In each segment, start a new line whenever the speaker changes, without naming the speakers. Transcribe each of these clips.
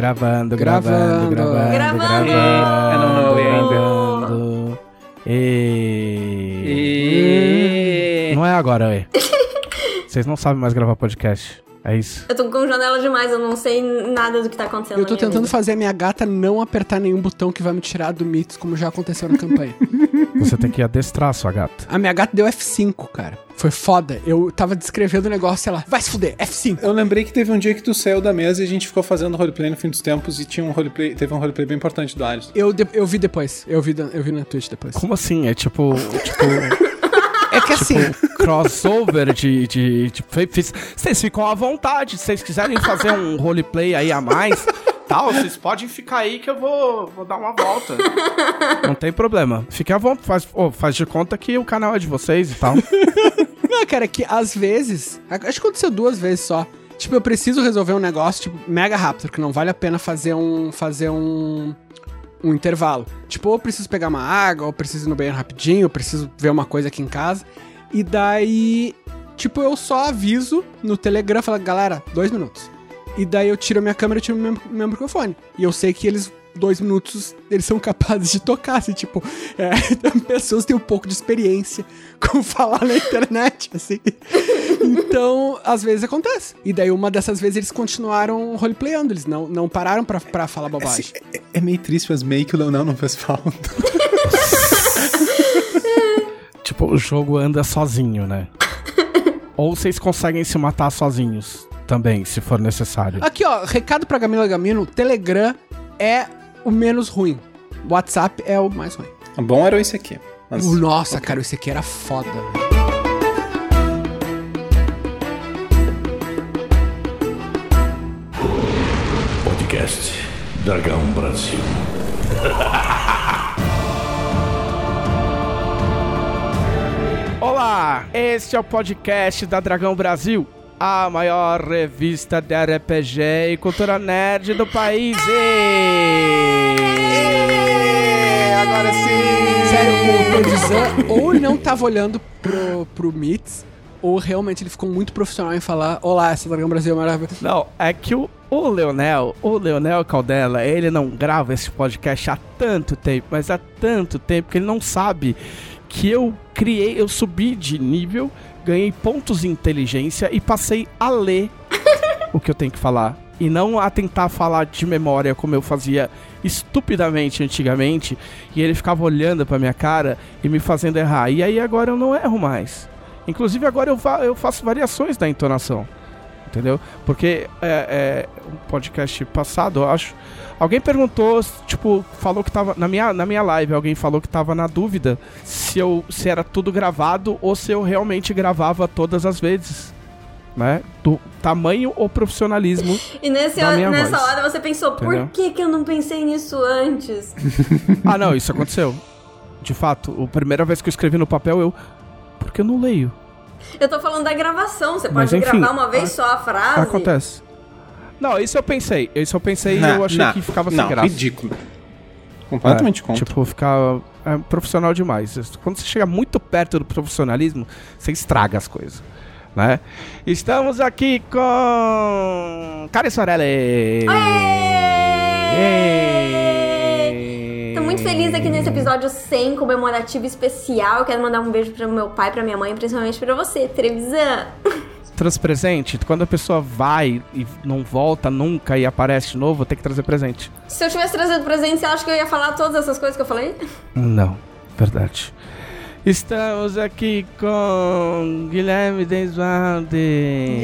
Gravando, gravando, gravando,
Gravando.
gravando.
I don't know,
gravando. E...
E...
Não é agora, é. Vocês não sabem mais gravar podcast. É isso.
Eu tô com janela demais, eu não sei nada do que tá acontecendo.
Eu tô tentando
vida.
fazer a minha gata não apertar nenhum botão que vai me tirar do Mitos, como já aconteceu na campanha.
Você tem que adestrar a sua gata.
A minha gata deu F5, cara. Foi foda. Eu tava descrevendo o negócio e ela, vai se fuder, F5.
Eu lembrei que teve um dia que tu saiu da mesa e a gente ficou fazendo roleplay no fim dos tempos e tinha um roleplay, teve um roleplay bem importante do Alisson.
Eu, eu vi depois. Eu vi, eu vi na Twitch depois.
Como assim? É tipo. tipo
que assim,
crossover de. de, de Vocês ficam à vontade. Se vocês quiserem fazer um roleplay aí a mais, tal, vocês podem ficar aí que eu vou, vou dar uma volta. Não tem problema. Fique à vontade. Faz, ô, faz de conta que o canal é de vocês e tal.
não, cara, é que às vezes, acho que aconteceu duas vezes só. Tipo, eu preciso resolver um negócio, tipo, mega rápido, que não vale a pena fazer um. fazer um. um intervalo. Tipo, ou eu preciso pegar uma água, ou eu preciso ir no banheiro rapidinho, eu preciso ver uma coisa aqui em casa. E daí, tipo, eu só aviso no Telegram, falo, galera, dois minutos. E daí eu tiro a minha câmera e tiro o meu, meu microfone. E eu sei que eles, dois minutos, eles são capazes de tocar, assim, tipo, é, pessoas têm um pouco de experiência com falar na internet, assim. Então, às vezes acontece. E daí, uma dessas vezes, eles continuaram roleplayando, eles não, não pararam pra, pra falar bobagem.
É, é meio triste, mas meio que o Leonel não fez falta.
Tipo, o jogo anda sozinho, né? Ou vocês conseguem se matar sozinhos também, se for necessário.
Aqui, ó, recado pra Gamila Gamino: Telegram é o menos ruim. WhatsApp é o mais ruim.
O bom era esse aqui. Mas...
Nossa, cara, esse aqui era foda, velho.
Podcast Dragão Brasil.
Olá, este é o podcast da Dragão Brasil, a maior revista de RPG e cultura nerd do país. E... Agora sim!
Sério, o Pedizan ou ele não tava olhando pro, pro Mits, ou realmente ele ficou muito profissional em falar: Olá, essa Dragão Brasil é maravilhosa.
Não, é que o, o Leonel, o Leonel Caldela, ele não grava esse podcast há tanto tempo, mas há tanto tempo que ele não sabe que eu criei, eu subi de nível, ganhei pontos de inteligência e passei a ler o que eu tenho que falar. E não a tentar falar de memória como eu fazia estupidamente antigamente. E ele ficava olhando pra minha cara e me fazendo errar. E aí agora eu não erro mais. Inclusive agora eu, fa- eu faço variações da entonação. Entendeu? Porque é, é, um podcast passado, eu acho. Alguém perguntou, tipo, falou que tava. Na minha, na minha live, alguém falou que tava na dúvida se, eu, se era tudo gravado ou se eu realmente gravava todas as vezes. Né? Do tamanho ou profissionalismo.
E nesse,
da minha
nessa
voz.
hora você pensou,
Entendeu?
por que, que eu não pensei nisso antes?
ah, não, isso aconteceu. De fato, a primeira vez que eu escrevi no papel, eu. Porque eu não leio.
Eu tô falando da gravação, você
Mas,
pode
enfim,
gravar uma vez
a-
só a frase.
Acontece. Não, isso eu pensei. Isso eu pensei e
Não,
eu achei
não,
que ficava
não,
sem graça.
ridículo. Completamente
É,
contra.
Tipo, ficar é, profissional demais. Quando você chega muito perto do profissionalismo, você estraga as coisas. Né? Estamos aqui com. Karen Sorelli!
Tô muito feliz aqui nesse episódio 100, comemorativo especial. Quero mandar um beijo pro meu pai, pra minha mãe, principalmente pra você, Trevisan.
Trouxe presente. Quando a pessoa vai e não volta nunca e aparece de novo, tem que trazer presente.
Se eu tivesse trazido presente, você acha que eu ia falar todas essas coisas que eu falei?
Não, verdade. Estamos aqui com Guilherme Desvalde.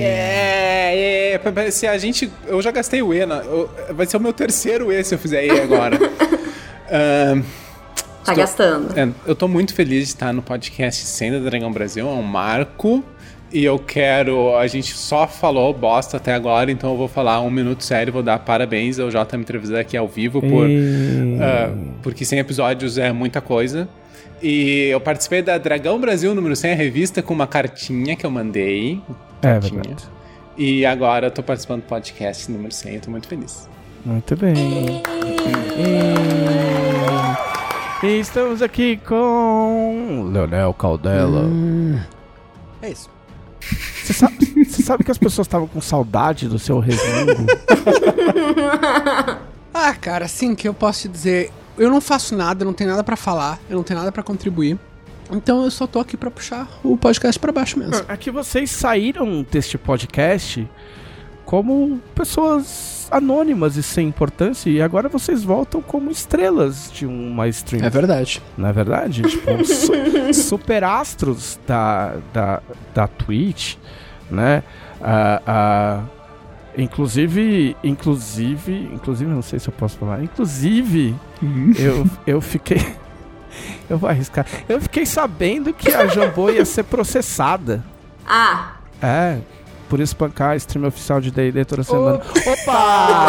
É, é, pa- pa- se a gente. Eu já gastei o E, na- eu- vai ser o meu terceiro E se eu fizer E agora. Ahn,
Tá
Estou-
gastando.
é, eu tô muito feliz de estar no podcast Senda Dragão Brasil, é um marco. E eu quero. A gente só falou bosta até agora, então eu vou falar um minuto sério, vou dar parabéns ao JM Trevisan aqui ao vivo por.
E-
ah, porque 100 episódios é muita coisa. E eu participei da Dragão Brasil número 100, a revista, com uma cartinha que eu mandei.
É
Cartinha.
verdade.
E agora eu tô participando do podcast número 100, eu tô muito feliz.
Muito bem. E... e estamos aqui com Leonel Caldela.
É isso.
Você sabe, você sabe que as pessoas estavam com saudade do seu resmungo?
Ah, cara, assim que eu posso te dizer, eu não faço nada, não tenho nada pra falar, eu não tenho nada pra contribuir. Então eu só tô aqui pra puxar o podcast pra baixo mesmo.
É que vocês saíram deste podcast como pessoas anônimas e sem importância e agora vocês voltam como estrelas de uma stream.
É verdade.
Não é verdade? tipo, su superastros da, da, da Twitch, né? Ah, ah, inclusive, inclusive, inclusive, não sei se eu posso falar, inclusive, eu, eu fiquei... Eu vou arriscar. Eu fiquei sabendo que a Jambô ia ser processada.
Ah,
É, por espancar a stream oficial de D&D toda semana. Opa!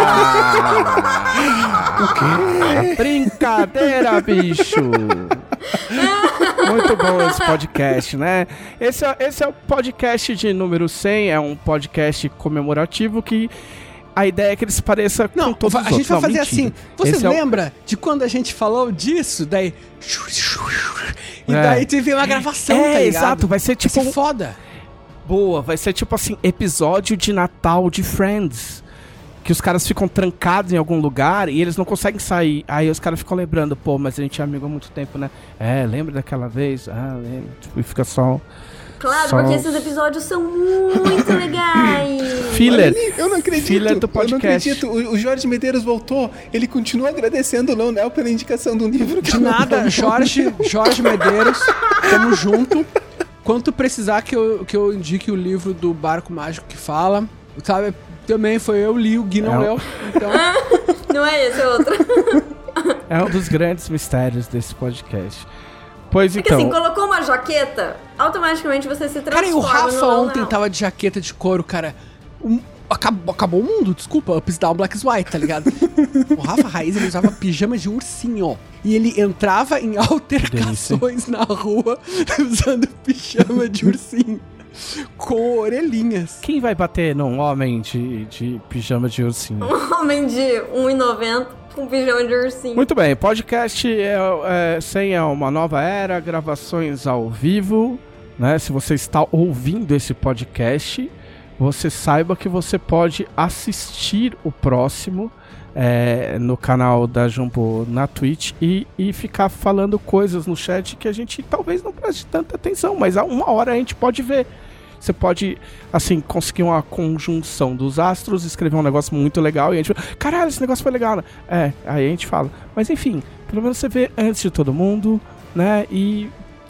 o quê? Brincadeira, bicho! Muito bom esse podcast, né? Esse é, esse é o podcast de número 100, é um podcast comemorativo que a ideia é que ele se pareça
Não,
com todos
a
os
gente
outros.
vai fazer
mentira.
assim. Você
Esse é o-
lembra de quando a gente falou disso? Daí. E
É.
daí teve uma gravação,
É,
tá ligado?
exato, vai ser tipo
Vai ser
um-
foda.
Boa, vai ser tipo assim, episódio de Natal de Friends. Que os caras ficam trancados em algum lugar e eles não conseguem sair. Aí os caras ficam lembrando, pô, mas a gente é amigo há muito tempo, né? É, lembra daquela vez? Ah, lembro. Tipo, e fica só.
claro,
Só-
porque esses episódios são muito legais.
Filler.
Eu não acredito.
Filler do
Eu não
podcast.
acredito. O, o Jorge Medeiros voltou. Ele continua agradecendo o Leonel pela indicação do livro. que
De nada, Jorge, Jorge Medeiros, tamo junto. Quanto precisar que eu, que eu indique o livro do Barco Mágico que fala, sabe? Também foi eu li, o Gui não
É
leu. Então,
Não é esse, é outro.
É um dos grandes mistérios desse podcast. Pois
Porque assim,
então.
colocou uma jaqueta, automaticamente você se transforma
cara, e o Rafa ontem tava de jaqueta de couro, cara. Um- acabou, acabou o mundo, desculpa. Ups, down, black is white, tá ligado? o Rafa Raiz, ele usava pijama de ursinho. E ele entrava em altercações na rua usando pijama de ursinho. Com orelhinhas.
Quem vai bater num homem de, de pijama de ursinho?
Um homem de 1,90 com pijama de ursinho.
Muito bem, podcast é, é, 100 é uma nova era, gravações ao vivo, né? Se você está ouvindo esse podcast, você saiba que você pode assistir o próximo é, no canal da Jumbo na Twitch e, e ficar falando coisas no chat que a gente talvez não preste tanta atenção, mas a uma hora a gente pode ver. Você pode, assim, conseguir uma conjunção dos astros, escrever um negócio muito legal e a gente fala, caralho, esse negócio foi legal, né? É, aí a gente fala. Mas enfim, pelo menos você vê antes de todo mundo, né? E,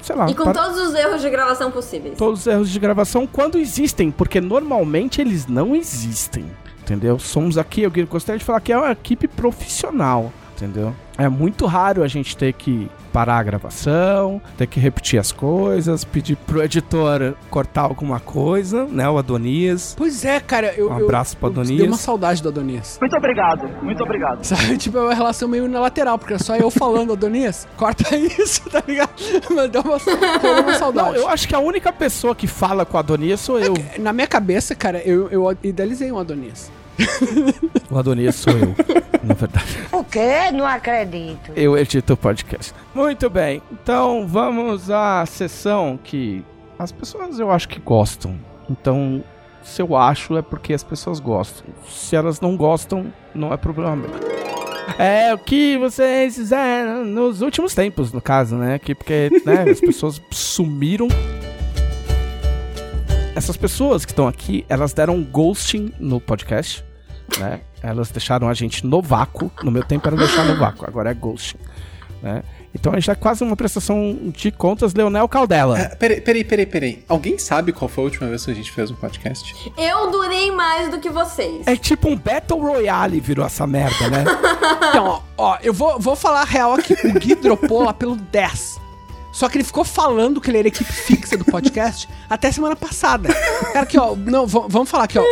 sei lá,
E com
para-
todos os erros de gravação possíveis.
todos os erros de gravação quando existem, porque normalmente eles não existem, entendeu? Somos aqui, eu gostaria de falar que é uma equipe profissional, entendeu? É muito raro a gente ter que parar a gravação, ter que repetir as coisas, pedir pro editor cortar alguma coisa, né? O Adonias.
Pois é, cara. Eu,
Um
eu-
abraço pro
eu
Adonias.
Dei uma saudade do Adonias.
Muito obrigado, muito obrigado.
Sabe? Tipo, é uma relação meio unilateral, porque é só eu falando, Adonias, corta isso, tá ligado? Mas deu uma, deu uma saudade.
Não, eu acho que a única pessoa que fala com o Adonias sou eu.
Na minha cabeça, cara, eu, eu idealizei um Adonias.
O Adonias sou eu, na verdade.
O quê? Não acredito.
Eu edito o podcast. Muito bem, então vamos à sessão que as pessoas eu acho que gostam. Então, se eu acho é porque as pessoas gostam. Se elas não gostam, não é problema meu. É o que vocês fizeram nos últimos tempos, no caso, né? Que porque né, as pessoas sumiram. Essas pessoas que estão aqui, elas deram um ghosting no podcast, né? Elas deixaram a gente no vácuo. No meu tempo era deixar no vácuo, agora é ghosting, né? Então a gente é quase uma prestação de contas Leonel Caldela.
Ah, peraí, peraí, peraí, peraí. Alguém sabe qual foi a última vez que a gente fez um podcast?
Eu durei mais do que vocês.
É tipo um Battle Royale virou essa merda, né?
Então, ó, ó, eu vou, vou falar a real aqui. O Gui dropou lá pelo 10. Só que ele ficou falando que ele era equipe fixa do podcast até semana passada. Cara, aqui, ó. Não, vamos falar aqui, ó.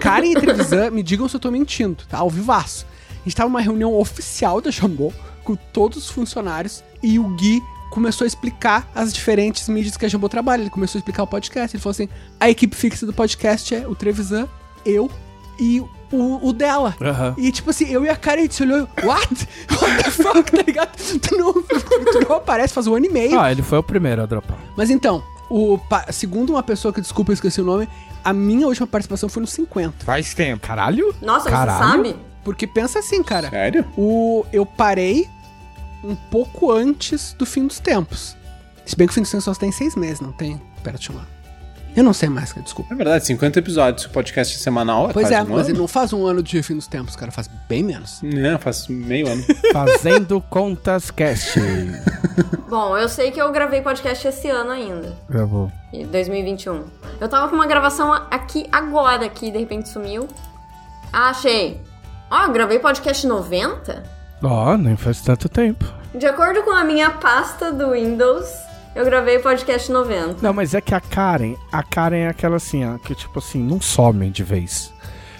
Karen e Trevisan, me digam se eu tô mentindo, tá? Ao vivaço. A gente tava numa reunião oficial da Jambô, com todos os funcionários, e o Gui começou a explicar as diferentes mídias que a Jambô trabalha. Ele começou a explicar o podcast. Ele falou assim: a equipe fixa do podcast é o Trevisan, eu e o, o dela.
Aham.
E tipo assim, eu e a Karen, a gente se olhou, what? What the fuck, tá ligado? Tu não, tu não aparece faz um ano e meio.
Ah, ele foi o primeiro a dropar.
Mas então, o, segundo uma pessoa que, desculpa, eu esqueci o nome, a minha última participação foi no 50.
Faz tempo. Caralho?
Nossa,
Caralho.
você sabe?
Porque pensa assim, cara.
Sério?
O, eu parei um pouco antes do fim dos tempos. Se bem que o fim dos tempos só tem seis meses, não tem? Pera, deixa eu lá. Eu não sei mais, cara, desculpa.
É verdade, 50 episódios. O podcast semanal é
Pois é,
um
mas
ano.
ele não faz um ano de fim dos tempos, cara, faz bem menos.
Não, faz meio ano.
Fazendo Contas Cast.
Bom, eu sei que eu gravei podcast esse ano ainda.
Gravou.
em 2021. Eu tava com uma gravação aqui agora que de repente sumiu. Ah, achei. Ó, gravei podcast 90?
Ó, nem faz tanto tempo.
De acordo com a minha pasta do Windows, eu gravei podcast 90.
Não, mas é que a Karen, a Karen é aquela assim, ó, que tipo assim, não some de vez.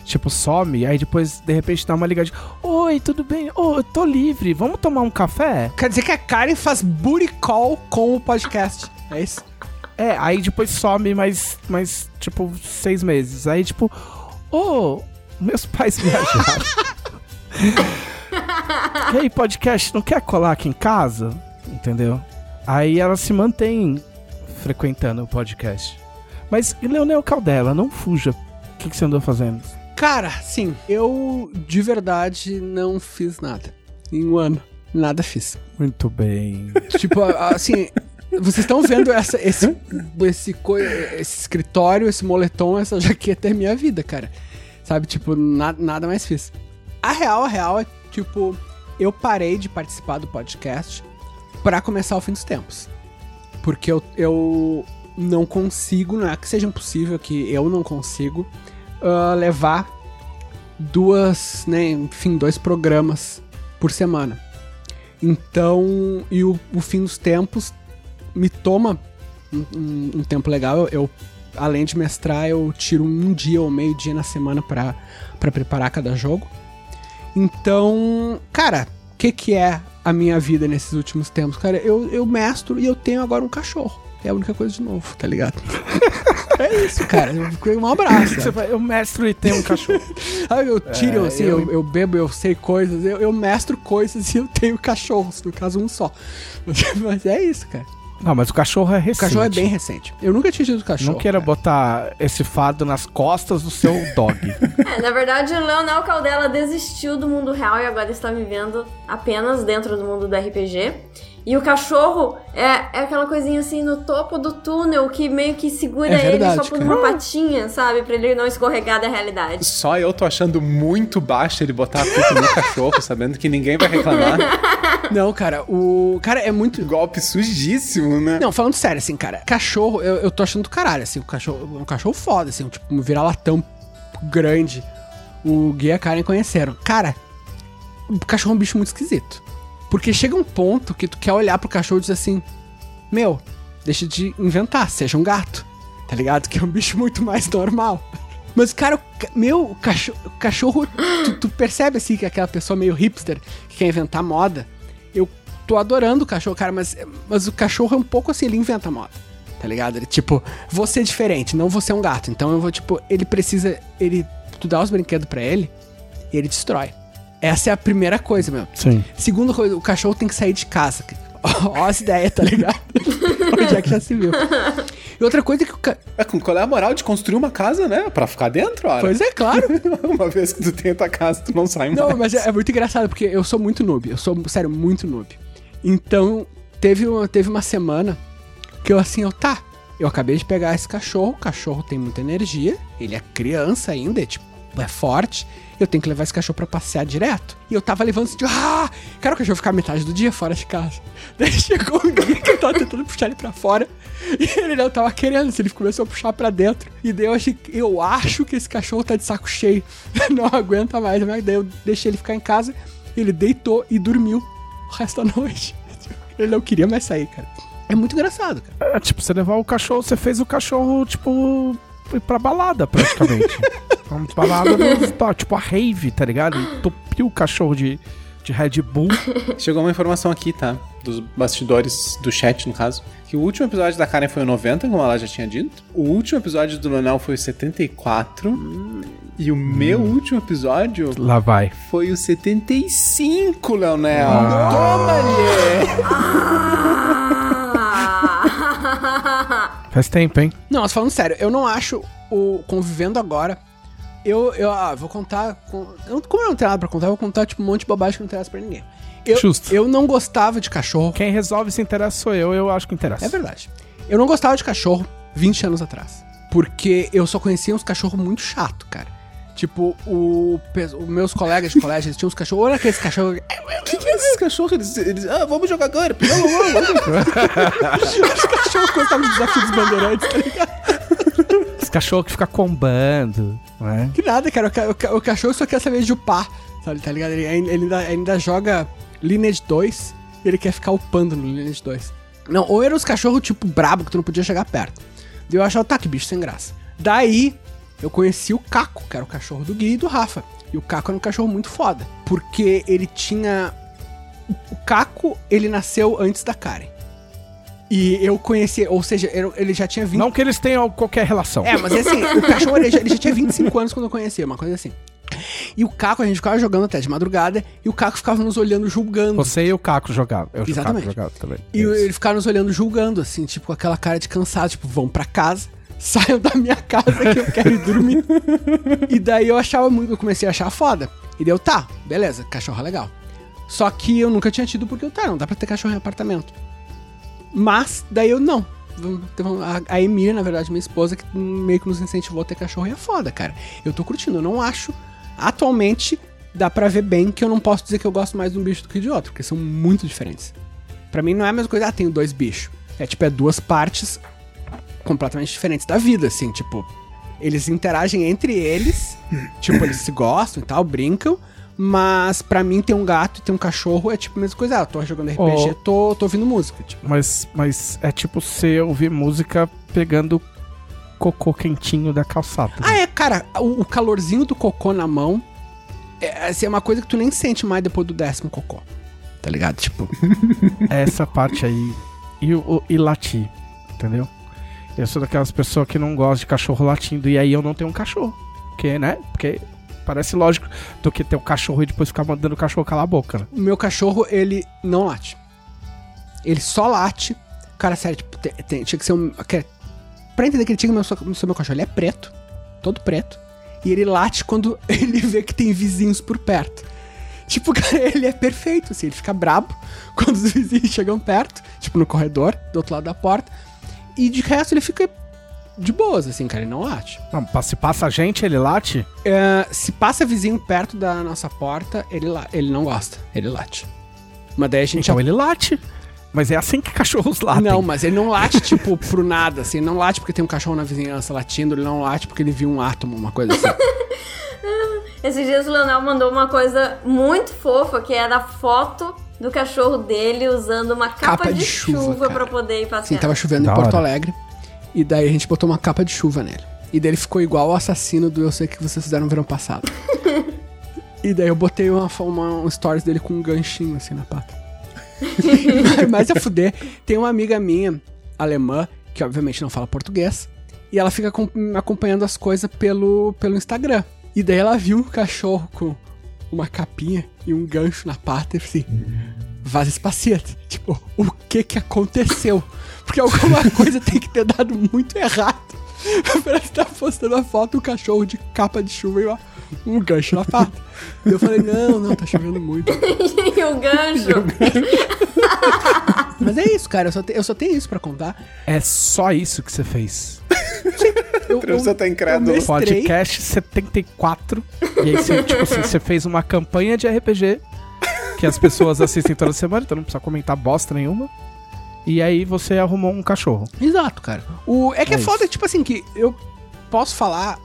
Tipo, some, aí depois, de repente, dá uma ligadinha. Oi, tudo bem? Ô, eu tô livre, vamos tomar um café?
Quer dizer que a Karen faz booty call com o podcast. É isso?
É, aí depois some mais, mais tipo, seis meses. Aí, tipo, ô, meus pais viajaram. e aí, podcast, não quer colar aqui em casa? Entendeu? Aí ela se mantém frequentando o podcast. Mas, Leonel Caldela, não fuja. O que, que você andou fazendo?
Cara, sim, eu de verdade não fiz nada. Em um ano, nada fiz.
Muito bem.
Tipo, assim, vocês estão vendo essa, esse, esse, esse escritório, esse moletom, essa jaqueta é minha vida, cara. Sabe, tipo, na- nada mais fiz. A real, a real é, tipo, eu parei de participar do podcast pra começar o fim dos tempos. Porque eu, eu não consigo, não é que seja impossível, que eu não consigo ah, levar duas, né, enfim, dois programas por semana. Então, e o, o fim dos tempos me toma um, um- um tempo legal. Eu, eu, além de mestrar, eu tiro um dia ou meio dia na semana pra preparar cada jogo. Então, cara, que, que é a minha vida nesses últimos tempos? Cara, eu, eu mestro e eu tenho agora um cachorro. É a única coisa de novo, tá ligado? é isso, cara. Um abraço.
Você
sabe?
vai, eu mestro e tenho um cachorro.
Ah, eu tiro, assim,
eu-
eu... Eu, bebo, eu sei coisas, eu, eu mestro coisas e eu tenho cachorros, no caso um só. Mas é isso, cara.
Não, mas o cachorro é
O
recente.
cachorro é bem recente. Eu nunca tinha tido cachorro.
Não queira
cara.
botar esse fardo nas costas do seu dog.
É, na verdade, o Leonel Caldela desistiu do mundo real e agora está vivendo apenas dentro do mundo do RPG. E o cachorro é, é aquela coisinha assim no topo do túnel que meio que segura
É verdade,
ele só por
cara.
uma patinha, sabe? Pra ele não escorregar da realidade.
Só eu tô achando muito baixo ele botar a culpa no cachorro, sabendo que ninguém vai reclamar.
Não, cara, o. Cara, é muito.
Golpe sujíssimo, né?
Não, falando sério, assim, cara, cachorro, eu, eu tô achando do caralho, assim, o cachorro, um cachorro foda, assim, um, tipo, um vira-latão grande. O Gui e a Karen conheceram. Cara, o cachorro é um bicho muito esquisito. Porque chega um ponto que tu quer olhar pro cachorro e dizer assim: Meu, deixa de inventar, seja um gato. Tá ligado? Que é um bicho muito mais normal. Mas, cara, o meu, o cachorro, o cachorro tu, tu percebe assim que é aquela pessoa meio hipster que quer inventar moda. Eu tô adorando o cachorro, cara, mas, mas o cachorro é um pouco assim, ele inventa moda. Tá ligado? Ele, tipo, vou ser diferente, não vou ser um gato. Então eu vou, tipo, ele precisa. Ele. Tu dá os brinquedos pra ele e ele destrói. Essa é a primeira coisa, meu.
Sim.
Segunda coisa, o cachorro tem que sair de casa. Ó as ideias, tá ligado? Onde é que já se viu? E outra coisa é que o ca...
É, com- qual é a moral de construir uma casa, né? Pra ficar dentro, ora.
Pois é, claro.
uma vez que tu tem a tua casa, tu não sai mais.
Não, mas é, é muito engraçado, porque eu sou muito noob. Eu sou, sério, muito noob. Então, teve uma, teve uma semana que eu assim, eu, tá, eu acabei de pegar esse cachorro, o cachorro tem muita energia, ele é criança ainda, é tipo, é forte, eu tenho que levar esse cachorro pra passear direto. E eu tava levando assim, ah, quero o cachorro ficar metade do dia fora de casa. Daí chegou um dia que eu tava tentando puxar ele pra fora, e ele não tava querendo, assim, ele começou a puxar pra dentro. E daí eu achei, eu acho que esse cachorro tá de saco cheio, não aguenta mais, mas daí eu deixei ele ficar em casa, ele deitou e dormiu o resto da noite. Ele não queria mais sair, cara. É muito engraçado, cara.
É, tipo, você levar o cachorro, você fez o cachorro, tipo, ir pra balada, praticamente. Uma balada, do- tá, tipo, a rave, tá ligado? Entupiu o cachorro de, de Red Bull.
Chegou uma informação aqui, tá? Dos bastidores do chat, no caso. Que o último episódio da Karen foi o 90, como ela já tinha dito. O último episódio do Leonel foi o 74. E o meu último episódio
Lá vai.
foi o 75, Leonel.
Ah!
Faz tempo, hein?
Não, mas falando sério, eu não acho o Convivendo Agora. Eu, eu ah, vou contar. Com, eu, como eu não tenho nada pra contar, eu vou contar tipo, um monte de bobagem que não interessa pra ninguém. Eu,
Justo.
eu não gostava de cachorro.
Quem resolve se interessa sou eu, eu acho que interessa.
É verdade. Eu não gostava de cachorro 20 anos atrás. Porque eu só conhecia uns cachorros muito chato, cara. Tipo, o, os meus colegas de colégio, eles tinham uns cachorros. Olha aqueles cachorros.
O que, que é esses cachorros? Eles, eles, ah, vamos jogar agora. Vamos, vamos, vamos.
Os cachorros gostavam do desafio dos bandeirantes, tá ligado?
Esse cachorro que fica combando, né?
Que nada, cara. O, o o cachorro só quer saber de upar, sabe, tá ligado? Ele, ele ainda, ainda joga Lineage 2 e ele quer ficar upando no Lineage 2. Não, ou eram os cachorros tipo brabo que tu não podia chegar perto. Daí eu achava, tá, que bicho sem graça. Daí eu conheci o Caco, que era o cachorro do Gui e do Rafa. E o Caco era um cachorro muito foda. Porque ele tinha. O Caco, ele nasceu antes da Karen. E eu conheci, ou seja, ele já tinha 20
Não que eles tenham qualquer relação.
é, mas assim, o cachorro ele já, ele já tinha 25 anos quando eu conheci, uma coisa assim. E o Caco, a gente ficava jogando até de madrugada, e o Caco ficava nos olhando julgando.
Você e o Caco jogavam. Eu
Exatamente.
Caco jogava também.
E
Isso.
ele ficava nos olhando julgando, assim, tipo, com aquela cara de cansado, tipo, vão pra casa, saiam da minha casa que eu quero ir dormir. e daí eu achava muito, eu comecei a achar foda. E daí eu, tá, beleza, cachorro é legal. Só que eu nunca tinha tido porque eu, tá, não dá pra ter cachorro em apartamento. Mas, daí eu, não. Vamos- A, Emília, na verdade, minha esposa, que meio que nos incentivou a ter cachorro e é foda, cara. Eu tô curtindo, eu não acho. Atualmente, dá pra ver bem que eu não posso dizer que eu gosto mais de um bicho do que de outro, porque são muito diferentes. Pra mim não é a mesma coisa, ah, tenho dois bichos. É tipo, é duas partes completamente diferentes da vida, assim, tipo, eles interagem entre eles, tipo, eles se gostam e tal, brincam, mas pra mim ter um gato e ter um cachorro é tipo a mesma coisa, ah, tô jogando RPG,
Oh.
tô, tô ouvindo música, tipo.
Mas, mas é tipo você ouvir música pegando cocô quentinho da calçada.
Ah, é, cara, o, o calorzinho do cocô na mão é, assim, é uma coisa que tu nem sente mais depois do décimo cocô. Tá ligado? Tipo,
É essa parte aí. E, o, e latir, entendeu? Eu sou daquelas pessoas que não gostam de cachorro latindo. E aí eu não tenho um cachorro. Porque, né? Porque parece lógico do que ter um cachorro e depois ficar mandando o cachorro calar a boca, né?
o meu cachorro, ele não late. Ele só late. Cara, sério, tipo, tem- tem- tinha que ser um. que- pra entender que ele tinha que ser meu cachorro, ele é preto. Todo preto. E ele late quando ele vê que tem vizinhos por perto. Tipo, cara, ele é perfeito, assim, ele fica brabo quando os vizinhos chegam perto, tipo no corredor, do outro lado da porta. E de resto ele fica de boas, assim, cara, ele não late.
Não, se passa gente, ele late.
É, se passa vizinho perto da nossa porta, ele, ele não gosta, ele late. Mas daí a gente
Então ele late. Mas é assim que cachorros latem.
Não, mas ele não late, tipo, pro nada, assim. Ele não late porque tem um cachorro na vizinhança latindo, ele não late porque ele viu um átomo, uma coisa assim.
Esses dias o Leonel mandou uma coisa muito fofa, que era a foto do cachorro dele usando uma capa, de, chuva,
cara.
pra poder ir passear.
Assim, tava chovendo
Da
em Porto
hora.
Alegre. E daí a gente botou uma capa de chuva nele. E daí ele ficou igual o assassino do Eu Sei Que Vocês Fizeram no Verão Passado. e daí eu botei uma, uma, um stories dele com um ganchinho assim na pata. Mas a fuder, tem uma amiga minha, alemã, que obviamente não fala português. E ela fica acompanhando as coisas pelo, pelo Instagram. E daí ela viu um cachorro com uma capinha e um gancho na pata e assim, vaza espaciete. Tipo, o que que aconteceu? Porque alguma coisa tem que ter dado muito errado pra estar postando a foto do cachorro de capa de chuva e uma- um gancho na pata. E eu falei, não, não, tá chovendo muito.
e o gancho.
Mas é isso, cara, eu só, te- eu só tenho isso pra contar.
É só isso que você fez.
Eu,
você tá incrédulo.
eu
Podcast 74. E aí você, tipo assim, você fez uma campanha de RPG que as pessoas assistem toda semana, então não precisa comentar bosta nenhuma. E aí você arrumou um cachorro.
Exato, cara. O, é que é,
É
foda, tipo assim, que eu posso falar.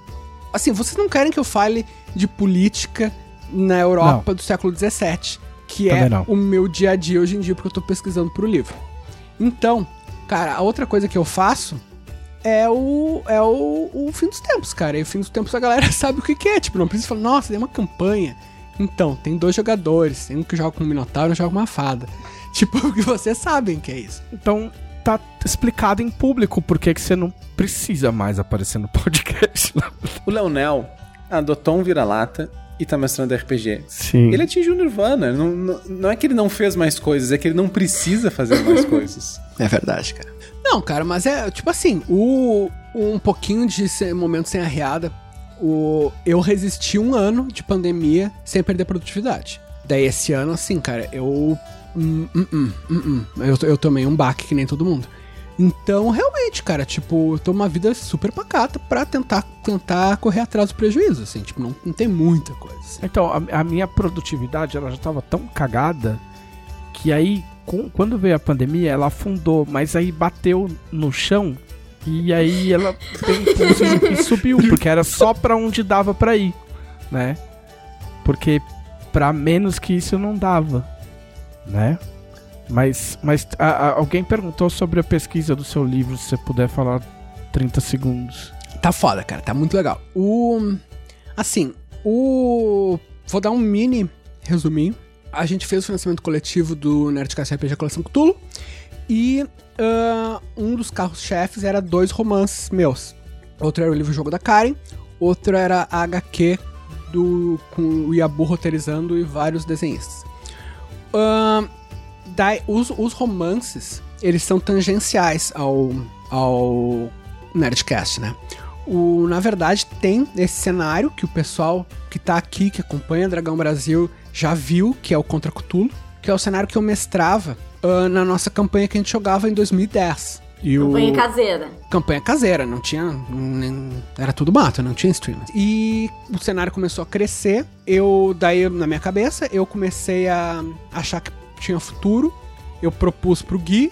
Assim, vocês não querem que eu fale de política na Europa do século XVII, que é
Também não.
o meu dia a dia hoje em dia, porque eu tô pesquisando pro livro. Então, cara, a outra coisa que eu faço é o, é o, o fim dos tempos, cara. E o fim dos tempos a galera sabe o que, que é. Tipo, não precisa falar, nossa, tem uma campanha. Então, tem dois jogadores. Tem um que joga com um minotauro e um que joga com uma fada. Tipo, que vocês sabem que é isso.
Então tá explicado em público por que que você não precisa mais aparecer no podcast.
O Leonel adotou um vira-lata e tá mestrando RPG.
Sim.
Ele atingiu o Nirvana. Não, não, não é que ele não fez mais coisas, é que ele não precisa fazer mais coisas.
É verdade, cara. Não, cara, mas é tipo assim, o um pouquinho de momento sem arreada O, eu resisti um ano de pandemia sem perder produtividade. Daí esse ano, assim, cara, eu. hum, hum, hum. eu, eu tomei um baque que nem todo mundo. Então, realmente, cara, tipo, eu tô uma vida super pacata pra tentar, tentar correr atrás do prejuízo, assim, tipo, não, não tem muita coisa. assim.
Então, a, a minha produtividade, ela já tava tão cagada que aí, com- quando veio a pandemia, ela afundou, mas aí bateu no chão e aí ela e subiu, porque era só pra onde dava pra ir, né? Porque pra menos que isso não dava, né? Mas, mas a- a- alguém perguntou sobre a pesquisa do seu livro, se você puder falar 30 segundos.
Tá foda, cara, tá muito legal. O. Assim, o. Vou dar um mini resuminho. A gente fez o financiamento coletivo do Nerdcast RPG Coleção Cthulhu. E ah, um dos carros-chefes era dois romances meus. Outro era o livro Jogo da Karen, outro era a HQ do, com o Yabu roteirizando e vários desenhistas. Ahn, daí, os, os romances, eles são tangenciais ao, ao Nerdcast, né? O, na verdade, tem esse cenário que o pessoal que tá aqui, que acompanha Dragão Brasil, já viu, que é o Contra Cthulhu, que é o cenário que eu mestrava ah, na nossa campanha que a gente jogava em 2010. E o...
Campanha caseira.
campanha caseira, não tinha. nem- era tudo mato, não tinha stream. E o cenário começou a crescer. Eu, daí, na minha cabeça, eu comecei a achar que tinha futuro. Eu propus pro Gui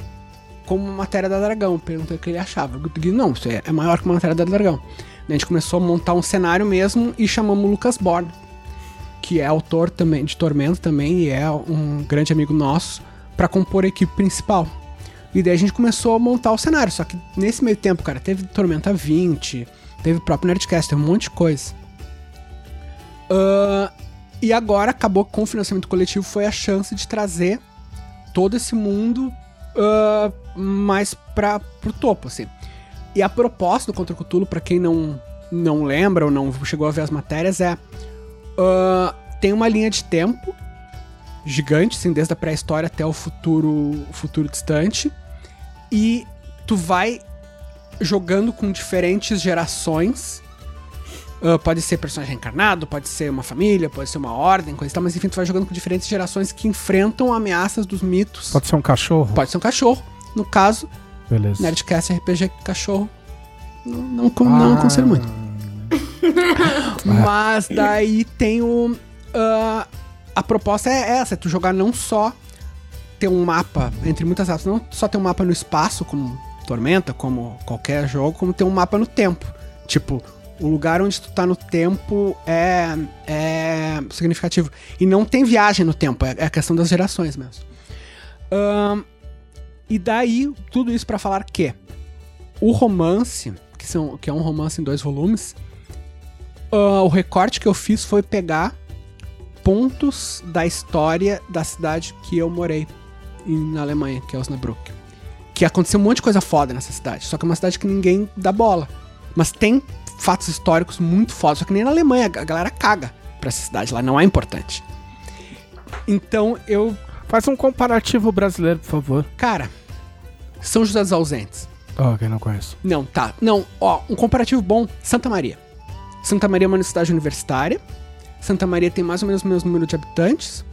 como matéria da Dragão. Perguntei o que ele achava. O Gui, não, isso é maior que uma matéria da Dragão. A gente começou a montar um cenário mesmo e chamamos o Lucas Born, que é autor também de Tormento também e é um grande amigo nosso, pra compor a equipe principal. E daí a gente começou a montar o cenário. Só que nesse meio tempo, cara, teve Tormenta 20, teve o próprio Nerdcast, teve um monte de coisa. Ah, e agora acabou com o financiamento coletivo, foi a chance de trazer todo esse mundo ah, mais pra, pro topo, assim. E a proposta do Contra Cthulhu, pra quem não, não lembra ou não chegou a ver as matérias, é. ah, tem uma linha de tempo gigante, assim, desde a pré-história até o futuro, futuro distante. E tu vai jogando com diferentes gerações. Ah, pode ser personagem reencarnado, pode ser uma família, pode ser uma ordem, coisa e tal, mas enfim, tu vai jogando com diferentes gerações que enfrentam ameaças dos mitos.
Pode ser um cachorro?
Pode ser um cachorro. No caso,
Beleza.
Nerdcast RPG cachorro. Não, não, com- não aconselho muito. Mas daí tem o. ah, a proposta é essa: é tu jogar não só ter um mapa, entre muitas aspas, não só ter um mapa no espaço, como Tormenta, como qualquer jogo, como ter um mapa no tempo. Tipo, o lugar onde tu tá no tempo é, é significativo. E não tem viagem no tempo, é, é a questão das gerações mesmo. Ahn, e daí, tudo isso pra falar que o romance, que, são, que é um romance em dois volumes, ah, o recorte que eu fiz foi pegar pontos da história da cidade que eu morei na Alemanha, que é Osnabrück. Que aconteceu um monte de coisa foda nessa cidade, só que é uma cidade que ninguém dá bola. Mas tem fatos históricos muito fodas, só que nem na Alemanha, a galera caga pra essa cidade lá, não é importante. Então eu,
Faz um comparativo brasileiro, por favor.
cara, São José dos Ausentes.
Ó, quem não conhece.
Não, tá. Não, ó, um comparativo bom, Santa Maria. Santa Maria é uma cidade universitária. Santa Maria tem mais ou menos o mesmo número de habitantes.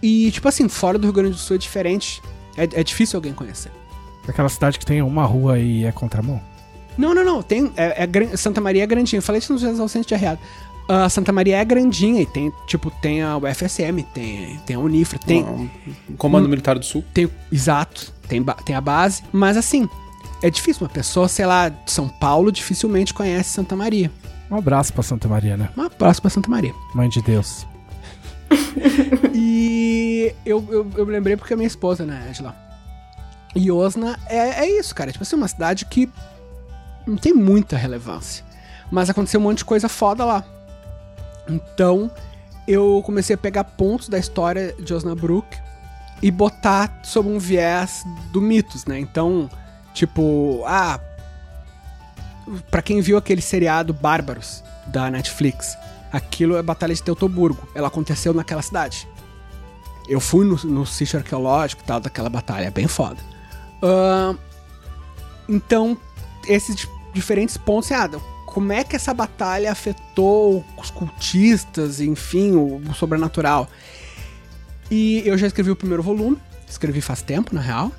E, tipo assim, fora do Rio Grande do Sul é diferente. É, é difícil alguém conhecer.
Aquela cidade que tem uma rua e é contramão?
Não, não, não. Tem, é, é Santa Maria é grandinha. Eu falei José dos Ausentes de Arreado. Ah, Santa Maria é grandinha e tem, tipo, tem a UFSM, tem, tem a Unifra, tem,
Um Comando Militar do Sul.
tem exato, tem, tem a base, mas assim, é difícil. Uma pessoa, sei lá, de São Paulo dificilmente conhece Santa Maria.
Um abraço pra Santa Maria, né?
Uma próxima Santa Maria.
Mãe de Deus.
E eu, eu, eu me lembrei porque é minha esposa, né, Angela? E Osna é, é isso, cara. Tipo assim, uma cidade que não tem muita relevância. Mas aconteceu um monte de coisa foda lá. Então, eu comecei a pegar pontos da história de Osnabrück e botar sob um viés do mitos, né? Então, tipo, ah, Pra quem viu aquele seriado Bárbaros da Netflix, aquilo é a Batalha de Teutoburgo. Ela aconteceu naquela cidade. Eu fui no, no sítio arqueológico e tal daquela batalha, é bem foda. Ahn, então, esses diferentes pontos, ah, como é que essa batalha afetou os cultistas, enfim, o, o sobrenatural. E eu já escrevi o primeiro volume, escrevi faz tempo, na real.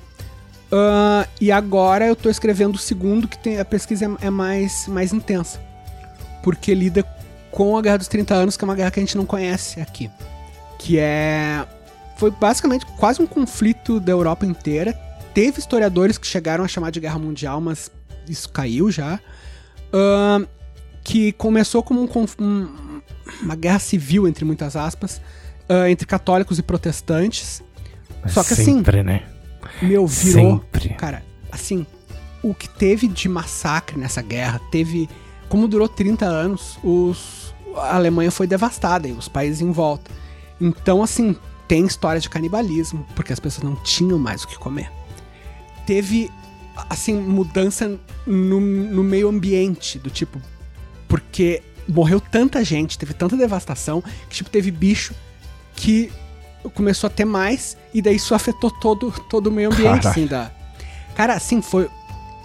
Ah, e agora eu tô escrevendo o segundo, que tem, a pesquisa é, é mais, mais intensa. Porque lida com a Guerra dos 30 Anos, que é uma guerra que a gente não conhece aqui. Que é. Foi basicamente quase um conflito da Europa inteira. Teve historiadores que chegaram a chamar de Guerra Mundial, mas isso caiu já. Ahn, que começou como um um- uma guerra civil, entre muitas aspas, ah, entre católicos e protestantes. Só que assim,
Sempre, né?
Meu, virou.
Sempre.
Cara, assim, o que teve de massacre nessa guerra, teve. Como durou 30 anos, os, a Alemanha foi devastada e os países em volta. Então, assim, tem história de canibalismo, porque as pessoas não tinham mais o que comer. Teve, assim, mudança no, no meio ambiente, do tipo. Porque morreu tanta gente, teve tanta devastação, que, tipo, teve bicho que começou a ter mais, e daí isso afetou todo, todo o meio ambiente,
Caralho.
assim, da... Cara, assim, foi...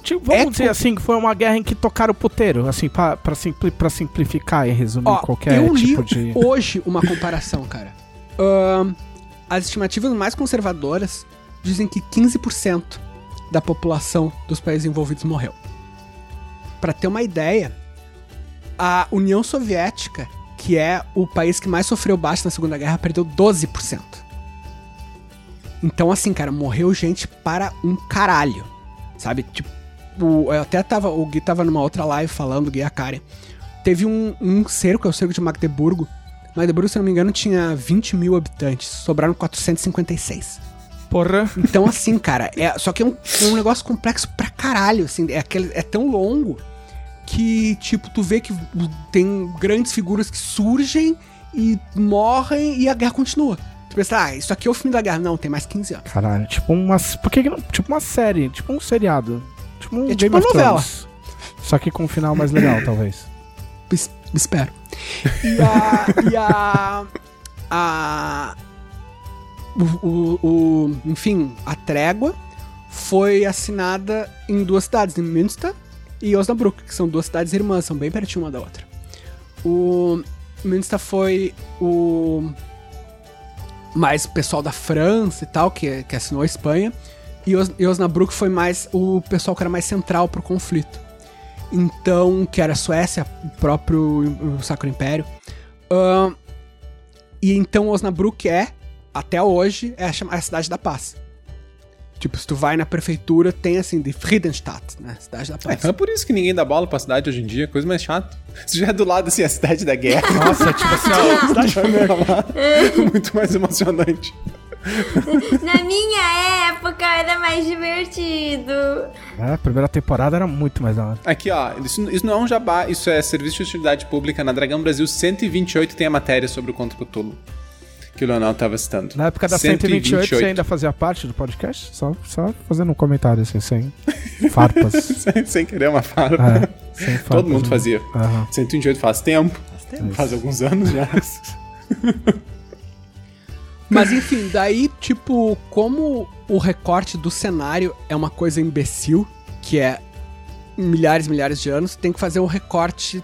Tipo, vamos
É
dizer assim, que foi uma guerra em que tocaram puteiro, assim, pra, pra, simpli- pra simplificar e resumir
Ó,
qualquer
eu li
tipo de...
hoje uma comparação, cara. As estimativas mais conservadoras dizem que 15% da população dos países envolvidos morreu. Pra ter uma ideia, a União Soviética, que é o país que mais sofreu baixo na Segunda Guerra, perdeu 12%. Então, assim, cara, morreu gente para um caralho. Sabe? Tipo, eu até tava. O Gui tava numa outra live falando, o Gui Akari. Teve um, um cerco, é o cerco de Magdeburgo. Magdeburgo, se não me engano, tinha 20 mil habitantes. Sobraram 456.
Porra.
Então, assim, cara, é, só que é um, um negócio complexo pra caralho, assim, é, aquele, é tão longo que, tipo, tu vê que tem grandes figuras que surgem e morrem e a guerra continua. Tu pensa, ah, isso aqui é o fim da guerra. Não, tem mais 15 anos.
Caralho, tipo uma... Por que não... Tipo uma série, tipo um seriado. Tipo um
É tipo uma novela.
Thrones. Só que com um final mais legal, talvez.
Es- espero. E a. e a. a o, o- o- enfim, a trégua foi assinada em duas cidades, em Münster e Osnabrück, que são duas cidades irmãs, são bem pertinho uma da outra. O Münster foi o mais pessoal da França e tal, que, que assinou a Espanha, e, Os, e Osnabrück foi mais o pessoal que era mais central pro conflito. Então, que era a Suécia, o próprio o Sacro Império. Ahn, e então Osnabrück é, até hoje, é a, é cidade da paz. Tipo, se tu vai na prefeitura, tem assim, de Friedenstadt, né? Cidade da paz.
então é por isso que ninguém dá bola pra cidade hoje em dia, coisa mais chata. Se já é do lado, assim, a cidade da guerra,
Nossa, tipo assim, ó,
cidade vai reclamar. Muito mais emocionante.
Na minha época era mais divertido.
é, a primeira temporada era muito mais da hora.
Aqui, ó, isso, isso não é um jabá, isso é serviço de utilidade pública. Na Dragão Brasil 128 tem a matéria sobre o Conto Cthulhu. Que o Leonel tava citando.
Na época da 128, você ainda fazia parte do podcast? Só, só fazendo um comentário assim, sem farpas.
sem, sem querer uma farpa.
É, sem farpas.
Todo mundo
né?
fazia.
Aham.
128 faz tempo.
Faz tempo.
Faz alguns anos já.
Mas enfim, daí, tipo, como o recorte do cenário é uma coisa imbecil, que é milhares e milhares de anos, tem que fazer um recorte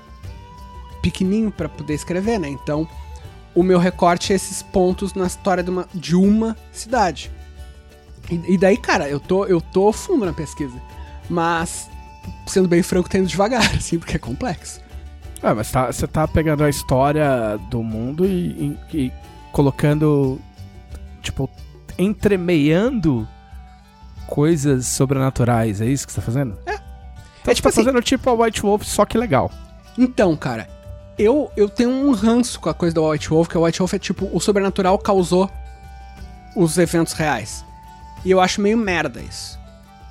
pequenininho pra poder escrever, né? Então, o meu recorte é esses pontos na história de uma, de uma cidade. E, e daí, cara, eu tô, eu tô fundo na pesquisa. Mas, sendo bem franco, tô indo devagar, assim, porque é complexo.
É, mas tá- você tá pegando a história do mundo e, e- e colocando, tipo, entremeando coisas sobrenaturais, é isso que você tá fazendo? É. Então
É tipo
tá
assim-
fazendo tipo a White Wolf, só que legal.
Então, cara, eu, eu tenho um ranço com a coisa do White Wolf, que o White Wolf é tipo, o sobrenatural causou os eventos reais. E eu acho meio merda isso.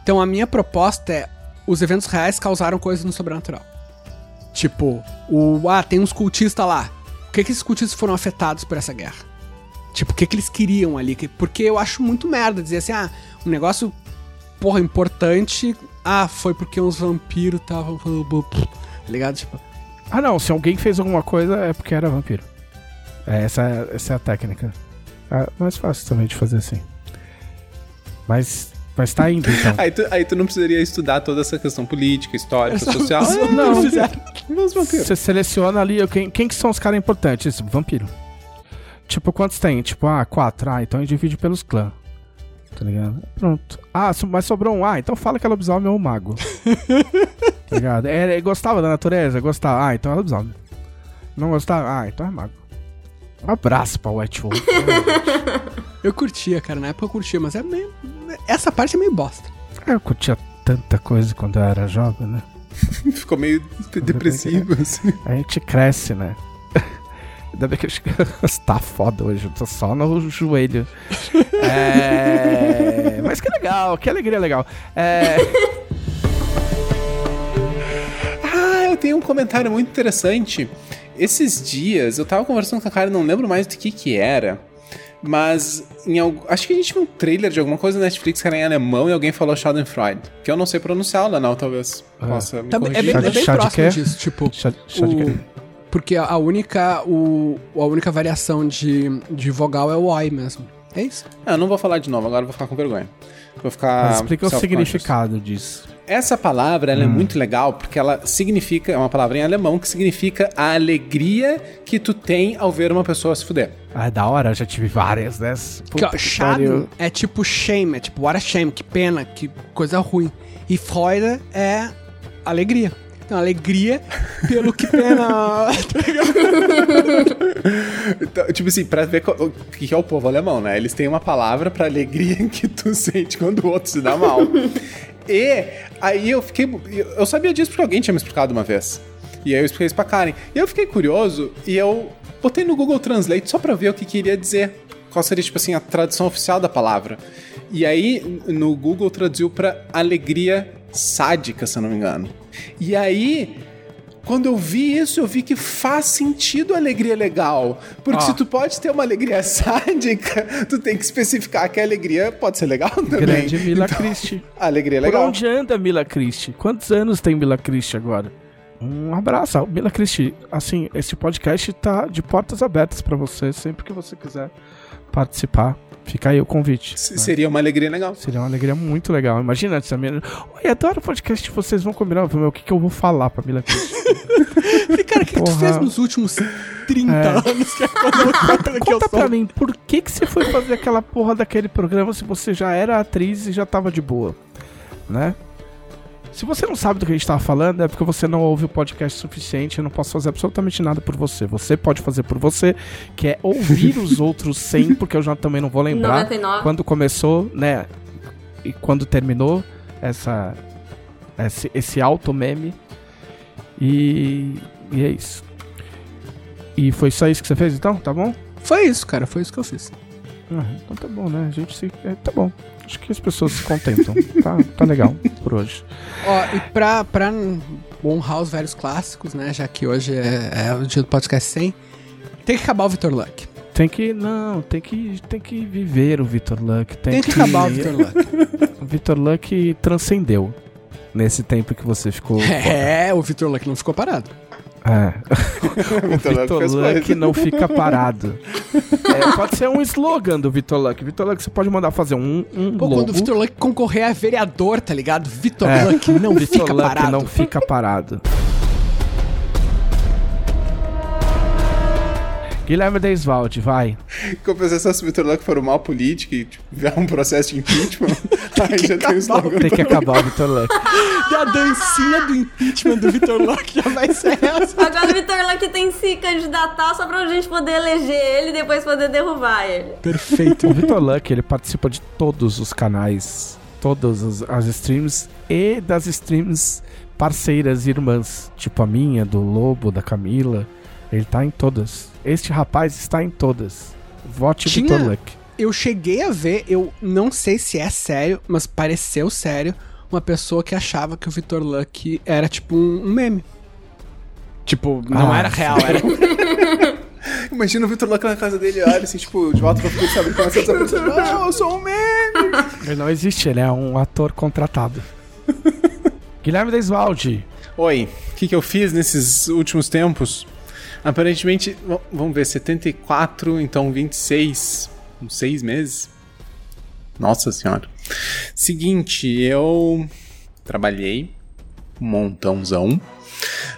Então a minha proposta é, os eventos reais causaram coisas no sobrenatural. Tipo, o, ah, tem uns cultistas lá. Por que, que esses cultistas foram afetados por essa guerra? Tipo, o que, que eles queriam ali? Que- Porque eu acho muito merda dizer assim, ah, um negócio, porra, importante. Ah, foi porque uns vampiros estavam. Tá ligado? Tipo,
Ah não, se alguém fez alguma coisa é porque era vampiro. É, essa, é- essa é a técnica. É mais fácil também de fazer assim. Mas Mas tá indo, então.
Aí tu, aí tu não precisaria estudar toda essa questão política, histórica, social. É,
não.
Os vampiros.
Você seleciona ali quem, quem que são os caras importantes. Vampiro. Tipo, quantos tem? Tipo, ah, quatro. Ah, então divide pelos clãs. Tá ligado? Pronto. Ah, mas sobrou um. Ah, então fala que é lobisomem ou um mago. tá ligado? É, é, gostava da natureza? Gostava. Ah, então é lobisomem. Não gostava? Ah, então é mago. Um abraço pra White Wolf.
Eu curtia, cara. Na época eu curtia, mas é meio. Essa parte é meio bosta.
eu curtia tanta coisa quando eu era jovem, né?
Ficou meio depressivo, assim.
A gente cresce, né? Ainda bem que eu tá foda hoje, eu tô só no joelho. É... Mas que legal, que alegria legal. É...
Ah, eu tenho um comentário muito interessante. Esses dias eu tava conversando com a cara, não lembro mais do que que era. Mas em algu- acho que a gente viu um trailer de alguma coisa na Netflix que era em alemão e alguém falou Schadenfreude. Que eu não sei pronunciar, Lanal, talvez possa me
Tá- é bem, é bem próximo disso. Tipo,
de
o-? Porque a única, o, a única variação de, de vogal é o oi mesmo. É isso.
Ah, eu não vou falar de novo, agora eu vou ficar com vergonha. Vou ficar.
Mas explica o significado disso.
Essa palavra ela é muito legal porque ela significa, é uma palavra em alemão que significa a alegria que tu tem ao ver uma pessoa se fuder.
Ah, é da hora, eu já tive várias dessas.
Que, ó,
Puta que
Schaden
pariu.
é tipo shame, é tipo what a shame, que pena, que coisa ruim. E Freude é alegria. Então, alegria pelo que pena. tá ligado?
Então, tipo assim, pra ver o que é o povo alemão, né? Eles têm uma palavra pra alegria que tu sente quando o outro se dá mal. e aí eu fiquei. Eu sabia disso porque alguém tinha me explicado uma vez. E aí eu expliquei isso pra Karen. E eu fiquei curioso e eu botei no Google Translate só pra ver o que queria dizer. Qual seria, tipo assim, a tradução oficial da palavra. E aí, no Google traduziu pra alegria sádica, se eu não me engano. E aí, quando eu vi isso, eu vi que faz sentido a alegria legal. Porque
Ó.
se tu pode ter uma alegria sádica, tu tem que especificar que a alegria pode ser legal também.
Grande Mila
Então, alegria é
Por
legal.
onde anda Mila Christie? Quantos anos tem Mila Christie agora? Um abraço, Mila Christie. Assim, esse podcast tá de portas abertas pra você, sempre que você quiser participar. Fica aí o convite.
Se-
né?
Seria uma alegria legal.
Seria uma alegria muito legal. Imagina essa menina. Oi, adoro podcast, vocês vão combinar. Meu, O que, que eu vou falar pra Mila
cara, o que, que tu fez nos últimos 30
É.
anos que conto que eu
Conta
sou?
pra mim, por que, que você foi fazer aquela porra daquele programa se você já era atriz e já tava de boa? Né? Se você não sabe do que a gente tava falando, é porque você não ouve o podcast suficiente. Eu não posso fazer absolutamente nada por você. Você pode fazer por você, que é ouvir os outros 100, porque eu já também não vou lembrar
99.
quando começou, né? E quando terminou essa esse, esse auto meme. E, e é isso. E foi só isso que você fez então? Tá bom?
Foi isso, cara, foi isso que eu fiz.
Ah, então tá bom, né? A gente se. é, tá bom. Acho que as pessoas se contentam. tá, tá legal por hoje.
Ó, e pra, pra honrar os velhos clássicos, né, já que hoje é, é o dia do podcast 100, tem que acabar o Vitor Luck.
Tem que. Não, tem que, tem que viver o Vitor Luck. Tem,
Tem que acabar o Vitor Luck.
O Vitor Luck transcendeu nesse tempo que você ficou.
É, o Vitor Luck não ficou parado.
É. o
Vitor Luck
Vitor não fica parado. É, pode ser um slogan do Vitor Luck. Vitor Luck, você pode mandar fazer um, um
Pô,
logo.
quando o Vitor Luck concorrer a vereador, tá ligado? Vitor
É.
Luck não
Vitor
fica
Luck
parado.
não fica parado. Guilherme Deisvalde, vai.
Compensação, se o Vitor Luck for uma mal político e tipo, vier um processo de impeachment, aí já tem um slogan.
Tem que acabar o Vitor Luck.
E a dancinha do impeachment do Vitor Luck já vai ser essa.
Agora o Vitor Luck tem que se candidatar só pra gente poder eleger ele e depois poder derrubar ele.
Perfeito.
O Vitor Luck, ele participa de todos os canais, todas as, as streams e das streams parceiras e irmãs, tipo a minha, do Lobo, da Camila. Ele tá em todas. Este rapaz está em todas. Vote
Tinha-
Vitor Luck.
Eu cheguei a ver, eu não sei se é sério, mas pareceu sério, uma pessoa que achava que o Vitor Luck era tipo um, um meme. Tipo, não
Ah,
era real, era.
Imagina o Vitor Luck na casa dele, olha assim, tipo, de volta pra futuro, sabe? Começa a desaparecer. Não, eu sou um meme!
Ele não existe, ele é um ator contratado. Guilherme Desvalde.
Oi, o que, que eu fiz nesses últimos tempos? Aparentemente, vamos ver, 74, então 26, uns 6 meses. Nossa senhora. Seguinte, eu trabalhei um montãozão.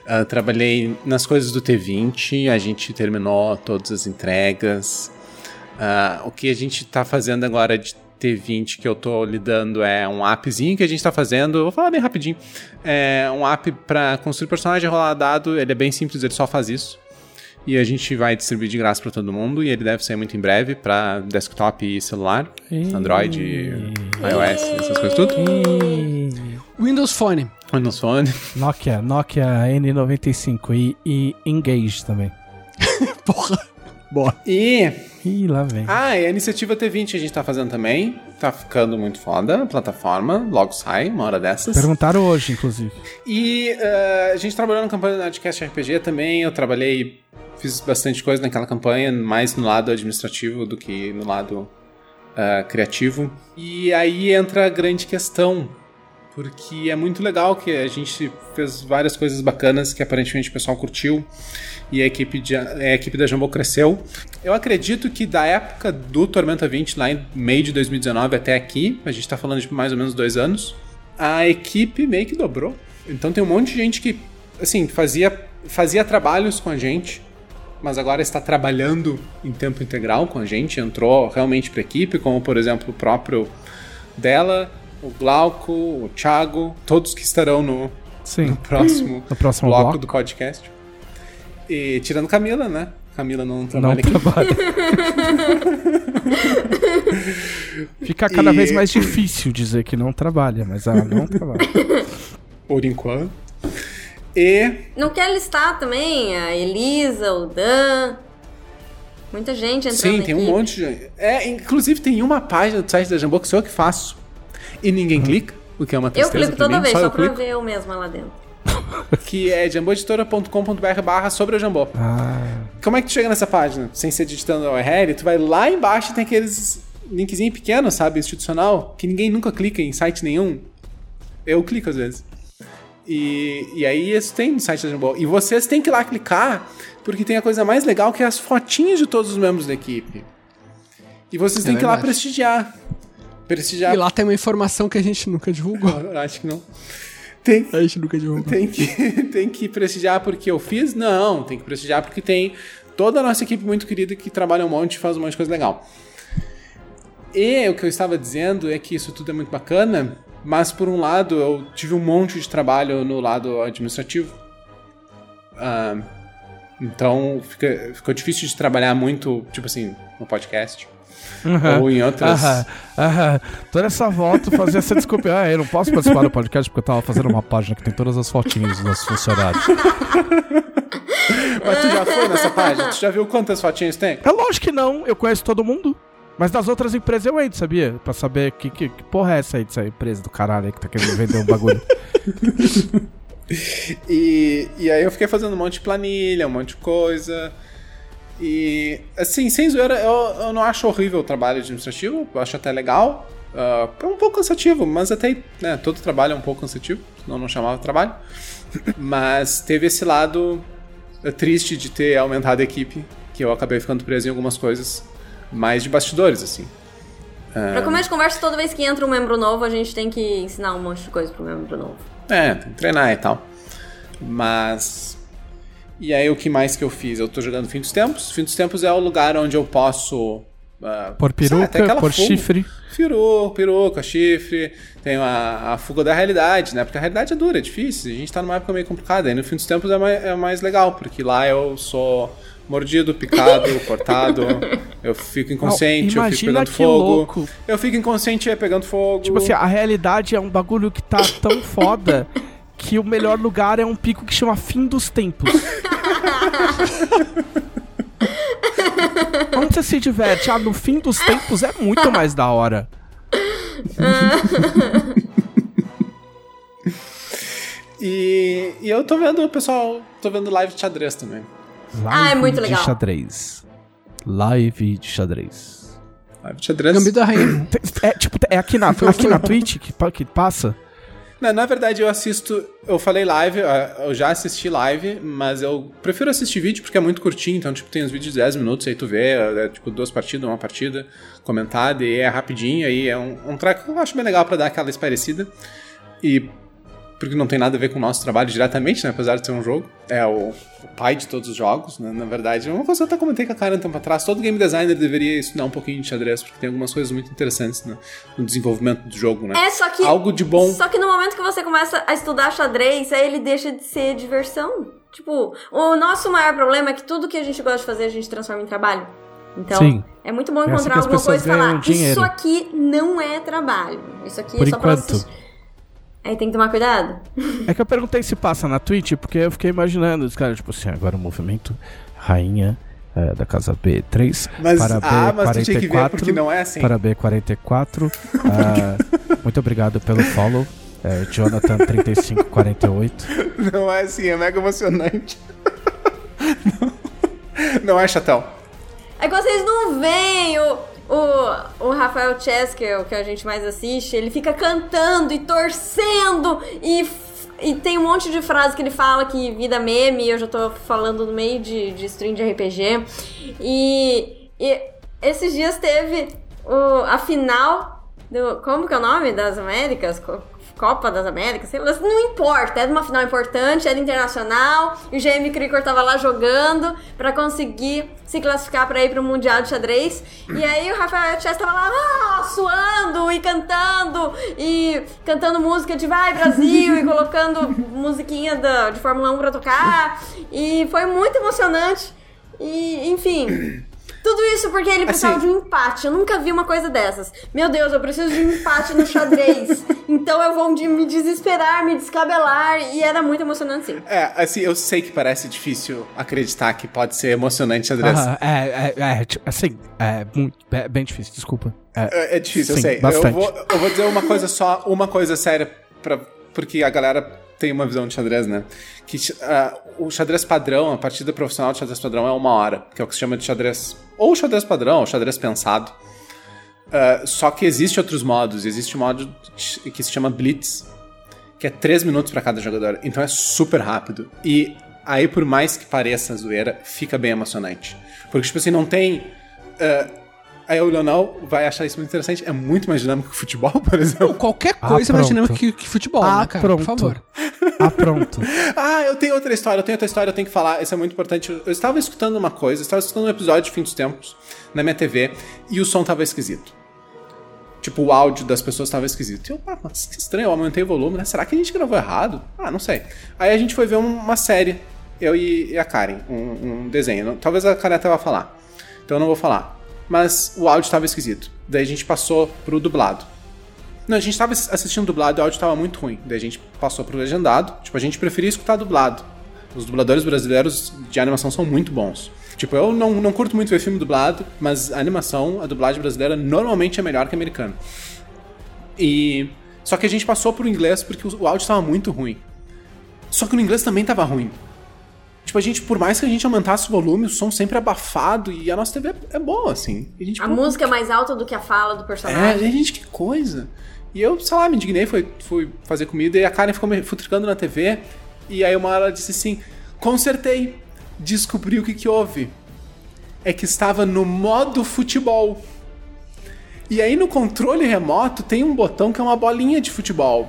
Ah, trabalhei nas coisas do T20, a gente terminou todas as entregas. Ah, o que a gente tá fazendo agora de T20 que eu tô lidando é um appzinho que a gente tá fazendo. Vou falar bem rapidinho. É um app para construir personagem rolar dado. Ele é bem simples, ele só faz isso. E a gente vai distribuir de graça para todo mundo. E ele deve sair muito em breve para desktop e celular, Android, iOS, essas coisas tudo.
Windows Phone.
Windows Phone.
Nokia, Nokia N95 e, e Engage também.
Porra. Boa.
E
Ih, lá vem.
Ah, e a iniciativa T20 a gente tá fazendo também. Tá ficando muito foda a plataforma. Logo sai, uma hora dessas.
Perguntaram hoje, inclusive.
E eh, a gente trabalhou na campanha do Nerdcast RPG também. Eu trabalhei, fiz bastante coisa naquela campanha, mais no lado administrativo do que no lado eh, criativo. E aí entra a grande questão. Porque é muito legal que a gente fez várias coisas bacanas que aparentemente o pessoal curtiu e a equipe, de, a equipe da Jumbo cresceu. Eu acredito que da época do Tormenta 20, lá em meio de 2019 até aqui, a gente tá falando de mais ou menos dois anos, a equipe meio que dobrou. Então tem um monte de gente que, assim, fazia, fazia trabalhos com a gente, mas agora está trabalhando em tempo integral com a gente, entrou realmente para a equipe, como por exemplo o próprio dela, o Glauco, o Thiago, todos que estarão no,
Sim.
no próximo,
No próximo
bloco,
bloco.
do podcast. E tirando Camila, né? Camila não
Não
trabalha aqui.
trabalha. Fica cada
E-
vez mais difícil dizer que não trabalha, mas ela não trabalha.
por enquanto. E
Não quer listar também a Elisa, o Dan. Muita gente entrando
sim, tem um monte de. É, inclusive tem uma página do site da Jambô que sou eu que faço. E ninguém clica, o que é uma
Eu
tristeza
clico
pra
toda
mim,
vez,
só
só,
eu
pra
clico,
ver eu mesma lá dentro.
que é jamboeditora.com.br barra sobre o Jambô.
Ah,
Como é que tu chega nessa página? Sem ser digitando a URL, tu vai lá embaixo e tem aqueles linkzinho pequeno, sabe, institucional, que ninguém nunca clica em site nenhum. Eu clico às vezes. E, e aí isso tem no site da Jambô. E vocês têm que ir lá clicar, porque tem a coisa mais legal que é as fotinhas de todos os membros da equipe. E vocês têm que ir lá prestigiar. Prestigiar.
E lá tem uma informação que a gente nunca divulgou.
Acho que não. Tem,
A gente nunca divulgou.
tem que, tem que prestigiar porque eu fiz? Não, tem que prestigiar porque tem toda a nossa equipe muito querida que trabalha um monte e faz um monte de coisa legal. E o que eu estava dizendo é que isso tudo é muito bacana, mas por um lado eu tive um monte de trabalho no lado administrativo. Ah, então fica, ficou difícil de trabalhar muito, tipo assim, no podcast. Ou em outras.
aham, aham. Toda essa volta fazia essa desculpa. Ah, eu não posso participar do podcast porque eu tava fazendo uma página que tem todas as fotinhas dos nossos funcionários.
Mas tu já foi nessa página? Tu já viu quantas fotinhas tem?
É lógico que não, eu conheço todo mundo. Mas das outras empresas eu entro, sabia? Pra saber que, que, que porra é essa aí dessa empresa do caralho aí que tá querendo vender um bagulho.
E, e aí eu fiquei fazendo um monte de planilha, um monte de coisa. E, assim, sem zoeira, eu, eu não acho horrível o trabalho administrativo, eu acho até legal. Ah, é um pouco cansativo, mas até, né, todo trabalho é um pouco cansativo, senão não chamava trabalho. mas teve esse lado eh, triste de ter aumentado a equipe, que eu acabei ficando preso em algumas coisas mais de bastidores, assim.
Pra começo de conversa, toda vez que entra um membro novo, a gente tem que ensinar um monte de coisa pro membro novo.
É, tem que treinar e tal. Mas. E aí, o que mais que eu fiz? Eu tô jogando Fim dos Tempos. Fim dos Tempos é o lugar onde eu posso. ah,
Por peruca,
aquela
por
fuga.
chifre.
Firu, peruca, chifre. Tem a, a fuga da realidade, né? Porque a realidade é dura, é difícil. A gente tá numa época meio complicada. E no Fim dos Tempos é mais, é mais legal, porque lá eu sou mordido, picado, cortado. Eu fico inconsciente,
Não,
eu fico pegando fogo.
louco.
Eu fico inconsciente é pegando fogo.
Tipo assim, a realidade é um bagulho que tá tão foda que o melhor lugar é um pico que chama Fim dos Tempos. Onde você se diverte? Ah, no fim dos tempos é muito mais da hora.
E, e eu tô vendo o pessoal, tô vendo live de xadrez também.
Ah, é muito
de
legal.
xadrez. Live de xadrez.
Live de xadrez.
Gambito da rainha.
É tipo, é aqui na, aqui na Twitch que, que passa.
Na, na verdade, eu assisto. Eu falei live, ah, eu já assisti live, mas eu prefiro assistir vídeo porque é muito curtinho. Então, tipo, tem os vídeos de 10 minutos, aí tu vê, é, tipo, duas partidas, uma partida comentada, e é rapidinho, aí é um, um track que eu acho bem legal pra dar aquela esparecida. E porque não tem nada a ver com o nosso trabalho diretamente, né? Apesar de ser um jogo. É o, o pai de todos os jogos, né? Na verdade, uma coisa que eu até comentei com a Karen um tempo atrás, todo game designer deveria estudar um pouquinho de xadrez, porque tem algumas coisas muito interessantes no, no desenvolvimento do jogo, né?
É, só que.
Algo de bom.
Só que no momento que você começa a estudar xadrez, aí ele deixa de ser diversão. Tipo, o nosso maior problema é que tudo que a gente gosta de fazer a gente transforma em trabalho. Então,
Sim.
é muito bom
É assim
encontrar
que as
alguma coisa e falar:
dinheiro.
Isso aqui não é trabalho. Isso aqui
Por
é só pra
enquanto.
assistir. Aí tem que tomar cuidado.
É que eu perguntei se passa na Twitch, porque eu fiquei imaginando, os caras, tipo assim, agora o movimento Rainha é, da Casa B3
Mas,
para
ah, mas tu tinha que ver
B44.
porque não é assim.
Para B44. ah, muito obrigado pelo follow. É, Jonathan3548.
Não é assim, é mega emocionante. não, não é chatão.
É que vocês não veem o, o, o Rafael Chess, que é o que a gente mais assiste, ele fica cantando e torcendo e, e tem um monte de frases que ele fala que vida meme, eu já tô falando no meio de, de stream de RPG. E, e esses dias teve o, a final do. Como que é o nome? Das Américas? Co- Copa das Américas, sei lá, não importa, é de uma final importante, é internacional, e o GM Cricor tava lá jogando pra conseguir se classificar pra ir pro Mundial de Xadrez, e aí o Rafael Chess tava lá, ah, suando e cantando, e cantando música de Vai Brasil, e colocando musiquinha da, de Fórmula 1 pra tocar, e foi muito emocionante, e enfim... Tudo isso porque ele precisava
Assim-
de um empate. Eu nunca vi uma coisa dessas. Meu Deus, eu preciso de um empate no xadrez. então eu vou me desesperar, me descabelar. E era muito emocionante, sim.
É, assim, eu sei que parece difícil acreditar que pode ser emocionante xadrez.
Ah, é, é, é, tipo, assim, é, muito, é bem difícil, desculpa. É,
É, é difícil,
Sim,
eu sei. Eu
bastante.
vou, eu vou dizer uma coisa só, uma coisa séria, pra, porque a galera tem uma visão de xadrez, né? Que ah, o xadrez padrão, a partida profissional de xadrez padrão é uma hora, que é o que se chama de xadrez. Ou xadrez padrão, ou xadrez pensado. Ah, só que existe outros modos. Existe um modo que se chama Blitz, que é 3 minutos pra cada jogador. Então é super rápido. E aí, por mais que pareça zoeira, fica bem emocionante. Porque, tipo assim, não tem. ah, aí o Leonel vai achar isso muito interessante. É muito mais dinâmico que o futebol, por
Não,
exemplo.
qualquer
Ah,
coisa é mais
pronto.
dinâmica que, que futebol,
Ah,
né, cara?
pronto.
Por favor.
Ah, pronto.
Ah, eu tenho outra história, eu tenho outra história, eu tenho que falar, isso é muito importante. Eu estava escutando uma coisa, eu estava escutando um episódio de Fim dos Tempos na minha TV e o som tava esquisito. Tipo, o áudio das pessoas estava esquisito. E eu, ah, mas que estranho, eu aumentei o volume, né? Será que a gente gravou errado? Ah, não sei. Aí a gente foi ver um- uma série, eu e, a Karen, um, um desenho. Não- Talvez a Karen até vá falar. Então eu não vou falar. Mas o áudio estava esquisito. Daí a gente passou pro dublado. Não, a gente tava assistindo dublado e o áudio tava muito ruim. Daí a gente passou pro legendado. Tipo, a gente preferia escutar dublado. Os dubladores brasileiros de animação são muito bons. Tipo, eu não, não curto muito ver filme dublado, mas a animação, a dublagem brasileira normalmente é melhor que a americana. E. Só que a gente passou pro inglês porque o áudio tava muito ruim. Só que no inglês também tava ruim. Tipo, a gente, por mais que a gente aumentasse o volume, o som sempre abafado e a nossa TV é boa, assim. A gente,
A
pô,
música é mais alta do que a fala do
é,
personagem.
gente, que coisa. E eu, sei lá, me indignei, fui, fui fazer comida e a Karen ficou me futricando na TV. E aí uma hora ela disse assim: consertei. Descobri o que, que houve. É que estava no modo futebol. E aí no controle remoto tem um botão que é uma bolinha de futebol.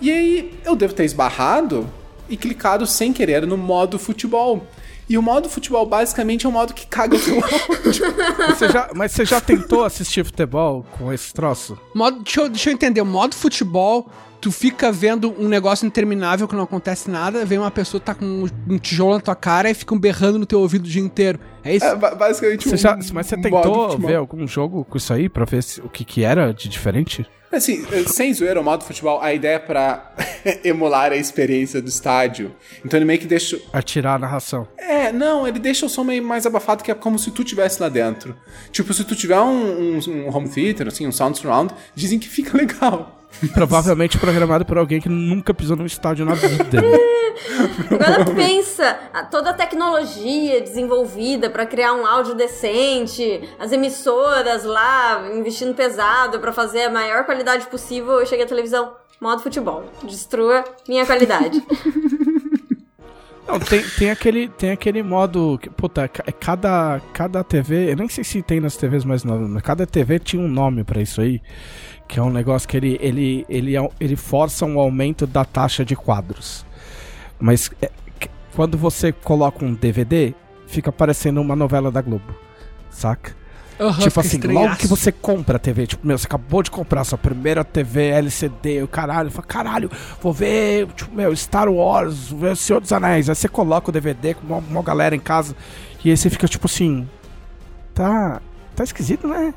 E aí eu devo ter esbarrado e clicado sem querer no modo futebol. E o modo futebol basicamente é um modo que caga o teu áudio.
Você já- mas você já tentou assistir futebol com esse troço?
Modo, deixa, eu, deixa eu entender. Modo futebol, tu fica vendo um negócio interminável que não acontece nada, vem uma pessoa tá com um, um tijolo na tua cara e ficam berrando no teu ouvido o dia inteiro. É isso?
É ba- basicamente
Você
um
já- mas você tentou ver algum jogo com isso aí pra ver se- o que, que era de diferente?
Assim, sem zoeira, o modo futebol, a ideia é pra emular a experiência do estádio. Então ele meio que deixa.
Atirar a narração.
É, não, ele deixa o som meio mais abafado, que é como se tu tivesse lá dentro. Tipo, se tu tiver um, um- um home theater, assim, um sound surround, dizem que fica legal.
Provavelmente programado por alguém que nunca pisou num estádio na vida.
Agora pensa, a- toda a tecnologia desenvolvida pra criar um áudio decente, as emissoras lá investindo pesado pra fazer a maior qualidade possível, eu cheguei à televisão, modo futebol, destrua minha qualidade.
Não, tem, tem, aquele, tem aquele modo. Que, puta, ca- cada, cada TV. Eu nem sei se tem nas TVs mais novas, mas cada TV tinha um nome pra isso aí. Que é um negócio que ele, ele, ele, au- ele força um aumento da taxa de quadros. Mas é, quando você coloca um DVD, fica parecendo uma novela da Globo. Saca?
Aham,
tipo assim,
estranhaço.
logo que você compra a TV, tipo, meu, você acabou de comprar sua primeira TV LCD, o caralho, fala, caralho, vou ver, tipo, meu, Star Wars, vou ver o Senhor dos Anéis. Aí você coloca o DVD com uma, uma galera em casa, e aí você fica tipo assim, tá, tá esquisito, né?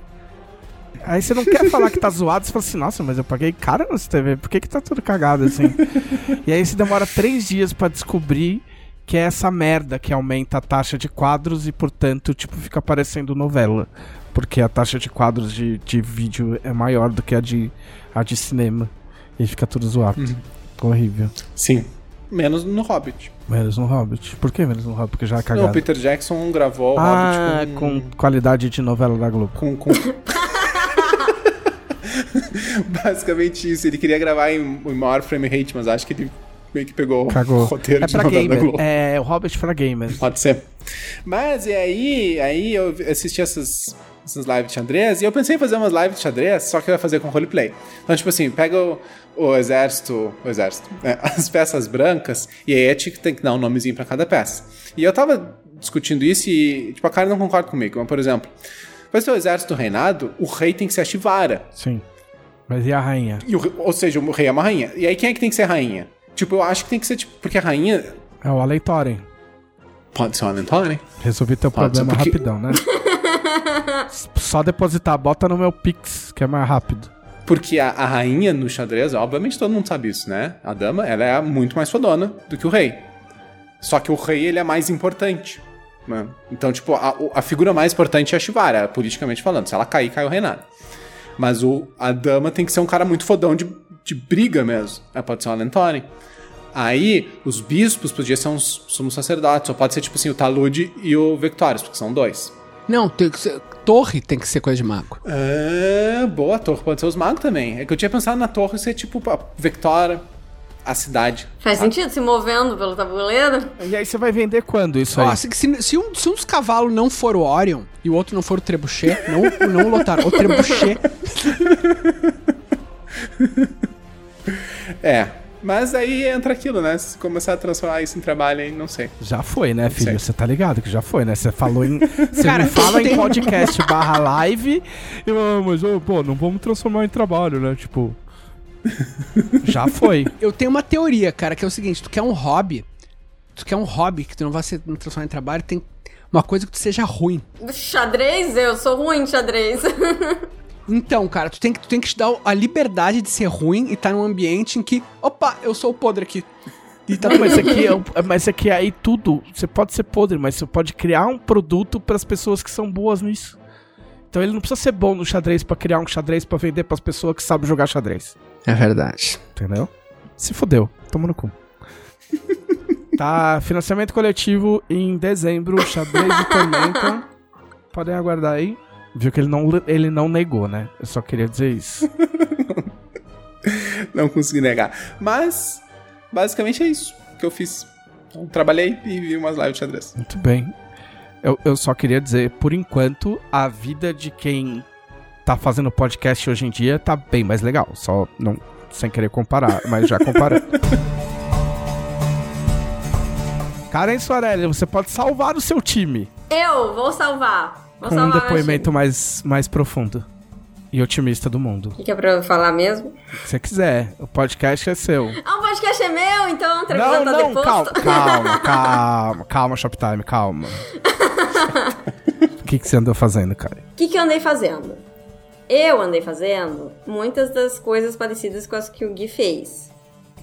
Aí você não quer falar que tá zoado, você fala assim, nossa, mas eu paguei caro nessa TV, por que que tá tudo cagado assim? e aí você demora três dias pra descobrir que é essa merda que aumenta a taxa de quadros e, portanto, tipo, fica parecendo novela. Porque a taxa de quadros de, de vídeo é maior do que a de, a de cinema. E fica tudo zoado. Horrível.
Sim. Menos no Hobbit.
Menos no Hobbit. Por que menos no Hobbit? Porque já é
Não, o
cagado.
Peter Jackson gravou o
ah,
Hobbit
com
com...
qualidade de novela da Globo.
com, com... Basicamente isso. Ele queria gravar em, em maior frame rate, mas acho que ele meio que pegou
Cagou.
o roteiro
É
de
pra gamer.
Globo.
É o Hobbit pra gamer.
Pode ser. Mas e aí, aí eu assisti essas, essas lives de xadrez e eu pensei em fazer umas lives de xadrez, só que eu ia fazer com roleplay. Então, tipo assim, pega o, o exército, o exército, né, as peças brancas e aí a gente tem que dar um nomezinho pra cada peça. E eu tava discutindo isso e, tipo, a cara não concorda comigo. Mas, por exemplo, pra ser o exército do reinado, o rei tem que ser a Chivara.
Sim. Mas e a rainha?
E o, ou seja, o rei é uma rainha. E aí quem é que tem que ser rainha? Tipo, eu acho que tem que ser, tipo, porque a rainha
É o Aleitóren.
pode ser uma Antônia.
Resolvi teu
Pode
problema
porque-
rapidão, né? Só depositar, bota no meu Pix, que é mais rápido.
Porque a, a rainha no xadrez, obviamente todo mundo sabe isso, né? A dama, ela é muito mais fodona do que o rei. Só que o rei, ele é mais importante. Né? Então, tipo, a, o- a figura mais importante é a Shivara, politicamente falando. Se ela cair, cai o reinado. Mas o, a dama tem que ser um cara muito fodão de, de briga mesmo. Ela pode ser uma Lentone. Aí, os bispos podiam ser uns sumos sacerdotes. Ou pode ser, tipo assim, o Talude e o Victorious, porque são dois.
Não, tem que ser, torre tem que ser coisa de mago.
Ah, boa, a torre pode ser os magos também. É que eu tinha pensado na torre ser tipo a Victoria, a cidade.
Faz sentido se movendo pelo tabuleiro?
E aí você vai vender quando isso aí?
Ó, se, se, um, se um dos cavalos não for o Orion e o outro não for o Trebuchet, não, não o Lotar, o Trebuchet,
É. Mas aí entra aquilo, né? Se começar a transformar isso em trabalho aí, não sei.
Já foi, né, filho? Você tá ligado que já foi, né? Você falou em. Você
Cara,
me fala
tem-
em podcast barra live. E, ah, mas, pô, não vamos transformar em trabalho, né? Tipo. Já foi.
eu tenho uma teoria, cara, que é o seguinte, tu quer um hobby, tu quer um hobby que tu não vai se transformar em trabalho, tem uma coisa que tu seja ruim.
Xadrez? Eu sou ruim em xadrez.
Então, cara, tu tem, que, tu tem que te dar a liberdade de ser ruim e estar num ambiente em que, opa, eu sou o podre aqui. E tá
Não, mas aqui, é, o- mas aqui aí tudo. Você pode ser podre, mas você pode criar um produto pras pessoas que são boas nisso. Então ele não precisa ser bom no xadrez pra criar um xadrez pra vender pras pessoas que sabem jogar xadrez.
É verdade.
Entendeu? Se fudeu. Toma no cu. tá, financiamento coletivo em dezembro, xadrez e tormenta. Podem aguardar aí. Viu que ele não, ele não negou, né? Eu só queria dizer isso.
Não consegui negar. Mas, basicamente é isso que eu fiz. Então, trabalhei e vi umas lives de xadrez.
Muito bem. Eu, eu só queria dizer, por enquanto, a vida de quem tá fazendo podcast hoje em dia tá bem mais legal. Só não sem querer comparar, mas já comparando. Karen Soarelli, você pode salvar o seu time
Eu vou salvar. Vou
com um
salvar meu
depoimento mais, mais profundo e otimista do mundo.
O que, que é pra eu falar mesmo?
Se você quiser, o podcast é seu.
Ah, o podcast é meu, então entrevista
Não,
tá
não,
deposto.
calma, calma, calma, calma, Shoptime, calma. O que, que você andou fazendo, cara?
O que, que eu andei fazendo? Eu andei fazendo muitas das coisas parecidas com as que o Gui fez.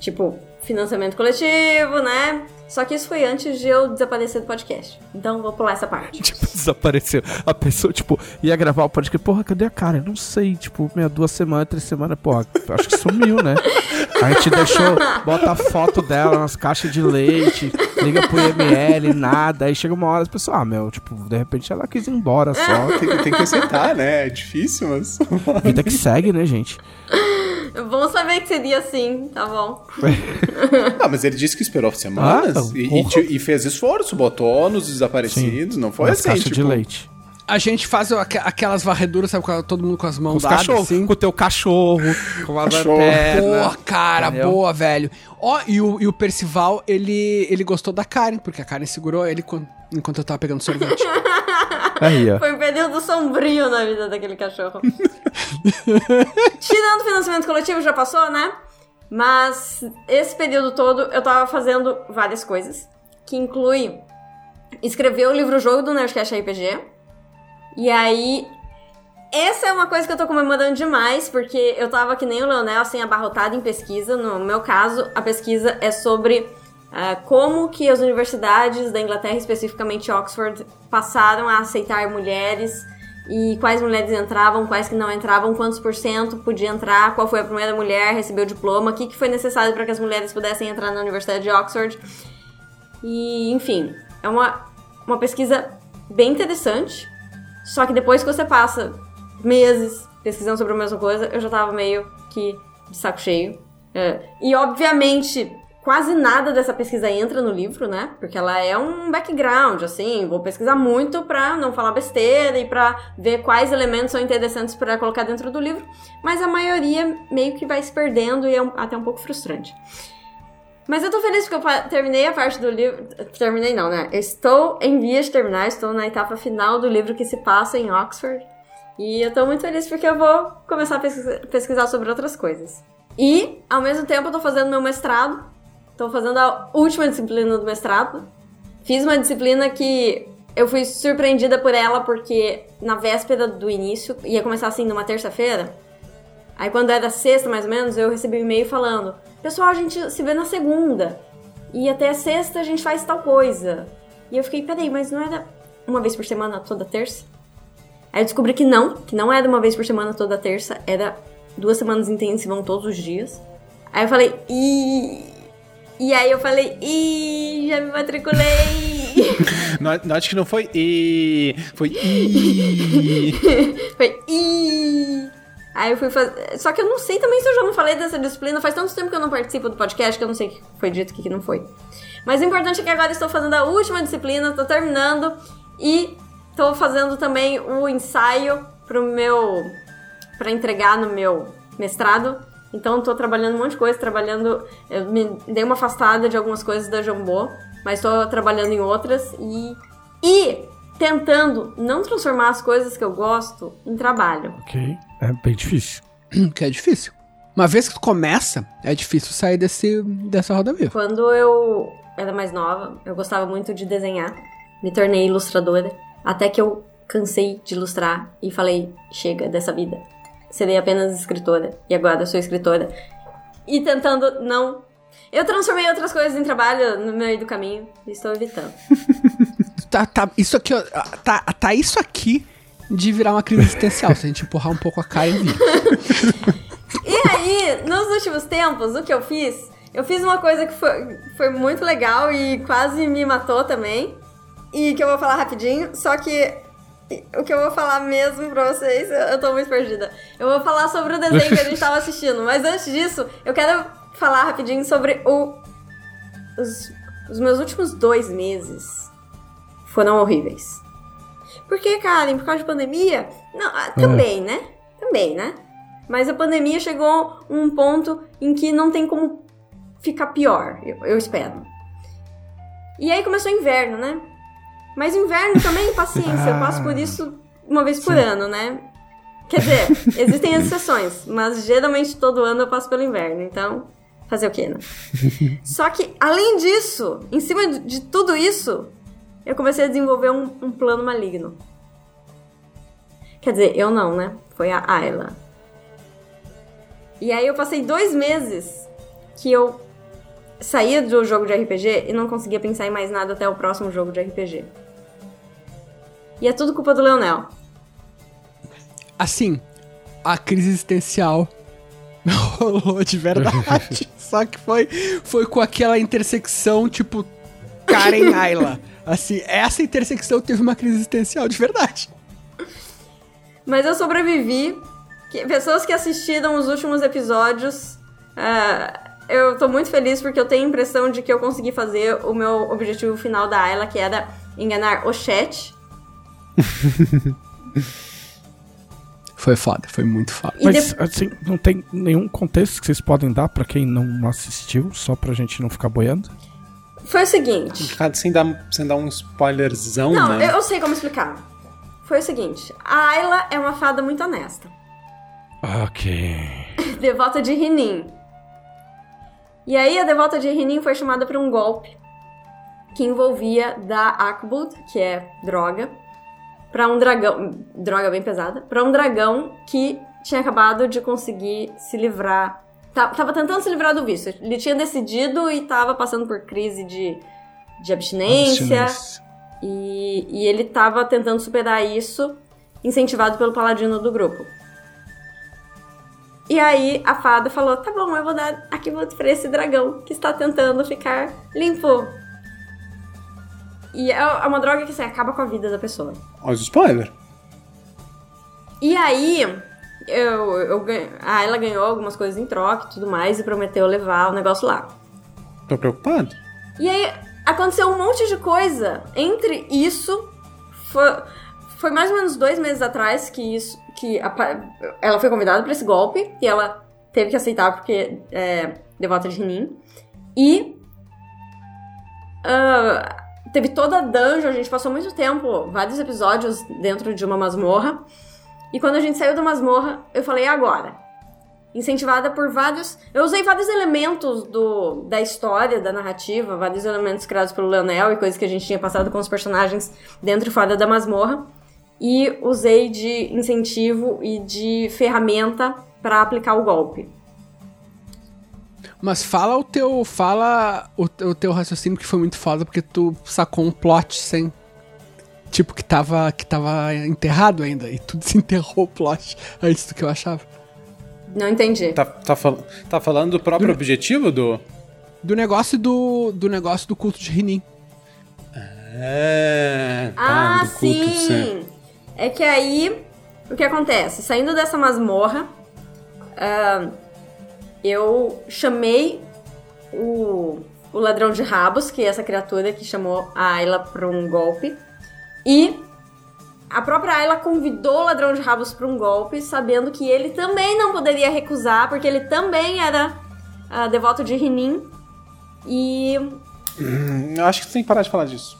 Tipo, financiamento coletivo, né? Só que isso foi antes de eu desaparecer do podcast. Então vou pular essa parte.
Tipo, desapareceu. A pessoa, tipo, ia gravar o podcast. Porra, cadê a cara? Eu não sei. Tipo, meia duas semanas, três semanas, porra. Acho que sumiu, né? A gente deixou, bota a foto dela nas caixas de leite, liga pro IML, nada. Aí chega uma hora as pessoas, ah, meu, tipo, de repente ela quis ir embora só.
Tem, que- tem que aceitar, né? É difícil, mas.
Vida que segue, né, gente?
Vamos saber que seria assim, tá bom?
Ah, mas ele disse que esperou semanas
Ah,
e, e e fez esforço, botou nos desaparecidos. Não foi
Nas
assim, tipo.
de leite.
A gente faz aqu- aquelas varreduras, sabe, com todo mundo com as mãos
os
dadas, assim.
com o teu cachorro, com a
Cachorro.
lanterna.
Pô, cara,
entendeu?
boa, velho. Ó, e o, e o Percival, ele, ele gostou da Karen, porque a Karen segurou ele quan- enquanto eu tava pegando sorvete.
Aí, ó.
Foi um período sombrio na vida daquele cachorro. Tirando o financiamento coletivo, já passou, né? Mas esse período todo eu tava fazendo várias coisas, que inclui escrever o livro-jogo do Nerdcast RPG. E aí, essa é uma coisa que eu tô comemorando demais, porque eu tava que nem o Leonel, assim, abarrotado em pesquisa. No meu caso, a pesquisa é sobre ah, como que as universidades da Inglaterra, especificamente Oxford, passaram a aceitar mulheres e quais mulheres entravam, quais que não entravam, quantos por cento podia entrar, qual foi a primeira mulher, recebeu o diploma, o que, que foi necessário para que as mulheres pudessem entrar na Universidade de Oxford. E, enfim, é uma, uma pesquisa bem interessante. Só que depois que você passa meses pesquisando sobre a mesma coisa, eu já tava meio que de saco cheio. É. E, obviamente, quase nada dessa pesquisa entra no livro, né? Porque ela é um background, assim. Vou pesquisar muito pra não falar besteira e pra ver quais elementos são interessantes pra colocar dentro do livro. Mas a maioria meio que vai se perdendo e é um- até um pouco frustrante. Mas eu tô feliz porque eu terminei a parte do livro. Terminei não, né? Estou em vias de terminar, estou na etapa final do livro que se passa em Oxford. E eu tô muito feliz porque eu vou começar a pesquisa- pesquisar sobre outras coisas. E, ao mesmo tempo, eu tô fazendo meu mestrado. Tô fazendo a última disciplina do mestrado. Fiz uma disciplina que eu fui surpreendida por ela porque na véspera do início, ia começar assim numa terça-feira. Aí quando era sexta, mais ou menos, eu recebi um e-mail falando: Pessoal, a gente se vê na segunda. E até sexta a gente faz tal coisa. E eu fiquei, peraí, mas não era uma vez por semana toda terça? Aí eu descobri que não, que não era uma vez por semana toda terça, era duas semanas intensivas todos os dias. Aí eu falei, e E aí eu falei, ih, já me matriculei.
No- Note que não foi e foi e
Foi, ih. Aí eu fui fazer. Só que eu não sei também se eu já não falei dessa disciplina. Faz tanto tempo que eu não participo do podcast que eu não sei o que foi dito e o que não foi. Mas o importante é que agora estou fazendo a última disciplina, estou terminando e estou fazendo também o ensaio pro meu. para entregar no meu mestrado. Então estou trabalhando um monte de coisa, trabalhando. Eu me dei uma afastada de algumas coisas da Jambô, mas estou trabalhando em outras e. E tentando não transformar as coisas que eu gosto em trabalho.
Ok. É bem difícil.
que é difícil. Uma vez que tu começa, é difícil sair desse, dessa roda viva.
Quando eu era mais nova, eu gostava muito de desenhar. Me tornei ilustradora. Até que eu cansei de ilustrar e falei: chega dessa vida. Serei apenas escritora. E agora sou escritora. E tentando não. Eu transformei outras coisas em trabalho no meio do caminho e estou evitando.
Tá, tá, isso aqui, ó, tá, tá isso aqui de virar uma crise existencial. se a gente empurrar um pouco a cara e vir.
E aí, nos últimos tempos, o que eu fiz? Eu fiz uma coisa que foi, foi muito legal e quase me matou também. E que eu vou falar rapidinho, só que o que eu vou falar mesmo pra vocês, eu tô muito perdida. Eu vou falar sobre o desenho que a gente tava assistindo, mas antes disso, eu quero falar rapidinho sobre o. Os, os meus últimos dois meses foram horríveis. Por que, Karen? Por causa de pandemia? Não, ah, também, né? Também, né? Mas a pandemia chegou um ponto em que não tem como ficar pior, eu, eu espero. E aí começou o inverno, né? Mas inverno também, paciência, eu passo por isso uma vez por ano, né? Quer dizer, existem exceções, mas geralmente todo ano eu passo pelo inverno, então fazer o quê, né? Só que, além disso, em cima de- de tudo isso, eu comecei a desenvolver um, um plano maligno. Quer dizer, eu não, né? Foi a Ayla. E aí eu passei dois meses que eu saía do jogo de RPG e não conseguia pensar em mais nada até o próximo jogo de RPG. E é tudo culpa do Leonel.
Assim, a crise existencial rolou de verdade. Só que foi, foi com aquela intersecção, tipo, Karen Ayla. Assim, essa intersecção teve uma crise existencial de verdade.
Mas eu sobrevivi. Que- pessoas que assistiram os últimos episódios, ah, eu tô muito feliz porque eu tenho a impressão de que eu consegui fazer o meu objetivo final da Ayla, que era enganar o chat.
Foi foda, foi muito foda.
Mas, assim, não tem nenhum contexto que vocês podem dar pra quem não assistiu, só pra gente não ficar boiando?
Foi o seguinte.
Sem dar, sem dar um spoilerzão,
Não,
né?
eu, eu sei como explicar. Foi o seguinte: a Ayla é uma fada muito honesta.
Ok.
devota de Rinin. E aí a devota de Rinin foi chamada para um golpe que envolvia da Akbud, que é droga, para um dragão, droga bem pesada, para um dragão que tinha acabado de conseguir se livrar, ta- tava tentando se livrar do vício. Ele tinha decidido e tava passando por crise de, de abstinência. E, e ele tava tentando superar isso, incentivado pelo paladino do grupo. E aí a fada falou: tá bom, eu vou dar aqui pra esse dragão que está tentando ficar limpo. E é é uma droga que assim, acaba com a vida da pessoa.
Olha o spoiler.
E aí, eu, eu, ganho- ah, ela ganhou algumas coisas em troca e tudo mais e prometeu levar o negócio lá.
Tô preocupado.
E aí aconteceu um monte de coisa. Entre isso, foi, foi mais ou menos dois meses atrás que isso. que apa- ela foi convidada para esse golpe e ela teve que aceitar porque é devota de Rinin. E ah, teve toda a dungeon, a gente passou muito tempo, vários episódios dentro de uma masmorra. E quando a gente saiu da masmorra, eu falei, "E agora? incentivada por vários. Eu usei vários elementos do, da história, da narrativa, vários elementos criados pelo Leonel e coisas que a gente tinha passado com os personagens dentro e fora da masmorra. E usei de incentivo e de ferramenta para aplicar o golpe.
Mas fala o teu. Fala o, o teu raciocínio que foi muito foda, porque tu sacou um plot sem. Tipo, que tava, que tava enterrado ainda. E tu desenterrou o plot antes do que eu achava.
Não entendi.
Tá, tá, fal- tá falando do próprio objetivo do.
Do negócio do. Do negócio do culto de Rinin.
É. tá,
Ah,
do culto,
sim! É que aí, o que acontece? Saindo dessa masmorra, ah, eu chamei o, o ladrão de rabos, que é essa criatura que chamou a Ayla pra um golpe, e a própria Ayla convidou o ladrão de rabos pra um golpe, sabendo que ele também não poderia recusar, porque ele também era ah, devoto de Rinin, e
Hum, Eu acho que tu tem que parar de falar disso.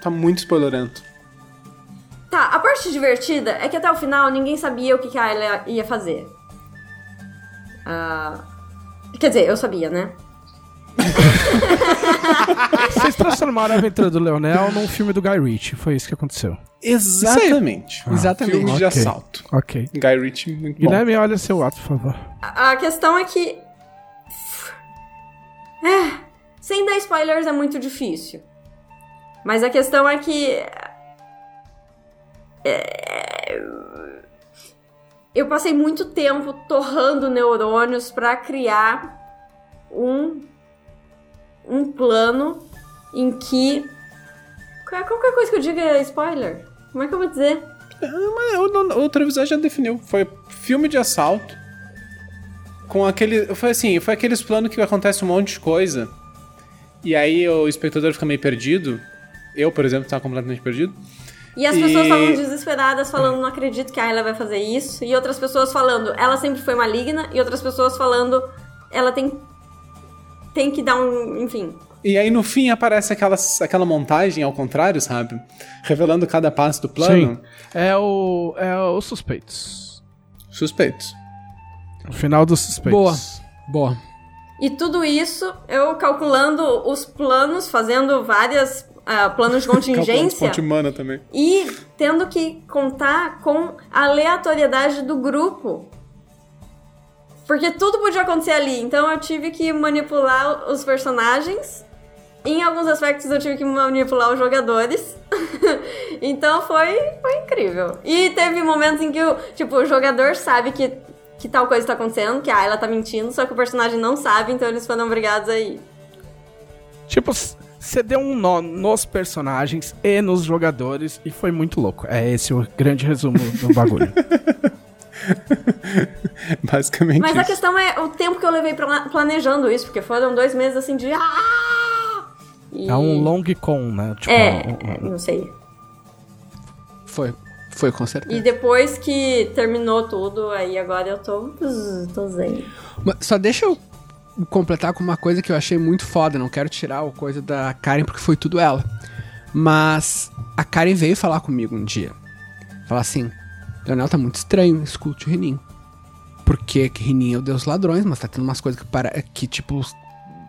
Tá muito spoilerento.
Tá, a parte divertida é que até o final ninguém sabia o que, que a Ayla ia fazer. Ah, quer dizer, eu sabia, né?
Vocês transformaram a aventura do Leonel num filme do Guy Ritchie. Foi isso que aconteceu.
Exatamente.
Exatamente.
Filme de
ok.
assalto.
Ok.
Guy Ritchie, muito bom.
Guilherme, olha seu ato, por favor.
A, a questão é que. É, sem dar spoilers é muito difícil. Mas a questão é que. é, eu passei muito tempo torrando neurônios pra criar um um plano em que qual- qualquer coisa que eu diga é spoiler. Como é que eu vou dizer?
Mas o, o, já definiu. Foi filme de assalto. Com aquele. Foi assim, foi aqueles planos que acontece um monte de coisa. E aí o espectador fica meio perdido. Eu, por exemplo, tava completamente perdido.
E as
E-
pessoas estavam desesperadas, falando, não acredito que a Ayla vai fazer isso. E outras pessoas falando, ela sempre foi maligna. E outras pessoas falando, ela tem. Tem que dar um. Enfim.
E aí no fim aparece aquela, aquela montagem ao contrário, sabe? Revelando cada passo do plano.
Sim. É o. É os suspeitos.
Suspeitos.
O final dos suspeitos.
Boa. Boa.
E tudo isso, eu calculando os planos, fazendo várias. Ah, planos de contingência.
humana também.
E tendo que contar com a aleatoriedade do grupo. Porque tudo podia acontecer ali. Então eu tive que manipular os personagens. Em alguns aspectos eu tive que manipular os jogadores. então foi, foi incrível. E teve momentos em que o, tipo, o jogador sabe que, que tal coisa tá acontecendo, que a Ayla tá mentindo, só que o personagem não sabe, então eles foram obrigados a ir.
Tipo, você deu um nó nos personagens e nos jogadores e foi muito louco. É esse o grande resumo do bagulho.
Basicamente
Mas a
isso.
questão é o tempo que eu levei planejando isso, porque foram dois meses assim de. Ah! E-
É um long con, né? Tipo,
É,
um- um-
não sei.
Foi. Foi, com certeza.
E depois que terminou tudo, aí agora eu tô. tô zen.
Mas Só deixa eu completar com uma coisa que eu achei muito foda. Não quero tirar a coisa da Karen porque foi tudo ela. Mas a Karen veio falar comigo um dia. Falar assim: Leonel, tá muito estranho culto de Renin. Porque que Renin é o deus ladrões, mas tá tendo umas coisas que, para, que tipo,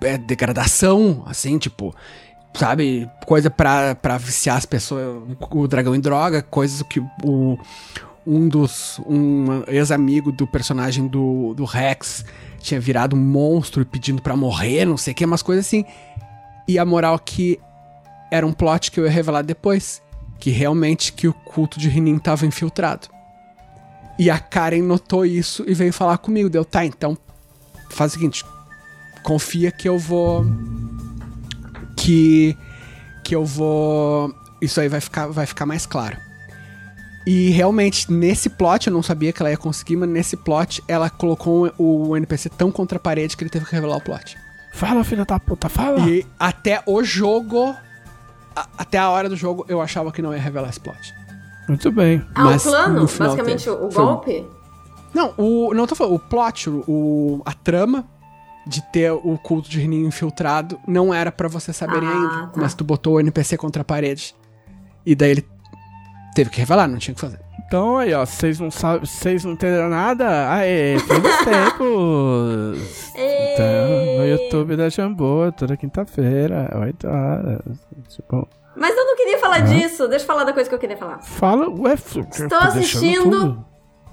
é degradação, assim, tipo, sabe? Coisa pra, pra viciar as pessoas, o dragão em droga, coisas que o, um dos. Um ex-amigo do personagem do, do Rex tinha virado um monstro pedindo pra morrer, não sei o que, umas coisas assim. E a moral que era um plot que eu ia revelar depois. Que realmente que o culto de Rinin tava infiltrado. E a Karen notou isso e veio falar comigo. Deu, tá, então faz o seguinte. Confia que eu vou. Que. Que eu vou. Isso aí vai ficar, vai ficar mais claro. E realmente, nesse plot, eu não sabia que ela ia conseguir, mas nesse plot, ela colocou o NPC tão contra a parede que ele teve que revelar o plot.
Fala, filha da puta, fala!
E até o jogo. a- até a hora do jogo, eu achava que não ia revelar esse plot.
Muito bem.
Ah,
Mas
o plano? Basicamente
teve.
o
Foi-
golpe?
Não, o. Não tô falando, o plot, o, a trama de ter o culto de Renin infiltrado não era pra você saberem
Ah,
ainda.
tá.
Mas tu botou o NPC contra a parede. E daí ele teve que revelar, não tinha o que fazer.
Então aí, ó, vocês não sabem, vocês não entenderam nada? Aê, feliz tempos! Então, no YouTube da Jamboa, toda quinta-feira, 8 horas. Tipo,
Mas eu não queria falar disso. Deixa eu falar da coisa que eu queria falar.
fala, ué,
Estou assistindo
tudo.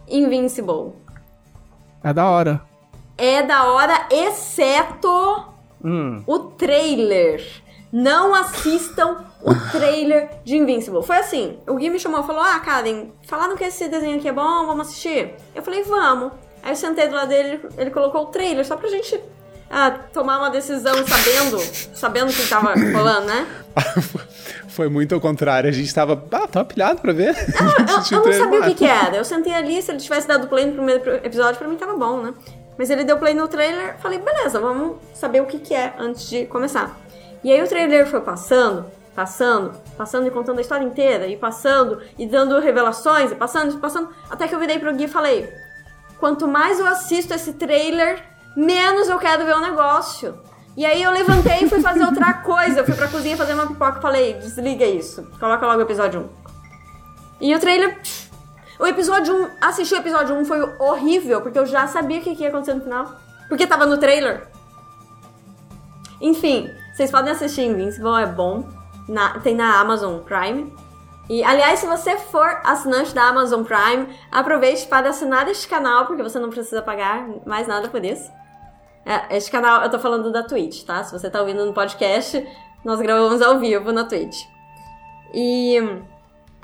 Invincible.
É da hora.
É da hora, exceto
Hum.
o trailer. Não assistam o trailer de Invincible. Foi assim, o Gui me chamou e falou, ah, Karen, falaram que esse desenho aqui é bom, vamos assistir? Eu falei, vamos. Aí eu sentei do lado dele, ele colocou o trailer, só pra gente ah, tomar uma decisão sabendo, sabendo o que tava rolando, né?
Foi muito ao contrário. A gente tava. Ah, tava pilhado pra ver.
Eu, eu não sabia o que, que era. Eu sentei ali, se ele tivesse dado play no primeiro episódio, pra mim tava bom, né? Mas ele deu play no trailer, falei, beleza, vamos saber o que, que é antes de começar. E aí o trailer foi passando, passando, passando e contando a história inteira, e passando, e dando revelações, e passando, e passando, até que eu virei pro Gui e falei: quanto mais eu assisto esse trailer, menos eu quero ver o negócio. E aí eu levantei e fui fazer outra coisa. Eu fui pra cozinha fazer uma pipoca e falei, desliga isso. Coloca logo o episódio 1. E o trailer. O episódio 1. Assistir o episódio 1 foi horrível, porque eu já sabia o que ia acontecer no final. Porque tava no trailer. Enfim, vocês podem assistir Invincible, é bom. Na- tem na Amazon Prime. E, aliás, se você for assinante da Amazon Prime, aproveite para assinar este canal, porque você não precisa pagar mais nada por isso. É, este canal, eu tô falando da Twitch, tá? Se você tá ouvindo no podcast, nós gravamos ao vivo na Twitch. E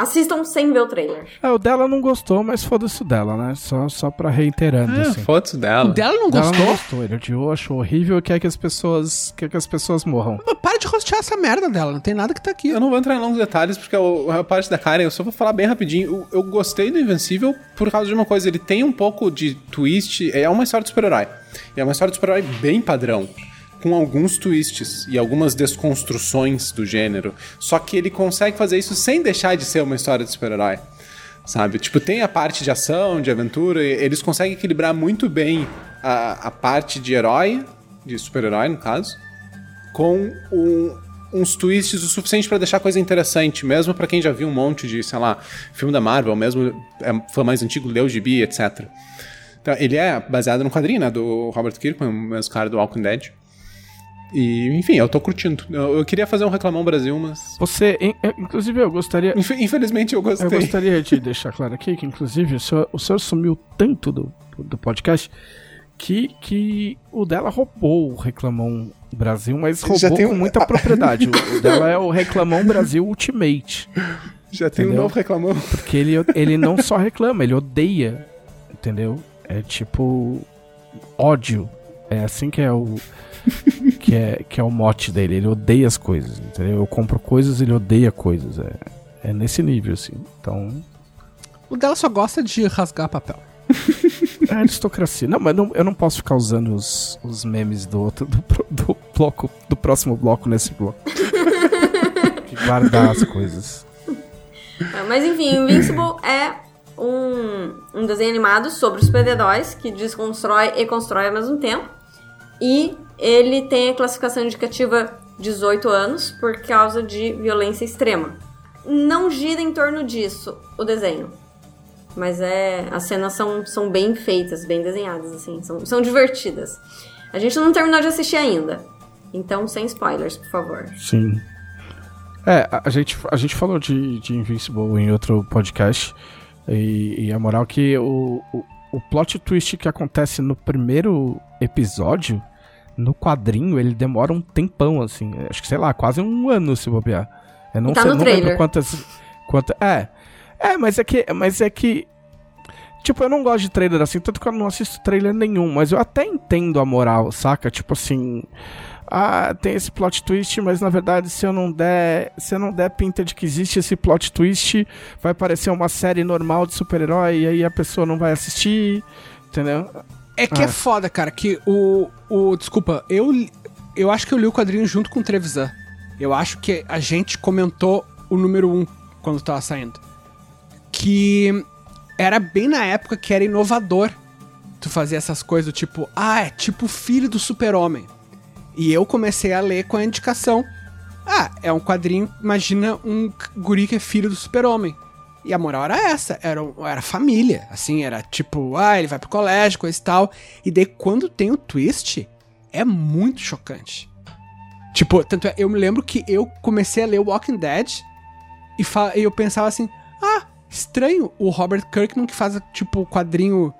assistam sem ver o trailer.
É, o dela não gostou, mas foda-se o dela, né? Só, só pra reiterando,
Ah,
assim.
fotos
O
dela.
dela não gostou?
não gostou, ele odiou, achou horrível e quer que as pessoas, quer que as pessoas morram.
Mas Para de rostear essa merda dela, não tem nada que tá aqui.
Eu não vou entrar em longos detalhes, porque o- a parte da Karen, eu só vou falar bem rapidinho. Eu, eu gostei do Invencível por causa de uma coisa. Ele tem um pouco de twist. É uma história de super-herói. E é uma história de super-herói bem padrão. Com alguns twists e algumas desconstruções do gênero. Só que ele consegue fazer isso sem deixar de ser uma história de super-herói. Sabe? Tipo, tem a parte de ação, de aventura. Eles conseguem equilibrar muito bem a, a parte de herói, de super-herói, no caso com uns twists o suficiente pra deixar a coisa interessante, mesmo pra quem já viu um monte de, sei lá, filme da Marvel, mesmo é mais antigo, leu gibi, etc. Então, ele é baseado no quadrinho, né, do Robert Kirkman, o mesmo cara do Walking Dead. E, enfim, eu tô curtindo. Eu, eu queria fazer um Reclamão Brasil, mas...
Você, in- eh, inclusive, eu gostaria,
infe- Infelizmente eu gostei.
eu gostaria de deixar claro aqui que, inclusive, o senhor, o senhor sumiu tanto do, do podcast que, que o dela roubou o Reclamão Brasil, mas
Já
roubou
tem
com muita propriedade. O, o dela é o Reclamão Brasil Ultimate.
Já tem um
Entendeu?
novo reclamão.
Porque ele, ele não só reclama, ele odeia. Entendeu? É tipo. ódio. É assim que é o. Que é, que é o mote dele. Ele odeia as coisas, entendeu? Eu compro coisas, ele odeia coisas. É, é nesse nível, assim. Então.
O dela só gosta de rasgar papel.
É aristocracia. Não, mas não- eu não posso ficar usando os, os memes do outro, do, do bloco, do próximo bloco nesse bloco. Que guardar as coisas.
É, Mas enfim, Invincible é um, um desenho animado sobre super-heróis que desconstrói e constrói ao mesmo tempo. E ele tem a classificação indicativa 18 anos por causa de violência extrema. Não gira em torno disso o desenho. Mas é. As cenas são, são bem feitas, bem desenhadas, assim, são, são divertidas. A gente não terminou de assistir ainda. Então, sem spoilers, por favor.
Sim. É, a, gente, a gente falou de, de Invincible em outro podcast. E, e a moral é que o, o, o plot twist que acontece no primeiro episódio, no quadrinho, ele demora um tempão, assim. Acho que, sei lá, quase um ano se bobear. Eu não
tá
sei, não lembro
trailer.
quantas. Quanta, é. É, mas é que. Mas é que. Tipo, eu não gosto de trailer assim, tanto que eu não assisto trailer nenhum, mas eu até entendo a moral, saca? Tipo assim. Ah, tem esse plot twist, mas na verdade, se eu não der. Se eu não der pinta de que existe esse plot twist, vai parecer uma série normal de super-herói e aí a pessoa não vai assistir. Entendeu?
É que
Ah.
é foda, cara, que o. o desculpa, eu, eu acho que eu li o quadrinho junto com o Trevisan. Eu acho que a gente comentou o número 1 um quando tava saindo. Que era bem na época que era inovador tu fazer essas coisas do tipo, ah, é tipo filho do super-homem. E eu comecei a ler com a indicação. Ah, é um quadrinho, imagina um guri que é filho do super-homem. E a moral era essa, era, era família, assim, era tipo, ah, ele vai pro colégio, coisa e tal. E daí quando tem o twist, é muito chocante. Tipo, tanto é, eu me lembro que eu comecei a ler Walking Dead e, e eu pensava assim, ah, estranho o Robert Kirkman que faz, tipo, quadrinho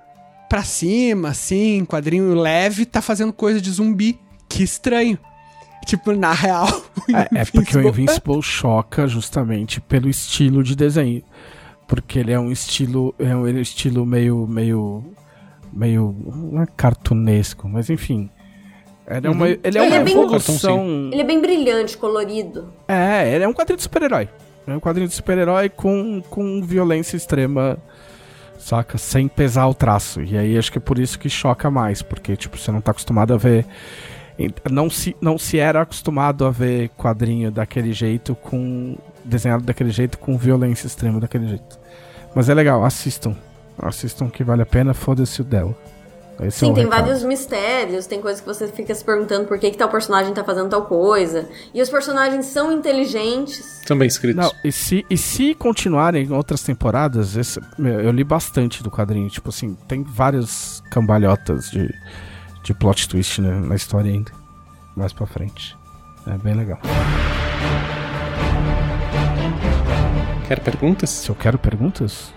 pra cima, assim, quadrinho leve, tá fazendo coisa de zumbi. Que estranho. Tipo, na real.
É, é porque o
Invincible-
choca justamente pelo estilo de desenho. Porque ele é um estilo. É um estilo meio. meio. meio. não é cartunesco, mas enfim. Ele é uma, ele é
Ele
uma
é bem-
evolução.
Ele é bem brilhante, colorido.
É, ele é um quadrinho de super-herói. É um quadrinho de super-herói com, com violência extrema, saca? Sem pesar o traço. E aí acho que é por isso que choca mais, porque, tipo, você não tá acostumado a ver. Não se, não se era acostumado a ver quadrinho daquele jeito, com. desenhado daquele jeito, com violência extrema daquele jeito. Mas é legal, assistam. Assistam que vale a pena, foda-se o dela. Esse é
Sim,
o
tem
recado.
vários mistérios, tem coisas que você fica se perguntando por que, que tal personagem tá fazendo tal coisa. E os personagens são inteligentes.
São bem escritos.
Não, e se, e se continuarem em outras temporadas, esse- eu li bastante do quadrinho. Tipo assim, tem várias cambalhotas de, de plot twist né, na história ainda. Mais pra frente. É bem legal.
Quer perguntas?
Se eu quero perguntas?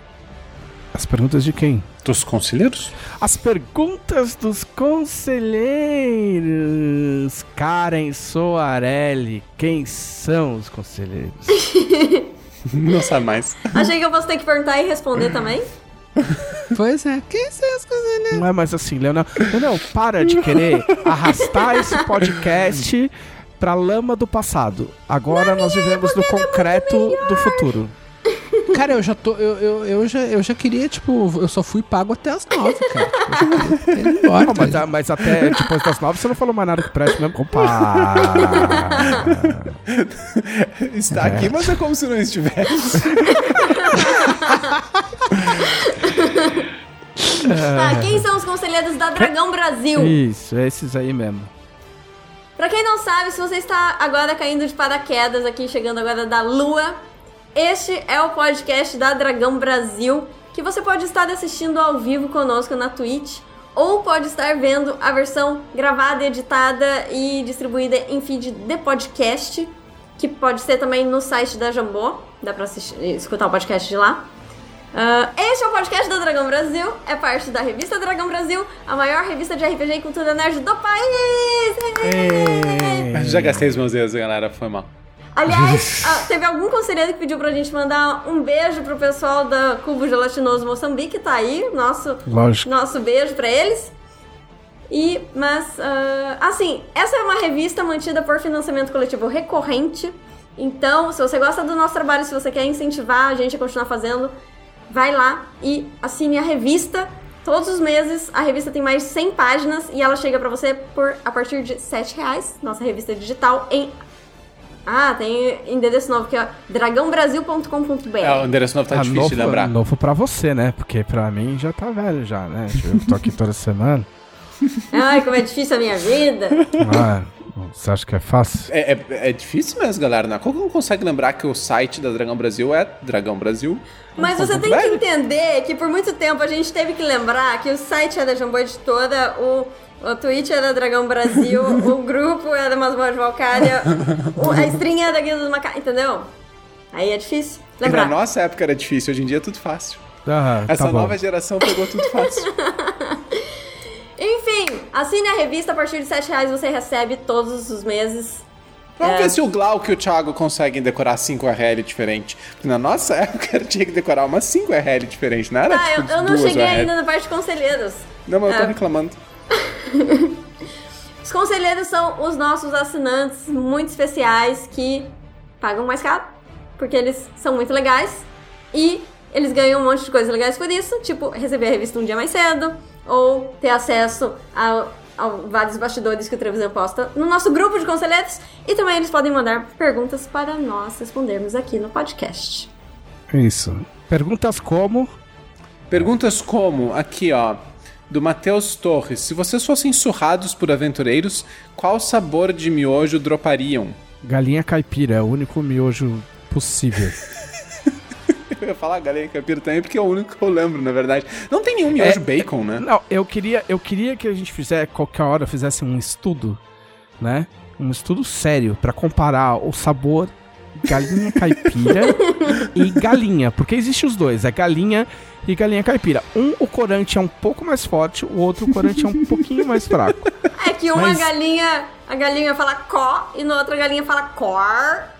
As perguntas de quem?
Dos conselheiros?
As perguntas dos conselheiros. Karen Soarelli. Quem são os conselheiros?
Não sabe mais.
Achei que eu fosse ter que perguntar e responder também.
Pois é, quem são as coisas, né?
Não é mais assim, Leonel. Leonel, para de querer arrastar esse podcast pra lama do passado. Agora nós vivemos no concreto do futuro.
Cara, eu já tô. Eu, eu, eu, já, eu já queria, tipo, eu só fui pago até as nove, cara. Eu já queria ir embora,
Não, mas, a- mas até depois das nove você não falou mais nada que preste mesmo. Opa!
Está aqui, mas é como se não estivesse.
Tá, quem são os conselheiros da Dragão Brasil?
Isso, esses aí mesmo.
Pra quem não sabe, se você está agora caindo de paraquedas aqui, chegando agora da Lua, este é o podcast da Dragão Brasil, que você pode estar assistindo ao vivo conosco na Twitch, ou pode estar vendo a versão gravada, editada e distribuída em feed de podcast, que pode ser também no site da Jambô, dá pra assistir, escutar o podcast de lá. Ah, este é o podcast do Dragão Brasil, é parte da revista Dragão Brasil, a maior revista de RPG e cultura nerd do país!
É.
Já gastei os meus dedos, galera, foi mal.
Aliás, ah, teve algum conselheiro que pediu pra gente mandar um beijo pro pessoal da Cubo Gelatinoso Moçambique, tá aí, nosso,
Lógico.
nosso beijo pra eles. E, mas, ah, assim, essa é uma revista mantida por financiamento coletivo recorrente. Então, se você gosta do nosso trabalho, se você quer incentivar a gente a continuar fazendo, vai lá e assine a revista. Todos os meses, a revista tem mais de 100 páginas e ela chega pra você por a partir de 7 reais. Nossa revista digital em ah, tem endereço novo que é dragãobrasil.com.br.
É, o endereço novo tá
Ah,
difícil
novo,
de lembrar.
novo pra você, né? Porque pra mim já tá velho já, né? Eu tô aqui toda semana.
Ai, como é difícil a minha vida.
Ah, você acha que é fácil?
É, é, é difícil mesmo, galera. Né? Como que não consegue lembrar que o site da Dragão Brasil é Dragão Brasil?
Mas você tem que entender que por muito tempo a gente teve que lembrar que o site é da Jambô Editora, o, o Twitch é da Dragão Brasil, o grupo é da Masmorra de Valkyria, a string é da Guilda dos Macacos, entendeu? Aí é difícil
E na
lembrar.
nossa época era difícil, hoje em dia é tudo fácil.
Ah,
Essa
tá bom.
nova geração pegou tudo fácil.
Enfim, assine a revista, a partir de 7 reais você recebe todos os meses.
Vamos
É.
ver se o Glauco e o Thiago conseguem decorar 5 RL diferente. Porque na nossa época eu tinha que decorar umas 5 RL diferentes, não era
Ah, eu,
tipo
eu não
duas
cheguei
URL.
ainda na parte de conselheiros.
Não, mas eu tô
É.
reclamando.
Os conselheiros são os nossos assinantes muito especiais que pagam mais caro, porque eles são muito legais e eles ganham um monte de coisas legais por isso, tipo receber a revista um dia mais cedo, ou ter acesso a, a vários bastidores que o Trevisan posta no nosso grupo de conselheiros, e também eles podem mandar perguntas para nós respondermos aqui no podcast.
Isso. Perguntas como?
Perguntas como, aqui ó, do Matheus Torres. Se vocês fossem surrados por aventureiros, qual sabor de miojo dropariam?
Galinha caipira, é o único miojo possível.
Eu ia falar galinha caipira também, porque é o único que eu lembro, na verdade. Não tem nenhum miojo
É,
bacon, né?
Não, eu queria, eu queria que a gente fizesse, qualquer hora, fizesse um estudo, né? Um estudo sério pra comparar o sabor galinha caipira e galinha. Porque existe os dois, é galinha e galinha caipira. Um, o corante é um pouco mais forte, o outro, o corante é um pouquinho mais fraco.
É que uma
Mas-
galinha, a galinha fala có e na outra galinha fala cor.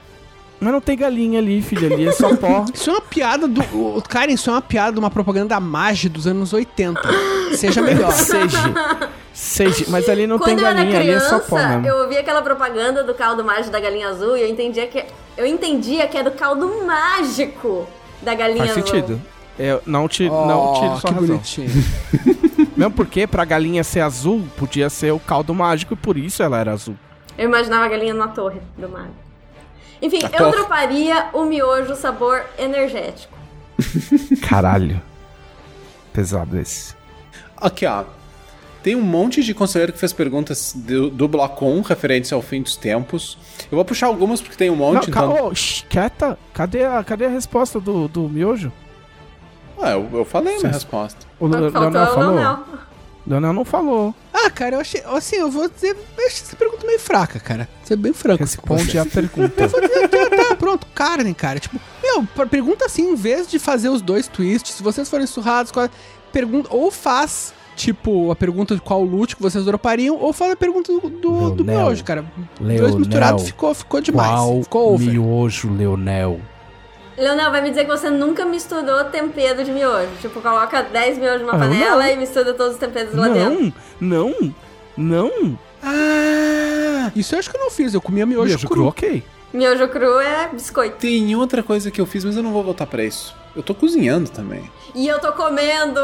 Mas não tem galinha ali, filha, ali é só pó.
Isso é uma piada do. o- Cara, isso é uma piada de uma propaganda da Mage dos anos 80. Seja melhor.
Seja. Seja. Mas ali não
Quando
tem galinha, ali é só pó
criança,
mesmo.
eu ouvia aquela propaganda do caldo mágico da galinha azul e eu entendia que eu entendia que é do caldo mágico da galinha
Faz
azul.
sentido. Eu não tiro, não tiro
Oh,
sua
que
razão.
bonitinho.
Mesmo porque pra galinha ser azul, podia ser o caldo mágico e por isso ela era azul.
Eu imaginava a galinha na torre do mar. Enfim,
Na
eu
torre.
droparia o miojo sabor energético.
Caralho. Pesado esse.
Aqui, ó. Tem um monte de conselheiro que fez perguntas do, do bloco 1 referentes ao fim dos tempos. Eu vou puxar algumas porque tem um
Não,
monte,
ca-
então.
ô, shh, quieta. Cadê a, cadê a resposta do, do miojo?
Ah, eu, eu falei a minha
Sim.
resposta.
O
faltou
Leonel
o
falou?
Leonel.
Leonel não falou.
Ah, cara, eu achei. Assim, eu vou dizer. Eu achei essa pergunta meio fraca, cara. Vou ser bem franco.
Responde
você.
a pergunta.
Eu vou dizer tá, pronto, carne, cara. Tipo, meu, per- pergunta assim, em vez de fazer os dois twists, se vocês forem surrados, qual- pergunta, ou faz, tipo, a pergunta de qual loot que vocês dropariam, ou faz a pergunta do, do, do miojo, cara.
Leonel.
Dois misturados ficou, ficou demais.
Qual
ficou over.
miojo, Leonel?
Leonel, vai me dizer que você nunca misturou tempero de miojo. Tipo, coloca 10 miojos numa
Ah,
panela
não.
e mistura todos os temperos lá dentro.
Não, não, não.
Ah!
Isso eu acho que eu não fiz, eu comia miojo,
Miojo
cru.
cru, ok.
Miojo cru é biscoito.
Tem outra coisa que eu fiz, mas eu não vou voltar pra isso. Eu tô cozinhando também.
E eu tô comendo.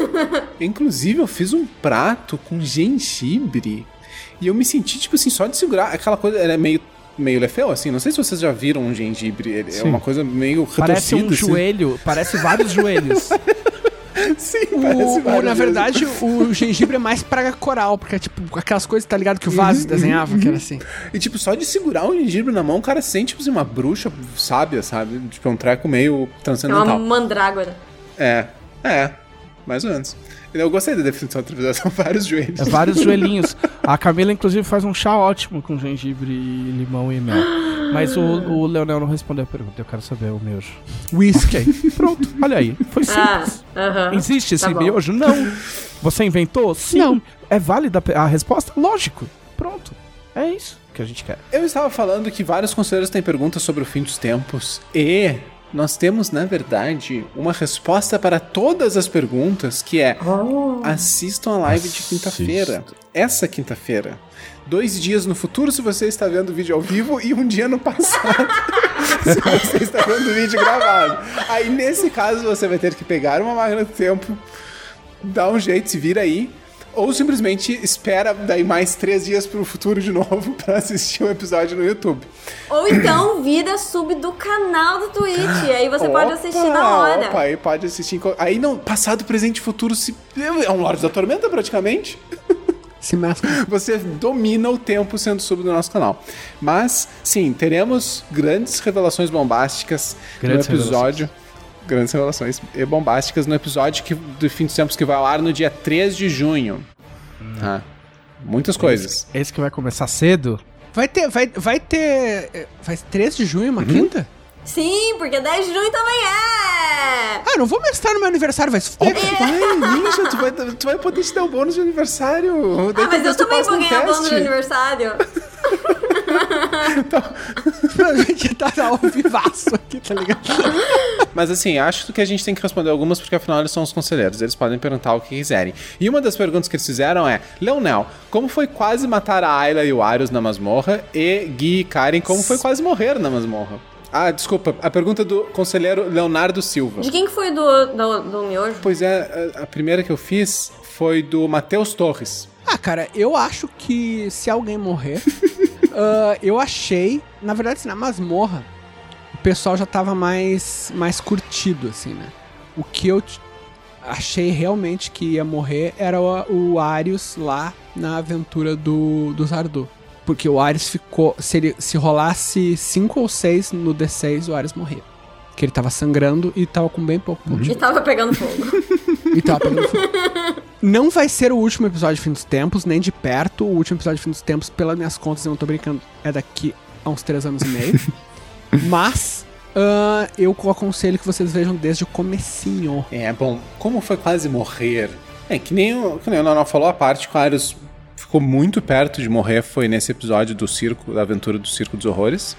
Inclusive, eu fiz um prato com gengibre. E eu me senti, tipo assim, só de segurar. Aquela coisa, era meio, meio lefeu, assim. Não sei se vocês já viram um gengibre. Ele é uma coisa meio
Parece um
retorcida, assim.
joelho, parece vários joelhos.
Sim,
O-
parece
o- na
vezes.
verdade, o gengibre é mais praga coral, porque é tipo aquelas coisas, tá ligado? Que o vaso desenhava, que era assim.
E, tipo, só de segurar o gengibre na mão, o cara sente, tipo assim, uma bruxa sábia, sabe? Tipo, é um treco meio
É uma
transcendental.
mandrágora.
É, é, mais ou menos. Eu gostei da definição da televisão, são vários joelhos.
É vários joelhinhos. A Camila, inclusive, faz um chá ótimo com gengibre, limão e mel. Mas o, o Leonel não respondeu a pergunta, eu quero saber o miojo.
Whisky.
Pronto, olha aí, foi
Ah,
simples.
aham.
Existe esse
Tá
miojo? Não. Você inventou? Sim.
Não.
É válida a resposta? Lógico. Pronto. É isso que a gente quer.
Eu estava falando que vários conselheiros têm perguntas sobre o fim dos tempos e nós temos, na verdade, uma resposta para todas as perguntas que é assistam a live de quinta-feira. Essa quinta-feira. Dois dias no futuro se você está vendo o vídeo ao vivo e um dia no passado se você está vendo o vídeo gravado. Aí, nesse caso, você vai ter que pegar uma máquina do tempo, dar um jeito, se vira aí. Ou simplesmente espera daí mais três dias pro futuro de novo pra assistir um episódio no YouTube.
Ou então vira sub do canal do Twitch. E aí você pode assistir na hora.
Opa, aí pode assistir. Aí não, passado, presente e futuro se. É um Lorde da Tormenta praticamente.
Se.
Você domina o tempo sendo sub do nosso canal. Mas, sim, teremos grandes revelações bombásticas
Grandes
no episódio. Grandes revelações e bombásticas no episódio que, do Fim dos Tempos que vai ao ar no dia 3 de junho. Tá? Muitas coisas.
Esse que vai começar cedo.
Vai ter, vai, vai ter. Vai 3 de junho, uma quinta?
Sim, porque 10 de junho também é!
Ah, não vou me gastar no meu aniversário, vai se fuder.
Vai, Ninja, tu vai, tu vai poder te dar um bônus de aniversário.
Ah, mas eu também vou ganhar bônus de
teste.
aniversário.
a gente tá ao vivaço aqui, tá ligado?
Mas assim, acho que a gente tem que responder algumas porque afinal eles são os conselheiros, eles podem perguntar o que quiserem. E uma das perguntas que eles fizeram é: Leonel, como foi quase matar a Ayla e o Arius na masmorra? E Gui e Karen, como foi quase morrer na masmorra? Ah, desculpa, a pergunta do conselheiro Leonardo Silva.
De quem que foi do, do, do miojo?
Pois é, a, a primeira que eu fiz foi do Matheus Torres.
Ah, cara, eu acho que se alguém morrer. ah, eu achei. Na verdade, assim, na masmorra, o pessoal já tava mais, mais curtido, assim, né? O que eu achei realmente que ia morrer era o, o Arius lá na aventura do, do Zardu. Porque o Arius ficou. Se, ele, se rolasse 5 ou 6 no D6, o Arius morria. Que ele tava sangrando e tava com bem pouco ponto
E tava pegando fogo.
e tava pegando fogo. Não vai ser o último episódio de Fim dos Tempos, nem de perto. O último episódio de Fim dos Tempos, pelas minhas contas, eu não tô brincando, é daqui a uns três anos e meio. Mas ah, eu aconselho que vocês vejam desde o comecinho.
É, bom, como foi quase morrer? É, que nem o, que nem o Nanó falou, a parte que o Arius ficou muito perto de morrer foi nesse episódio do circo, da aventura do Circo dos Horrores.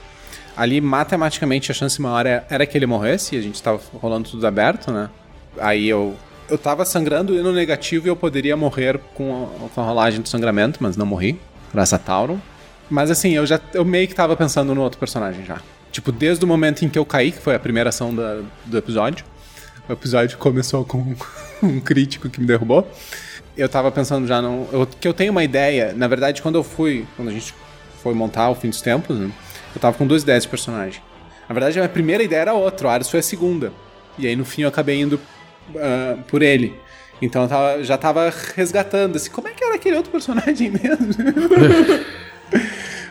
Ali, matematicamente, a chance maior é- era que ele morresse, e a gente tava rolando tudo aberto, né? Aí eu, eu tava sangrando e no negativo e eu poderia morrer com a, com a rolagem do sangramento, mas não morri, graças a Tauron. Mas assim, eu já eu meio que tava pensando no outro personagem já. Tipo, desde o momento em que eu caí, que foi a primeira ação da- do episódio, o episódio começou com um crítico que me derrubou. Eu tava pensando já no. Eu, que eu tenho uma ideia. Na verdade, quando eu fui. Quando a gente foi montar o fim dos tempos, né, eu tava com duas ideias de personagem. Na verdade, a minha primeira ideia era outra, o Ares foi a segunda. E aí no fim eu acabei indo ah, por ele. Então eu tava- já tava resgatando, assim, como é que era aquele outro personagem mesmo?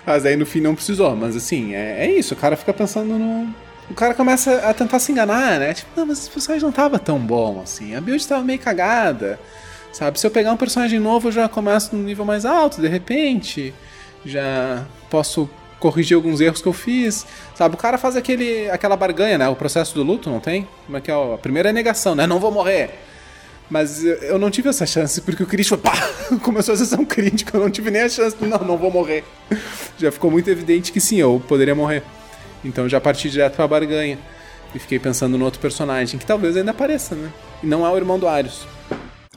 mas aí no fim não precisou. Mas assim, é, é isso, o cara fica pensando no. O cara começa a tentar se enganar, né? Tipo, não, mas esse personagem não tava tão bom assim. A build tava meio cagada. Sabe? Se eu pegar um personagem novo, eu já começo no nível mais alto, de repente. Já posso corrigir alguns erros que eu fiz. Sabe? O cara faz aquele, aquela barganha, né? O processo do luto, não tem? Como é que é? A primeira é a negação, né? Não vou morrer. Mas eu- não tive essa chance, porque o foi, pá, começou a sessão crítica, eu não tive nem a chance, de, não, não vou morrer. Já ficou muito evidente que sim, eu poderia morrer. Então eu já parti direto pra barganha. E fiquei pensando no outro personagem, que talvez ainda apareça, né? E não é o irmão do Arius,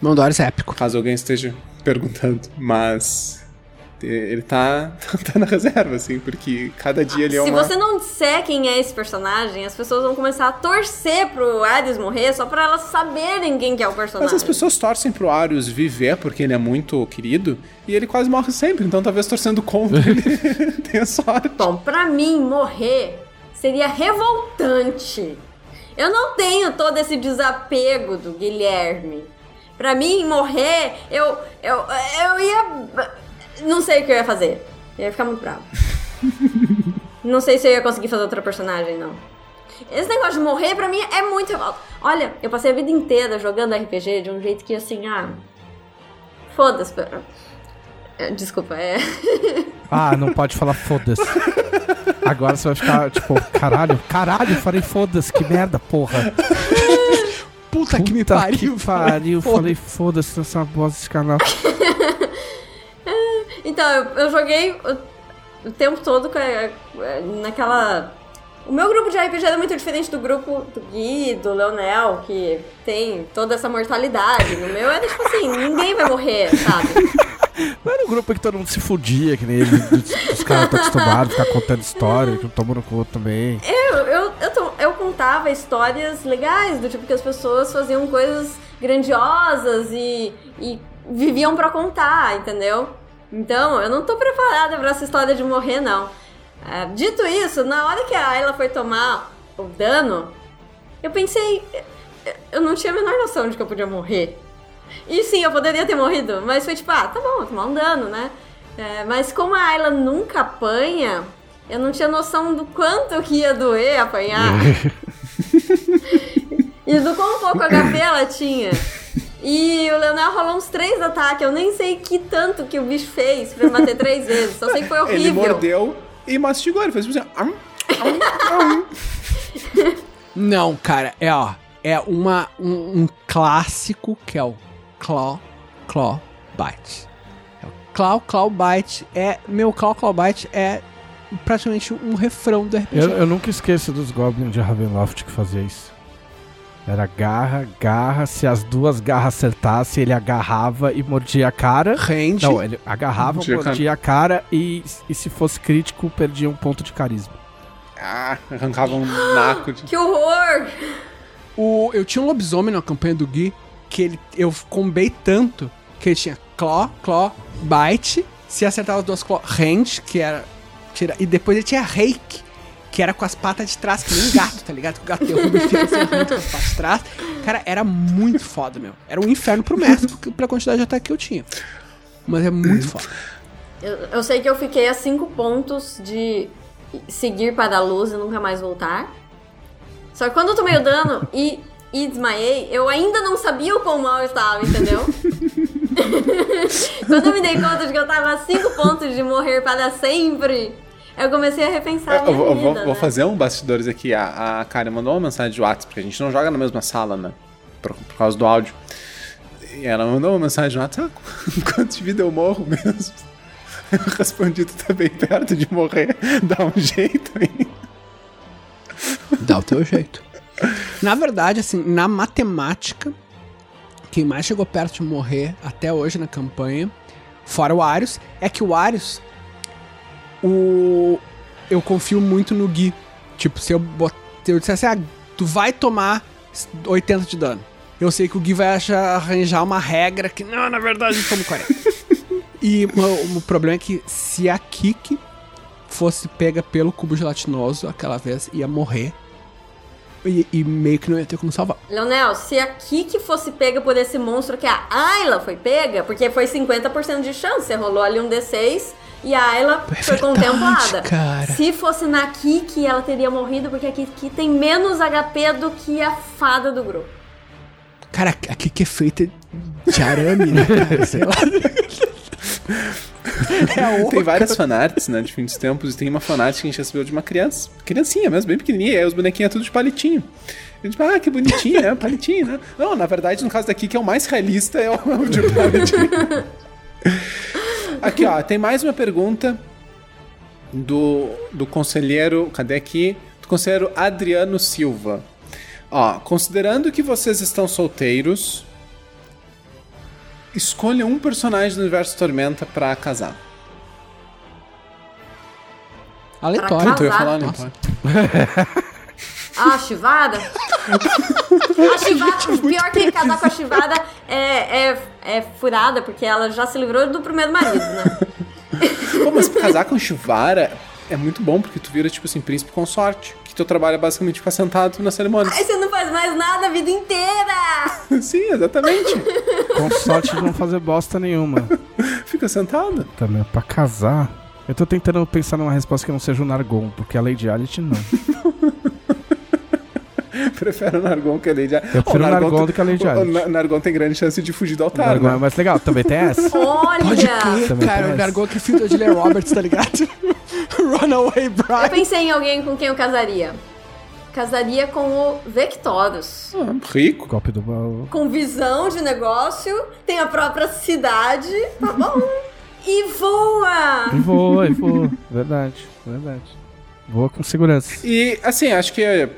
Mão do Ares é épico.
caso alguém esteja perguntando. Mas ele tá, tá na reserva, assim, porque cada dia ele é
Se
uma...
você não disser quem é esse personagem, as pessoas vão começar a torcer pro Hades morrer só pra elas saberem quem que é o personagem.
Mas as pessoas torcem pro Arius viver porque ele é muito querido e ele quase morre sempre, então talvez torcendo contra ele tenha sorte.
Bom, pra mim, morrer seria revoltante. Eu não tenho todo esse desapego do Guilherme. Pra mim, morrer, eu, eu, eu ia. Não sei o que eu ia fazer. Eu ia ficar muito bravo. não sei se eu ia conseguir fazer outra personagem, não. Esse negócio de morrer, pra mim, é muito revolta. Olha, eu passei a vida inteira jogando RPG de um jeito que, assim, ah. Foda-se. É, Desculpa, é.
Ah, não pode falar foda-se. Agora você vai ficar, tipo, caralho, caralho, falei foda-se, que merda, porra.
Puta, que me
Puta
pariu.
que pariu, falei foda-se nessa voz desse canal.
Então, eu, eu joguei o, o tempo todo naquela. O meu grupo de RPG era muito diferente do grupo do Gui, do Leonel, que tem toda essa mortalidade. No meu era tipo assim, ninguém vai morrer, sabe?
Não era um grupo que todo mundo se fudia, que nem os, caras estão acostumados a ficar contando história, que no cu também.
Eu, eu, eu, to- eu contava histórias legais, do tipo que as pessoas faziam coisas grandiosas e, e viviam pra contar, entendeu? Então, eu não tô preparada pra essa história de morrer, não. É, dito isso, na hora que a Ayla foi tomar o dano, eu pensei. Eu não tinha a menor noção de que eu podia morrer. E sim, eu poderia ter morrido, mas foi tipo, ah, tá bom, vou tomar um dano, né? É, mas como a Ayla nunca apanha, eu não tinha noção do quanto que ia doer apanhar. e do quão pouco HP ela tinha. E o Leonel rolou uns três ataques, eu nem sei que tanto que o bicho fez pra bater três vezes, só sei que foi horrível.
Ele mordeu e mastigou. Ele fez tipo assim. "Am, am, am."
Não, cara, é ó. É uma, um, um clássico que é o Claw, Claw, Bite. É o Claw, Claw, Bite. É, meu Claw, Claw, Bite é praticamente um refrão do RPG.
Eu, eu nunca esqueço dos Goblins de Ravenloft que fazia isso. Era garra, garra, se as duas garras acertassem, ele agarrava e mordia a cara.
Rende.
Não, ele agarrava,
Mordia a cara.
mordia a cara e, e se fosse crítico, perdia um ponto de carisma.
Ah, arrancava um naco de.
Que horror!
O, eu tinha um lobisomem na campanha do Gui que ele, eu combei tanto que ele tinha Claw, Claw, Bite. Se acertava as duas Claw, Rende, que era. Tira, e depois ele tinha Rake, que era com as patas de trás, que nem um gato, tá ligado? Que o gato derruba e fica assim, muito com as patas de trás. Cara, era muito foda, meu. Era um inferno pro mestre, porque- pela quantidade de ataque que eu tinha. Mas é muito foda.
Eu, eu sei que eu fiquei a cinco pontos de seguir para a luz e nunca mais voltar. Só que quando eu tomei o dano e, e desmaiei, eu ainda não sabia o quão mal eu estava, entendeu? quando eu me dei conta de que eu tava a cinco pontos de morrer para sempre, eu comecei a repensar a minha
Eu vou, vou-
vida,
vou
né?
fazer um bastidores aqui. A, a Karen mandou uma mensagem de WhatsApp, porque a gente não joga na mesma sala, né? Por, por causa do áudio. E ela mandou uma mensagem de WhatsApp. Ah, quanto de vida eu morro mesmo? Eu respondi, tu tá bem perto de morrer. Dá um jeito aí.
Dá o teu jeito. Na verdade, assim, na matemática, quem mais chegou perto de morrer até hoje na campanha, fora o Arius, é que o Arius, o... eu confio muito no Gui. Tipo, se eu, bot... se eu dissesse, ah, tu vai tomar 80 de dano. Eu sei que o Gui vai achar, arranjar uma regra que, não, na verdade, eu tomo 40. e o, o problema é que se a Kiki fosse pega pelo cubo gelatinoso aquela vez, ia morrer. E, e meio que não ia ter como salvar.
Leonel, se a Kiki fosse pega por esse monstro que a Ayla foi pega, porque foi 50% de chance, você rolou ali um D6 e a Ayla
É
foi
verdade,
contemplada.
cara.
Se fosse na Kiki, ela teria morrido, porque a Kiki tem menos HP do que a fada do grupo.
Cara, a Kiki é feita de arame, né, cara? Sei lá. é
Tem várias fanarts, né, de fim dos tempos, e tem uma fanart que a gente recebeu de uma criança. Criancinha mesmo, bem pequenininha, e aí os bonequinhos é tudo de palitinho. A gente fala, ah, que bonitinho, né? Palitinho, né? Não, na verdade, no caso daqui, que é o mais realista, é o, é o de palitinho. Aqui, ó, tem mais uma pergunta do, do conselheiro. Cadê aqui? Do conselheiro Adriano Silva. Ó, considerando que vocês estão solteiros, escolha um personagem do universo Tormenta pra casar.
Aleatório.
Tu ia
Casar?
falar, né?
Ah, a chivada? a chivada, pior que casar com a chivada é, é, é furada, porque ela já se livrou do primeiro marido, né?
Pô, mas casar com Chivara é muito bom, porque tu vira, tipo assim, príncipe consorte. Que teu trabalho é basicamente ficar sentado na cerimônia.
Aí você não faz mais nada a vida inteira!
Sim, exatamente.
Com sorte de não fazer bosta nenhuma.
Fica sentado.
Também, pra casar. Eu tô tentando pensar numa resposta que não seja o Nargon, porque a Lady Alit não.
Prefere o Nargon que a Lady
Eu prefiro o Nargon do que a Lady
o-
Adi.
O Na- Nargon tem grande chance de fugir do
O
altar,
Nargon é
né?
mais legal. Também tem essa.
Olha!
Pode cara. O. Nargon que é filho da Julia Roberts, tá ligado? Runaway
Eu
Bride.
pensei em alguém com quem eu casaria. Casaria com o Vectorus.
Ah, rico.
Golpe do mal.
Com visão de negócio, tem a própria cidade, tá bom? E voa!
E voa, e voa. Verdade, verdade. Voa com segurança.
E, assim, acho que é,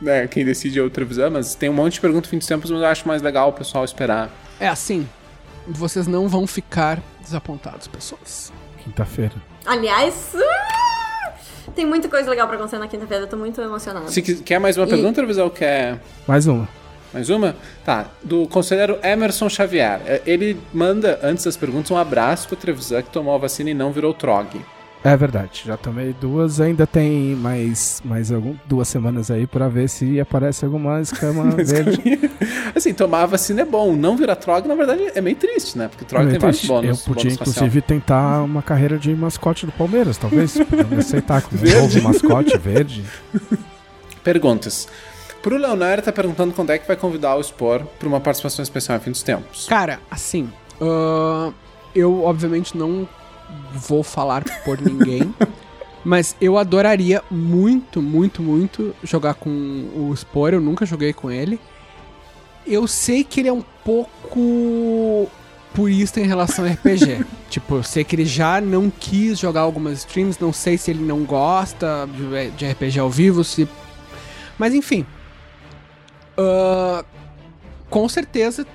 né, quem decide é o Trevisan, mas tem um monte de perguntas no fim dos tempos, mas eu acho mais legal o pessoal esperar.
É assim, vocês não vão ficar desapontados, pessoas.
Quinta-feira.
Aliás, ah, tem muita coisa legal pra acontecer na quinta-feira, eu tô muito emocionada.
Se quer mais uma
E-
pergunta, Trevisan, ou quer
Mais uma.
mais uma? Tá, do conselheiro Emerson Xavier. É, Ele manda, antes das perguntas, um abraço pro Trevisan que tomou a vacina e não virou trog.
É verdade, já tomei duas, ainda tem mais, mais algum, duas semanas aí pra ver se aparece alguma escama verde.
assim, tomar a vacina é bom, não virar trog, na verdade, é meio triste, né? Porque trog
Eu
tem vários bônus.
Eu podia,
bônus facial.
inclusive, tentar uma carreira de mascote do Palmeiras, talvez. Podia aceitar como um novo mascote verde.
Perguntas. Pro Leonardo tá perguntando quando é que vai convidar o Spor pra uma participação especial em fim dos tempos.
Cara, assim, ahn, eu obviamente não vou falar por ninguém, mas eu adoraria muito, muito, muito jogar com o Spore. Eu nunca joguei com ele. Eu sei que ele é um pouco purista em relação a RPG. tipo, eu sei que ele já não quis jogar algumas streams, não sei se ele não gosta de- RPG ao vivo, se. Mas enfim. Ah, com certeza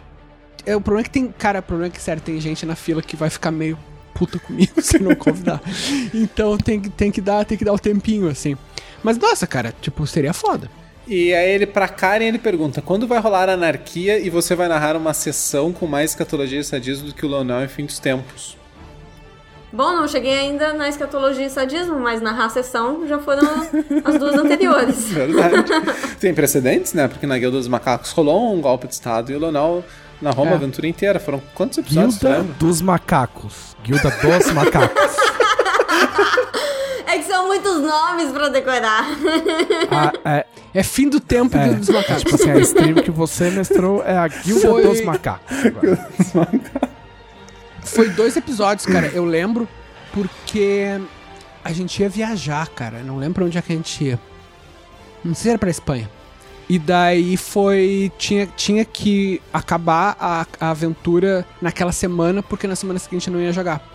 é, o problema é que tem. Cara, o problema é que, sério, tem gente na fila que vai ficar meio puta comigo se não convidar. então tem, que- tem, que dar, tem que dar o tempinho, assim. Mas nossa, cara, tipo, seria foda.
E aí ele, pra Karen, ele pergunta, quando vai rolar a anarquia e você vai narrar uma sessão com mais escatologia e sadismo do que o Leonel em fim dos tempos?
Bom, não cheguei ainda na escatologia e sadismo, mas na sessão já foram as duas anteriores.
Verdade. Tem precedentes, né? Porque na Guilda dos Macacos rolou um golpe de estado e o Leonel narrou uma
É.
aventura inteira. Foram quantos episódios,
Guilda dos Macacos. Guilda dos Macacos.
É que são muitos nomes pra decorar.
Ah, é,
É fim do tempo
é,
dos macacos.
tipo assim, a stream que você mestrou é a Guilda
Foi-
dos Macacos.
Foi dois episódios, cara. Eu lembro porque a gente ia viajar, cara. Eu Não lembro pra onde é que a gente ia. Não sei se era pra Espanha. E daí foi. Tinha, tinha que acabar a, a aventura naquela semana, porque na semana seguinte eu não ia jogar.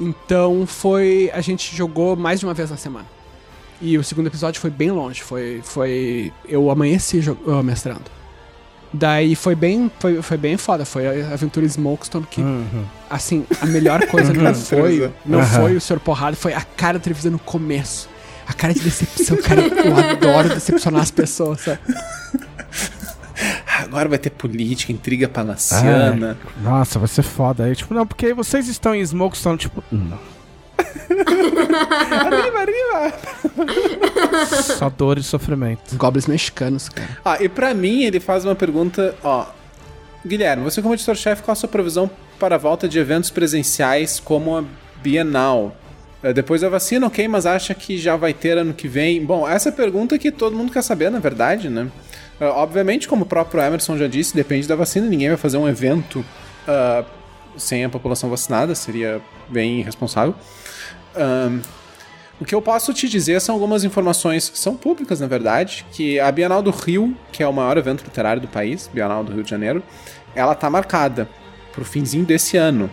Então foi. A gente jogou mais de uma vez na semana. E o segundo episódio foi bem longe. Foi. foi eu amanheci ah, mestrando. Daí foi bem. Foi, foi bem foda. Foi a aventura Smokestone que
Uhum.
assim, a melhor coisa não foi, não
Aham.
foi o Sr. Porrada, foi a cara da Trevisan no começo. A cara de decepção, cara, eu adoro decepcionar as pessoas, sabe?
Agora vai ter política, intriga palaciana.
É, nossa, vai ser foda. Aí, tipo, não, porque vocês estão em Smokestone, tipo, não.
Arriba, arriba!
Só dor e sofrimento.
Os goblins mexicanos, cara.
Ah, e pra mim ele faz uma pergunta, ó. Guilherme, você como editor-chefe, qual a sua previsão para a volta de eventos presenciais como a Bienal? Eh, Depois da vacina, ok, mas acha que já vai ter ano que vem? Bom, essa é a pergunta que todo mundo quer saber, na verdade, né? Eh, obviamente, como o próprio Emerson já disse, depende da vacina, ninguém vai fazer um evento ah, sem a população vacinada, seria bem irresponsável. Ahn, o que eu posso te dizer são algumas informações que são públicas, na verdade, que a Bienal do Rio, que é o maior evento literário do país, Bienal do Rio de Janeiro, ela tá marcada pro finzinho desse ano.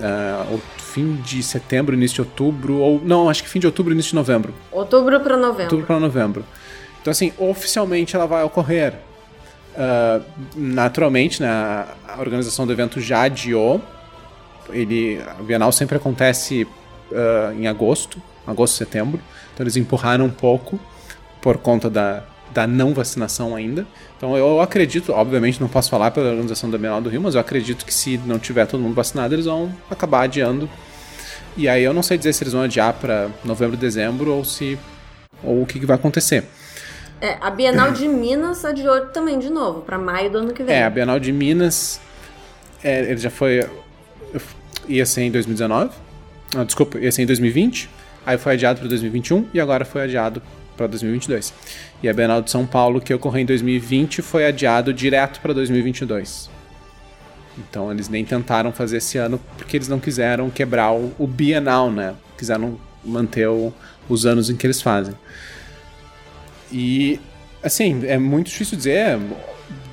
Ah, ou fim de setembro, início de outubro, ou não, acho que fim de outubro, início de novembro.
Outubro pra novembro.
Outubro para novembro. Então, assim, oficialmente ela vai ocorrer. Ah, naturalmente, né, a organização do evento já adiou. Ele, a Bienal sempre acontece ah, em agosto, agosto, setembro. Então eles empurraram um pouco por conta da, da não vacinação ainda. Então eu acredito, obviamente não posso falar pela organização da Bienal do Rio, mas eu acredito que se não tiver todo mundo vacinado, eles vão acabar adiando. E aí eu não sei dizer se eles vão adiar para novembro, dezembro ou se ou o que, que vai acontecer.
É, a Bienal de Minas adiou também de novo, pra maio do ano que vem.
É, a Bienal de Minas, é, ele já foi. ia ser em 2019. Ah, desculpa, ia ser em 2020. Aí foi adiado para 2021 e agora foi adiado para 2022. E a Bienal de São Paulo, que ocorreu em 2020, foi adiado direto para 2022. Então eles nem tentaram fazer esse ano porque eles não quiseram quebrar o, o Bienal, né? Quiseram manter o, os anos em que eles fazem. E, assim, é muito difícil dizer.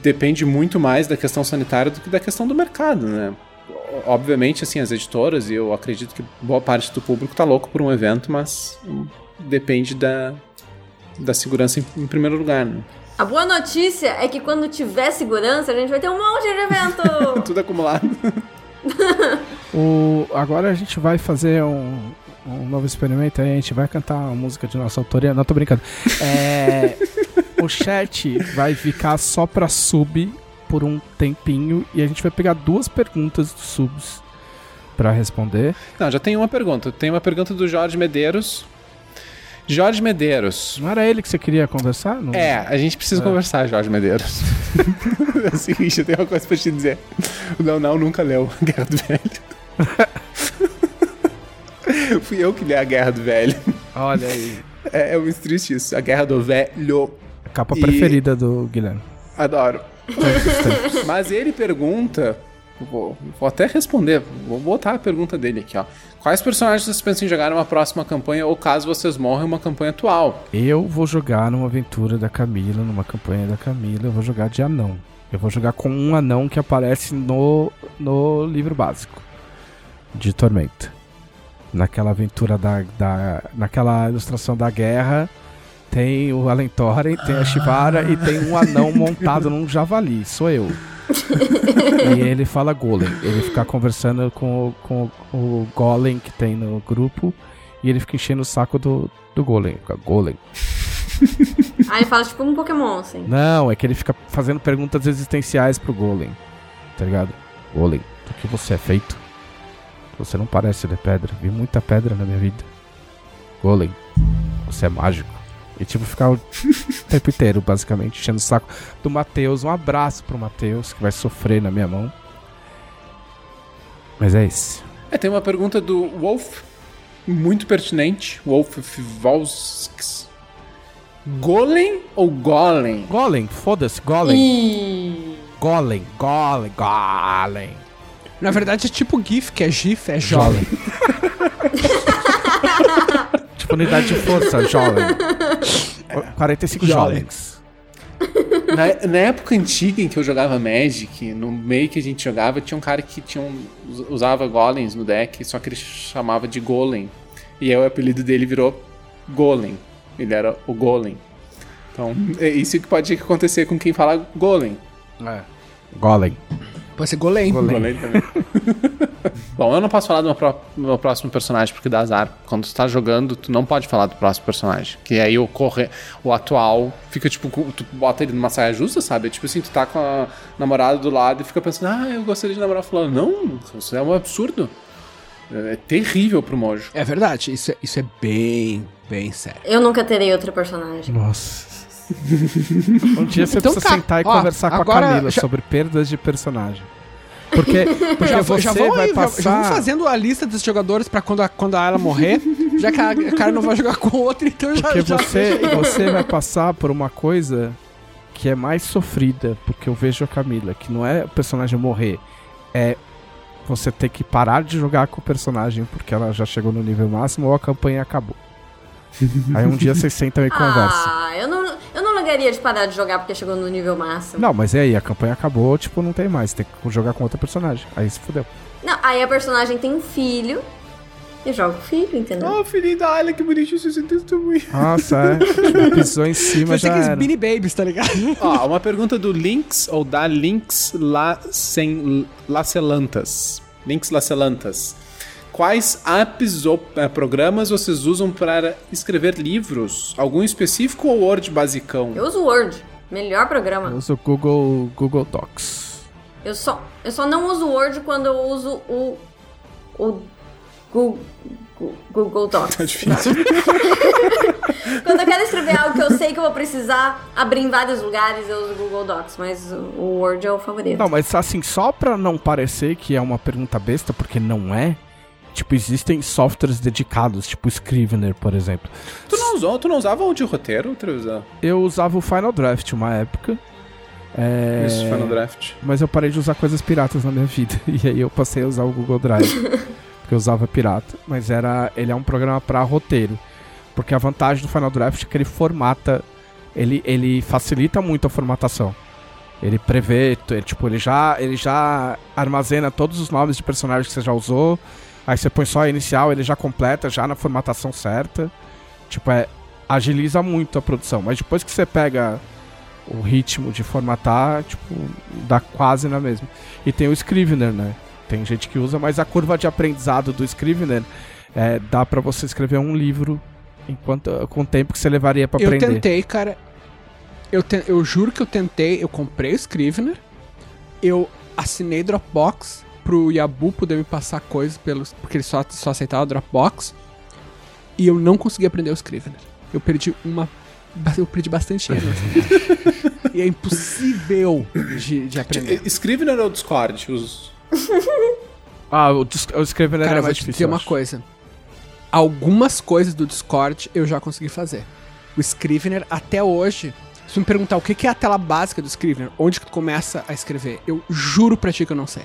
Depende muito mais da questão sanitária do que da questão do mercado, né? Obviamente, assim, as editoras, e eu acredito que boa parte do público tá louco por um evento, mas depende da, da segurança em, em primeiro lugar, né?
A boa notícia é que quando tiver segurança, a gente vai ter um monte de evento.
Tudo acumulado.
O, agora a gente vai fazer um, um novo experimento aí, a gente vai cantar uma música de nossa autoria. Não, tô brincando. É, o chat vai ficar só pra sub por um tempinho e a gente vai pegar duas perguntas dos subs pra responder.
Não, já tem uma pergunta. Tem uma pergunta do Jorge Medeiros. Jorge Medeiros.
Não era ele que você queria conversar? Não-
É, a gente precisa
É.
conversar, Jorge Medeiros. é o seguinte, eu tenho uma coisa pra te dizer. O Não nunca leu Guerra do Velho. Fui eu que li a Guerra do Velho.
Olha aí.
É, é muito triste isso. A Guerra do Velho.
A capa
E-
preferida do Guilherme.
Adoro. Mas ele pergunta. Vou, vou até responder. Vou botar a pergunta dele aqui, ó. Quais personagens vocês pensam em jogar numa próxima campanha ou caso vocês morram em uma campanha atual?
Eu vou jogar numa aventura da Camila, numa campanha da Camila, eu vou jogar de anão. Eu vou jogar com um anão que aparece no, no livro básico de Tormenta. Naquela aventura da, da. Naquela ilustração da guerra, tem o Alentoren, tem a Shivara e tem um anão montado num javali. Sou eu. e ele fala Golem. Ele fica conversando com, o- com o Golem que tem no grupo e ele fica enchendo o saco do, do Golem. Fica Golem.
Aí ele fala tipo um Pokémon, assim.
Não, é que ele fica fazendo perguntas existenciais pro Golem. Tá ligado? Golem, do que você é feito? Você não parece de pedra. Vi muita pedra na minha vida. Golem, você é mágico. E tipo, ficar o tempo inteiro, basicamente, enchendo o saco do Matheus. Um abraço pro Matheus, que vai sofrer na minha mão. Mas é isso.
É, tem uma pergunta do Wolf, muito pertinente. Wolf Volsks. Golem ou Golem?
Golem, foda-se, Golem.
Ih.
Golem, Golem, Golem.
Na verdade é tipo GIF, que é GIF, é jovem.
tipo unidade de força, Jolem. 45
Jolem.
Jolens.
Na, na época antiga em que eu jogava Magic, no meio que a gente jogava, tinha um cara que tinha um- us- usava golems no deck, só que ele chamava de Golem. E aí o apelido dele virou Golem. Ele era o Golem. Então, é isso que pode acontecer com quem fala Golem.
É. Golem.
Pode ser Golem.
Golem.
Golem também. Bom, eu não posso falar do meu, pró- meu próximo personagem porque dá azar. Quando tu tá jogando, tu não pode falar do próximo personagem. Que aí o, corre... o atual fica tipo, tu bota ele numa saia justa, sabe? Tipo assim, tu tá com a namorada do lado e fica pensando, ah, eu gostaria de namorar fulano. Não, isso é um absurdo. É terrível pro Mojo.
É verdade, isso é, isso é bem, bem sério.
Eu nunca terei outro personagem.
Nossa. Um dia você
Então
precisa
tá.
sentar e
Ó,
conversar com a Camila
já-
sobre perdas de personagem. Porque, porque
Já,
você
já, vão,
vai
aí, já-
passar...
já vão fazendo a lista dos jogadores pra quando a, quando a ela morrer, já que a, a cara não vai jogar com outra, então já,
Porque
já
você, você vai passar por uma coisa que é mais sofrida, porque eu vejo a Camila, que não é o personagem morrer, é você ter que parar de jogar com o personagem porque ela já chegou no nível máximo ou a campanha acabou. Aí um dia vocês sentam e conversam.
Ah, eu não, eu não ligaria de parar de jogar porque chegou no nível máximo.
Não, mas e aí? A campanha acabou, tipo, não tem mais. Tem que jogar com outro personagem. Aí se fudeu.
Não, aí a personagem tem um filho e joga com o filho, entendeu?
Oh, filhinho da Ayla, que bonitinho esse testemunho.
Nossa, é. Tipo, pisou em cima
ser
já
aqueles
era.
Beanie Babies, tá ligado?
Ó, uma pergunta do Links, ou da Links Lacen- Lacelantas. Links Lacelantas. Quais apps ou eh, programas vocês usam para escrever livros? Algum específico ou Word basicão?
Eu uso o Word, melhor
Eu
programa.
uso o Google, Google Docs.
Eu só, eu só não uso o Word quando eu uso o, o Google, Google Docs.
Tá difícil.
Quando eu quero escrever algo que eu sei que eu vou precisar abrir em vários lugares, eu uso o Google Docs, mas o Word é o favorito.
Não, mas assim, só pra não parecer que é uma pergunta besta, porque não é. Tipo, existem softwares dedicados, tipo Scrivener, por exemplo.
Tu não usou, tu não usava o de roteiro, Trevisan?
Eu usava o Final Draft uma época. É...
Isso, Final Draft.
Mas eu parei de usar coisas piratas na minha vida. E aí eu passei a usar o Google Drive. porque eu usava pirata. Mas era, ele é um programa para roteiro. Porque a vantagem do Final Draft é que ele formata. Ele, ele facilita muito a formatação. Ele prevê, ele, tipo, ele já, ele já armazena todos os nomes de personagens que você já usou. Aí você põe só a inicial, ele já completa, já na formatação certa. Tipo, é, agiliza muito a produção. Mas depois que você pega o ritmo de formatar, tipo, dá quase na mesma. E tem o Scrivener, né? Tem gente que usa, mas a curva de aprendizado do Scrivener é, dá para você escrever um livro enquanto com o tempo que você levaria para aprender.
Eu tentei, cara. Eu, te, eu juro que eu tentei, eu comprei o Scrivener, eu assinei Dropbox pro Yabu poder me passar coisas pelos, porque ele só, só aceitava Dropbox, e eu não consegui aprender o Scrivener. Eu perdi uma eu perdi bastante dinheiro. e é impossível de, de aprender.
Scrivener ou Discord? Os...
ah, o, o Scrivener
Cara,
é mais
vou
difícil.
dizer uma coisa. Algumas coisas do Discord eu já consegui fazer. O Scrivener, até hoje, se me perguntar o que é a tela básica do Scrivener, onde que tu começa a escrever, eu juro pra ti que eu não sei.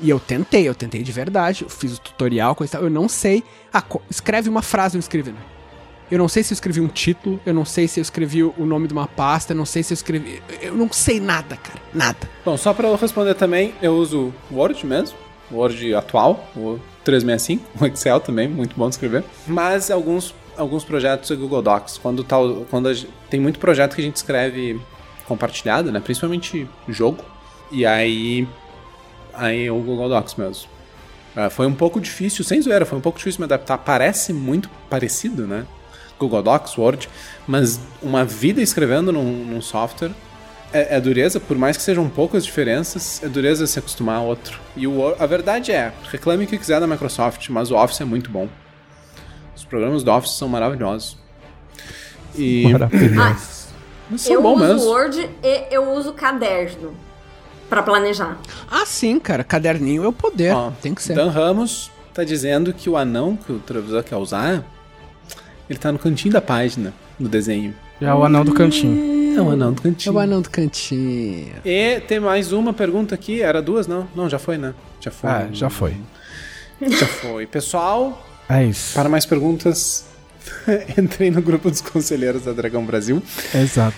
E eu tentei, eu tentei de verdade, eu fiz o tutorial, coisa e tal, eu não sei. Ah, escreve uma frase no Scrivener. Eu não sei se eu escrevi um título, eu não sei se eu escrevi o nome de uma pasta, eu não sei se eu escrevi. Eu não sei nada, cara. Nada.
Bom, só pra eu responder também, eu uso Word mesmo, Word atual, o 365, o Excel também, muito bom de escrever. Mas alguns, alguns projetos é Google Docs. Quando, tá, quando tem muito projeto que a gente escreve compartilhado, né? Principalmente jogo. E aí. Aí é o Google Docs mesmo. Uh, foi um pouco difícil, sem zoeira, foi um pouco difícil me adaptar. Parece muito parecido, né? Google Docs, Word, mas uma vida escrevendo num, num software é, é, dureza, por mais que sejam poucas diferenças, é dureza se acostumar a outro. E o, a verdade é, reclame o que quiser da Microsoft, mas o Office é muito bom. Os programas do Office são maravilhosos. E...
Maravilhosos.
Ah, são eu bom uso mesmo. Word e eu uso caderno para planejar.
Ah, sim, cara. Caderninho é o poder. Ó, Tem que ser.
Dan Ramos tá dizendo que o anão que o Travisor quer usar ele tá no cantinho da página, no desenho.
É o anão do cantinho.
É o anão do cantinho.
É o anão do cantinho.
E tem mais uma pergunta aqui. Era duas, não? Não, já foi, né? Já foi.
Ah, já foi.
Já foi. Pessoal,
é isso.
Para mais perguntas, entrei no grupo dos conselheiros da Dragão Brasil.
Exato.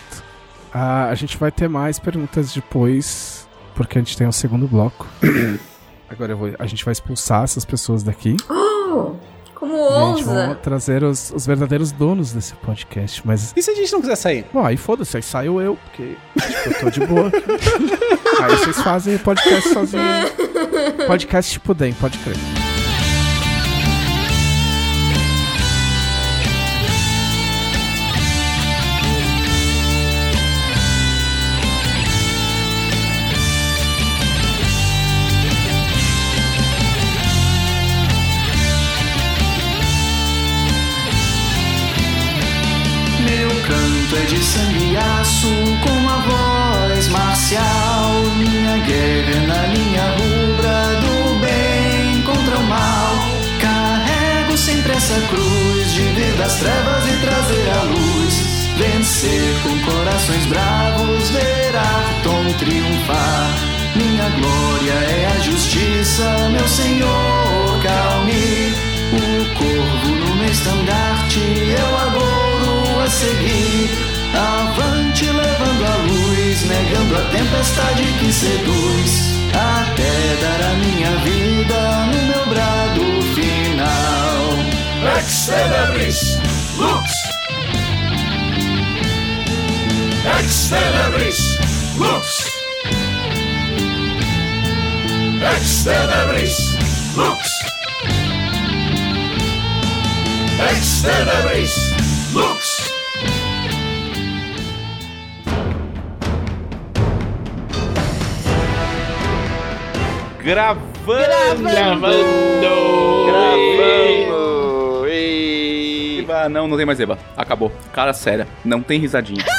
Ah, a gente vai ter mais perguntas depois, porque a gente tem um segundo bloco. Agora vou, a gente vai expulsar essas pessoas daqui.
Oh! Como ousa?
Gente, vamos trazer os, os, verdadeiros donos desse podcast, mas...
E se a gente não quiser sair?
Bom, aí foda-se, aí saio eu, porque tipo, eu tô de boa aí vocês fazem podcast sozinhos. Podcast tipo DEM, pode crer.
De sangue e aço com a voz marcial. Minha guerra na linha rubra do bem contra o mal. Carrego sempre essa cruz de vir das trevas e trazer a luz. Vencer com corações bravos, ver Arton triunfar. Minha glória é a justiça, meu Senhor, calme. O corvo no meu estandarte, eu agouro a seguir. Levando a tempestade que seduz, até dar a minha vida no meu brado final.
Ex Lux! Ex Lux! Ex Lux! Ex Lux!
Gravando!
Gravando!
Gravando! Eba, não, não tem mais Eba. Acabou. Cara séria, não tem risadinha.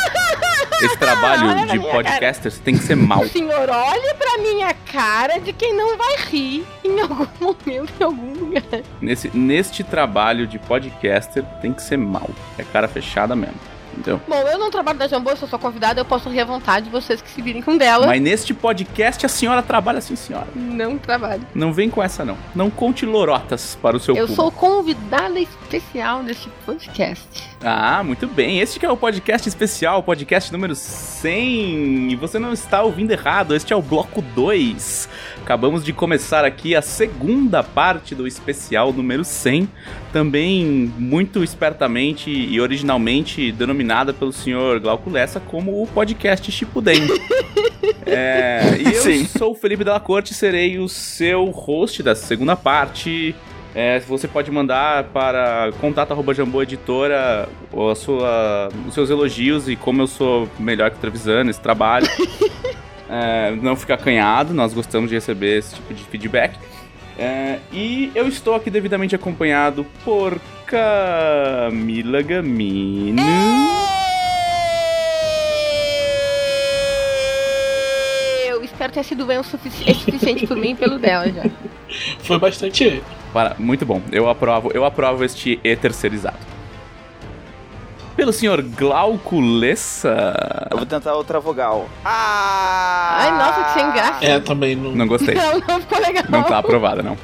Esse trabalho de podcaster você tem que ser mal.
O senhor olha pra minha cara de quem não vai rir em algum momento, em algum lugar.
Nesse, neste trabalho de podcaster tem que ser mal. É cara fechada mesmo. Entendeu?
Bom, eu não trabalho da Jambô, eu sou sua convidada, eu posso rir à vontade, vocês que se virem com dela.
Mas neste podcast a senhora trabalha sim, senhora.
Não trabalho.
Não vem com essa, não. Não conte lorotas para o seu
Eu
público.
sou convidada especial deste podcast.
Ah, muito bem. Este que é o podcast especial, o podcast número 100. E você não está ouvindo errado, este é o bloco 2. Acabamos de começar aqui a segunda parte do especial número 100, também muito espertamente e originalmente denominada pelo senhor Glauco Lessa como o podcast Chipuden. É, e eu
Sim.
sou o Felipe Della Corte, serei o seu host dessa segunda parte. É, você pode mandar para contato.jamboeditora a sua, os seus elogios e como eu sou melhor que o Trevisan nesse trabalho. É, não ficar acanhado, nós gostamos de receber esse tipo de feedback. É, e eu estou aqui devidamente acompanhado por Camila Gamino.
Eu espero ter sido bem o sufici- é suficiente por mim e pelo dela já.
Foi bastante.
Para, muito bom, eu aprovo, eu aprovo este E terceirizado. Pelo senhor Glauco Lessa.
Eu vou tentar outra vogal. Ah!
Ai, nossa, que sem graça.
É, também não.
Não gostei.
Não, não ficou legal.
Não tá aprovada, não.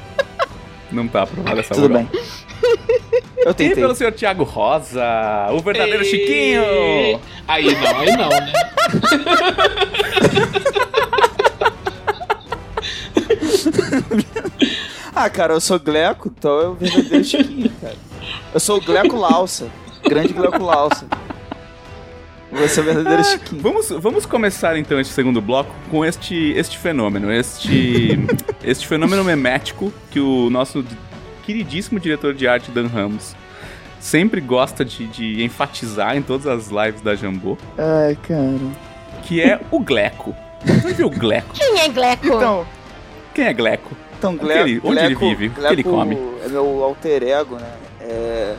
Não tá aprovada essa
Tudo
vogal.
bem. Eu
E
tentei.
pelo senhor Thiago Rosa, o verdadeiro
Ei,
Chiquinho.
Aí não, aí não, né?
Ah, cara, eu sou Gleco, então o verdadeiro Chiquinho, cara. Eu sou o Gleco Lausa. Grande Gleco Lausa. Você é o verdadeiro Chiquinho.
Vamos, vamos começar então este segundo bloco com este, este fenômeno, este, este fenômeno memético que o nosso queridíssimo diretor de arte Dan Ramos sempre gosta de, de enfatizar em todas as lives da Jambô,
Ai, cara.
que é o Gleco. Você viu o Gleco?
Quem é Gleco?
Então,
Quem é Gleco?
então
Onde
Gleco,
ele- onde ele
Gleco-
vive? O que ele
Gleco
come?
É meu alter ego, né? É,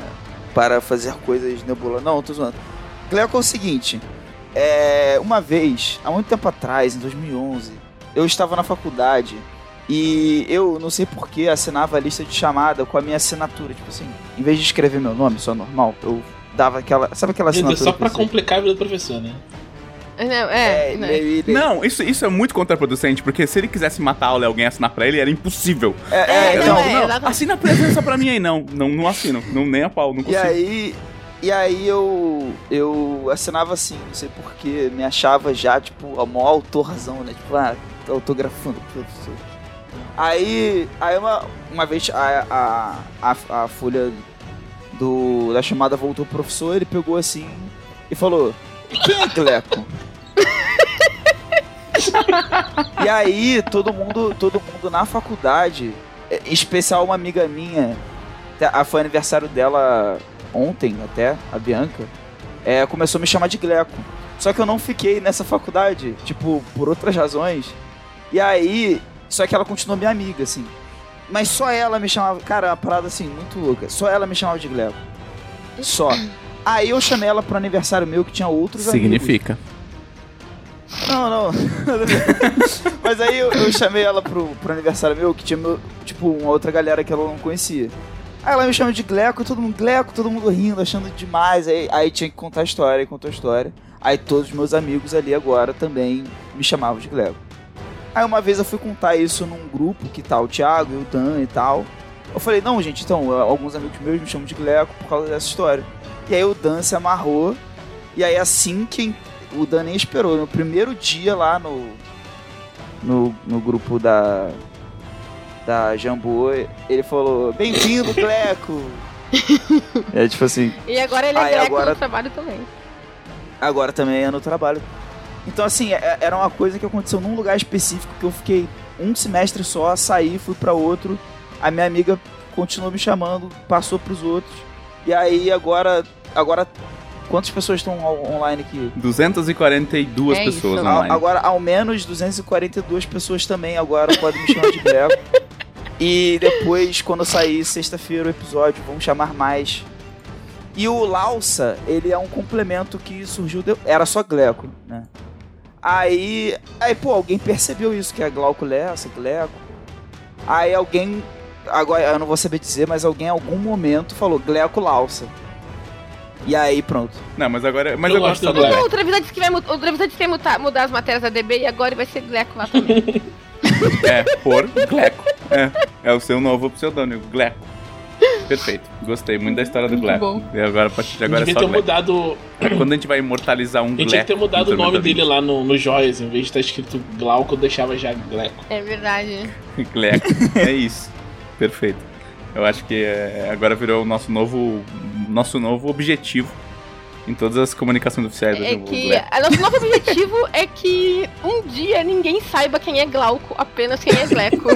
para fazer coisas nebulosas. Não, tô zoando. Gleco é o seguinte. É, uma vez, há muito tempo atrás, em 2011, eu estava na faculdade e eu, não sei porquê, assinava a lista de chamada com a minha assinatura. Tipo assim, em vez de escrever meu nome, só normal, eu dava aquela. Sabe aquela
é
assinatura?
só pra complicar a vida do professor, né?
Não, é,
É,
não.
meio-
Não, isso, isso é muito contraproducente, porque se ele quisesse matar e alguém assinar pra ele, era impossível.
É, é,
É,
então,
não, é,
não,
exatamente.
assina a presença pra mim aí, não. Não, não assino. Não, nem a pau, não
E
consigo.
aí, e aí eu eu assinava assim, não sei porquê, me achava já, tipo, a maior autorzão, né? Tipo, ah, tô autografando professor. Aí, aí uma, uma vez a, a, a, a folha do, da chamada voltou pro professor, ele pegou assim e falou, quem é Gleco? e aí, todo mundo, todo mundo na faculdade, em especial uma amiga minha, até- a- foi aniversário dela ontem até, a Bianca, é, começou a me chamar de Gleco. Só que eu não fiquei nessa faculdade, tipo, por outras razões. E aí, só que ela continuou minha amiga, assim. Mas só ela me chamava, cara, uma parada assim, muito louca. Só ela me chamava de Gleco. Só. Aí eu chamei ela pro aniversário meu que tinha outros amigos.
Significa.
Não, não. Mas aí eu, eu chamei ela pro, pro aniversário meu, que tinha, meu, tipo, uma outra galera que ela não conhecia. Aí ela me chama de Gleco, todo mundo Gleco, todo mundo rindo, achando demais. Aí, aí tinha que contar a história, aí contou a história. Aí todos os meus amigos ali agora também me chamavam de Gleco. Aí uma vez eu fui contar isso num grupo que tá o Thiago e o Dan e tal. Eu falei, não, gente, então, alguns amigos meus me chamam de Gleco por causa dessa história. E aí o Dan se amarrou. E aí assim que o Dan nem esperou. No primeiro dia lá no. No, no grupo da. Da Jambô, ele falou: Bem-vindo, Gleco! é tipo assim.
E agora ele é
agora-
no trabalho também.
Agora também é no trabalho. Então, assim, é- era uma coisa que aconteceu num lugar específico que eu fiquei um semestre só, saí, fui pra outro. A minha amiga continuou me chamando, passou pros outros. E aí agora. Agora. Quantas pessoas estão on- online aqui?
242
É
pessoas
isso.
online.
Agora, ao menos 242 pessoas também agora podem me chamar de Gleco. e depois, quando sair sexta-feira o episódio, vão chamar mais. E o Lausa, ele é um complemento que surgiu. de- Era só Gleco, né? Aí. Aí, pô, alguém percebeu isso, que é Glauco Lessa, Gleco. Aí alguém. Agora eu não vou saber dizer, mas alguém em algum momento falou Gleco Lausa. E aí, pronto.
Não, mas agora. Mas
Eu
eu,
gosto
gosto
do Gleco.
Não, o Trevisan disse que vai, o Trevisan disse que vai mudar as matérias da DB e agora vai ser Gleco lá também.
É, por Gleco. É, é o seu novo pseudônimo, Gleco. Perfeito. Gostei muito da história do
Muito
Gleco.
bom.
E agora, a partir de agora é só
ter mudado.
Quando a gente vai imortalizar um
A
Gleco.
gente tinha que ter mudado o nome dele lá no, no Joias. Em vez de estar escrito Glauco, eu deixava já Gleco.
É verdade.
Gleco. É isso. Perfeito. Eu acho que é, agora virou o nosso novo, nosso novo objetivo em todas as comunicações oficiais
É
do
que a nosso nosso objetivo é que um dia ninguém saiba quem é Glauco, apenas quem é Gleco.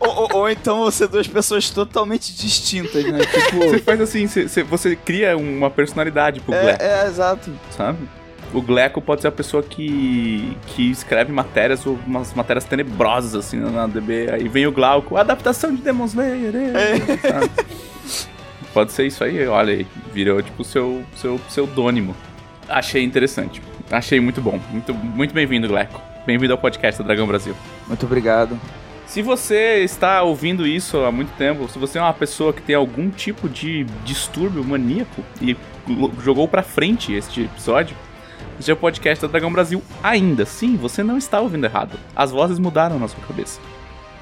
Ou, ou- ou então você duas pessoas totalmente distintas, né? Tipo.
Você faz assim, você, você- cria uma personalidade pro Gleco,
é, é, exato.
sabe? O Gleco pode ser a pessoa que, que escreve matérias, ou umas matérias tenebrosas, assim, na DB. Aí vem o Glauco, adaptação de Demon Slayer, é, sabe? Pode ser isso aí, olha aí. Virou, tipo, o seu, seu pseudônimo. Achei interessante. Achei muito bom. Muito, muito bem-vindo, Gleco. Bem-vindo ao podcast do Dragão Brasil.
Muito obrigado.
Se você está ouvindo isso há muito tempo, se você é uma pessoa que tem algum tipo de distúrbio maníaco e jogou pra frente este episódio, este é o podcast do Dragão Brasil ainda. Sim, você não está ouvindo errado. As vozes mudaram na sua cabeça.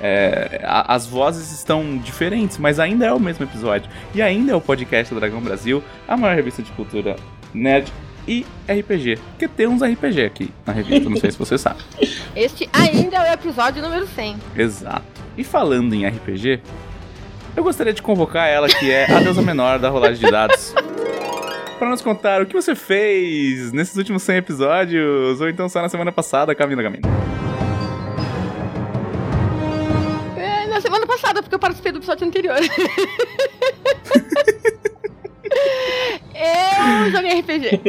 É, a- as vozes estão diferentes, mas ainda é o mesmo episódio. E ainda é o podcast do Dragão Brasil, a maior revista de cultura nerd e RPG. Porque tem uns RPG aqui na revista, não sei se você sabe.
Este ainda é o episódio número 100.
Exato. E falando em RPG, eu gostaria de convocar ela, que é a deusa menor da rolagem de dados, para nos contar o que você fez nesses últimos 100 episódios, ou então só na semana passada, Camila Gamina.
Passada, porque eu participei do episódio anterior. eu joguei RPG.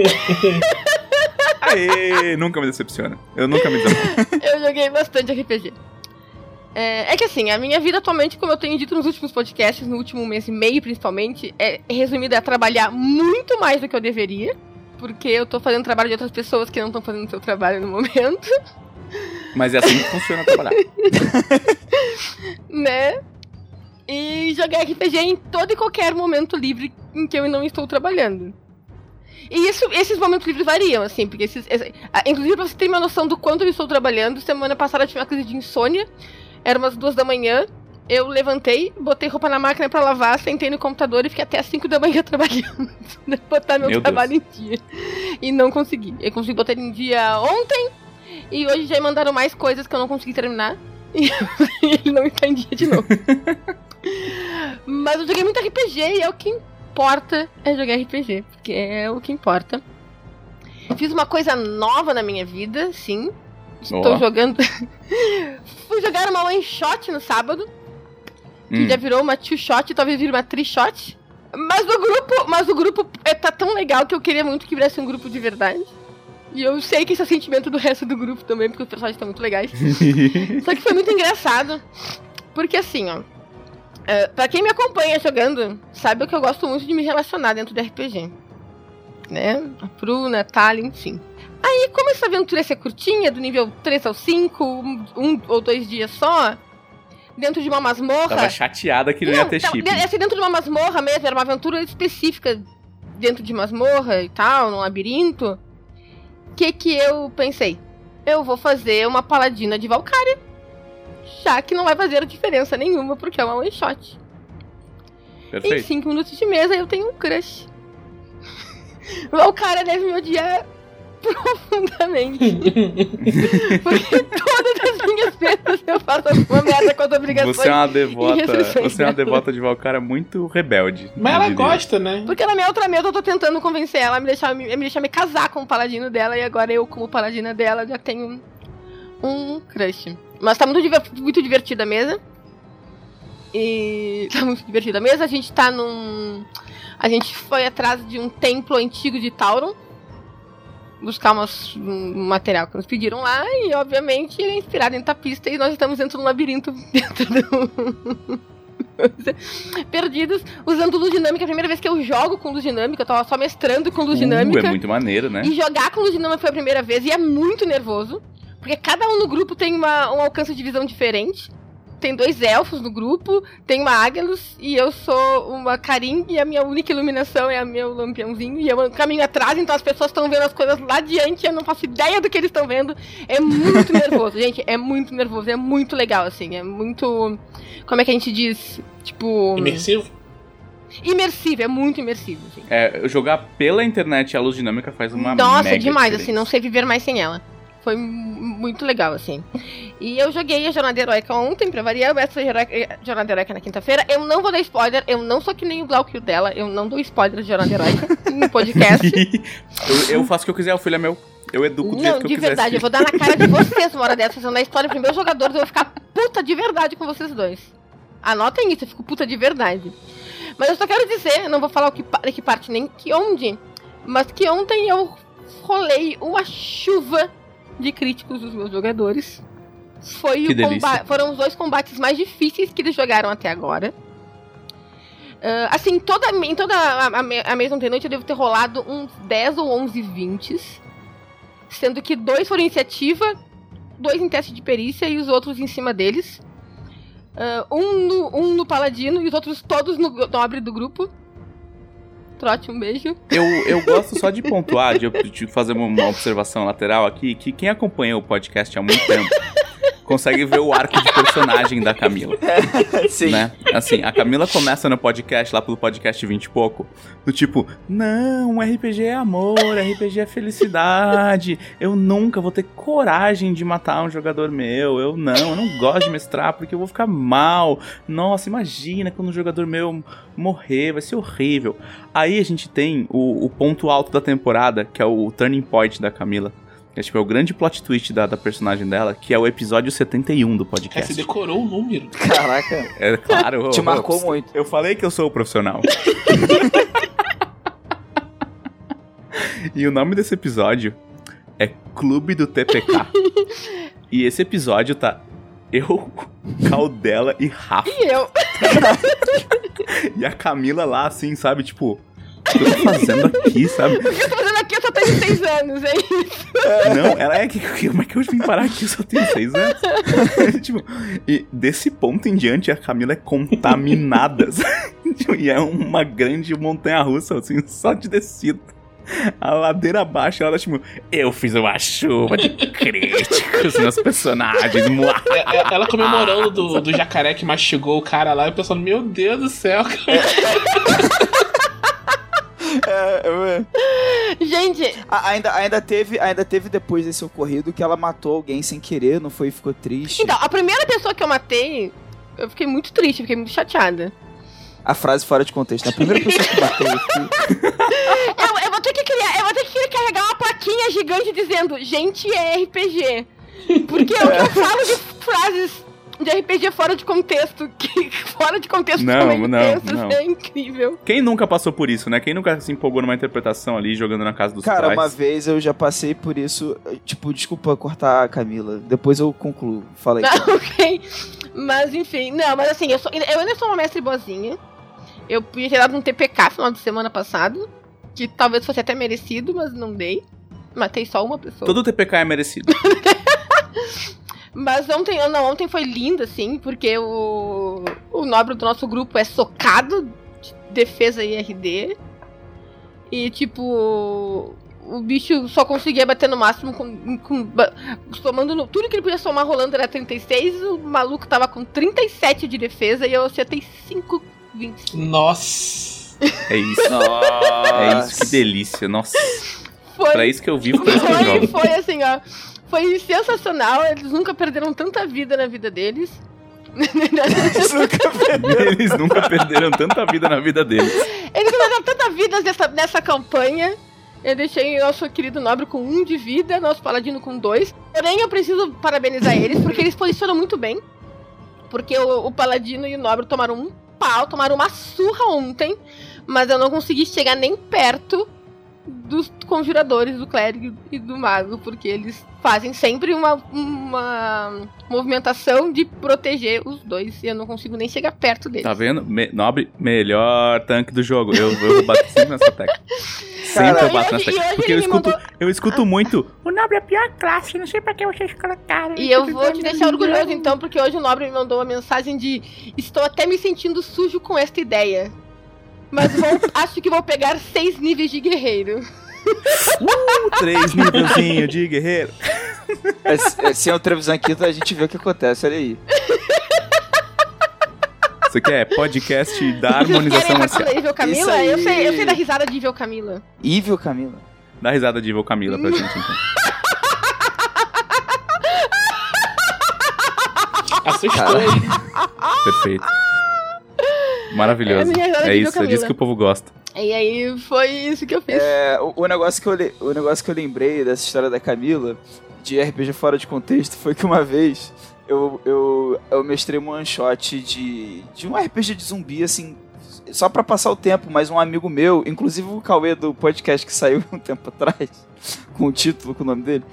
Aê! nunca me decepciona. Eu nunca me decepciono.
Eu joguei bastante RPG. É, é que assim, a minha vida atualmente, como eu tenho dito nos últimos podcasts, no último mês e meio principalmente, é resumida a trabalhar muito mais do que eu deveria. Porque eu tô fazendo trabalho de outras pessoas que não estão fazendo o seu trabalho no momento,
Mas é assim que funciona trabalhar.
né? E jogar RPG em todo e qualquer momento livre em que eu não estou trabalhando. E isso, esses momentos livres variam, assim, porque esses. esse- inclusive, pra você ter uma noção do quanto eu estou trabalhando, semana passada eu tive uma crise de insônia, era umas duas da manhã. Eu levantei, botei roupa na máquina pra lavar, sentei no computador e fiquei até as 5 da manhã trabalhando. botar meu,
Meu
trabalho em dia. E não consegui. Eu consegui botar ele em dia ontem. E hoje já me mandaram mais coisas que eu não consegui terminar. E ele não está em dia de novo. Mas eu joguei muito RPG e é o que importa é jogar RPG. Porque é o que importa. Fiz uma coisa nova na minha vida, sim. Estou
Ó.
jogando. Fui jogar uma one shot no sábado. Que
Hum.
já virou uma two shot, talvez vire uma three shot. Mas o grupo, mas o grupo é, tá tão legal que eu queria muito que virasse um grupo de verdade. E eu sei que esse é o sentimento do resto do grupo também, porque os personagens estão muito legais. Só que foi muito engraçado. Porque assim, ó. é, pra quem me acompanha jogando, sabe que eu gosto muito de me relacionar dentro do RPG. Né? A Pruna, a Thalia, enfim. Aí, como essa aventura ia ser curtinha, do nível 3 ao 5, um, um ou dois dias só, dentro de uma masmorra.
Tava chateada que não, ia ter chip.
Ia ser dentro de uma masmorra mesmo, era uma aventura específica dentro de masmorra e tal, num labirinto. O que que eu pensei? Eu vou fazer uma paladina de Valkyria. Já que não vai fazer diferença nenhuma, porque é uma one shot. Em
Perfeito.
5 minutos de mesa eu tenho um crush. Valkyria deve me odiar profundamente. porque todas as minhas vezes eu faço alguma merda com as obrigações.
Você é uma
e
devota. Você é uma devota de Valkyria muito rebelde.
Mas ela
diria.
gosta, né?
Porque na minha outra mesa eu tô tentando convencer ela a me deixar, me, me deixar me casar com o paladino dela e agora eu, como paladina dela, já tenho um crush. Mas tá muito, muito divertida a mesa. E tá muito divertida a mesa. A gente tá num. A gente foi atrás de um templo antigo de Tauron. Buscar umas- um material que nos pediram lá. E obviamente ele é inspirado em tapista. E nós estamos dentro de um labirinto dentro do. Perdidos, usando luz dinâmica. É a primeira vez que eu jogo com luz dinâmica, eu tava só mestrando com luz
Uh,
dinâmica.
é muito maneiro, né?
E jogar com luz dinâmica foi a primeira vez e é muito nervoso. Porque cada um no grupo tem uma, um alcance de visão diferente. Tem dois elfos no grupo, tem uma Águilos e eu sou uma Karim e a minha única iluminação é o meu lampiãozinho e eu caminho atrás, então as pessoas estão vendo as coisas lá adiante e eu não faço ideia do que eles estão vendo. É muito nervoso, gente, é muito nervoso, é muito legal, assim, é muito... Como é que a gente diz? Tipo...
Imersivo?
Imersivo, é muito imersivo, assim.
É, jogar pela internet a luz dinâmica faz uma
Nossa,
mega
demais,
diferença.
assim, não sei viver mais sem ela. Foi muito legal, assim. E eu joguei a Jornada Heróica ontem, pra variar, essa Heróica- Jornada Heróica na quinta-feira. Eu não vou dar spoiler, eu não sou que nem o Glauco dela, eu não dou spoiler de Jornada Heróica no podcast.
eu, eu faço o que eu quiser, o filho é meu. Eu educo do jeito
Não,
que eu
de
quiser.
verdade, eu vou dar na cara de vocês uma hora dessa, fazendo a história pros meus jogadores, eu vou ficar puta de verdade com vocês dois. Anotem isso, eu fico puta de verdade. Mas eu só quero dizer, não vou falar o que, que parte nem que onde, mas que ontem eu rolei uma chuva de críticos dos meus jogadores. Foi
Que
o
delícia.
comba- foram os dois combates mais difíceis que eles jogaram até agora. Ah, assim, toda, em toda a, a, a mesma noite eu devo ter rolado uns 10 ou 11 20 Sendo que dois foram iniciativa, dois em teste de perícia e os outros em cima deles. Ah, um, no, um no paladino e os outros todos no nobre do grupo. Trote, um beijo.
Eu, eu gosto só de pontuar, de, de fazer uma, uma observação lateral aqui, que quem acompanha o podcast há muito tempo consegue ver o arco de personagem da Camila.
Sim.
Né? Assim, a Camila começa no podcast, lá pelo podcast 20 e pouco, do tipo, não, RPG é amor, RPG é felicidade, eu nunca vou ter coragem de matar um jogador meu, eu não, eu não gosto de mestrar porque eu vou ficar mal. Nossa, imagina quando um jogador meu morrer, vai ser horrível. Aí a gente tem o, o ponto alto da temporada, que é o turning point da Camila. Que é, tipo, é o grande plot twist da, da personagem dela, que é o episódio 71 do podcast.
você decorou o número.
Caraca.
É claro.
Te
eu-
marcou
eu-
muito.
Eu falei que eu sou o profissional. e o nome desse episódio é Clube do TPK. e esse episódio tá eu, Caldela e Rafa.
E eu.
E a Camila lá, assim, sabe? Tipo, que eu tô fazendo aqui, sabe?
O que eu tô fazendo aqui? Eu só tenho seis anos, é isso.
Não, ela é que que- como é que eu vim parar aqui? Eu só tenho seis anos. tipo, e desse ponto em diante a Camila é contaminada. E é uma grande montanha russa, assim, só de descida. A ladeira abaixo, ela tipo, eu fiz uma chuva de críticos nos personagens. Mua.
É- é- Ela comemorando do, do jacaré que mastigou o cara lá e pensando, meu Deus do céu, cara.
É,
Gente,
A- ainda, ainda, teve, ainda teve depois desse ocorrido que ela matou alguém sem querer, não foi? Ficou triste.
então, a primeira pessoa que eu matei, eu fiquei muito triste, fiquei muito chateada.
A frase fora de contexto. A primeira pessoa que bateu.
Eu, eu vou ter que criar, eu vou ter que carregar uma plaquinha gigante dizendo, gente, é RPG. Porque que eu falo de frases de RPG fora de contexto, que fora de contexto
Não,
também
não,
penso,
não.
é incrível.
Quem nunca passou por isso, né? Quem nunca se empolgou numa interpretação ali, jogando na casa dos
Cara,
pais?
uma vez eu já passei por isso. Tipo, desculpa cortar a Camila. Depois eu concluo. Fala aí.
Não, ok. Mas enfim, não, mas assim, eu, sou, eu ainda sou uma mestre boazinha. Eu podia ter dado um TPK no final de semana passado, que talvez fosse até merecido, mas não dei. Matei só uma pessoa.
Todo TPK é merecido.
Mas ontem, não, ontem foi lindo, assim, porque o, o nobre do nosso grupo é socado de defesa e RD. E, tipo, o bicho só conseguia bater no máximo com. com somando no, tudo que ele podia somar rolando era 36, o maluco tava com 37 de defesa e eu acertei 5, 20.
Nossa.
É isso. É isso, que delícia. Nossa.
Foi,
Pra isso que eu vivo, pra isso que eu
foi,
jogo.
foi assim, ó. Foi sensacional, eles nunca perderam tanta vida na vida deles.
Eles nunca perderam tanta vida na vida deles.
Eles perderam tanta vida nessa, nessa campanha. Eu deixei o nosso querido nobre com um de vida, nosso paladino com dois. Porém, eu preciso parabenizar eles, porque eles posicionam muito bem. Porque o, o paladino e o nobre tomaram um pau, tomaram uma surra ontem. Mas eu não consegui chegar nem perto dos conjuradores, do clérigo e do mago, porque eles fazem sempre uma, uma movimentação de proteger os dois. E eu não consigo nem chegar perto deles.
Tá vendo? Me- nobre, melhor tanque do jogo. Eu, eu vou bater sempre nessa tecla. Sempre
Cara,
eu bato nessa tecla. Porque eu escuto,
mandou-
eu escuto muito. O nobre é a pior classe, não sei pra que vocês colocaram.
E eu vou te deixar orgulhoso então, porque hoje o Nobre me mandou uma mensagem de Estou até me sentindo sujo com esta ideia. Mas vou- acho que vou pegar seis níveis de guerreiro.
Três nívelzinho de guerreiro.
É, é, sem o Trevisan aqui, a gente vê o que acontece, olha aí.
Aqui é podcast da harmonização marcial.
a Evil Camila? Eu sei, eu sei da risada de Evil Camila.
Evil, Camila.
Dá risada de Evil Camila pra gente, então.
Assustou.
Perfeito. Maravilhoso.
É
É
de
isso, é disso que o povo gosta.
E aí foi isso que eu fiz.
É, o, o negócio que eu o negócio que eu lembrei dessa história da Camila, de RPG fora de contexto, foi que uma vez eu, eu, eu mestrei um one shot de, de um RPG de zumbi, assim, só pra passar o tempo, mas um amigo meu, inclusive o Cauê do podcast que saiu um tempo atrás, com o título, com o nome dele,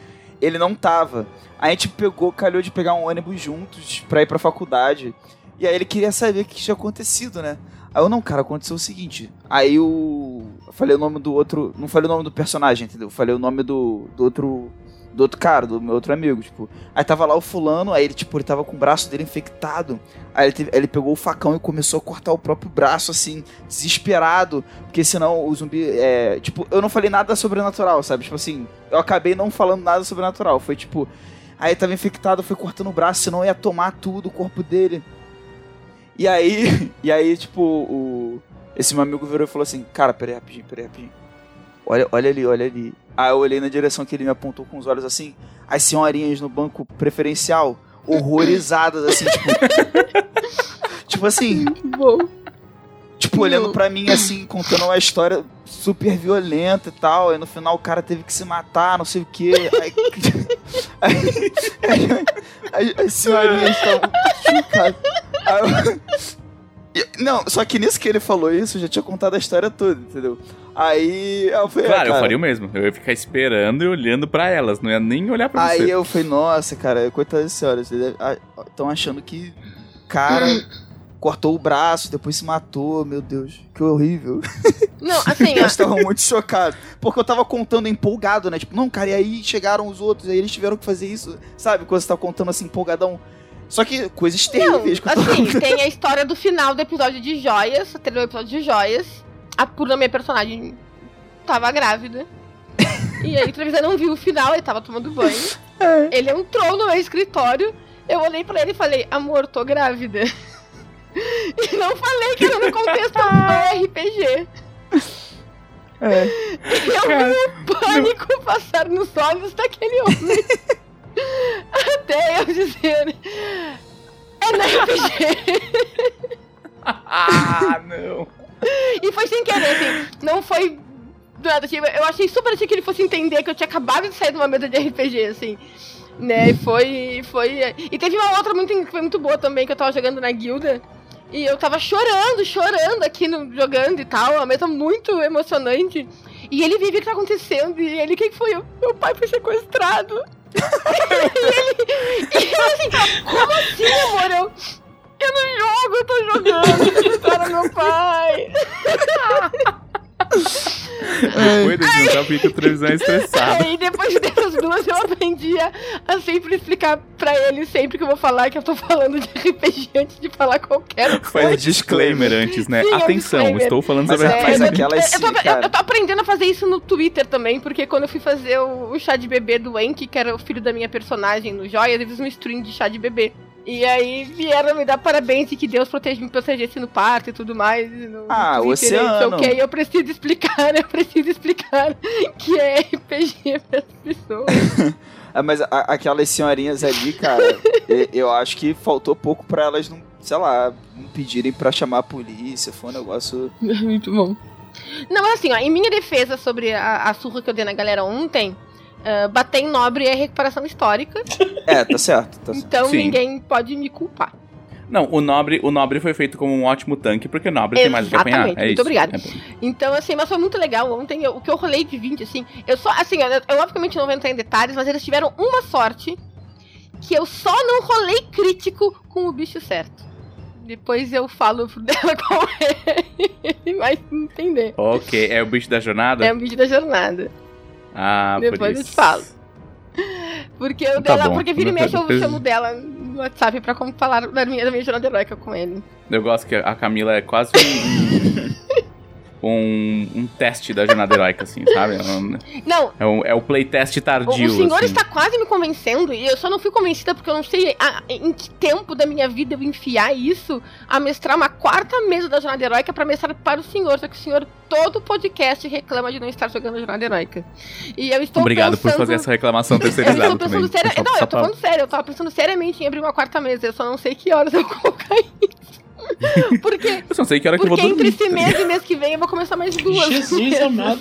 ele não tava. A gente pegou, calhou de pegar um ônibus juntos pra ir pra faculdade. E aí ele queria saber o que tinha acontecido, né? Aí eu, não, cara, aconteceu o seguinte. Aí o. Eu falei o nome do outro. Não falei o nome do personagem, entendeu? Eu falei o nome do, do outro. Do outro cara, do meu outro amigo, tipo. Aí tava lá o fulano, aí ele, tipo, ele tava com o braço dele infectado. Aí ele, teve- ele pegou o facão e começou a cortar o próprio braço, assim, desesperado. Porque senão o zumbi. É. Tipo, eu não falei nada sobrenatural, sabe? Tipo assim, eu acabei não falando nada sobrenatural. Foi tipo. Aí tava infectado, foi cortando o braço, senão ia tomar tudo o corpo dele. E aí, e aí, tipo, o, esse meu amigo virou e falou assim, cara, peraí rapidinho, peraí rapidinho. Olha, olha ali, olha ali. Aí eu olhei na direção que ele me apontou com os olhos assim, as senhorinhas no banco preferencial, horrorizadas, assim, tipo. tipo assim.
Bom.
Tipo, olhando pra mim, assim, contando uma história super violenta e tal. Aí no final o cara teve que se matar, não sei o quê. Aí, aí, aí, as senhorinhas estavam chocadas. Aí eu- E- Não, só que nisso que ele falou isso, eu já tinha contado a história toda, entendeu? Aí eu falei,
Claro,
ah,
eu
cara,
faria o mesmo. Eu ia ficar esperando e olhando pra elas. Não ia nem olhar pra
Aí
você.
eu falei, nossa, cara, coitada das senhoras, estão achando que cara cortou o braço, depois se matou, meu Deus, que horrível.
Não, assim.
Eles estavam muito chocados. Porque eu tava contando empolgado, né? Tipo, não, cara, e aí chegaram os outros, aí eles tiveram que fazer isso. Sabe? Quando você tá contando assim, empolgadão. Só que coisas
Não,
terríveis tô
assim,
contando.
tem a história do final do episódio de Joias, teve o episódio de Joias. A Pura, minha personagem, tava grávida. E aí Trevisan não viu o final, ele tava tomando banho. Ele entrou no meu escritório, eu olhei pra ele e falei, amor, tô grávida. E não falei que era no contexto do RPG.
É.
Eu vi o pânico passar nos olhos daquele homem. Até eu dizer. É no RPG.
Ah, não.
E foi sem querer, assim. Não foi. do nada, tipo, eu achei super assim que ele fosse entender que eu tinha acabado de sair de uma mesa de RPG, assim. Né, e foi. foi. E teve uma outra muito, que foi muito boa também, que eu tava jogando na guilda. E eu tava chorando, chorando aqui no, jogando e tal, uma mesa muito emocionante. E ele viu o que tá acontecendo, e ele, quem que foi? Eu, meu pai foi sequestrado. e ele. E eu assim, como assim, amor? Eu, eu não jogo, eu tô jogando. Sequestraram meu pai.
Cuida de não sabe por que a televisão é estressada.
Aí depois dessas duas eu aprendi a, a sempre explicar pra ele sempre que eu vou falar que eu tô falando de RPG antes de falar qualquer coisa.
Faz disclaimer antes, né?
Sim, é
Atenção,
disclaimer.
estou falando
Mas
sobre
é- mas aquelas
eu, tô, eu- eu tô aprendendo a fazer isso no Twitter também, porque quando eu fui fazer o, o chá de bebê do Enki, que era o filho da minha personagem no Joias, eu fiz um stream de chá de bebê. E aí vieram me dar parabéns e que Deus protege, me protegesse no parto e tudo mais. No, no
Ah, o
Twitter,
oceano.
Ok, eu preciso explicar, eu preciso explicar que é RPG para as pessoas.
Ah, mas a- aquelas senhorinhas ali, cara, eu acho que faltou pouco pra elas não, sei lá, não pedirem pra chamar a polícia. Foi um negócio.
Muito bom. Não, mas assim, ó, em minha defesa sobre a, a surra que eu dei na galera ontem, ah, bater em nobre é recuperação histórica,
É, tá certo. Tá certo.
então
Sim.
ninguém pode me culpar.
Não, o nobre, o nobre foi feito como um ótimo tanque, porque o nobre tem mais o que apanhar.
Exatamente,
É
muito
isso.
obrigada.
É.
Então, assim, mas foi muito legal. Ontem, eu- o que eu rolei de 20, assim, eu só, assim, eu, eu obviamente não vou entrar em detalhes, mas eles tiveram uma sorte que eu só não rolei crítico com o bicho certo. Depois eu falo dela qual é. Ele vai entender.
Ok, é o bicho da jornada?
É o bicho da jornada.
Ah,
Depois eu te falo. Porque eu
Tá
dela,
bom.
porque vira e mexe eu
Depois-
chamo dela no WhatsApp pra falar da minha, da minha jornada heróica com ele.
Eu gosto que a Camila é quase um, um, um teste da jornada heróica, assim, sabe? É, um-
Não,
é, um- é o playtest
O,
tardio,
o senhor
assim.
está quase me convencendo e eu só não fui convencida porque eu não sei a- em que tempo da minha vida eu enfiar isso a mestrar uma quarta mesa da Jornada Heróica para mestrar para o senhor, só que o senhor todo podcast reclama de não estar jogando Jornada Heróica. E eu estou
Obrigado por
pensando...
fazer essa reclamação
Eu
terceirizada
estou
também.
pensando sério... Não, eu tô falando sério, eu tava pensando seriamente em abrir uma quarta mesa, eu só não sei que horas eu vou colocar isso. Porque,
Eu só sei que hora que eu vou
porque
dormir.
entre esse mês e mês que vem eu vou começar mais duas.
Jesus amado.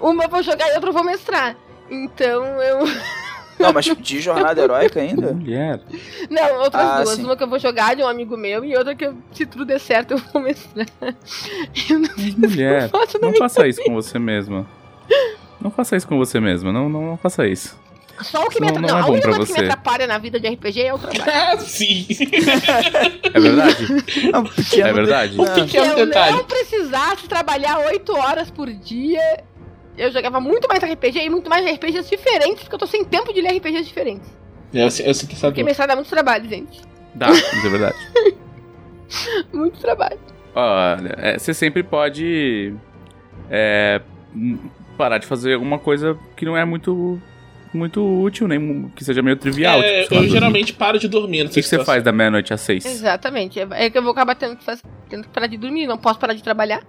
Uma eu vou jogar e outra eu vou mestrar. Então eu...
Não, mas de jornada heróica ainda?
Mulher.
Não, outras
Ah,
duas.
sim.
Uma que eu vou jogar de um amigo meu e outra que, eu, se tudo der certo, eu vou mestrar. Eu não sei
Mulher, não faça isso com você mesma. Não faça isso com você mesma. Não, não, não faça isso.
Só o que me
Não-
atrapalha.
não
Não,
é
a única coisa que
você.
me atrapalha na vida de RPG é o trabalho.
Ah, sim.
É verdade?
É um pequeno
É verdade?
Um
de-
Se
pequeno
eu
detalhe.
não precisasse trabalhar 8 horas por dia, eu jogava muito mais RPG e muito mais RPGs diferentes, porque eu tô sem tempo de ler RPGs diferentes.
Eu, sei- eu sinto essa
Porque mestrado dá muito trabalho, gente.
Dá, isso é verdade.
Muito trabalho.
Olha, é, você sempre pode é, parar de fazer alguma coisa que não é muito muito útil, nem que seja meio trivial.
É,
tipo,
eu
dormir.
geralmente paro de dormir.
O que, que você faz da meia-noite às seis?
Exatamente. É é que eu vou acabar tendo que, fazer, tendo que parar de dormir, não posso parar de trabalhar.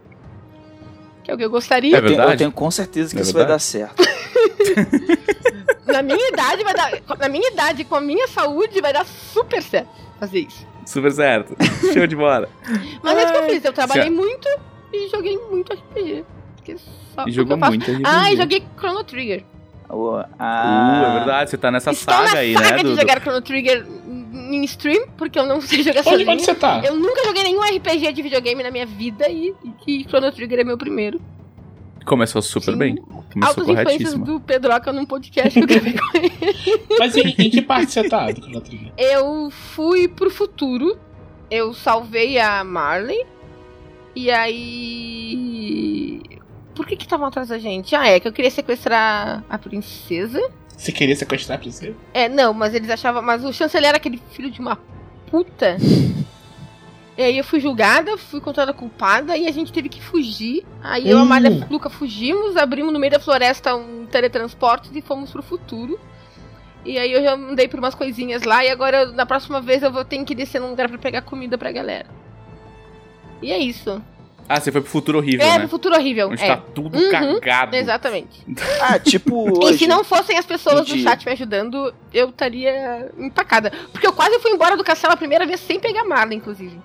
Que é o que eu gostaria.
É
Eu tenho,
verdade?
eu tenho com certeza que
É
isso vai dar certo.
Na minha idade vai dar. Na minha idade, com a minha saúde, vai dar super certo fazer isso.
Super certo. Show de bola.
Mas é isso que eu fiz. Eu trabalhei muito e joguei muito RPG. Porque só
E jogou muito RPG.
Ah, e joguei Chrono Trigger.
Oh,
Uh, é verdade, você tá nessa
Estou
saga
na
aí,
saga
né,
de
Dudu?
jogar Chrono Trigger em stream, porque eu não sei jogar
Onde,
sozinho.
onde você tá?
Eu nunca joguei nenhum RPG de videogame na minha vida e, e Chrono Trigger é meu primeiro.
Começou super
Sim.
bem. Começou
Altas influências do Pedroca num podcast que eu gravei com ele.
Mas em, em que parte você tá do Chrono Trigger?
Eu fui pro futuro, eu salvei a Marley, e aí. Por que que estavam atrás da gente? Ah, é que eu queria sequestrar a princesa.
Você queria sequestrar a princesa?
É, não, mas eles achavam. Mas o chanceler era aquele filho de uma puta. E aí eu fui julgada, fui encontrada culpada e a gente teve que fugir. Aí eu, a
Hum.
Amália e a Luca fugimos, abrimos no meio da floresta um teletransporte e fomos pro futuro. E aí eu já andei por umas coisinhas lá e agora na próxima vez eu vou ter que descer num lugar pra pegar comida pra galera. E é isso.
Ah, você foi pro futuro horrível,
é,
né?
pro futuro horrível.
Onde
é.
tá tudo
Uhum,
cagado.
Exatamente.
ah, tipo
E
hoje.
se não fossem as pessoas do chat me ajudando, eu estaria empacada. Porque eu quase fui embora do castelo a primeira vez sem pegar Marla, inclusive.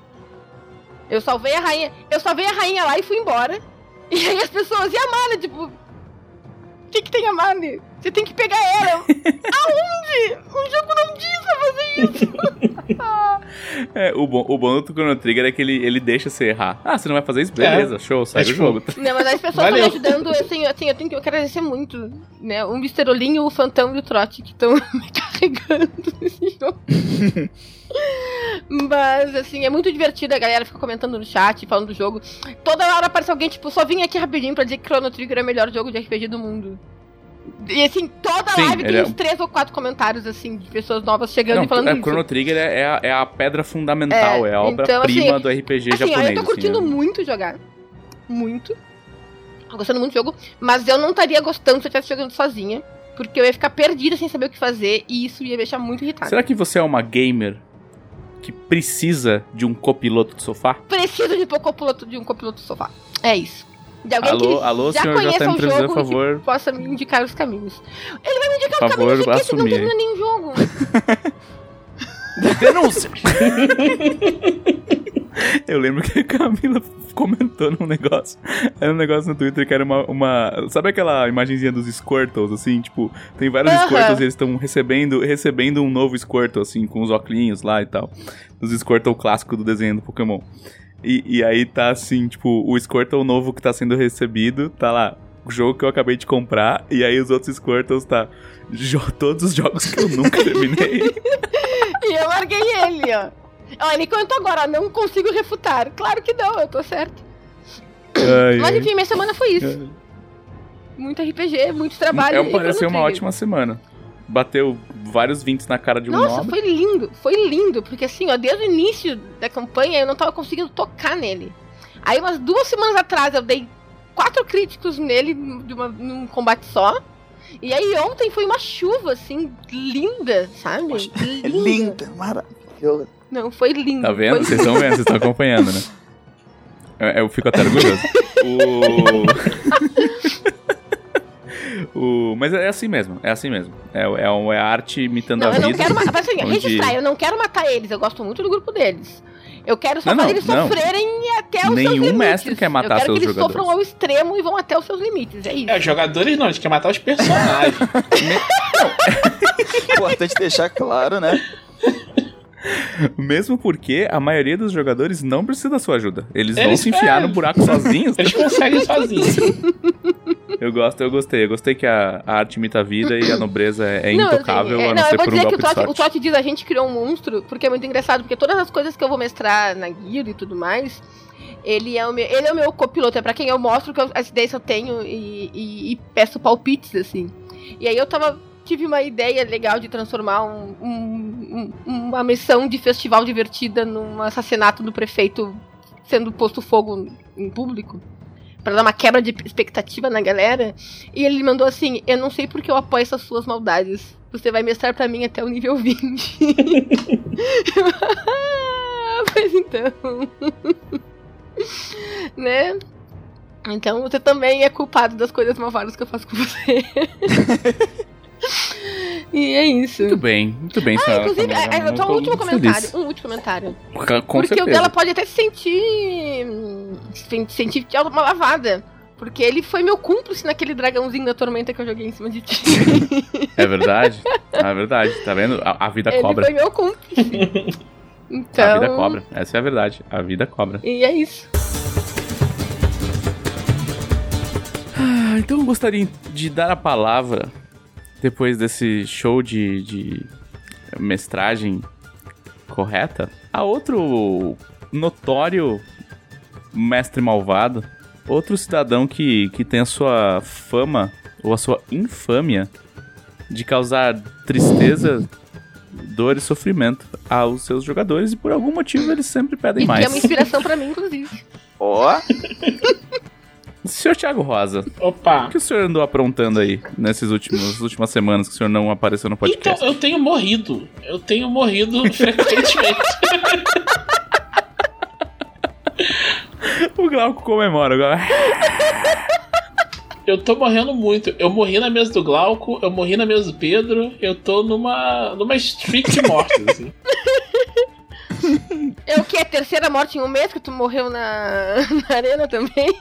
Eu salvei a rainha. Eu salvei a rainha lá e fui embora. E aí as pessoas, e a Marla? Tipo. O que, que tem a Marla? Você tem que pegar ela. Aonde? O jogo não diz pra fazer isso.
É, o bom, o bom do Chrono Trigger é que ele, ele deixa você errar. Ah, você não vai fazer isso? Beleza, show, sai
É,
do jogo.
Não, mas as pessoas estão me ajudando, assim, assim, eu, tenho que, eu quero agradecer muito, né? O Mr. Olinho, o Fantão e o Trote que estão me carregando nesse jogo. Mas, assim, é muito divertido, a galera fica comentando no chat, falando do jogo. Toda hora aparece alguém, tipo, só vim aqui rapidinho pra dizer que Chrono Trigger é o melhor jogo de RPG do mundo. E assim, toda
Sim,
live tem
é
uns três ou quatro comentários, assim, de pessoas novas chegando
Não,
e falando
é,
isso.
Chrono Trigger é, é a, é a pedra fundamental, é,
É,
a
então,
obra-prima
assim,
do RPG
Assim,
japonês.
eu tô curtindo
assim,
muito jogar. Muito. Tô gostando muito do jogo. Mas eu não estaria gostando se eu estivesse jogando sozinha. Porque eu ia ficar perdida sem saber o que fazer. E isso ia me deixar muito irritada.
Será que você é uma gamer que precisa de um copiloto de sofá?
Preciso de, um copiloto, de um copiloto do sofá. É isso. De alguém
Alô,
que
alô,
já
senhor
conheça
JM
o
Trevisan,
jogo
por
e que
favor.
possa me indicar os caminhos. Ele vai me indicar
Por
os caminhos de
favor,
quê? Se não
assumir.
termina nenhum jogo.
Denúncia!
Eu lembro que a Camila comentou num negócio. Era um negócio no Twitter que era uma. uma sabe aquela imagenzinha dos Squirtles, assim? Tipo, tem vários
Aham.
Squirtles e eles estão recebendo, recebendo um novo Squirtle, assim, com os óculos lá e tal. Dos Squirtle clássico do desenho do Pokémon. E, e aí tá assim, tipo, o Squirtle novo que tá sendo recebido, tá lá. O jogo que eu acabei de comprar, e aí os outros Squirtles tá. todos os jogos que eu nunca terminei.
E eu larguei ele, ó. Ó, ele comentou agora, não consigo refutar. Claro que não, eu tô certo.
Ai,
Mas
ai.
enfim, minha semana foi isso. Muito RPG, muito trabalho.
É, uma ótima semana. Bateu vários 20 na cara de um
Nossa,
nobre.
foi lindo, foi lindo, porque assim, ó, desde o início da campanha eu não tava conseguindo tocar nele. Aí umas duas semanas atrás eu dei quatro críticos nele de uma, num combate só. E aí ontem foi uma chuva, assim, linda, sabe?
É linda, maravilhosa.
Não, foi lindo.
Tá vendo?
Foi...
Vocês estão vendo, vocês estão acompanhando, né? Eu, eu fico até orgulhoso. O... o... Mas é assim mesmo, é assim mesmo. É, é, um- é a arte imitando
Não,
a
eu
vida.
não quero matar. Assim,
onde-
registrar, eu não quero matar eles, eu gosto muito do grupo deles. Eu quero só
Não, não,
fazer eles
não.
sofrerem até os seus
Nenhum
limites.
mestre quer matar
eu quero
seus
que eles
jogadores.
sofram ao extremo e vão até os seus limites, é isso.
É, os jogadores não, a gente quer matar os personagens.
Importante deixar claro, né?
Mesmo porque a maioria dos jogadores não precisa da sua ajuda. Eles, vão
Eles-
se enfiar
é.
no buraco sozinhos.
Eles conseguem sozinhos.
Eu gosto, eu gostei. Eu gostei que a, a arte imita a vida e a nobreza é, é
Não,
intocável,
assim, é,
a não, ser por um
que o Totti, o. Totti diz a gente criou um monstro, porque é muito engraçado, porque todas as coisas que eu vou mestrar na guia e tudo mais, ele é o meu, ele é o meu copiloto, é pra quem eu mostro que eu- as ideias eu tenho e, e- e peço palpites, assim. E aí eu tava, tive uma ideia legal de transformar um- um- um- uma missão de festival divertida num assassinato do prefeito sendo posto fogo em público. Pra dar uma quebra de expectativa na galera. E ele mandou assim: Eu não sei porque eu apoio essas suas maldades. Você vai mestrar pra mim até o nível 20. Ah, Mas então. né? Então você também é culpado das coisas malvadas que eu faço com você. e é isso.
Muito bem, muito bem,
Ah,
senhora
inclusive,
Camila,
é, é,
eu
só
tô
um último comentário. Um último comentário.
Com
Porque
certeza.
o dela pode até se sentir. se sentir é uma lavada. Porque ele foi meu cúmplice naquele dragãozinho da tormenta que eu joguei em cima de ti.
É verdade? É verdade, tá vendo? A, a vida
ele
cobra.
foi meu cúmplice. Então.
A vida cobra. Essa é a verdade. A vida cobra.
E é isso.
Ah, então eu gostaria de dar a palavra, depois desse show de, de mestragem correta, a outro notório mestre malvado, outro cidadão que, que tem a sua fama, ou a sua infâmia, de causar tristeza, dor e sofrimento aos seus jogadores, e por algum motivo eles sempre pedem
E que
mais.
é uma inspiração pra mim, inclusive.
Ó.
Senhor Thiago Rosa,
Opa.
o que o senhor andou aprontando aí nesses últimos nas últimas semanas que o senhor não apareceu no
Então,
podcast?
eu tenho morrido. Eu tenho morrido frequentemente.
O Glauco comemora agora.
Eu tô morrendo muito. Eu morri na mesa do Glauco, eu morri na mesa do Pedro, eu tô numa. numa streak de mortes, assim.
É o que? A terceira morte em um mês que tu morreu na, na arena também?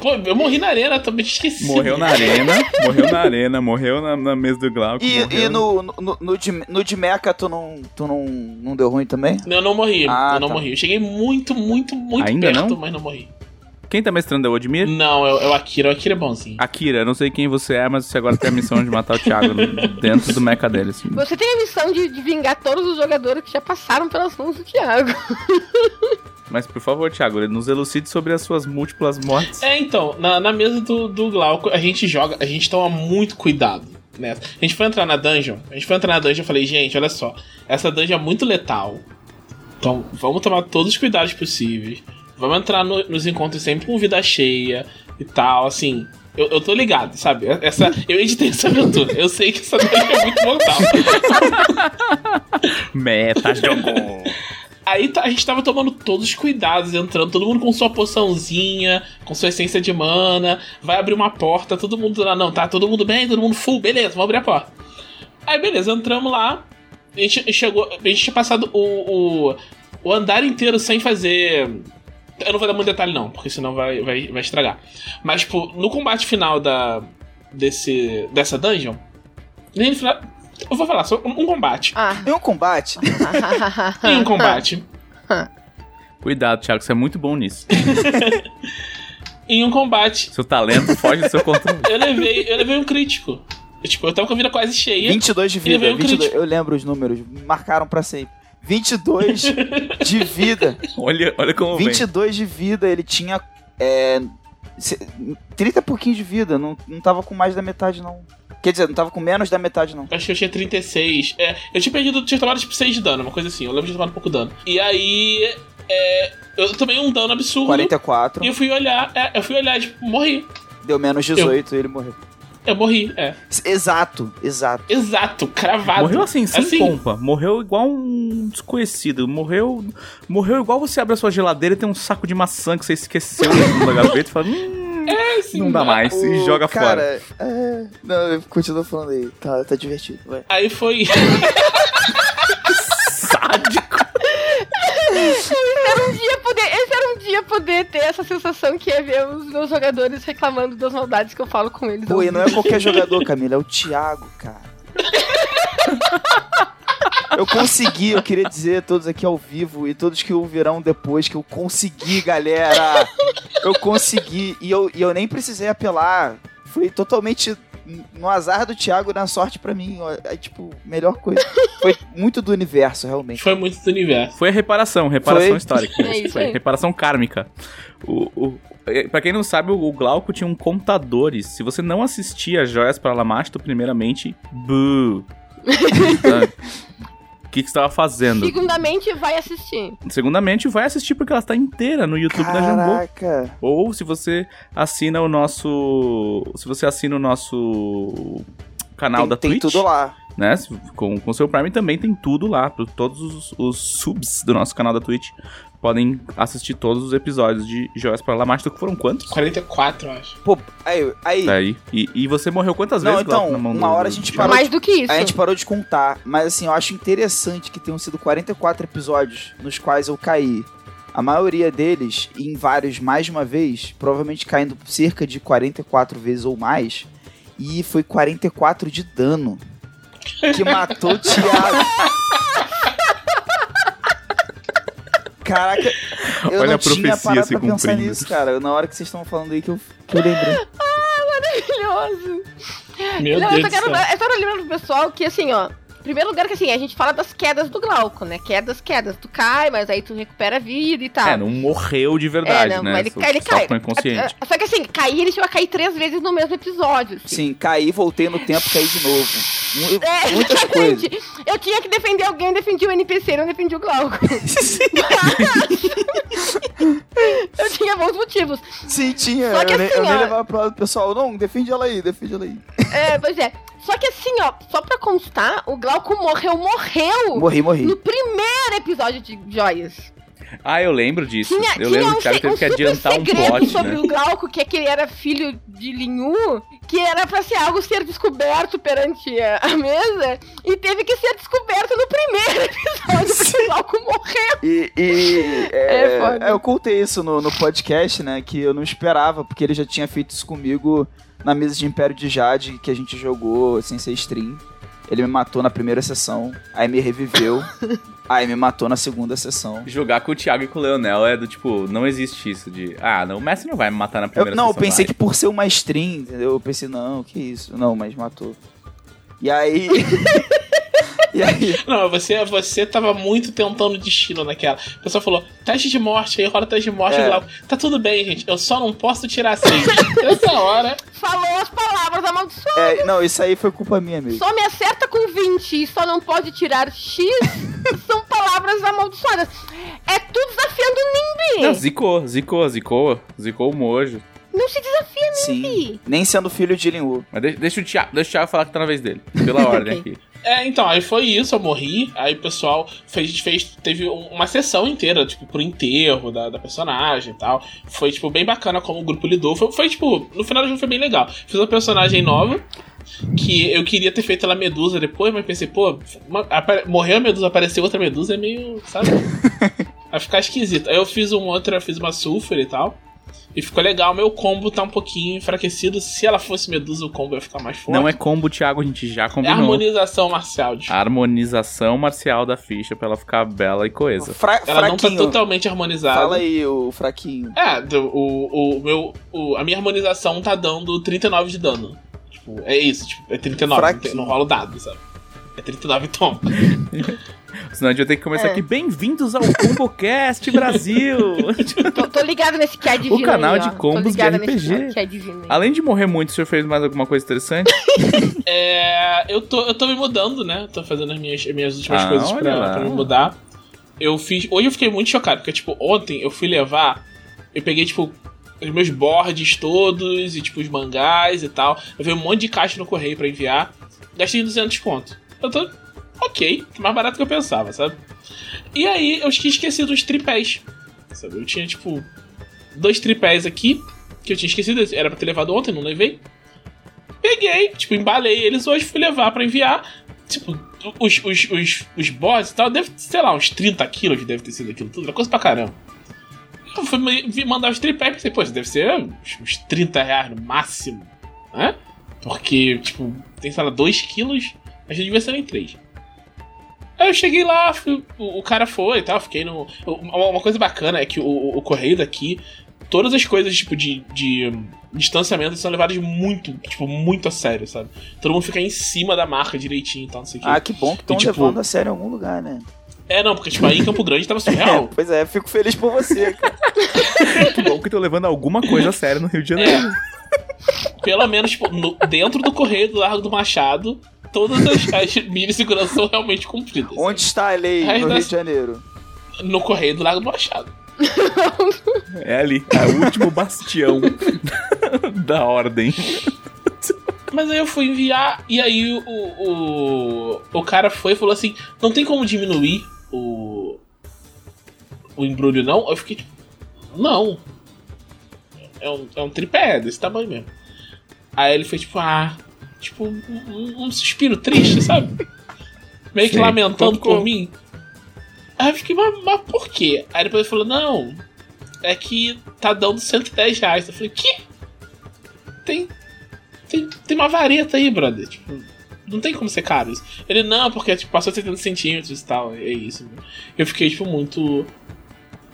Pô, eu morri na arena, também esqueci.
Morreu na arena, morreu na arena, morreu na, na mesa do Glauco.
E,
morreu
e no, no, no, de, no de Mecha tu não, tu não, não deu ruim também?
Eu não morri,
Ah,
eu não
tá.
morri. Eu cheguei muito, muito, muito
Ainda
perto,
não?
mas não morri.
Quem tá mestrando é o Odmir?
Não, é, o- é o Akira. O Akira é bonzinho.
Akira, eu não sei quem você é, mas você agora tem a missão de matar o Thiago dentro do mecha dele. assim.
Você tem a missão de, de vingar todos os jogadores que já passaram pelas mãos do Thiago.
Mas por favor, Thiago, nos elucide sobre as suas múltiplas mortes.
É, então, na, na mesa do, do Glauco, a gente joga, a gente toma muito cuidado. Né? A gente foi entrar na dungeon, a gente foi entrar na dungeon e falei, gente, olha só, essa dungeon é muito letal. Então, vamos tomar todos os cuidados possíveis. Vamos entrar no- nos encontros sempre com vida cheia e tal, assim. Eu, eu tô ligado, sabe? Essa, eu editei essa aventura. Eu sei que essa dungeon é muito mortal.
Meta jogo.
Aí tá- a gente tava tomando todos os cuidados, entrando, todo mundo com sua poçãozinha, com sua essência de mana, vai abrir uma porta, todo mundo lá, não, tá todo mundo bem, todo mundo full, beleza, vamos abrir a porta. Aí beleza, entramos lá, a gente chegou, a gente tinha passado o, o, o andar inteiro sem fazer Eu não vou dar muito detalhe, não, porque senão vai, vai, vai estragar. Mas, tipo, no combate final da, desse, dessa dungeon. Nem no final. Eu vou falar só um, um combate.
Ah.
Em um combate,
Em um combate.
Cuidado, Thiago, você é muito bom nisso.
Em um combate.
Seu talento foge do seu controle.
Eu levei, eu levei um crítico. Eu, tipo, eu tava com a vida quase cheia.
22 de
E
vida.
um
22,
crítico.
eu lembro os números, me marcaram pra sempre. 22 de vida.
Olha, olha como vem.
22 de vida, ele tinha é, se- 30 e pouquinho de vida, não, não tava com mais da metade, não. Quer dizer, não tava com menos da metade, não.
Acho que eu tinha 36. É, eu tinha perdido, tinha tomado tipo 6 de dano, uma coisa assim. Eu lembro de ter tomado um pouco de dano. E aí. É, eu tomei um dano absurdo.
44,
E eu fui olhar, é, eu fui olhar, tipo, morri.
deu menos 18 e ele morreu.
Eu morri, é.
Exato, exato.
Exato, cravado.
Morreu assim, sem pompa. Morreu igual um desconhecido. Morreu morreu igual você abre a sua geladeira e tem um saco de maçã que você esqueceu da gaveta e fala, hum,
É, assim,
não dá mais. E joga fora.
cara, é... Não, eu continuo falando aí. Tá, tá divertido, vai.
Aí foi.
Sádico.
Esse era um dia poder, esse era um dia poder ter essa sensação que é ver os meus jogadores reclamando das maldades que eu falo com eles.
Pô, e não é qualquer jogador, Camila, é o Thiago, cara. Eu consegui, eu queria dizer a todos aqui ao vivo e todos que ouvirão depois que eu consegui, galera. Eu consegui e eu, e eu nem precisei apelar. Foi totalmente no azar do Thiago na sorte pra mim. É tipo, melhor coisa. Foi muito do universo, realmente.
Foi muito do universo.
Foi a reparação, reparação
Foi.
histórica.
É isso
Foi, reparação kármica. O, o, é, pra quem não sabe, o, o Glauco tinha um contadores. Se você não assistia Joias para Lamasto, primeiramente, boo. Que, que você tava fazendo?
Segundamente, vai assistir.
Segundamente, vai assistir porque ela está inteira no YouTube da Jambô.
Caraca.
Ou se você assina o nosso. Se você assina o nosso canal
Tem,
da
tem
Twitch.
tudo lá.
Né? Com o seu Prime também tem tudo lá. Todos os, os subs do nosso canal da Twitch podem assistir todos os episódios de Joias para Lamasto, que foram quantos?
44, eu acho.
Pô, aí, aí.
Aí. E, e você morreu quantas
Não,
vezes,
então,
na mão
uma
do-
hora a gente
de-
parou
Mais do que isso.
A gente parou de contar, mas assim, eu acho interessante que tenham sido 44 episódios nos quais eu caí. A maioria deles, em vários mais de uma vez, provavelmente caindo cerca de 44 vezes ou mais. E foi 44 de dano. Que matou o Thiago. Caraca, eu
Olha
não
a
tinha
profecia
parado
se
pra pensar
cumprindo.
nisso, cara. Na hora que vocês estão falando aí que eu, que eu lembrei.
Maravilhoso.
Meu
não,
Deus
eu só quero,
céu.
eu só quero lembrar pro pessoal que, assim, ó. Primeiro lugar que, assim, a gente fala das quedas do Glauco, né? Quedas, quedas. Tu cai, mas aí tu recupera a vida e tal.
É, não morreu de verdade,
É, não,
né?
mas ele
Só-
cai, ele
só
cai.
ficou inconsciente.
Só que assim, cair, ele chegou a cair três vezes no mesmo episódio. assim.
Sim, caí, voltei no tempo, caí de novo.
É,
Muitas
exatamente.
coisas.
Eu tinha que defender alguém, eu defendi o NPC, não defendi o Glauco. eu tinha bons motivos.
Sim, tinha.
Só que
eu, nem,
assim,
eu nem
ó.
levava pro lado do pessoal. Não, defende ela aí, defende ela aí.
É, pois é. Só que assim, ó, só pra constar, o Glauco morreu, morreu
Morri, morri.
no primeiro episódio de Joias.
Ah, eu lembro disso.
Tinha,
eu
tinha
lembro
um,
que o teve
um
que adiantar um
segredo
plot,
sobre
né?
o Glauco, que é que ele era filho de Linhu, que era pra ser algo ser descoberto perante a, mesa, e teve que ser descoberto no primeiro episódio, porque o Glauco morreu.
E, e,
É
é,
foda.
é, eu contei isso no, no podcast, né? Que eu não esperava, porque ele já tinha feito isso comigo na mesa de Império de Jade, que a gente jogou sem ser stream. Ele me matou na primeira sessão, aí me reviveu, aí me matou na segunda sessão.
Jogar com o Thiago e com o Leonel é do tipo, não existe isso de. Ah, não, o Messi não vai me matar na
Eu,
primeira
não, eu
sessão,
pensei
vai.
que por ser uma stream, entendeu? Eu pensei, não, que isso. Não, mas matou. E aí. e aí.
Não, você, você tava muito tentando destino naquela. O pessoal falou, teste de morte, aí rola teste de morte.
É.
Glauco, Tá tudo bem, gente, eu só não posso tirar seis. Nessa hora,
Falou as palavras amaldiçoadas.
É, não, isso aí foi culpa minha mesmo.
Só me acerta com 20 e só não pode tirar X são palavras amaldiçoadas. É tudo desafiando o
Não,
Nimbi.
zicou, zicou, zicou. Zicou o mojo.
Não se desafia
Sim.
Nimbi.
Nem sendo filho de Linhu.
Mas deixa, deixa, o Thiago, deixa o Thiago falar que tá na vez dele. Pela ordem aqui.
É, então, aí foi isso, eu morri. Aí o pessoal fez, fez teve um- uma sessão inteira, tipo, pro enterro da, da personagem e tal. Foi, tipo, bem bacana como o grupo lidou. Foi, foi, tipo, no final do jogo foi bem legal. Fiz uma personagem nova. Que eu queria ter feito ela medusa depois, mas pensei, pô, uma- morreu a medusa, apareceu outra medusa, é meio. sabe? Vai ficar esquisito. Aí eu fiz um outro, eu fiz uma sulfur e tal. E ficou legal. Meu combo tá um pouquinho enfraquecido. Se ela fosse medusa, o combo ia ficar mais forte.
Não é combo, Thiago, a gente já
É
combinou.
harmonização marcial. Tipo.
Harmonização marcial da ficha pra ela ficar bela e coesa.
Fra
Ela não tá
fraquinho.
totalmente harmonizada.
Fala aí, o fraquinho.
É, o, o meu. o- a minha harmonização tá dando 39 de dano. Tipo, é isso, tipo, é 39, não, tem-
Fraquinho.
não rola o dado, sabe? É 39 toma.
Senão a gente vai ter que começar
É.
aqui. Bem-vindos ao ComboCast Brasil!
Tô, tô ligado nesse que é divino.
O canal
aí,
de combos de RPG.
que é divino.
Além de morrer muito, o senhor fez mais alguma coisa interessante?
É, eu, tô, eu tô me mudando, né? Tô fazendo as minhas, as minhas últimas
Ah,
coisas pra, pra me mudar. Eu fiz. Hoje eu fiquei muito chocado, porque, tipo, ontem eu fui levar. Eu peguei, tipo, os meus boards todos e, tipo, os mangás e tal. Eu vi um monte de caixa no correio pra enviar. Gastei 200 conto. Eu tô. Ok, mais barato que eu pensava, sabe? E aí eu tinha esquecido os tripés. Sabe? Eu tinha, tipo, dois tripés aqui. Que eu tinha esquecido, era pra ter levado ontem, não levei. Peguei, tipo, embalei eles hoje, fui levar pra enviar. Tipo, os, os, os, os bots e tal, deve, sei lá, uns 30 quilos deve ter sido aquilo tudo, era coisa pra caramba. Eu fui mandar os tripés, pensei, pô, deve ser uns, uns 30 reais no máximo, né? Porque, tipo, tem, sei lá, 2 quilos, a gente devia ser nem 3. Aí eu cheguei lá, fui- o, o cara foi e tal, fiquei no. Uma, uma coisa bacana é que o, o, correio daqui, todas as coisas, tipo, de, de hum, distanciamento são levadas muito, tipo, muito a sério, sabe? Todo mundo fica em cima da marca direitinho e tal, não sei o que.
Ah, que bom que estão
tipo,
levando a sério em algum lugar, né?
É, não, porque, tipo, aí em Campo Grande tava surreal.
Pois é, fico feliz por você, cara.
que bom que tô levando alguma coisa a sério no Rio de Janeiro.
Pelo menos, tipo, no- dentro do correio do Largo do Machado, todas as, as medidas de segurança são realmente cumpridas.
Onde está a lei
Aí
no
nós-
Rio de Janeiro?
No correio do Largo do Machado.
É ali, é o último bastião da ordem.
Mas aí eu fui enviar, e aí o, o, o cara foi e falou assim: não tem como diminuir o. o embrulho, não? Eu fiquei tipo, não. É um, é um tripé desse tamanho mesmo. Aí ele fez tipo, ah, tipo, um, um- suspiro triste, sabe? Meio que
Sim.
lamentando por mim. Aí eu fiquei, mas, mas por quê? Aí depois ele falou, não, é que tá dando 110 reais. Eu falei, que? Tem, tem, tem uma vareta aí, brother. Tipo, não tem como ser caro isso. Ele, não, porque tipo, passou 70 centímetros e tal. É isso. Eu fiquei, tipo, muito.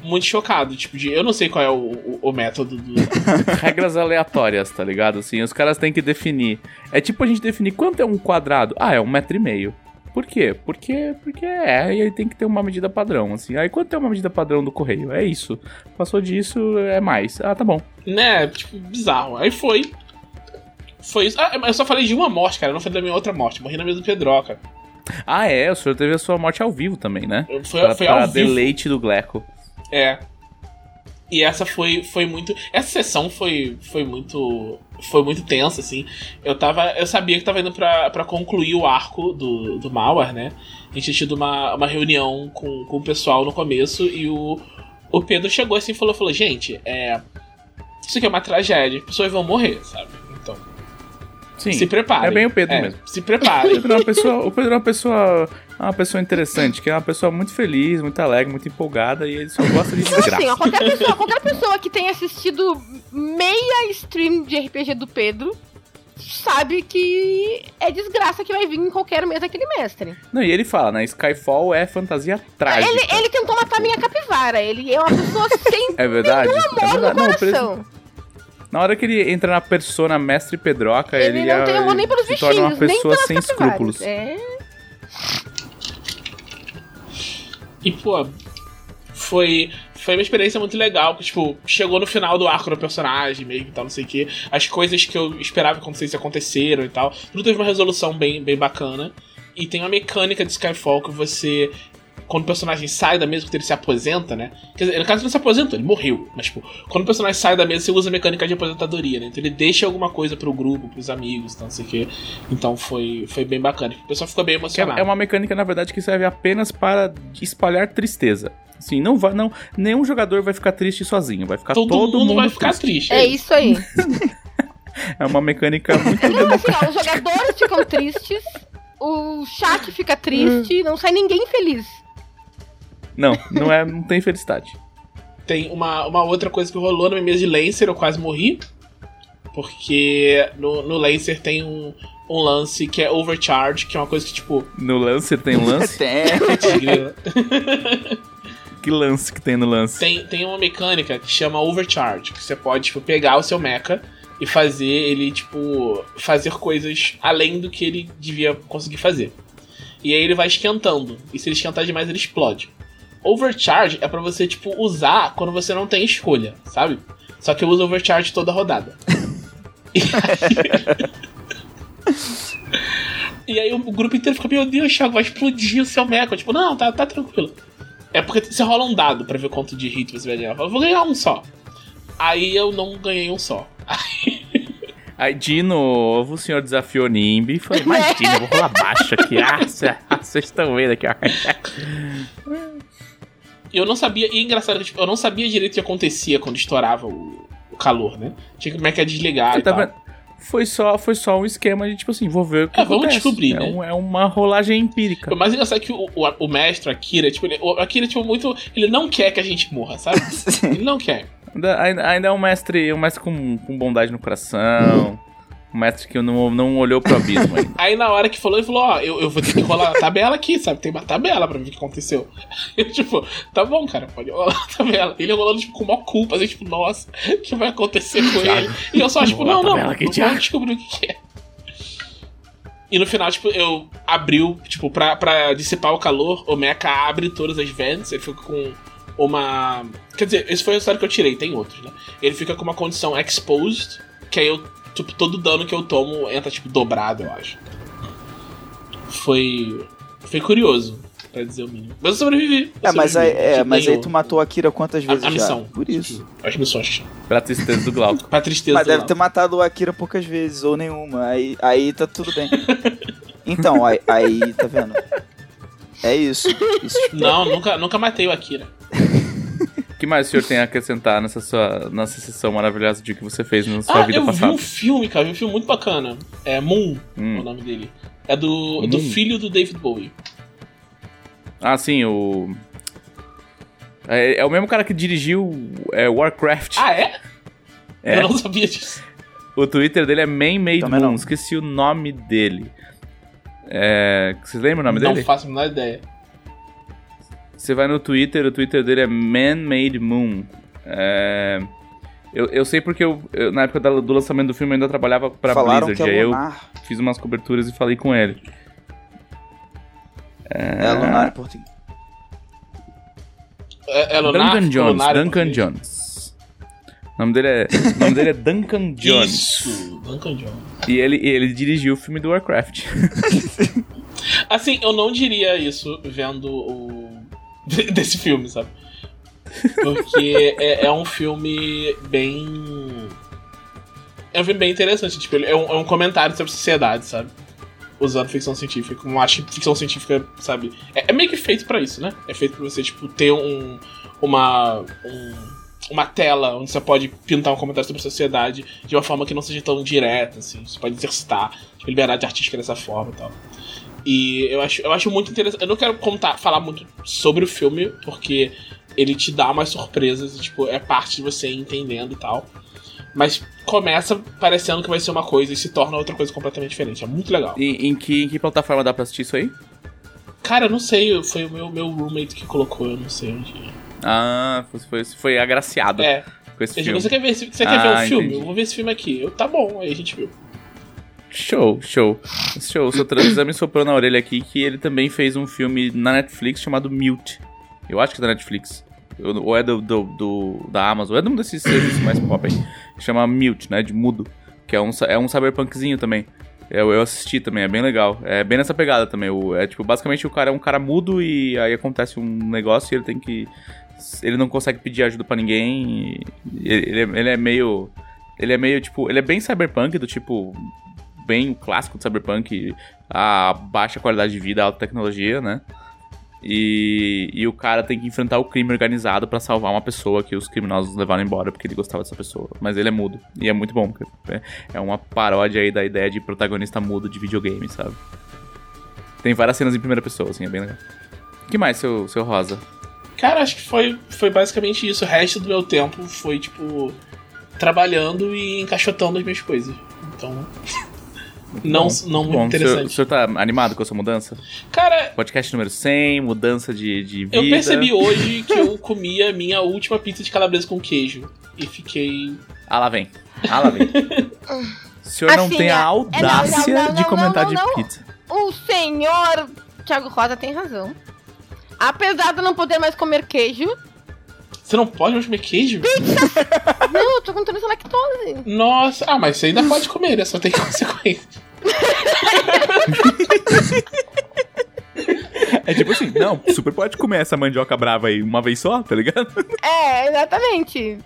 Muito chocado. Tipo, de, eu não sei qual é o, o, o método do.
Regras aleatórias, tá ligado? Assim, os caras têm que definir. É tipo a gente definir quanto é um quadrado. Ah, é um metro e meio. Por quê? Porque, porque é, e aí tem que ter uma medida padrão, assim. Aí quanto é uma medida padrão do correio? É isso. Passou disso, é mais. Ah, tá bom.
né? Tipo, bizarro. Aí foi. Foi isso. Ah, eu só falei de uma morte, cara. Eu não falei da minha outra morte. Morri na mesa do Pedroca.
Ah, é, o senhor teve a sua morte ao vivo também, né?
Foi-
pra,
foi
pra
ao vivo.
deleite do Gleco.
É. E essa foi, foi muito. Essa sessão foi, foi muito. Foi muito tensa, assim. Eu tava. Eu sabia que tava indo pra, pra concluir o arco do, do Mauer, né? A gente tinha tido uma, uma reunião com, com o pessoal no começo e o, o Pedro chegou assim e falou, falou, gente, é. Isso aqui é uma tragédia, as pessoas vão morrer, sabe? Então.
Sim.
Se preparem.
É bem o Pedro
É,
mesmo.
Se
O
preparem.
Pedro é uma pessoa, o Pedro é uma pessoa, é uma pessoa interessante, que é uma pessoa muito feliz, muito alegre, muito empolgada e ele só gosta de
Então, assim,
desgraça.
ó, qualquer pessoa, qualquer pessoa que tenha assistido meia stream de RPG do Pedro sabe que é desgraça que vai vir em qualquer mesa aquele mestre.
Não, e ele fala, né? Skyfall é fantasia trágica.
Ele, ele tentou matar minha capivara. Ele é uma pessoa sem
É verdade?
nenhum
É
amor
verdade.
no
Não,
coração.
Na hora que ele entra na persona mestre Pedroca,
Ele,
ele,
não
é-
tem amor nem pelos
se torna uma
bichinhos, nem
pessoa
pelas
sem escrúpulos.
É.
E, pô, foi, foi uma experiência muito legal, porque, tipo, chegou no final do arco do personagem, meio que tal, não sei o quê. As coisas que eu esperava que acontecessem aconteceram e tal. Tudo teve uma resolução bem, bem bacana. E tem uma mecânica de Skyfall que você. Quando o personagem sai da mesa, quando ele se aposenta, né? Quer dizer, no caso ele não se aposentou, ele morreu. Mas, tipo, quando o personagem sai da mesa, você usa a mecânica de aposentadoria, né? Então ele deixa alguma coisa pro grupo, pros amigos, não sei o quê. Então foi, foi bem bacana. O pessoal ficou bem
é-
emocionado.
é uma mecânica, na verdade, que serve apenas para espalhar tristeza. Assim, não vai, não, nenhum jogador vai ficar triste sozinho, vai ficar
Todo
todo,
mundo vai ficar triste.
É isso aí.
É uma mecânica muito
Não, assim, ó, os jogadores ficam tristes, o chat fica triste, não sai ninguém feliz.
Não, não, é, não tem felicidade.
Tem uma, uma outra coisa que rolou na minha mesa de Lancer, eu quase morri. Porque no, no Lancer tem um, um lance que é overcharge, que é uma coisa que, tipo.
No Lancer tem um lance?
Tem.
que lance que tem no lance?
Tem, tem uma mecânica que chama overcharge, que você pode, tipo, pegar o seu mecha e fazer ele, tipo, fazer coisas além do que ele devia conseguir fazer. E aí ele vai esquentando. E se ele esquentar demais, ele explode. Overcharge é pra você, tipo, usar quando você não tem escolha, sabe? Só que eu uso overcharge toda rodada. e, aí... e aí o grupo inteiro fica, meu Deus, Thiago, vai explodir o seu mecha. Tipo, não, tá, tá tranquilo. É porque você rola um dado pra ver quanto de hit você vai ganhar. Eu vou ganhar um só. Aí eu não ganhei um só.
Aí de novo o senhor desafiou Nimbi e falou: Imagina, eu vou rolar baixo aqui. Ah, vocês estão vendo aqui, ó.
Eu não sabia, e é engraçado, tipo, eu não sabia direito o que acontecia quando estourava o, o calor, né? Tinha que como é que é desligar e
tá
tal.
vendo? Foi só, foi só um esquema de tipo assim, vou ver o que
É, vamos
acontece.
descobrir,
é,
né?
um- é uma rolagem empírica.
O mais engraçado é que o, o, o mestre Akira, tipo, ele, o Akira, tipo, muito. Ele não quer que a gente morra, sabe? ele não quer.
Ainda, ainda- ainda é um mestre, um mestre com, com bondade no coração. Mestre que não, não olhou pro abismo ainda.
Aí na hora que falou, ele falou, ó, eu, eu vou ter que rolar a tabela aqui, sabe? Tem uma tabela pra ver o que aconteceu. Eu, tipo, tá bom, cara, pode rolar a tabela. Ele rolando, tipo, com uma culpa, assim, tipo, nossa, o que vai acontecer com ele? E eu só, tipo, não, não,
aqui, Thiago.
descobrir o que é. E no final, tipo, eu abriu, tipo, pra, pra dissipar o calor, o Mecha abre todas as vents, ele fica com uma. Quer dizer, esse foi a história que eu tirei, tem outros, né? Ele fica com uma condição exposed, que aí eu, tipo, todo dano que eu tomo entra, tipo, dobrado, eu acho. Foi. Foi curioso, pra dizer o mínimo. Mas eu sobrevivi. eu
É, mas aí,
sobrevivi.
é,
Tipo,
mas aí
ganhou
tu matou a Kira quantas
a,
vezes
a
já?
missão.
Por isso.
As missões.
Pra tristeza do Glauco.
Pra tristeza
Mas
do
deve
Lau.
ter matado o Akira poucas vezes, ou nenhuma. Aí, aí tá tudo bem. Então, aí, aí tá vendo? É isso. isso
Não, nunca, nunca matei o Akira.
O que mais o senhor tem a acrescentar nessa sua nessa sessão maravilhosa de que você fez na sua
Ah,
vida
eu vi
passada?
um filme, cara, vi um filme muito bacana. É Moon,
Hum.
é o nome dele. É do, do
Moon.
filho do David Bowie.
Ah, sim, o. É, é o mesmo cara que dirigiu é, Warcraft.
Ah, é?
É.
Eu não sabia disso.
O Twitter dele é Man Made
Também
Moon.
não.
Esqueci o nome dele. É... Vocês lembram o nome
não
dele?
faço a menor ideia.
Você vai no Twitter, o Twitter dele é Man Made Moon. É... Eu, eu sei porque eu, eu, na época do lançamento do filme eu ainda trabalhava pra
Falaram
Blizzard.
que é
aí eu fiz umas coberturas e falei com ele.
É lunar em português.
É, é Lunar,
Duncan Jones.
Lunar
Duncan. Jones. O nome dele é, o nome dele é Duncan Jones.
Isso, Duncan Jones.
E ele, ele dirigiu o filme do Warcraft.
Assim, eu não diria isso vendo o. desse filme, sabe? Porque é, é um filme bem. É um filme bem interessante. Tipo, é um, é um comentário sobre sociedade, sabe? Usando ficção científica. Como acho que ficção científica, sabe? É, é meio que feito pra isso, né? É feito pra você, tipo, ter um. Uma. um- uma tela onde você pode pintar um comentário sobre a sociedade de uma forma que não seja tão direta, assim. Você pode exercitar tipo, liberdade artística dessa forma e tal. E eu acho, eu acho muito interessante. Eu não quero contar, falar muito sobre o filme, porque ele te dá umas surpresas e, tipo, é parte de você entendendo e tal. Mas começa parecendo que vai ser uma coisa e se torna outra coisa completamente diferente. É muito legal.
E, em, que, em que plataforma dá pra assistir isso aí?
Cara, eu não sei, foi o meu, meu roommate que colocou, eu não sei onde.
Ah, foi, foi, foi agraciado
É.
com esse
Ele
filme.
falou, você quer ver, você quer
Ah,
ver um filme?
entendi.
Eu vou ver esse filme aqui. Eu, tá bom, aí a gente viu.
Show, show. Show. Seu Trans me soprou na orelha aqui que ele também fez um filme na Netflix chamado Mute. Eu acho que é da Netflix. Ou é do, do, do- da Amazon. É de um desses serviços mais pop aí. Chama Mute, né? De mudo. Que é um, é um cyberpunkzinho também. Eu, eu assisti também, é bem legal. É bem nessa pegada também. O, é tipo, basicamente o cara é um cara mudo e aí acontece um negócio e ele tem que. Ele não consegue pedir ajuda pra ninguém. Ele, ele é- ele é meio. Ele é meio tipo. Ele é bem cyberpunk, do tipo. Bem o clássico do cyberpunk. A baixa qualidade de vida, alta tecnologia, né? E, e o cara tem que enfrentar o crime organizado pra salvar uma pessoa que os criminosos levaram embora porque ele gostava dessa pessoa. Mas ele é mudo. E é muito bom. É, é uma paródia aí da ideia de protagonista mudo de videogame, sabe? Tem várias cenas em primeira pessoa, assim, é bem legal. O que mais, seu, seu Rosa?
Cara, acho que foi, foi basicamente isso. O resto do meu tempo foi, tipo, trabalhando e encaixotando as minhas coisas. Então. Não,
Bom,
não muito
bom, o senhor-
interessante.
O senhor tá animado com a sua mudança?
Cara,
Podcast número 100, mudança de, de vida.
eu percebi hoje que eu comi a minha última pizza de calabresa com queijo. E fiquei.
Ah, lá vem. Ah, lá vem. O senhor não
Assim,
tem
é-
a
é, não,
audácia
não, não,
de
não,
comentar
não,
de
não.
pizza.
O senhor Thiago Rosa tem razão. Apesar de eu não poder mais comer queijo.
Você não pode mais comer queijo?
não, eu tô com intolerância à lactose.
Nossa, ah, mas você ainda pode comer, né? Só tem consequência.
É tipo assim, não, super pode comer essa mandioca brava aí uma vez só, tá ligado?
É, exatamente.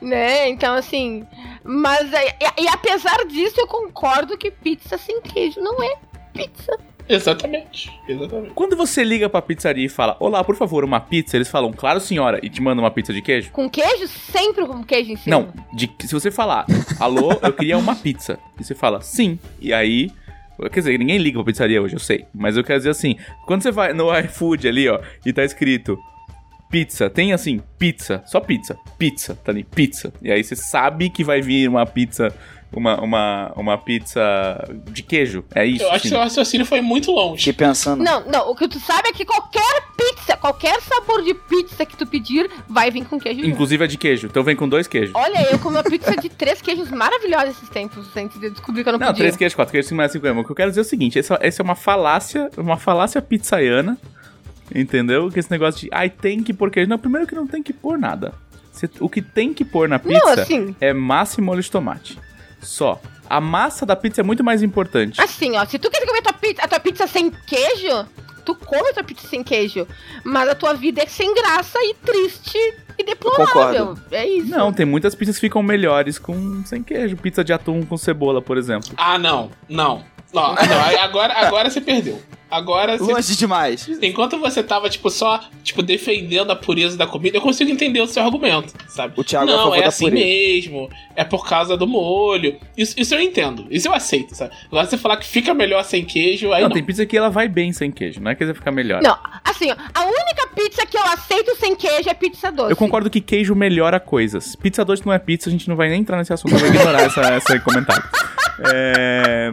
Né? Então, assim. Mas. é- E, e apesar disso, eu concordo que pizza sem queijo não é pizza.
Exatamente. Exatamente.
Quando você liga pra pizzaria e fala, olá, por favor, uma pizza, eles falam, claro senhora, e te mandam uma pizza de queijo?
Com queijo, sempre com queijo em cima.
Não, de- se você falar, alô, eu queria uma pizza, e você fala, sim, e aí. Quer dizer, ninguém liga pra pizzaria hoje, eu sei. Mas eu quero dizer assim: quando você vai no iFood ali, ó, e tá escrito pizza, tem assim, pizza, só pizza, pizza, tá ali, pizza. E aí você sabe que vai vir uma pizza, uma, uma, uma pizza de queijo. É isso.
Eu acho que
sim.
seu raciocínio foi muito longe.
Fiquei pensando.
Não, não, o que tu sabe é que qualquer pizza, qualquer sabor de pizza que tu pedir, vai vir com queijo.
Inclusive a de queijo. Então vem com dois queijos.
Olha, eu comi uma pizza de três queijos maravilhosos esses tempos, antes de descobrir que eu não,
Não,
podia.
três queijos, quatro queijos, cinco mais cinco é. O que eu quero dizer é o seguinte: essa, essa é uma falácia, uma falácia pizzaiana. Entendeu? Que esse negócio de, ai, tem que pôr queijo. Não, primeiro que não tem que pôr nada. Você- o que tem que pôr na pizza
assim-
é massa e molho de tomate. Só. A massa da pizza é muito mais importante.
Assim, ó, se tu quer comer tua pizza, a tua pizza sem queijo, tu come a tua pizza sem queijo. Mas a tua vida é sem graça e triste e deplorável. É isso.
Não, tem muitas pizzas que ficam melhores com sem queijo. Pizza de atum com cebola, por exemplo.
Ah, não. Não. Não, não, aí agora, agora você perdeu. Agora você.
Longe demais.
Enquanto você tava, tipo, só, tipo, defendendo a pureza da comida, eu consigo entender o seu argumento, sabe?
O Thiago é
Não, é
da
assim
pureza.
mesmo. É por causa do molho. Isso, isso eu entendo. Isso eu aceito, sabe? Agora você falar que fica melhor sem queijo, aí
não,
não.
tem pizza que ela vai bem sem queijo. Não é que vai ficar melhor.
Não, assim, ó, a única pizza que eu aceito sem queijo é pizza doce.
Eu concordo que queijo melhora coisas. Pizza doce não é pizza, a gente não vai nem entrar nesse assunto, eu vou ignorar essa, esse comentário. É,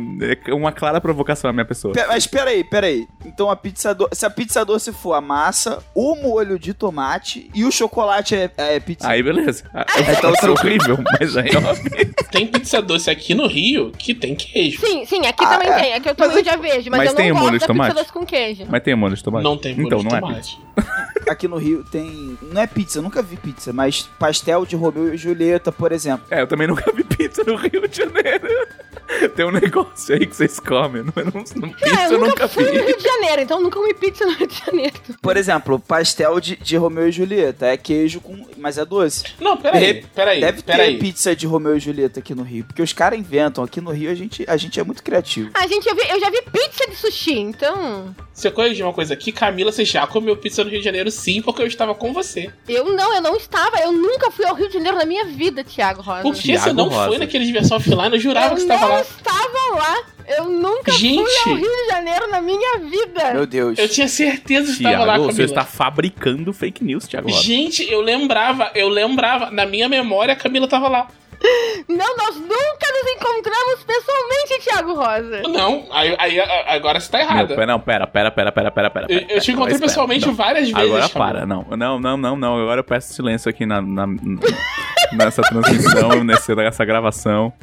é uma clara provocação à minha pessoa.
Pe- Mas peraí, peraí. Então a pizza do... se a pizza doce for a massa, o molho de tomate e o chocolate é, é pizza.
Aí beleza.
Então,
Então é horrível, mas aí ó.
Tem pizza doce aqui no Rio que tem queijo.
Sim, sim, aqui
Ah,
também
é.
tem. Aqui eu também já vejo, mas,
Mas
eu
tem
não gosto
molho de
da
tomate?
pizza doce com queijo.
Mas tem molho de tomate?
Não tem molho
Então
de
não é
tomate.
pizza.
Aqui no Rio tem. Não é pizza, eu nunca vi pizza, mas pastel de Romeu e Julieta, por exemplo.
É, eu também nunca vi pizza no Rio de Janeiro. Tem um negócio aí que vocês comem. Não, não, não, pizza
É,
eu
eu nunca
nunca
fui no
vi.
Rio de Janeiro, então eu nunca comi pizza no Rio de Janeiro.
Por exemplo, pastel de, de Romeu e Julieta. É queijo com. Mas é doce.
Não, peraí, peraí,
Deve ter
peraí.
pizza de Romeu e Julieta aqui no Rio. Porque os caras inventam. Aqui no Rio a gente, a gente é muito criativo.
Ah, gente, eu, vi- eu já vi pizza de sushi, então.
Você corrigir uma coisa aqui, Camila, você já comeu pizza no Rio de Janeiro sim, porque eu estava com você.
Eu não, eu não estava. Eu nunca fui ao Rio de Janeiro na minha vida, Thiago Rosa.
Por que você não
Rosa.
foi naquele diversão offline? Eu jurava
eu
que você estava
não
lá.
estava lá. Eu nunca
Gente.
fui ao Rio de Janeiro na minha vida.
Meu Deus.
Eu tinha certeza que estava lá,
Tiago,
Camila.
você está fabricando fake news, Thiago Rosa.
Gente, eu lembrava, eu lembrava. Na minha memória, a Camila tava lá.
Não, nós nunca nos encontramos pessoalmente, Thiago Rosa.
Não, aí, aí agora você tá
Meu,
errada.
pera, não, pera, pera, pera, pera, pera, pera.
Eu- eu te encontrei
espera,
pessoalmente
não.
várias vezes,
Agora
Camila.
para, não. Não, não, não, não. Agora eu peço silêncio aqui na, na- nessa transmissão, nessa, nessa gravação.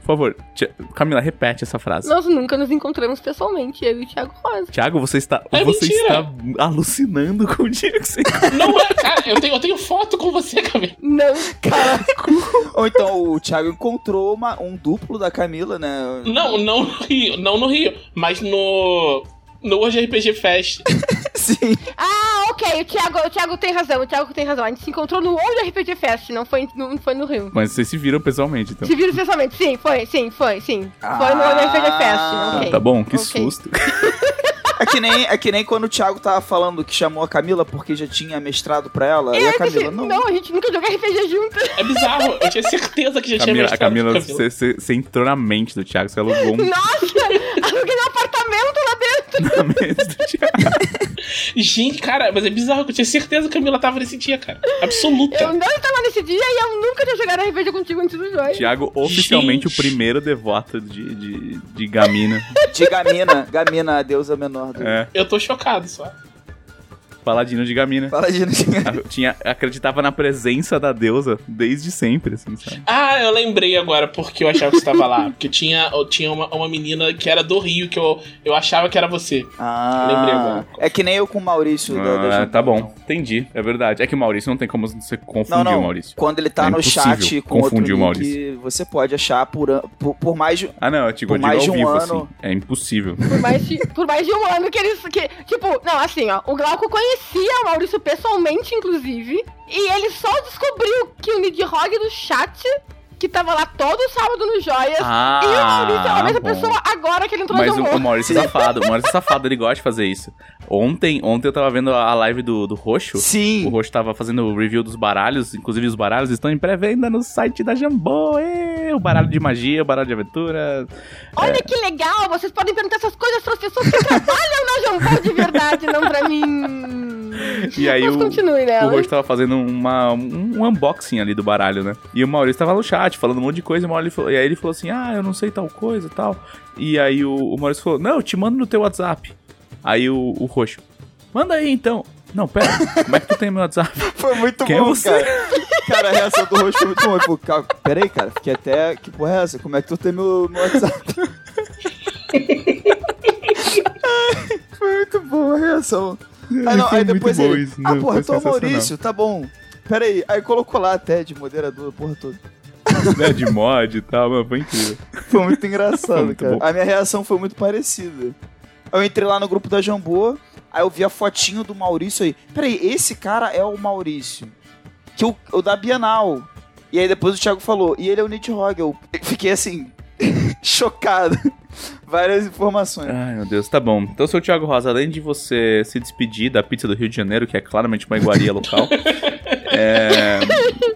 Por favor, Tia- Camila, repete essa frase.
Nós nunca nos encontramos pessoalmente, eu e o Thiago Rosa.
Tiago, você está,
É
você
mentira.
está alucinando com o dia que você.
Não é, cara, eu tenho, eu tenho foto com você, Camila.
Não,
Ou então o Thiago encontrou uma, um duplo da Camila, né?
Não, não no Rio, não no Rio, mas no. No Hoje RPG Fest.
Sim.
Ah, ok, o Thiago, o Thiago tem razão, o Thiago tem razão. A gente se encontrou no Old RPG Fest, não foi, não foi no Rio.
Mas vocês se viram pessoalmente, então.
Se viram pessoalmente? Sim, foi, sim, foi, sim. Foi no Old RPG Fest,
Ah,
ok.
Tá bom, que
Ok.
susto.
É que, nem, é que nem quando o Thiago tava falando que chamou a Camila porque já tinha mestrado pra ela. E a Camila, não.
Não, a gente nunca jogou RPG junto.
É bizarro, eu tinha certeza que já tinha
Camila, a
mestrado
Camila,
com
você, você, você entrou na mente do Thiago, você alugou um
Nossa, apartamento lá dentro.
na mente do Thiago.
Gente, cara, mas é bizarro que eu tinha certeza que a Camila tava nesse dia, cara. Absoluta.
Eu não estava nesse dia e eu nunca tinha jogado RPG contigo antes do jogo.
Tiago, oficialmente
Gente.
o primeiro devoto de, de, de Gamina.
De Gamina, Gamina, a deusa menor do.
É,
Eu tô chocado só.
Paladino de Gamina.
Fala de
Eu Tinha, acreditava na presença da deusa desde sempre, assim, sabe?
Ah, eu lembrei agora porque eu achava que você tava lá. Porque tinha, tinha uma, uma menina que era do Rio que eu, eu achava que era você.
Ah,
Lembrei agora.
É que nem eu com o Maurício da, da
Ah, tá bom,
então.
entendi. É verdade. É que o Maurício não tem como você confundir
Não, não.
o Maurício.
Quando ele tá
É
no chat com outro
confundir o
nick,
Maurício.
você pode achar por, por, por mais de...
Ah, não, eu te
Por
digo
mais
ao
de um
vivo,
ano-
assim. É impossível.
Por mais, de, por mais de um ano que eles. Que, tipo, não, assim, ó. O Glauco conhecia o Maurício pessoalmente, inclusive. E ele só descobriu que o Nidhogg do chat, que tava lá todo sábado no Joias.
Ah,
e o Maurício é a mesma
bom.
pessoa agora que ele entrou
Mas
no
o,
Jambô.
o Maurício é safado, o Maurício é safado, ele gosta de fazer isso. Ontem, ontem eu tava vendo a live do, do Roxo.
Sim.
O Roxo tava fazendo o review dos baralhos, inclusive os baralhos estão em pré-venda no site da Jambô. ê, O baralho de magia, o baralho de aventura.
Olha que legal, vocês podem perguntar essas coisas pras pessoas que trabalham na Jambô de verdade, não pra mim.
E aí
Mas
o,
continue
o. Roxo tava fazendo uma, um, um unboxing ali do baralho, né? E o Maurício tava no chat falando um monte de coisa, e, o Maurício falou- e aí ele falou assim: Ah, eu não sei tal coisa e tal. E aí o, o Maurício falou: Não, eu te mando no teu WhatsApp. Aí o, o Roxo, manda aí então. Não, pera, como é que tu tem meu WhatsApp?
Foi muito
Quem é
bom,
você?
cara. Cara, a reação do rosto foi muito boa. Tipo, cara, peraí, cara, fiquei até... Que porra é essa? Como é que tu tem meu, meu WhatsApp? Ai, foi muito boa a reação. Aí, não, aí depois ele...
isso,
ah,
não,
porra, eu tô o
sensacional.
Maurício, tá bom. Peraí, aí colocou lá até de moderador, porra toda.
né, de mod e tal, mano, foi incrível.
Foi muito engraçado,
Foi muito
cara.
bom.
A minha reação foi muito parecida. Eu entrei lá no grupo da Jambô, aí eu vi a fotinho do Maurício aí. Peraí, esse cara é o Maurício. Que o, o da Bienal. E aí depois o Thiago falou, e ele é o Nidhogg. Eu fiquei assim, chocado. Várias informações.
Ai, meu Deus, tá bom. Então, seu Thiago Rosa, além de você se despedir da pizza do Rio de Janeiro, que é claramente uma iguaria local, é,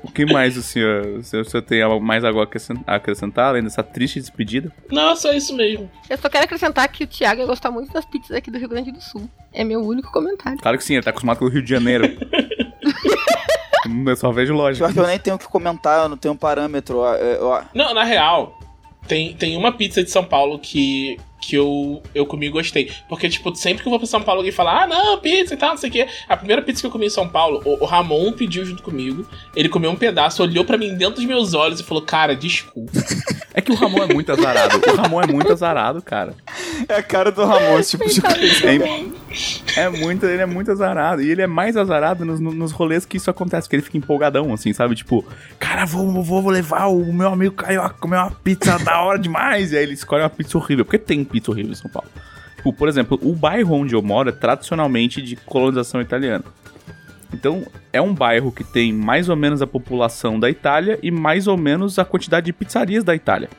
o que mais o senhor, o senhor, o senhor tem algo mais algo a acrescen- a acrescentar, além dessa triste despedida?
Não, só isso mesmo.
Eu só quero acrescentar que o Thiago ia gostar muito das pizzas aqui do Rio Grande do Sul. É meu único comentário.
Claro que sim, ele tá acostumado com o Rio de Janeiro. eu só vejo lógica.
Pior que eu nem tenho o que comentar, eu não tenho parâmetro. ó, é, ó.
Não, na real, tem, tem uma pizza de São Paulo que, que eu, eu comi e gostei. Porque, tipo, sempre que eu vou pra São Paulo, alguém fala, ah, não, pizza e tal, não sei o quê. A primeira pizza que eu comi em São Paulo, o, o Ramon pediu junto comigo. Ele comeu um pedaço, olhou pra mim dentro dos meus olhos e falou, cara, desculpa.
É que o Ramon é muito azarado. O Ramon é muito azarado, cara.
É a cara do Ramon, esse tipo de coisa.
É, é muito, ele é muito azarado. E ele é mais azarado nos, nos rolês que isso acontece, que ele fica empolgadão, assim, sabe? Tipo, cara, vou, vou, vou levar o meu amigo Carioca comer uma pizza da hora demais. E aí ele escolhe uma pizza horrível. Porque tem pizza horrível em São Paulo. Tipo, por exemplo, o bairro onde eu moro é tradicionalmente de colonização italiana. Então, é um bairro que tem mais ou menos a população da Itália e mais ou menos a quantidade de pizzarias da Itália.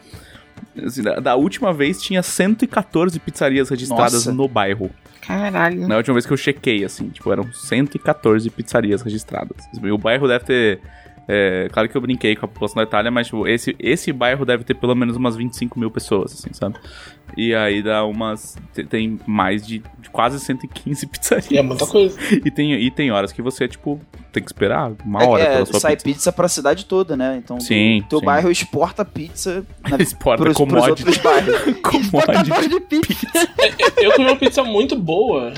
Assim, da, da última vez tinha 114 pizzarias registradas
Nossa.
no bairro.
Caralho.
Na última vez que eu chequei, assim, tipo, eram 114 pizzarias registradas. O bairro deve ter. é, claro que eu brinquei com a população da Itália, mas tipo, esse, esse bairro deve ter pelo menos umas 25 mil pessoas, assim, sabe? E aí dá umas. te- Tem mais de, quase 115 pizzarias.
E é muita coisa.
E tem, e tem horas que você, tipo, tem que esperar uma
É,
hora
é,
pela sua
sai
pizza.
pizza. pra cidade toda, né? Então,
Sim,
teu,
sim.
bairro exporta pizza na,
Exporta
pros, pros
commodity.
outros bairros.
De pizza.
Eu comi uma pizza muito boa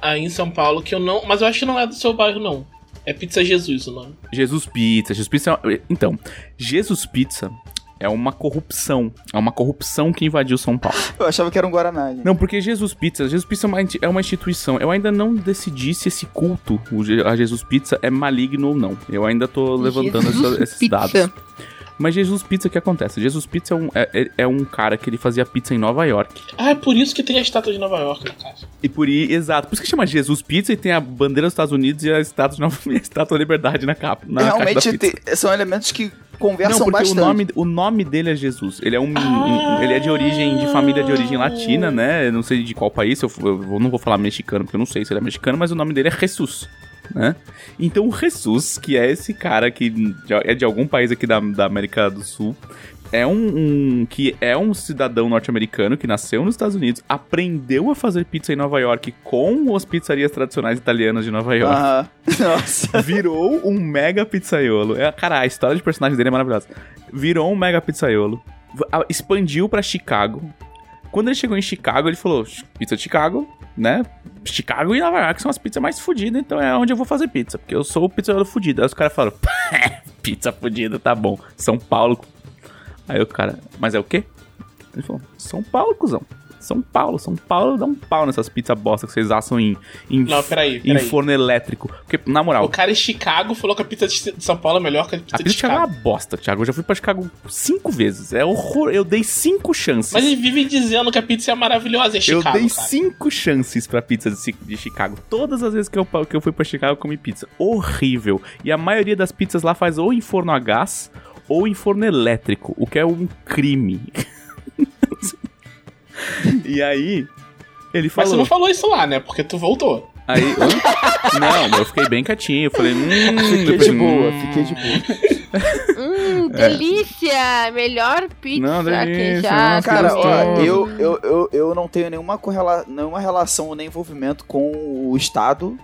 aí em São Paulo, que eu não. Mas eu acho que não é do seu bairro, não. É Pizza Jesus o nome.
Jesus Pizza. Jesus Pizza é... Então, Jesus Pizza é uma corrupção. É uma corrupção que invadiu São Paulo.
Eu achava que era um Guaraná. gente.
Não, porque Jesus Pizza, Jesus Pizza é uma, é instituição. Eu ainda não decidi se esse culto, a Jesus Pizza, é maligno ou não. Eu ainda tô levantando essa- esses
Pizza.
dados. Mas Jesus Pizza, o que acontece? Jesus Pizza é um, é, é- é um cara que ele fazia pizza em Nova York.
Ah, é por isso que tem a estátua de Nova York, no caso.
E por aí, exato. Por isso que chama Jesus Pizza e tem a bandeira dos Estados Unidos e a estátua, de Nova- a estátua da Liberdade na capa. Na caixa da
Realmente
pizza.
te- são elementos que conversam
Não, porque
bastante.
o nome, o nome dele é Jesus. Ele é um, um- ele é de origem de família de origem latina, né? Eu não sei de qual país, eu, eu não vou falar mexicano porque eu não sei se ele é mexicano, mas o nome dele é Jesus. Né? Então o Jesus, que é esse cara que é de algum país aqui da, da América do Sul, é um, um- que é um cidadão norte-americano que nasceu nos Estados Unidos, aprendeu a fazer pizza em Nova York com as pizzarias tradicionais italianas de Nova York.
Aham. Nossa.
Virou um mega pizzaiolo. É, cara, a história de personagem dele é maravilhosa. Virou um mega pizzaiolo. Expandiu pra Chicago. Quando ele chegou em Chicago, ele falou: pizza de Chicago, né? Chicago e Nova York são as pizzas mais fodidas, então é onde eu vou fazer pizza. Porque eu sou o pizzaiolo fudido. Aí os caras falaram: pizza fodida, tá bom. São Paulo. Aí o cara, mas é o quê? Ele falou: São Paulo, cuzão. São Paulo, São Paulo dá um pau nessas pizzas bosta que vocês assam em, em,
Não, peraí,
em
peraí.
forno elétrico. Porque, na moral,
O cara em Chicago falou que a pizza de São Paulo é melhor que a pizza
a pizza de Chicago é
Chicago.
uma bosta, Thiago. Eu já fui pra Chicago cinco vezes. É horror. Eu dei cinco chances.
Mas eles vivem dizendo que a pizza é maravilhosa em
eu
Chicago,
dei
cara.
cinco chances pra pizza de, de Chicago. Todas as vezes que eu, que eu fui pra Chicago, eu comi pizza. Horrível. E a maioria das pizzas lá faz ou em forno a gás ou em forno elétrico, o que é um crime. e aí, ele
Mas
falou.
você não falou isso lá, né? Porque tu voltou.
Aí, não, eu fiquei bem quietinho. Eu falei, hum,
Fiquei de boa,
hum.
fiquei de boa.
Hum, delícia! Melhor pizza
Não,
que
delícia,
já.
nossa,
Cara,
gostoso.
ó, eu, eu, eu, eu não tenho nenhuma, correla nenhuma relação nem envolvimento com o estado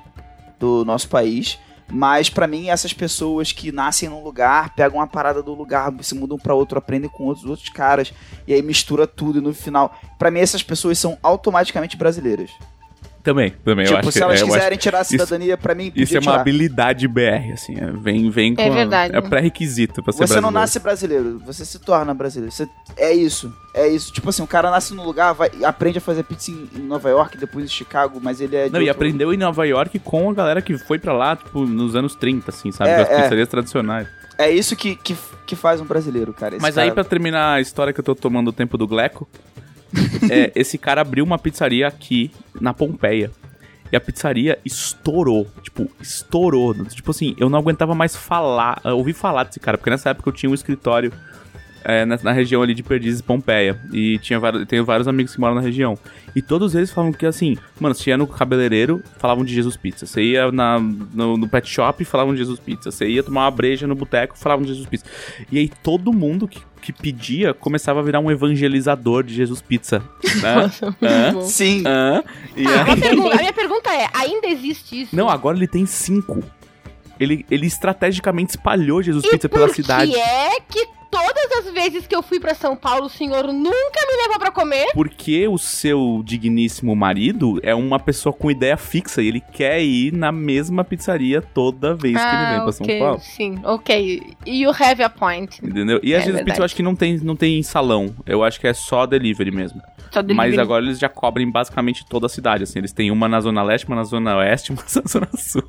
do nosso país. Mas pra mim, essas pessoas que nascem num lugar, pegam uma parada do lugar, se mudam pra outro, aprendem com outros outros caras, e aí mistura tudo e no final. Pra mim, essas pessoas são automaticamente brasileiras.
Também, também. eu
tipo,
acho
se
que,
elas
é, eu acho
quiserem tirar a cidadania, pra mim,
Isso é uma
tirar.
habilidade BR, assim. é, vem, vem com.
É
a-
verdade.
É pré-requisito pra ser
Você não
brasileiro.
nasce brasileiro, você se torna brasileiro. Você- é isso, é isso. Tipo assim, o cara nasce num lugar, vai, aprende a fazer pizza em, em Nova York, depois em Chicago, mas ele é de
Não, e aprendeu em Nova York com a galera que foi pra lá, tipo, nos anos 30, assim, sabe?
É,
Das
é.
pizzarias tradicionais.
É isso que, que, que faz um brasileiro, cara. Esse
Mas
cara-
aí, pra terminar a história que eu tô tomando o tempo do Gleco, é, esse cara abriu uma pizzaria aqui, na Pompeia. E a pizzaria estourou. Tipo, estourou. Tipo assim, eu não aguentava mais falar, ouvir falar desse cara. Porque nessa época eu tinha um escritório é, na, na região ali de Perdizes, Pompeia. E tinha vários, tenho vários amigos que moram na região. E todos eles falavam que assim, mano, você ia no cabeleireiro, falavam de Jesus Pizza. Você ia na, no, no pet shop, falavam de Jesus Pizza. Você ia tomar uma breja no boteco, falavam de Jesus Pizza. E aí todo mundo que, que pedia começava a virar um evangelizador de Jesus Pizza. Né?
Sim.
E
Tá, a, minha pergunta, a minha pergunta é: ainda existe isso?
Não, agora ele tem cinco. Ele, ele estrategicamente espalhou Jesus
e
Pizza pela
por
cidade.
que é que todas as vezes que eu fui pra São Paulo, o senhor nunca me levou pra comer?
Porque o seu digníssimo marido é uma pessoa com ideia fixa e ele quer ir na mesma pizzaria toda vez que ele vem pra São
Ah,
Paulo.
Sim, ok. You have a point.
Entendeu? E
É
Jesus
verdade.
Pizza eu acho que não tem, não tem salão. Eu acho que é só delivery mesmo.
Só delivery.
Mas agora eles já cobrem basicamente toda a cidade. Assim, eles têm uma na Zona Leste, uma na Zona Oeste, uma na Zona Sul.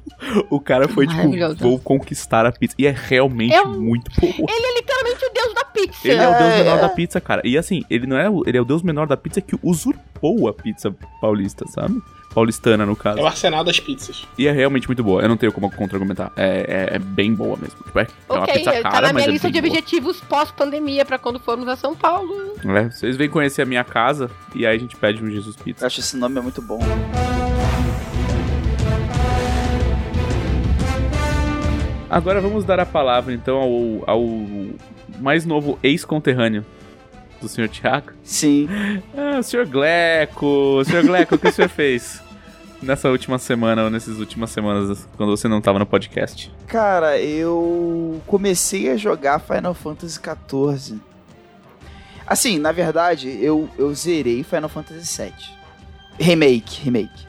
O cara foi tipo, vou conquistar a pizza. E é realmente
É
muito boa.
Ele é literalmente o deus da pizza.
Ele é o deus
É,
menor da pizza, cara. E assim, ele não é o, ele é o deus menor da pizza que usurpou a pizza paulista, sabe? Paulistana, no caso.
É o arsenal das pizzas.
E é realmente muito boa. Eu não tenho como contra-argumentar. É, é, é bem boa mesmo. Tipo, é, é uma
Ok,
pizza
tá
cara,
na
mas
minha
é
lista de
boa.
objetivos pós-pandemia pra quando formos a São Paulo.
É, vocês vêm conhecer a minha casa e aí a gente pede um Jesus
Eu
Pizza.
acho esse nome é muito bom.
Agora vamos dar a palavra então ao, ao mais novo ex-conterrâneo do senhor Tiago.
Sim.
Ah, o senhor Gleco. Senhor Gleco, o que o senhor fez nessa última semana ou nessas últimas semanas quando você não tava no podcast?
Cara, eu comecei a jogar Final Fantasy XIV. Assim, na verdade, eu, eu zerei Final Fantasy VII. Remake, remake.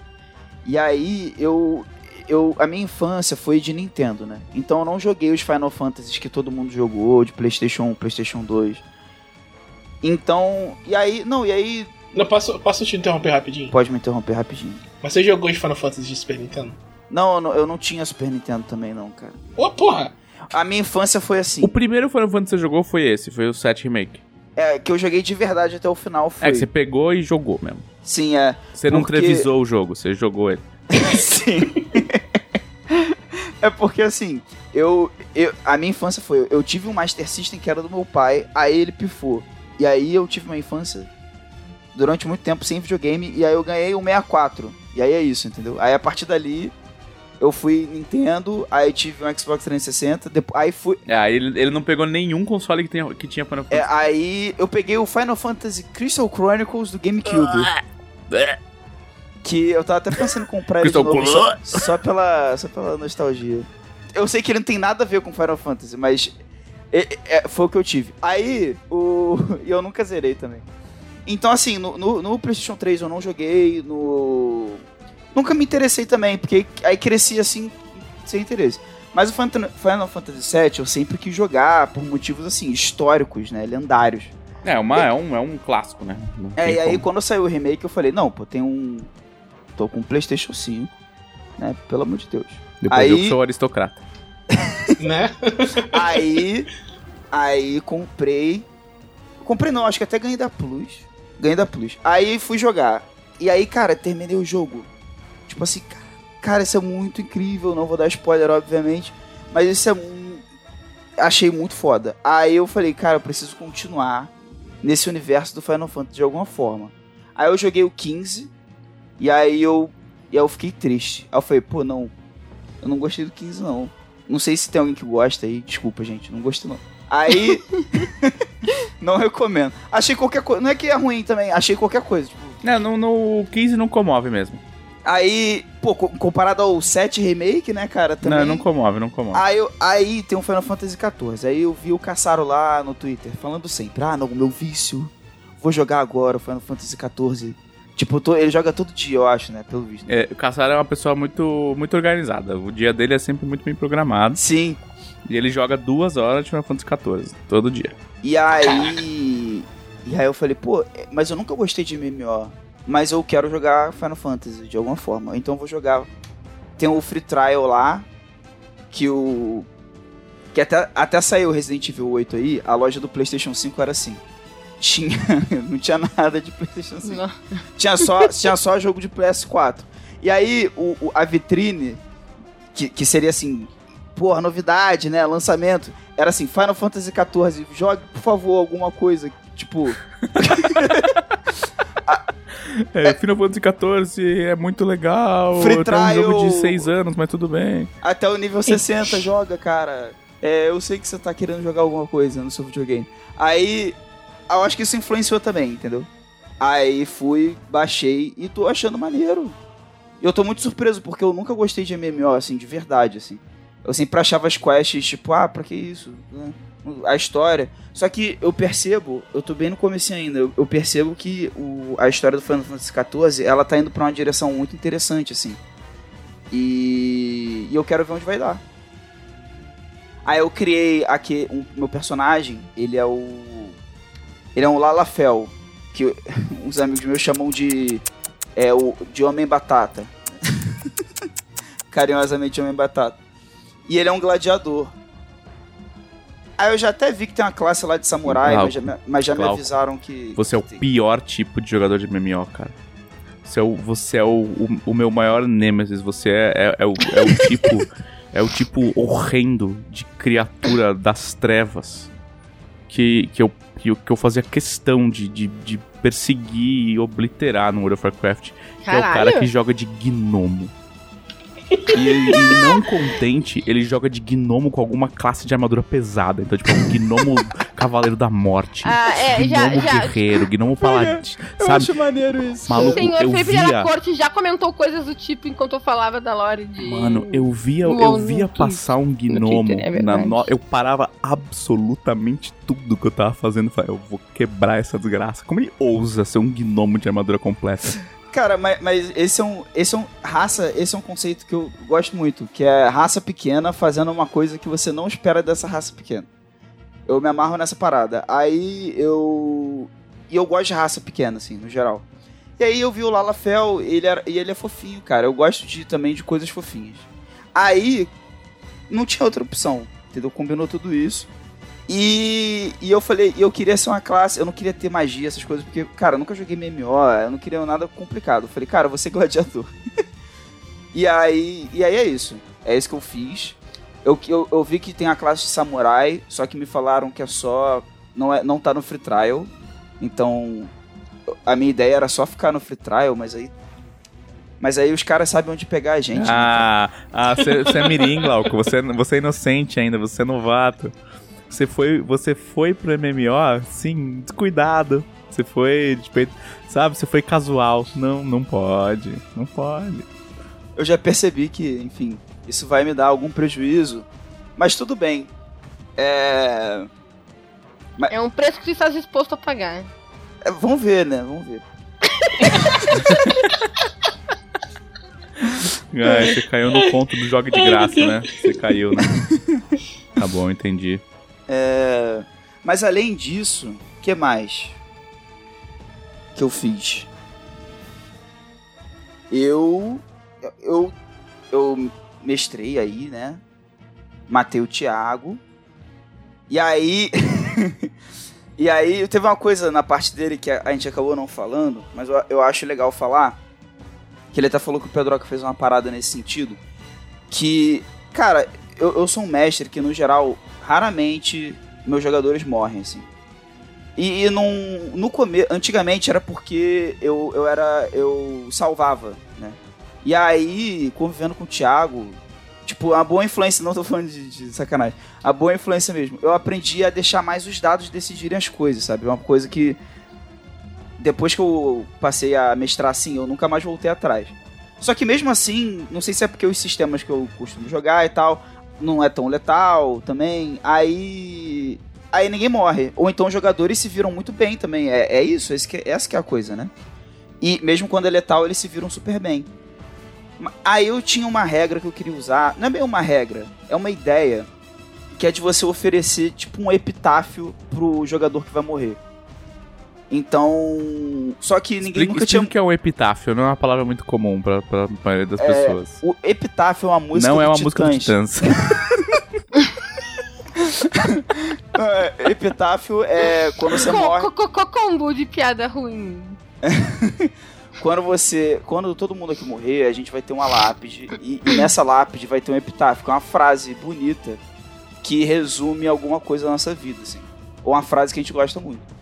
E aí, eu, eu... A minha infância foi de Nintendo, né? Então eu não joguei os Final Fantasies que todo mundo jogou, de Playstation 1, Playstation 2. Então... E aí... Não, e aí...
Não, posso, posso te interromper rapidinho?
Pode me interromper rapidinho.
Mas você jogou os Final Fantasy de Super Nintendo?
Não, eu não, eu não tinha Super Nintendo também, não, cara.
Ô, porra!
A minha infância foi assim.
O primeiro Final Fantasy que você jogou foi esse, foi o 7 Remake.
É, que eu joguei de verdade até o final foi.
É que você pegou e jogou mesmo.
Sim, é.
Você não
Porque-
trevisou o jogo, você jogou ele.
Sim. é porque assim, eu, eu. A minha infância foi. Eu tive um Master System que era do meu pai, aí ele pifou. E aí eu tive uma infância durante muito tempo sem videogame, e aí eu ganhei um 64. E aí é isso, entendeu? Aí a partir dali. eu fui Nintendo, aí tive um Xbox 360, depois, aí fui.
É, aí ele, ele não pegou nenhum console que, tenha, que tinha Final
É,
Fantasy.
aí eu peguei o Final Fantasy Crystal Chronicles do GameCube. Que eu tava até pensando em comprar ele de novo, só, só pela, só pela nostalgia. Eu sei que ele não tem nada a ver com Final Fantasy, mas é- é- foi o que eu tive. Aí, o. E eu nunca zerei também. Então, assim, no, no, no PlayStation 3 eu não joguei, no. Nunca me interessei também, porque aí cresci assim, sem interesse. Mas o Final Fantasy VII eu sempre quis jogar por motivos assim, históricos, né? Lendários.
É, uma, é, um, é um clássico, né?
É, e aí
como.
quando saiu o remake eu falei, não, pô, tem um. Tô com um PlayStation 5, né? Pelo amor de Deus.
Depois
aí-
eu sou aristocrata.
né?
Aí. Aí comprei. Comprei não, acho que até ganhei da Plus. Ganhei da Plus. Aí fui jogar. E aí, cara, terminei o jogo. Tipo assim, ca- cara, isso é muito incrível. Não vou dar spoiler, obviamente. Mas isso é mu- Achei muito foda. Aí eu falei, cara, eu preciso continuar nesse universo do Final Fantasy de alguma forma. Aí eu joguei o 15. E aí eu. E aí eu fiquei triste. Aí eu falei, pô, não. Eu não gostei do 15, não. Não sei se tem alguém que gosta aí. Desculpa, gente. Não gostei, não. Aí. não recomendo. Achei qualquer coisa. Não é que é ruim também. Achei qualquer coisa. Tipo,
É, no, no 15 não comove mesmo.
aí, pô, co- comparado ao 7 Remake, né, cara? Também.
Não, não comove, não comove.
Aí, eu- aí tem um Final Fantasy XIV. Aí eu vi o Caçaro lá no Twitter falando sempre: Ah, não, meu vício. Vou jogar agora o Final Fantasy XIV. Tipo, tô- ele joga todo dia, eu acho, né? Pelo visto.
É, o Caçar é uma pessoa muito, muito organizada. O dia dele é sempre muito bem programado.
Sim.
E ele joga duas horas de Final Fantasy XIV, todo dia.
E aí. E aí eu falei, pô, mas eu nunca gostei de MMO. Mas eu quero jogar Final Fantasy de alguma forma. Então eu vou jogar. Tem o Free Trial lá. Que o. Que até, até saiu o Resident Evil 8 aí, a loja do PlayStation 5 era assim. Tinha. Não tinha nada de PlayStation 5.
Não.
Tinha só, tinha só jogo de PS4. E aí, o, o- a vitrine, que, que seria assim, porra, novidade, né? Lançamento. Era assim, Final Fantasy XIV, jogue, por favor, alguma coisa. Tipo,
É, Final Fantasy XIV é muito legal.
Free
é um
trial.
jogo de seis anos, mas tudo bem.
até o nível 60 joga, cara. É, eu sei que você tá querendo jogar alguma coisa no seu videogame. Aí, eu acho que isso influenciou também, entendeu? Aí fui, baixei e tô achando maneiro. Eu tô muito surpreso, porque eu nunca gostei de MMO, assim, de verdade, assim. Eu sempre achava as quests, tipo, ah, pra que isso? A história. Só que eu percebo, eu tô bem no começo ainda, eu, eu percebo que o, a história do Final Fantasy XIV, ela tá indo pra uma direção muito interessante, assim. E, e eu quero ver onde vai dar. Aí eu criei aqui um meu personagem, ele é o ele é um Lalafel, que uns amigos meus chamam de é o de homem batata. Carinhosamente homem batata. E ele é um gladiador. Aí eu já até vi que tem uma classe lá de samurai, mas já, me, mas já me avisaram que
Você é o pior tipo de jogador de MMO, cara. Você é o, você é o, o, o meu maior nêmesis. Você é, é, é o, é o tipo. é o tipo horrendo de criatura das trevas. Que, que, eu, que, eu, que eu fazia questão de, de, de perseguir e obliterar no World of Warcraft. Que é o cara
Caralho.
que joga de gnomo. E ele, e não contente, ele joga de gnomo com alguma classe de armadura pesada. Então, tipo, é um gnomo cavaleiro da morte.
Ah, é, já,
gnomo
já.
guerreiro, gnomo paladino. Sabe?
maneiro isso.
Maluco,
o senhor
eu
Felipe
via.
da corte já comentou coisas do tipo enquanto eu falava da lore de.
Mano, eu via, eu via passar um gnomo.
Twitter, é
na
verdade.
no- Eu parava absolutamente tudo que eu tava fazendo. Falei, eu vou quebrar essa desgraça. Como ele ousa ser um gnomo de armadura completa?
Cara, mas, mas esse é um. Esse é um. Raça, esse é um conceito que eu gosto muito, que é raça pequena fazendo uma coisa que você não espera dessa raça pequena. Eu me amarro nessa parada. Aí eu. E eu gosto de raça pequena, assim, no geral. E aí eu vi o Lalafel, ele era, e ele é fofinho, cara. Eu gosto de, também de coisas fofinhas. Aí não tinha outra opção, entendeu? Combinou tudo isso. E, e eu falei, eu queria ser uma classe, eu não queria ter magia, essas coisas, porque, cara, eu nunca joguei MMO, eu não queria nada complicado. Eu falei, cara, eu vou ser gladiador. e, aí, e aí é isso. É isso que eu fiz. Eu, eu, eu vi que tem a classe de samurai, só que me falaram que é só. Não, é, não tá no free trial. Então, a minha ideia era só ficar no free trial, mas aí. Mas aí os caras sabem onde pegar a gente.
Ah, ah, você você é mirim, Glauco. Você, você é inocente ainda, você é novato. Você foi, você foi pro MMO, sim, descuidado. Você foi, tipo, sabe, você foi casual. Não, não pode, não pode.
Eu já percebi que, enfim, isso vai me dar algum prejuízo. Mas tudo bem. É.
É um preço que você está disposto a pagar.
é, Vamos ver, né? Vamos ver.
Ah, você caiu no conto do jogo de graça, né? Você caiu, né? Tá bom, entendi.
É, Mas além disso, o que mais que eu fiz? Eu, eu, eu mestrei aí, né? Matei o Thiago. E aí, e aí teve uma coisa na parte dele que a gente acabou não falando, mas eu, eu acho legal falar. Que ele até falou que o Pedroca fez uma parada nesse sentido. Que, cara, eu, eu sou um mestre que, no geral, raramente meus jogadores morrem, assim. E, e num, no começo, antigamente era porque eu, eu era. eu salvava, né? E aí, convivendo com o Thiago, tipo, a boa influência, não tô falando de, de sacanagem, a boa influência mesmo. Eu aprendi a deixar mais os dados decidirem as coisas, sabe? É uma coisa que depois que eu passei a mestrar assim, eu nunca mais voltei atrás. Só que mesmo assim, não sei se é porque os sistemas que eu costumo jogar e tal, não é tão letal também, aí. Aí ninguém morre. Ou então os jogadores se viram muito bem também. É, é isso, esse que- essa que é a coisa, né? E mesmo quando é letal, eles se viram super bem. Aí eu tinha uma regra que eu queria usar. Não é bem uma regra, é uma ideia. Que é de você oferecer, tipo, um epitáfio pro jogador que vai morrer. Então. Só que ninguém
Explica,
nunca tinha.
o que é um epitáfio, não é uma palavra muito comum pra, pra maioria das
É,
pessoas.
O epitáfio é uma música
Não é uma música do
Titãs.
Titãs.
É, epitáfio é quando você morre.
Co- co- co- Combo de piada ruim.
Quando você. Quando todo mundo aqui morrer, a gente vai ter uma lápide. E, e nessa lápide vai ter um epitáfio, que é uma frase bonita que resume alguma coisa da nossa vida, assim. Ou uma frase que a gente gosta muito.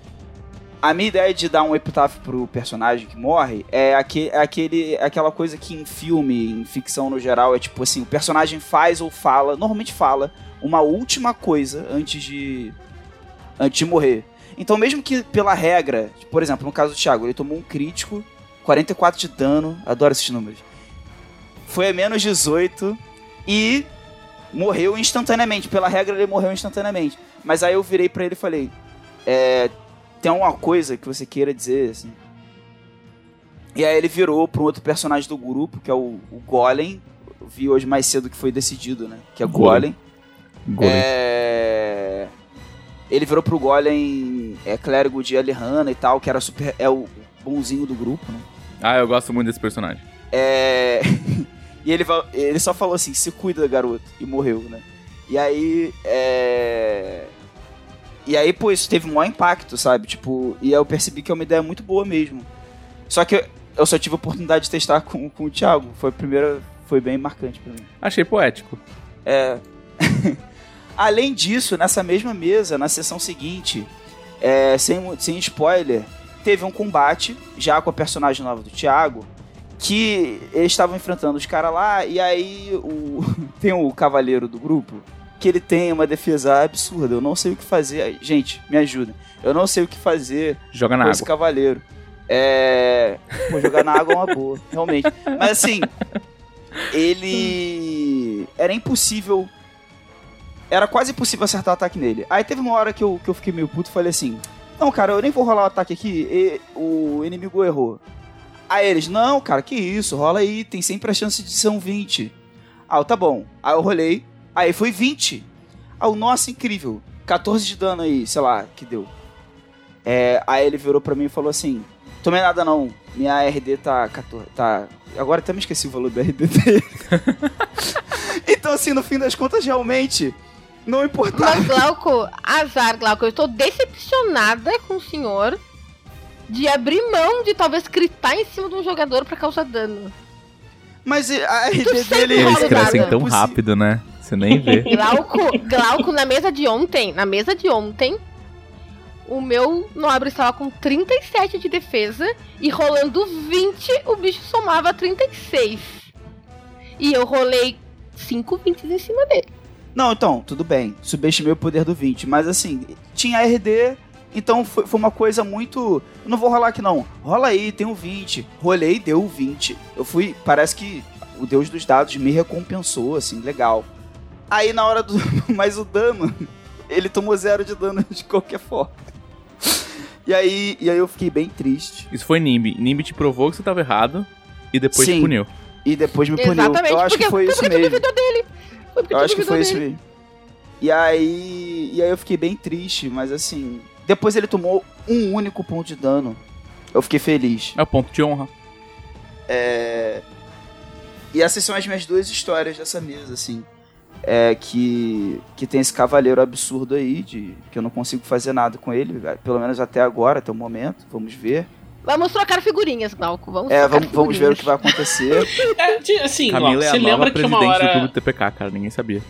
A minha ideia de dar um epitáfio pro personagem que morre é, é aquele, é aquela coisa que em filme, em ficção no geral, é tipo assim, o personagem faz ou fala, normalmente fala, uma última coisa antes de. antes de morrer. Então, mesmo que pela regra, por exemplo, no caso do Thiago, ele tomou um crítico, 44 de dano, adoro esses números. Foi a menos 18 e morreu instantaneamente. Pela regra, ele morreu instantaneamente. Mas aí eu virei pra ele e falei: é, Tem alguma coisa que você queira dizer, assim? E aí ele virou pra um outro personagem do grupo, que é o, o Golem. Eu vi hoje mais cedo que foi decidido, né? Que é
Golem.
Golem.
Golem.
É... Ele virou pro Golem é, clérigo de Alihana e tal, que era super. É o bonzinho do grupo, né?
Ah, eu gosto muito desse personagem.
É... e ele, ele só falou assim: se cuida, garoto. E morreu, né? E aí. É... E aí, pô, isso teve um maior impacto, sabe? Tipo, e aí eu percebi que é uma ideia muito boa mesmo. Só que eu- eu só tive a oportunidade de testar com, com o Thiago. Foi a primeira. Foi bem marcante pra mim.
Achei poético.
É. Além disso, nessa mesma mesa, na sessão seguinte, é, sem, sem spoiler, teve um combate já com a personagem nova do Thiago. Que eles estavam enfrentando os caras lá, e aí o, tem o cavaleiro do grupo que ele tem uma defesa absurda. Eu não sei o que fazer. Gente, me ajuda. Eu não sei o que fazer
Joga na
com esse
água.
cavaleiro. É. Pô, jogar na água é uma boa, realmente. Mas assim, ele. Era impossível. Era quase impossível acertar o ataque nele. Aí teve uma hora que eu, que eu fiquei meio puto e falei assim: Não, cara, eu nem vou rolar o ataque aqui, e- o inimigo errou. Aí eles: Não, cara, que isso, rola aí, tem sempre a chance de ser um 20. Ah, tá bom. Aí eu rolei, aí foi 20. Ah, o nossa, incrível. 14 de dano aí, sei lá, que deu. É, aí ele virou pra mim e falou assim: Tomei nada não, minha RD tá 14. Tá. Agora até me esqueci o valor da RD dele. então, assim, no fim das contas, realmente, não importava.
Mas, Glauco, azar, Glauco, eu estou decepcionada com o senhor de abrir mão de talvez gritar em cima de um jogador pra causar dano.
Mas a RD
Tu
dele.
Eles crescem tão rápido, né? Você nem vê.
Glauco, Glauco, na mesa de ontem, na mesa de ontem, o meu nobre estava com 37 de defesa e rolando 20, o bicho somava 36. E eu rolei 5 20 em cima dele.
Não, então, tudo bem. Subestimei o poder do 20. Mas assim, tinha RD, então foi, foi uma coisa muito. Não vou rolar aqui não. Rola aí, tem um 20. Rolei, deu 20. Eu fui. Parece que o deus dos dados me recompensou, assim, legal. Aí na hora do. Mas o dano, ele tomou zero de dano de qualquer forma. E aí, e aí eu fiquei bem triste.
Isso foi Nimbi. Nimbi te provou que você tava errado e depois te
Sim.
puniu.
E depois me puniu.
Exatamente,
Eu acho
porque,
que foi isso mesmo.
dele. Foi
Eu acho que foi isso mesmo. E aí. E aí eu fiquei bem triste, mas assim. Depois ele tomou um único ponto de dano. Eu fiquei feliz.
É o ponto de honra.
É... E essas são as minhas duas histórias dessa mesa, assim. É que, que tem esse cavaleiro absurdo aí, de que eu não consigo fazer nada com ele, pelo menos até agora, até o momento. Vamos ver.
Vamos trocar figurinhas, Glauco. Vamos
É, vamos, vamos ver o que vai acontecer.
É, assim,
Camila
Glauco,
é a
você
nova
lembra que
presidente
uma
do clube
hora.
do TPK, cara. Ninguém sabia.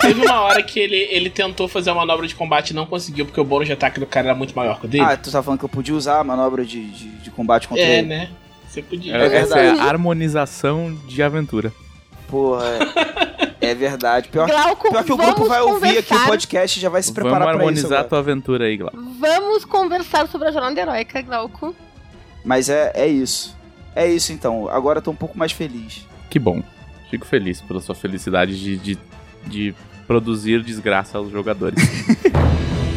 Teve uma hora que ele, ele tentou fazer uma manobra de combate e não conseguiu, porque o bônus de ataque do cara era muito maior que o dele.
ah, tu tá falando que eu podia usar a manobra de, de, de combate contra
é,
ele?
né? Você podia.
É
Essa é a harmonização de aventura.
Porra, é, é verdade. Pior,
Glauco,
pior que o
vamos
grupo vai ouvir aqui o podcast e já vai se
Vamos
preparar pra isso.
harmonizar
agora.
a tua aventura aí, Glau.
Vamos conversar sobre a jornada heróica, Glauco.
Mas é, é isso. É isso então. Agora eu tô um pouco mais feliz.
Que bom. Fico feliz pela sua felicidade de, de, de produzir desgraça aos jogadores.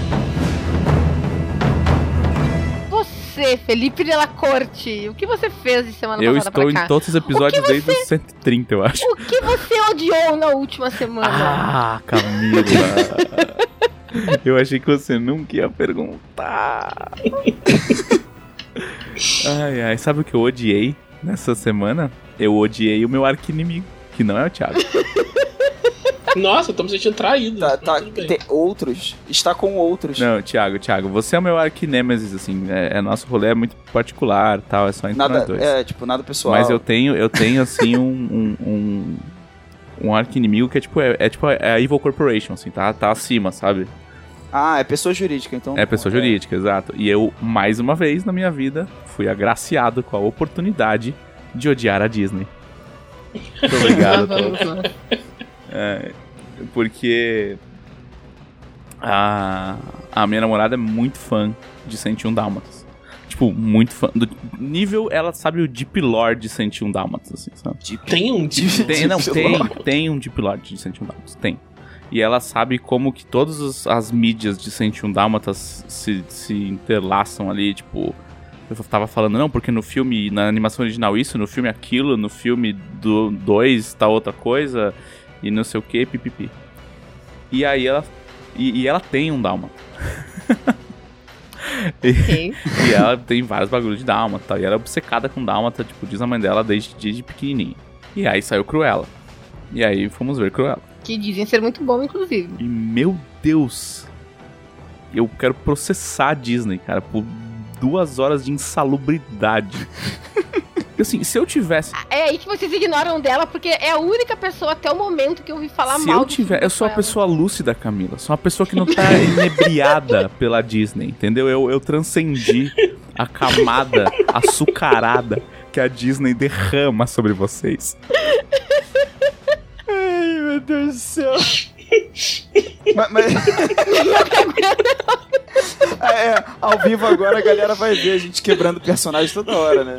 Você, Felipe de la Corte, o que você fez de semana
eu
passada
estou
pra cá?
em todos os episódios desde os 130, eu acho.
O que você odiou na última semana?
Ah, Camila. eu achei que você nunca ia perguntar. ai, ai. Sabe o que eu odiei nessa semana? Eu odiei o meu arqui-inimigo, que não é o Thiago.
Nossa, eu tô me sentindo traído.
Tá, tá, tem outros. Está com outros.
Não, Thiago, Thiago, você é o meu arqui-nêmesis, assim. É, é- nosso rolê é muito particular tal, é só entre
Nada,
nós dois.
é, tipo, nada pessoal.
Mas eu tenho, eu tenho assim, um. um, um, um arqui-inimigo que é tipo, é, é tipo é a Evil Corporation, assim, tá, tá acima, sabe?
Ah, é pessoa jurídica, então.
É pessoa jurídica, exato. E eu, mais uma vez na minha vida, fui agraciado com a oportunidade de odiar a Disney. Muito obrigado. É, porque a, a minha namorada é muito fã de 101 Dálmatas. Tipo, muito fã. Do nível, ela sabe o Deep Lord de 101 Dálmatas, assim, sabe?
Tem um tipo.
Tem, não,
Deep
tem,
Lord.
tem um Deep Lord de 101 Dálmatas, tem. E ela sabe como que todas os- as mídias de 101 Dálmatas se, se interlaçam ali, tipo... Eu tava falando, não, porque no filme, na animação original isso, no filme aquilo, no filme do 2 tá outra coisa, e não sei o que, pipipi. E aí ela... E, e ela tem um Dálmata. E-
Ok.
e ela tem vários bagulhos de Dálmata e tal. E ela é obcecada com Dálmata, tipo, diz a mãe dela desde, desde pequenininha. E aí saiu Cruella. E aí fomos ver Cruella.
Que dizem ser muito bom, inclusive.
E meu Deus, eu quero processar a Disney, cara, por duas horas de insalubridade. assim, se eu tivesse.
É aí que vocês ignoram dela, porque é a única pessoa até o momento que eu ouvi falar
Se
mal
eu
do
tiver. Eu sou a
com ela.
pessoa lúcida, Camila. Sou uma pessoa que não tá inebriada pela Disney, entendeu? Eu, eu transcendi a camada açucarada que a Disney derrama sobre vocês.
Ai, meu Deus do céu. Mas, mas- é, é, ao vivo agora a galera vai ver a gente quebrando personagem toda hora, né?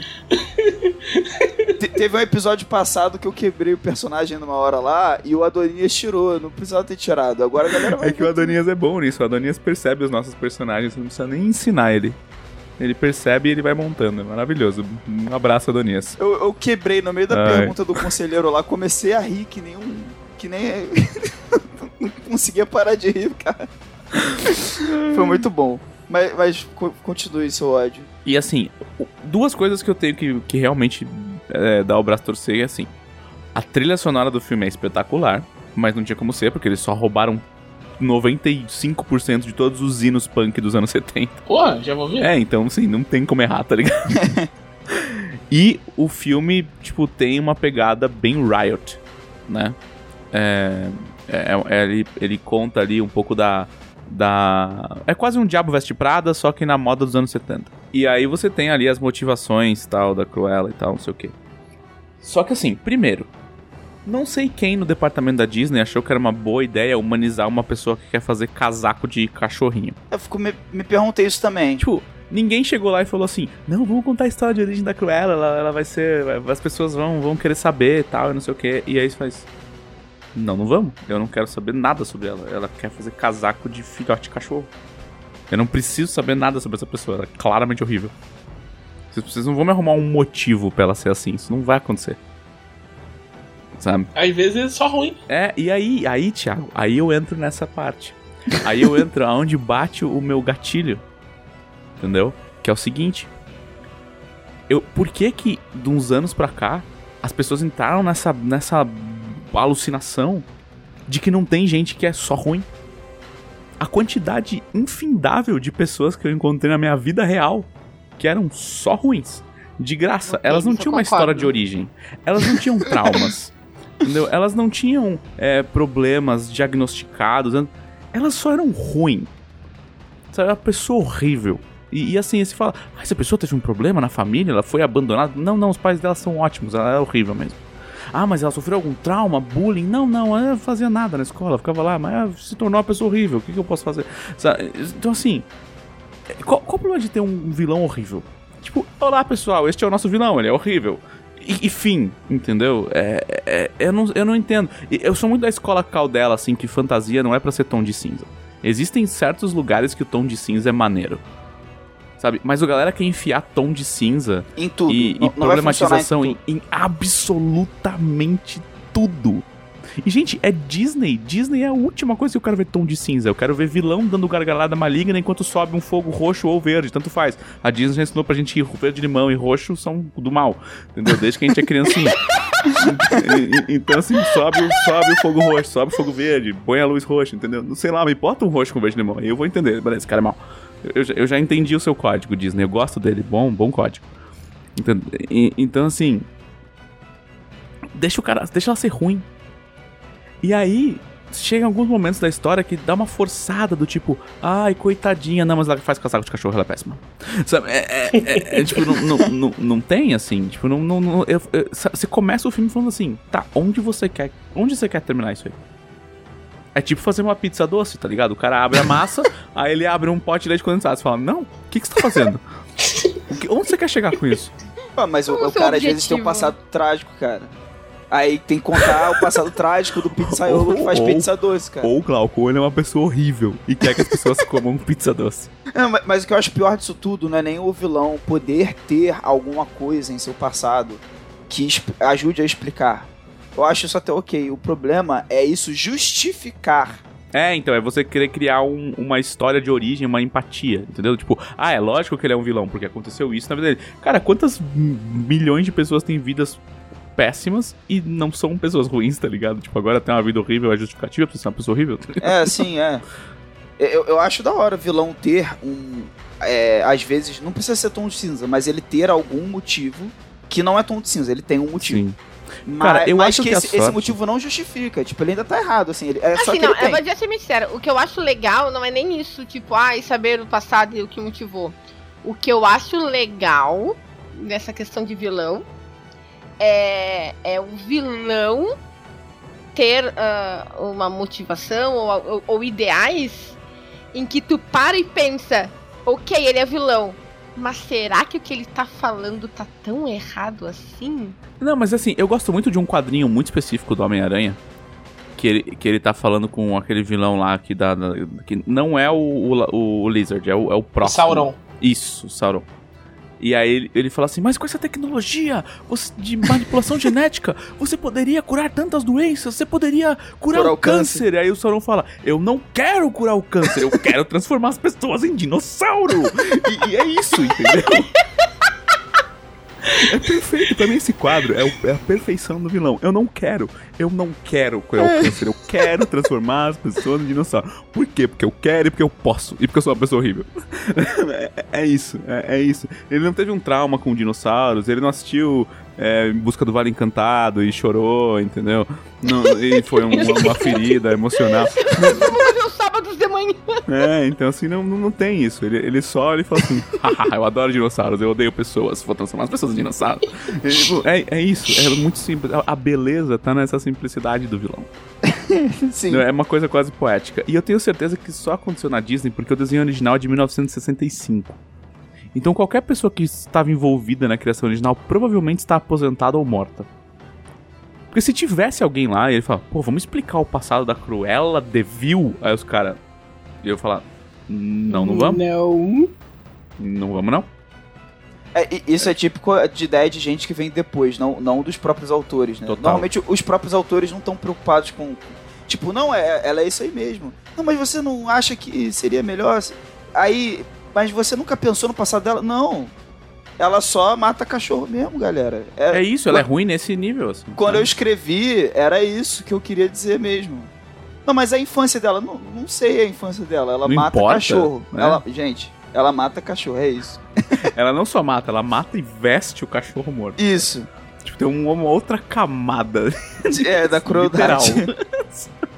Te- teve um episódio passado que eu quebrei o personagem numa hora lá e o Adonias tirou. Não precisava ter tirado. Agora a galera vai
É que o Adonias é bom nisso. O Adonias percebe os nossos personagens, você não precisa nem ensinar ele. Ele percebe e ele vai montando. É maravilhoso. Um abraço, Adonias.
Eu, eu quebrei no meio da
Ai.
pergunta do conselheiro lá, comecei a rir que nem um. que nem. não conseguia parar de rir, cara. Foi muito bom. Mas, mas co- continue seu ódio.
E assim, duas coisas que eu tenho que, que realmente é, dar o braço a torcer é assim. A trilha sonora do filme é espetacular, mas não tinha como ser, porque eles só roubaram 95% de todos os hinos punk dos anos 70.
Porra, já vou ver.
É, então assim, não tem como errar, tá ligado? e o filme, tipo, tem uma pegada bem Riot, né? É, é- é- ele, ele conta ali um pouco da, da. É quase um Diabo Veste Prada, só que na moda dos anos 70. E aí você tem ali as motivações tal da Cruella e tal, não sei o quê. Só que assim, primeiro, não sei quem no departamento da Disney achou que era uma boa ideia humanizar uma pessoa que quer fazer casaco de cachorrinho.
Eu fico, me, me perguntei isso também.
Tipo, ninguém chegou lá e falou assim: Não, vamos contar a história de origem da Cruella, ela, ela vai ser. as pessoas vão, vão querer saber e tal, e não sei o que. E aí você faz. Não, não vamos. Eu não quero saber nada sobre ela. Ela quer fazer casaco de filhote de cachorro. Eu não preciso saber nada sobre essa pessoa. Ela é claramente horrível. Vocês, vocês não vão me arrumar um motivo pra ela ser assim. Isso não vai acontecer. Sabe?
Às vezes é só ruim.
É, e aí, aí, Thiago, aí eu entro nessa parte. Aí eu entro aonde bate o meu gatilho. Entendeu? Que é o seguinte. Eu, por que que, de uns anos pra cá, as pessoas entraram nessa, nessa alucinação de que não tem gente que é só ruim? A quantidade infindável de pessoas que eu encontrei na minha vida real que eram só ruins. De graça. Elas não tinham uma
concordo.
história de origem. Elas não tinham traumas. Entendeu? Elas não tinham é, problemas diagnosticados. Elas só eram ruins. Sabe? Uma pessoa horrível. E, e assim, você fala, ah, essa pessoa teve um problema na família, ela foi abandonada. Não, não, os pais dela são ótimos, ela é horrível mesmo. Ah, mas ela sofreu algum trauma, bullying? Não, não, ela não fazia nada na escola, ficava lá, mas se tornou uma pessoa horrível, o que, que eu posso fazer? Então assim, qual, qual o problema de ter um vilão horrível? Tipo, olá pessoal, este é o nosso vilão, ele é horrível. E, e fim, entendeu? É, é- eu, não, eu não entendo. Eu sou muito da escola caudela, assim, que fantasia não é pra ser tom de cinza. Existem certos lugares que o tom de cinza é maneiro. Sabe? Mas o galera quer enfiar tom de cinza
Em tudo.
e,
Não-
e problematização
em
em, em absolutamente tudo. E, gente, é Disney. Disney é a última coisa que eu quero ver tom de cinza. Eu quero ver vilão dando gargalhada maligna enquanto sobe um fogo roxo ou verde, tanto faz. A Disney já ensinou pra gente que verde, limão e roxo são do mal. Entendeu? Desde que a gente é criancinha. Então, assim, sobe, o- sobe o fogo roxo, sobe o fogo verde, põe a luz roxa, entendeu? Não sei lá, me bota um roxo com verde limão. Aí eu vou entender. Beleza, esse cara é mal. Eu, já- eu já entendi o seu código, Disney. Eu gosto dele. Bom, bom código. Então, e- então assim. Deixa o cara. Deixa ela ser ruim. E aí. Chega alguns momentos da história que dá uma forçada do tipo, ai, coitadinha, não, mas ela faz casaco de cachorro, ela é péssima. Sabe? É, é- é- é, tipo, não, não, não, não tem assim, tipo, não. não, não- eu- eu- você começa o filme falando assim, tá, onde você quer. Onde você quer terminar isso aí? É tipo fazer uma pizza doce, tá ligado? O cara abre a massa, aí ele abre um pote de leite condensado. Você fala, não, o que, que você tá fazendo? O que- onde você quer chegar com isso?
Ah, mas o,
Qual
o
o
cara às vezes tem um
objetivo?
passado trágico, cara. Aí tem que contar o passado trágico do pizzaiolo que faz
Ou-
pizza doce, cara.
Ou o Glauco, ele é uma pessoa horrível e quer que as pessoas comam pizza doce.
Não, mas, mas o que eu acho pior disso tudo não é nem o vilão poder ter alguma coisa em seu passado que ajude a explicar. Eu acho isso até ok. O problema é isso justificar.
É, então, é você querer criar um- uma história de origem, uma empatia, entendeu? Tipo, ah, é lógico que ele é um vilão, porque aconteceu isso na vida dele. Cara, quantas milhões de pessoas têm vidas péssimas e não são pessoas ruins, tá ligado? Tipo, agora tem uma vida horrível, é justificativa pra ser uma pessoa horrível. tá?
É, sim, é. Eu, eu acho da hora o vilão ter um. é, às vezes, não precisa ser tom de cinza, mas ele ter algum motivo que não é tom de cinza, ele tem um motivo.
Sim.
Mas,
Cara, eu
mas
acho
que,
que
esse, esse
sorte-
motivo não justifica. Tipo, ele ainda tá errado, assim. Ele, é só
Assim,
que
não,
ele
eu vou dizer ser muito sincera. O que eu acho legal não é nem isso, tipo, ai, saber o passado e o que motivou. O que eu acho legal nessa questão de vilão é, é o vilão ter ah, uma motivação ou, ou- ou ideais em que tu para e pensa, ok, ele é vilão. Mas será que o que ele tá falando tá tão errado assim?
Não, mas assim, eu gosto muito de um quadrinho muito específico do Homem-Aranha. Que ele, que ele tá falando com aquele vilão lá que dá. que não é o, o, o Lizard, é o, é o próximo.
Sauron.
Isso, Sauron. E aí ele, ele fala assim: Mas com essa tecnologia você- de manipulação genética, você poderia curar tantas doenças, você poderia curar,
Curar
o
câncer."
câncer. Aí o Sauron fala: Eu não quero curar o câncer, eu quero transformar as pessoas em dinossauro. e, e é isso, entendeu? É perfeito, pra mim esse quadro é, o- é a perfeição do vilão. Eu não quero, eu não quero curar o câncer, eu quero transformar as pessoas em dinossauro. Por quê? Porque eu quero e porque eu posso, e porque eu sou uma pessoa horrível. é, é isso, é, é isso. Ele não teve um trauma com dinossauros, ele não assistiu é, Em Busca do Vale Encantado e chorou, entendeu? Não, e foi um- uma ferida emocional.
Sábados de manhã.
É, então assim, não, não, não tem isso. Ele, ele só ele fala assim: haha, eu adoro dinossauros, eu odeio pessoas, vou transformar as pessoas em dinossauros. Ele, tipo, é, é isso, é muito simples. A- A beleza tá nessa simplicidade do vilão.
Sim.
É uma coisa quase poética. E eu tenho certeza que isso só aconteceu na Disney porque o desenho original é de 1965. Então qualquer pessoa que estava envolvida na criação original provavelmente está aposentada ou morta. Porque se tivesse alguém lá e ele fala, pô, vamos explicar o passado da Cruella de Vil, aí os caras. E eu falar, não, não vamos.
Não.
Não vamos, não.
É, isso é típico de ideia de gente que vem depois, não, não dos próprios autores, né?
Total.
Normalmente os próprios autores não estão preocupados com. Tipo, não, é, ela é isso aí mesmo. Não, mas você não acha que seria melhor? Aí. Mas você nunca pensou no passado dela? Não. Ela só mata cachorro mesmo, galera.
É isso, ela é ruim nesse nível, assim.
Quando eu
sabe?
escrevi, era isso que eu queria dizer mesmo. Não, mas a infância dela, não, não sei a infância dela. Ela
Não
mata
importa,
cachorro.
né?
Ela, gente, ela mata cachorro, é isso.
Ela não só mata, ela mata e veste o cachorro morto.
Isso.
Tipo, tem uma, uma outra camada.
É, da crueldade.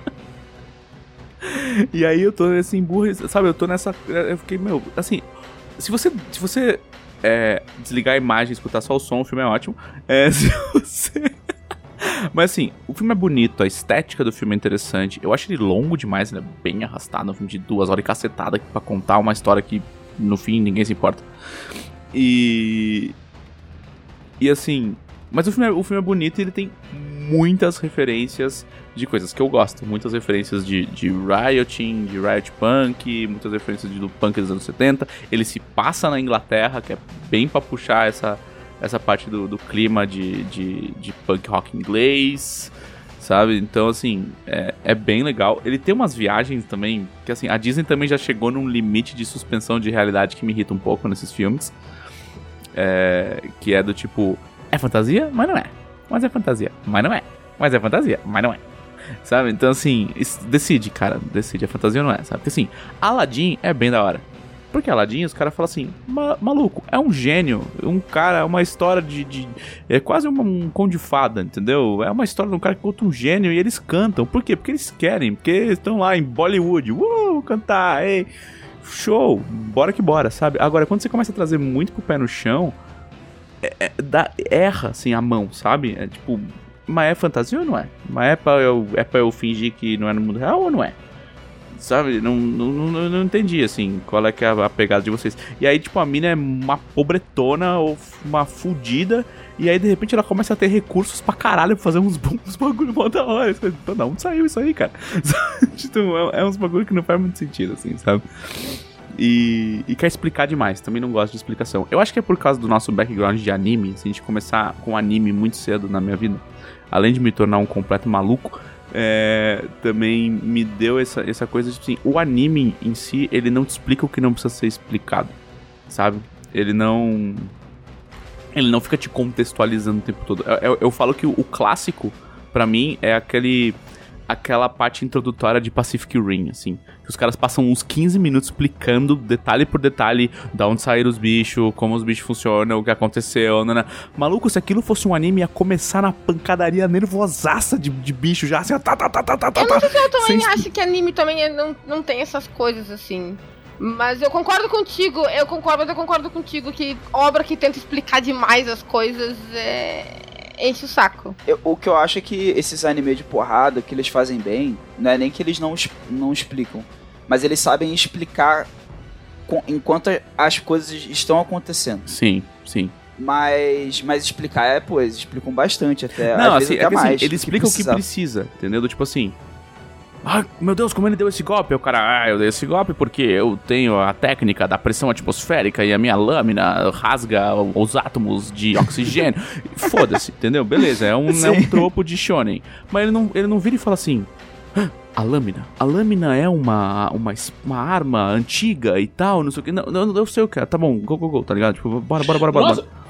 E aí eu tô nesse emburre, sabe? Eu tô nessa. Eu fiquei, meu, assim. Se você. Se você é, desligar a imagem e escutar só o som, o filme é ótimo. É, se você. Mas assim, o filme é bonito, a estética do filme é interessante. Eu acho ele longo demais, ele é bem arrastado, é um filme de duas horas e cacetada pra contar uma história que no fim ninguém se importa. E. E assim. Mas o filme, é, o filme é bonito e ele tem muitas referências de coisas que eu gosto. Muitas referências de, de rioting, de riot punk, muitas referências de, do punk dos anos 70. Ele se passa na Inglaterra, que é bem pra puxar essa, essa parte do, do clima de, de, de punk rock inglês, sabe? Então, assim, é, é bem legal. Ele tem umas viagens também, que assim, a Disney também já chegou num limite de suspensão de realidade que me irrita um pouco nesses filmes. É, que é do tipo, é fantasia, mas não é. Mas é fantasia, mas não é. Mas é fantasia, mas não é. Sabe? Então, assim, decide, cara. Decide, é fantasia ou não é, sabe? Porque, assim, Aladdin é bem da hora. Porque Aladdin, os caras falam assim, "Ma- maluco, é um gênio, um cara, é uma história de. de- é quase um conto de fada, entendeu? É uma história de um cara que conta um gênio e eles cantam. Por quê? Porque eles querem, porque estão lá em Bollywood, uh, cantar, ei, show, bora que bora, sabe? Agora, quando você começa a trazer muito pro pé no chão, é- é- dá- erra, assim, a mão, sabe? É tipo, mas é fantasia ou não é? Mas é pra eu, é pra eu fingir que não é no mundo real ou não é? Sabe? Não, não, não, não entendi, assim, qual é que é a, a pegada de vocês. E aí, tipo, a mina é uma pobretona ou uma fudida. E aí, de repente, ela começa a ter recursos pra caralho pra fazer uns, uns bagulho mó da hora. Você fala, "Então, Da onde saiu isso aí, cara? tipo, é, é uns bagulho que não faz muito sentido, assim, sabe? E, e quer explicar demais, também não gosto de explicação. Eu acho que é por causa do nosso background de anime, se a gente começar com anime muito cedo na minha vida, além de me tornar um completo maluco, é, também me deu essa, essa coisa de assim, o anime em si, ele não te explica o que não precisa ser explicado, sabe? Ele não. Ele não fica te contextualizando o tempo todo. Eu, eu- eu falo que o, o clássico, pra mim, é aquele. Aquela parte introdutória de Pacific Rim, assim. Que os caras passam uns 15 minutos explicando detalhe por detalhe da onde saíram os bichos, como os bichos funcionam, o que aconteceu, né? Maluco, se aquilo fosse um anime, ia começar na pancadaria nervosaça de, de bicho já, assim, ó, tá, tá, tá, tá, tá, tá.
Eu não sei se eu também
Sem
acho que anime também é- não, não tem essas coisas assim. Mas eu concordo contigo, eu concordo, mas eu concordo contigo que obra que tenta explicar demais as coisas é... enche o saco.
Eu- o que eu acho é que esses animes de porrada, que eles fazem bem, não é nem que eles não, não explicam, mas eles sabem explicar com- enquanto as coisas estão acontecendo.
Sim, sim.
Mas, mas explicar é, pô, eles explicam bastante até.
Não,
às vezes
assim,
até
é que, assim,
mais.
ele
do
explica o que precisa, entendeu? Tipo assim. Ah, meu Deus, como ele deu esse golpe? O cara, ah, eu dei esse golpe porque eu tenho a técnica da pressão atmosférica e a minha lâmina rasga os átomos de oxigênio. Foda-se, entendeu? Beleza, é um, é um tropo de shonen. Mas ele não, ele não vira e fala assim. "Ah, A lâmina. A lâmina é uma, uma, uma arma antiga e tal, não sei o que. Não, não, eu sei o que é. Tá bom, go, go, go, tá ligado? Tipo, bora, bora, bora, bora.
Nossa,
bora.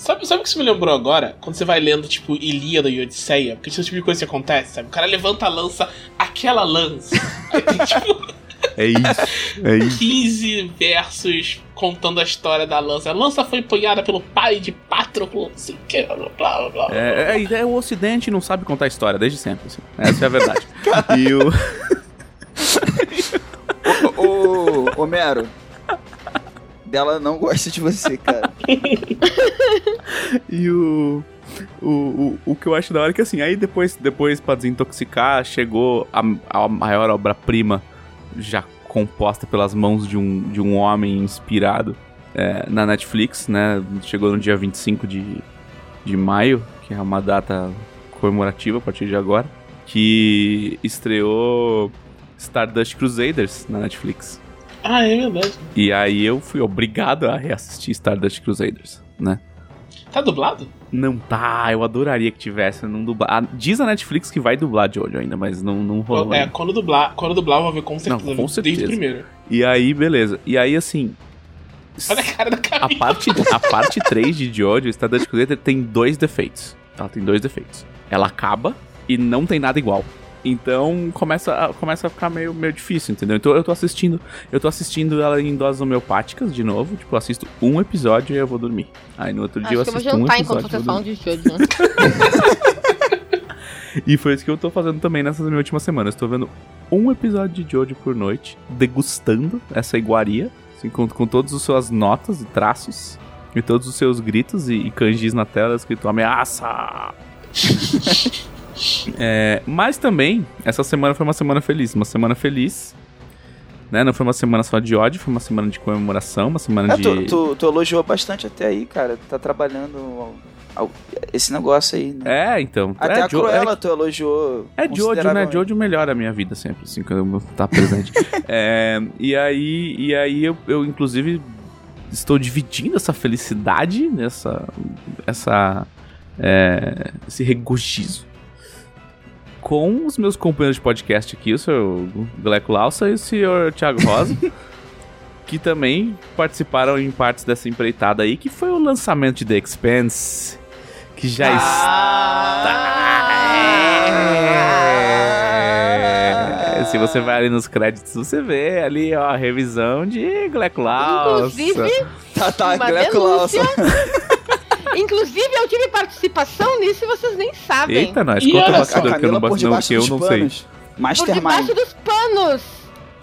Sabe, sabe o que isso me lembrou agora? Quando você vai lendo, tipo, Ilíada e Odisseia? Porque esse tipo de coisa que acontece, sabe? O cara levanta a lança, aquela lança. Aí tem, tipo,
É isso. É isso.
15 versos contando a história da lança. A lança foi empunhada pelo pai de Patroclo, o que, blá, blá, blá, blá.
É, é, é, o Ocidente não sabe contar história desde sempre. assim. Essa é a verdade. e o.
Homero. Dela não gosta de você, cara.
E o, o, o, o que eu acho da hora é que assim, aí depois, depois pra desintoxicar, chegou a, a maior obra-prima já composta pelas mãos de um, de um homem inspirado é, na Netflix, né? Chegou no dia 25 de, de maio, que é uma data comemorativa a partir de agora, que estreou Stardust Crusaders na Netflix.
Ah, é verdade.
E aí eu fui obrigado a reassistir Stardust Crusaders, né?
Tá dublado?
Não tá, eu adoraria que tivesse, não dublar. Diz a Netflix que vai dublar de olho ainda, mas não, não rolou.
É,
ainda.
quando dublar, quando dublar eu vou ver com certeza.
Não, com certeza.
Desde o primeiro.
E aí, beleza. E aí, assim,
Olha a cara da
a
Camila.
parte, a parte 3 de Jojo, Stardust Crusader, tem dois defeitos. Ela tem dois defeitos. Ela acaba e não tem nada igual. Então começa a, começa a ficar meio, meio difícil, entendeu? Então eu tô assistindo, eu tô assistindo ela em doses homeopáticas de novo, tipo, eu assisto um episódio e eu vou dormir. Aí no outro dia eu
Acho que eu vou
assisto um
jantar enquanto
episódio. e vou
falam
dormir.
de Jojo. né?
E foi isso que eu tô fazendo também nessas minhas últimas semanas. Tô vendo um episódio de Jojo por noite, degustando essa iguaria, assim, com, com todas as suas notas e traços, e todos os seus gritos e, e kanjis na tela escrito ameaça. É, mas também, essa semana foi uma semana feliz. Uma semana feliz. Né? Não foi uma semana só de ódio, foi uma semana de comemoração, uma semana
É,
de.
tu, tu, tu elogiou bastante até aí, cara. Tá trabalhando esse negócio aí, né?
É, então.
Até
é,
a
Jo-
Cruella tu elogiou.
É Jojo, né? Jojo melhora a minha vida sempre, assim, quando eu tá presente. É, e aí, e aí eu, eu, inclusive, estou dividindo essa felicidade, essa, essa, é, esse regozijo com os meus companheiros de podcast aqui, o senhor Gleco Lausa e o senhor Thiago Rosa, que também participaram em partes dessa empreitada aí, que foi o lançamento de The Expanse, que já está... É, Se você vai ali nos créditos, você vê ali ó, a revisão de Gleco Lausa.
Inclusive,
Tá, tá,
denúncia.
Lawson.
Inclusive, eu tive participação nisso e vocês nem sabem.
Eita, nós,
E
conta
só,
coisa que eu não,
Camila por
não,
debaixo
que eu
dos
não sei.
panos.
Por
Mastermind.
debaixo dos panos.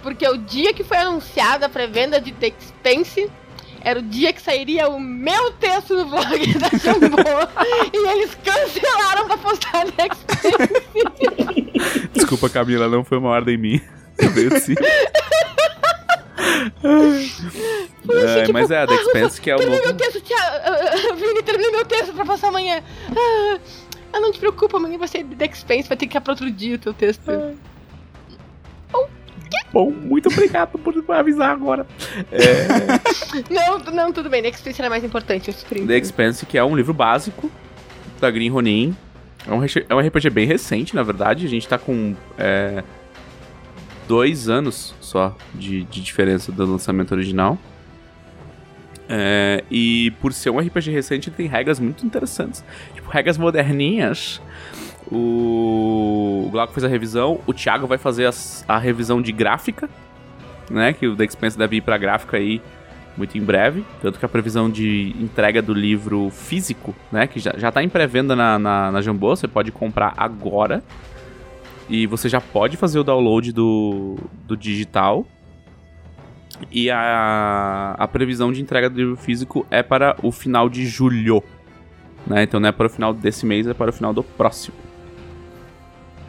Porque o dia que foi anunciada a pré-venda de The Expanse era o dia que sairia o meu texto no blog da Jambô. e eles cancelaram pra postar The Expanse.
Desculpa, Camila, não foi uma ordem minha. Veio de É,
tipo,
mas é, a The Expanse que é o
Terminei meu
novo.
texto, tia. ah, ah, Vini, terminei meu texto pra passar amanhã. Ah, ah, não te preocupa, amanhã vai ser The Expanse, vai ter que ficar pra outro dia o teu texto.
Bom, muito obrigado por avisar agora. É,
Não, não, tudo bem, The Expanse era mais importante, eu
The Expanse, que é um livro básico da Green Ronin. É um, é um RPG bem recente, na verdade. A gente tá com é, dois anos só de, de diferença do lançamento original. É, e por ser um RPG recente, ele tem regras muito interessantes. Tipo, regras moderninhas. O, o Glauco fez a revisão, o Thiago vai fazer as- a revisão de gráfica, né? Que o The Expanse deve ir pra gráfica aí muito em breve. Tanto que a previsão de entrega do livro físico, né? Que já, já tá em pré-venda na, na, na Jambô, você pode comprar agora. E você já pode fazer o download do, do digital. E a, a previsão de entrega do livro físico é para o final de julho. Né? Então não é para o final desse mês, é para o final do próximo.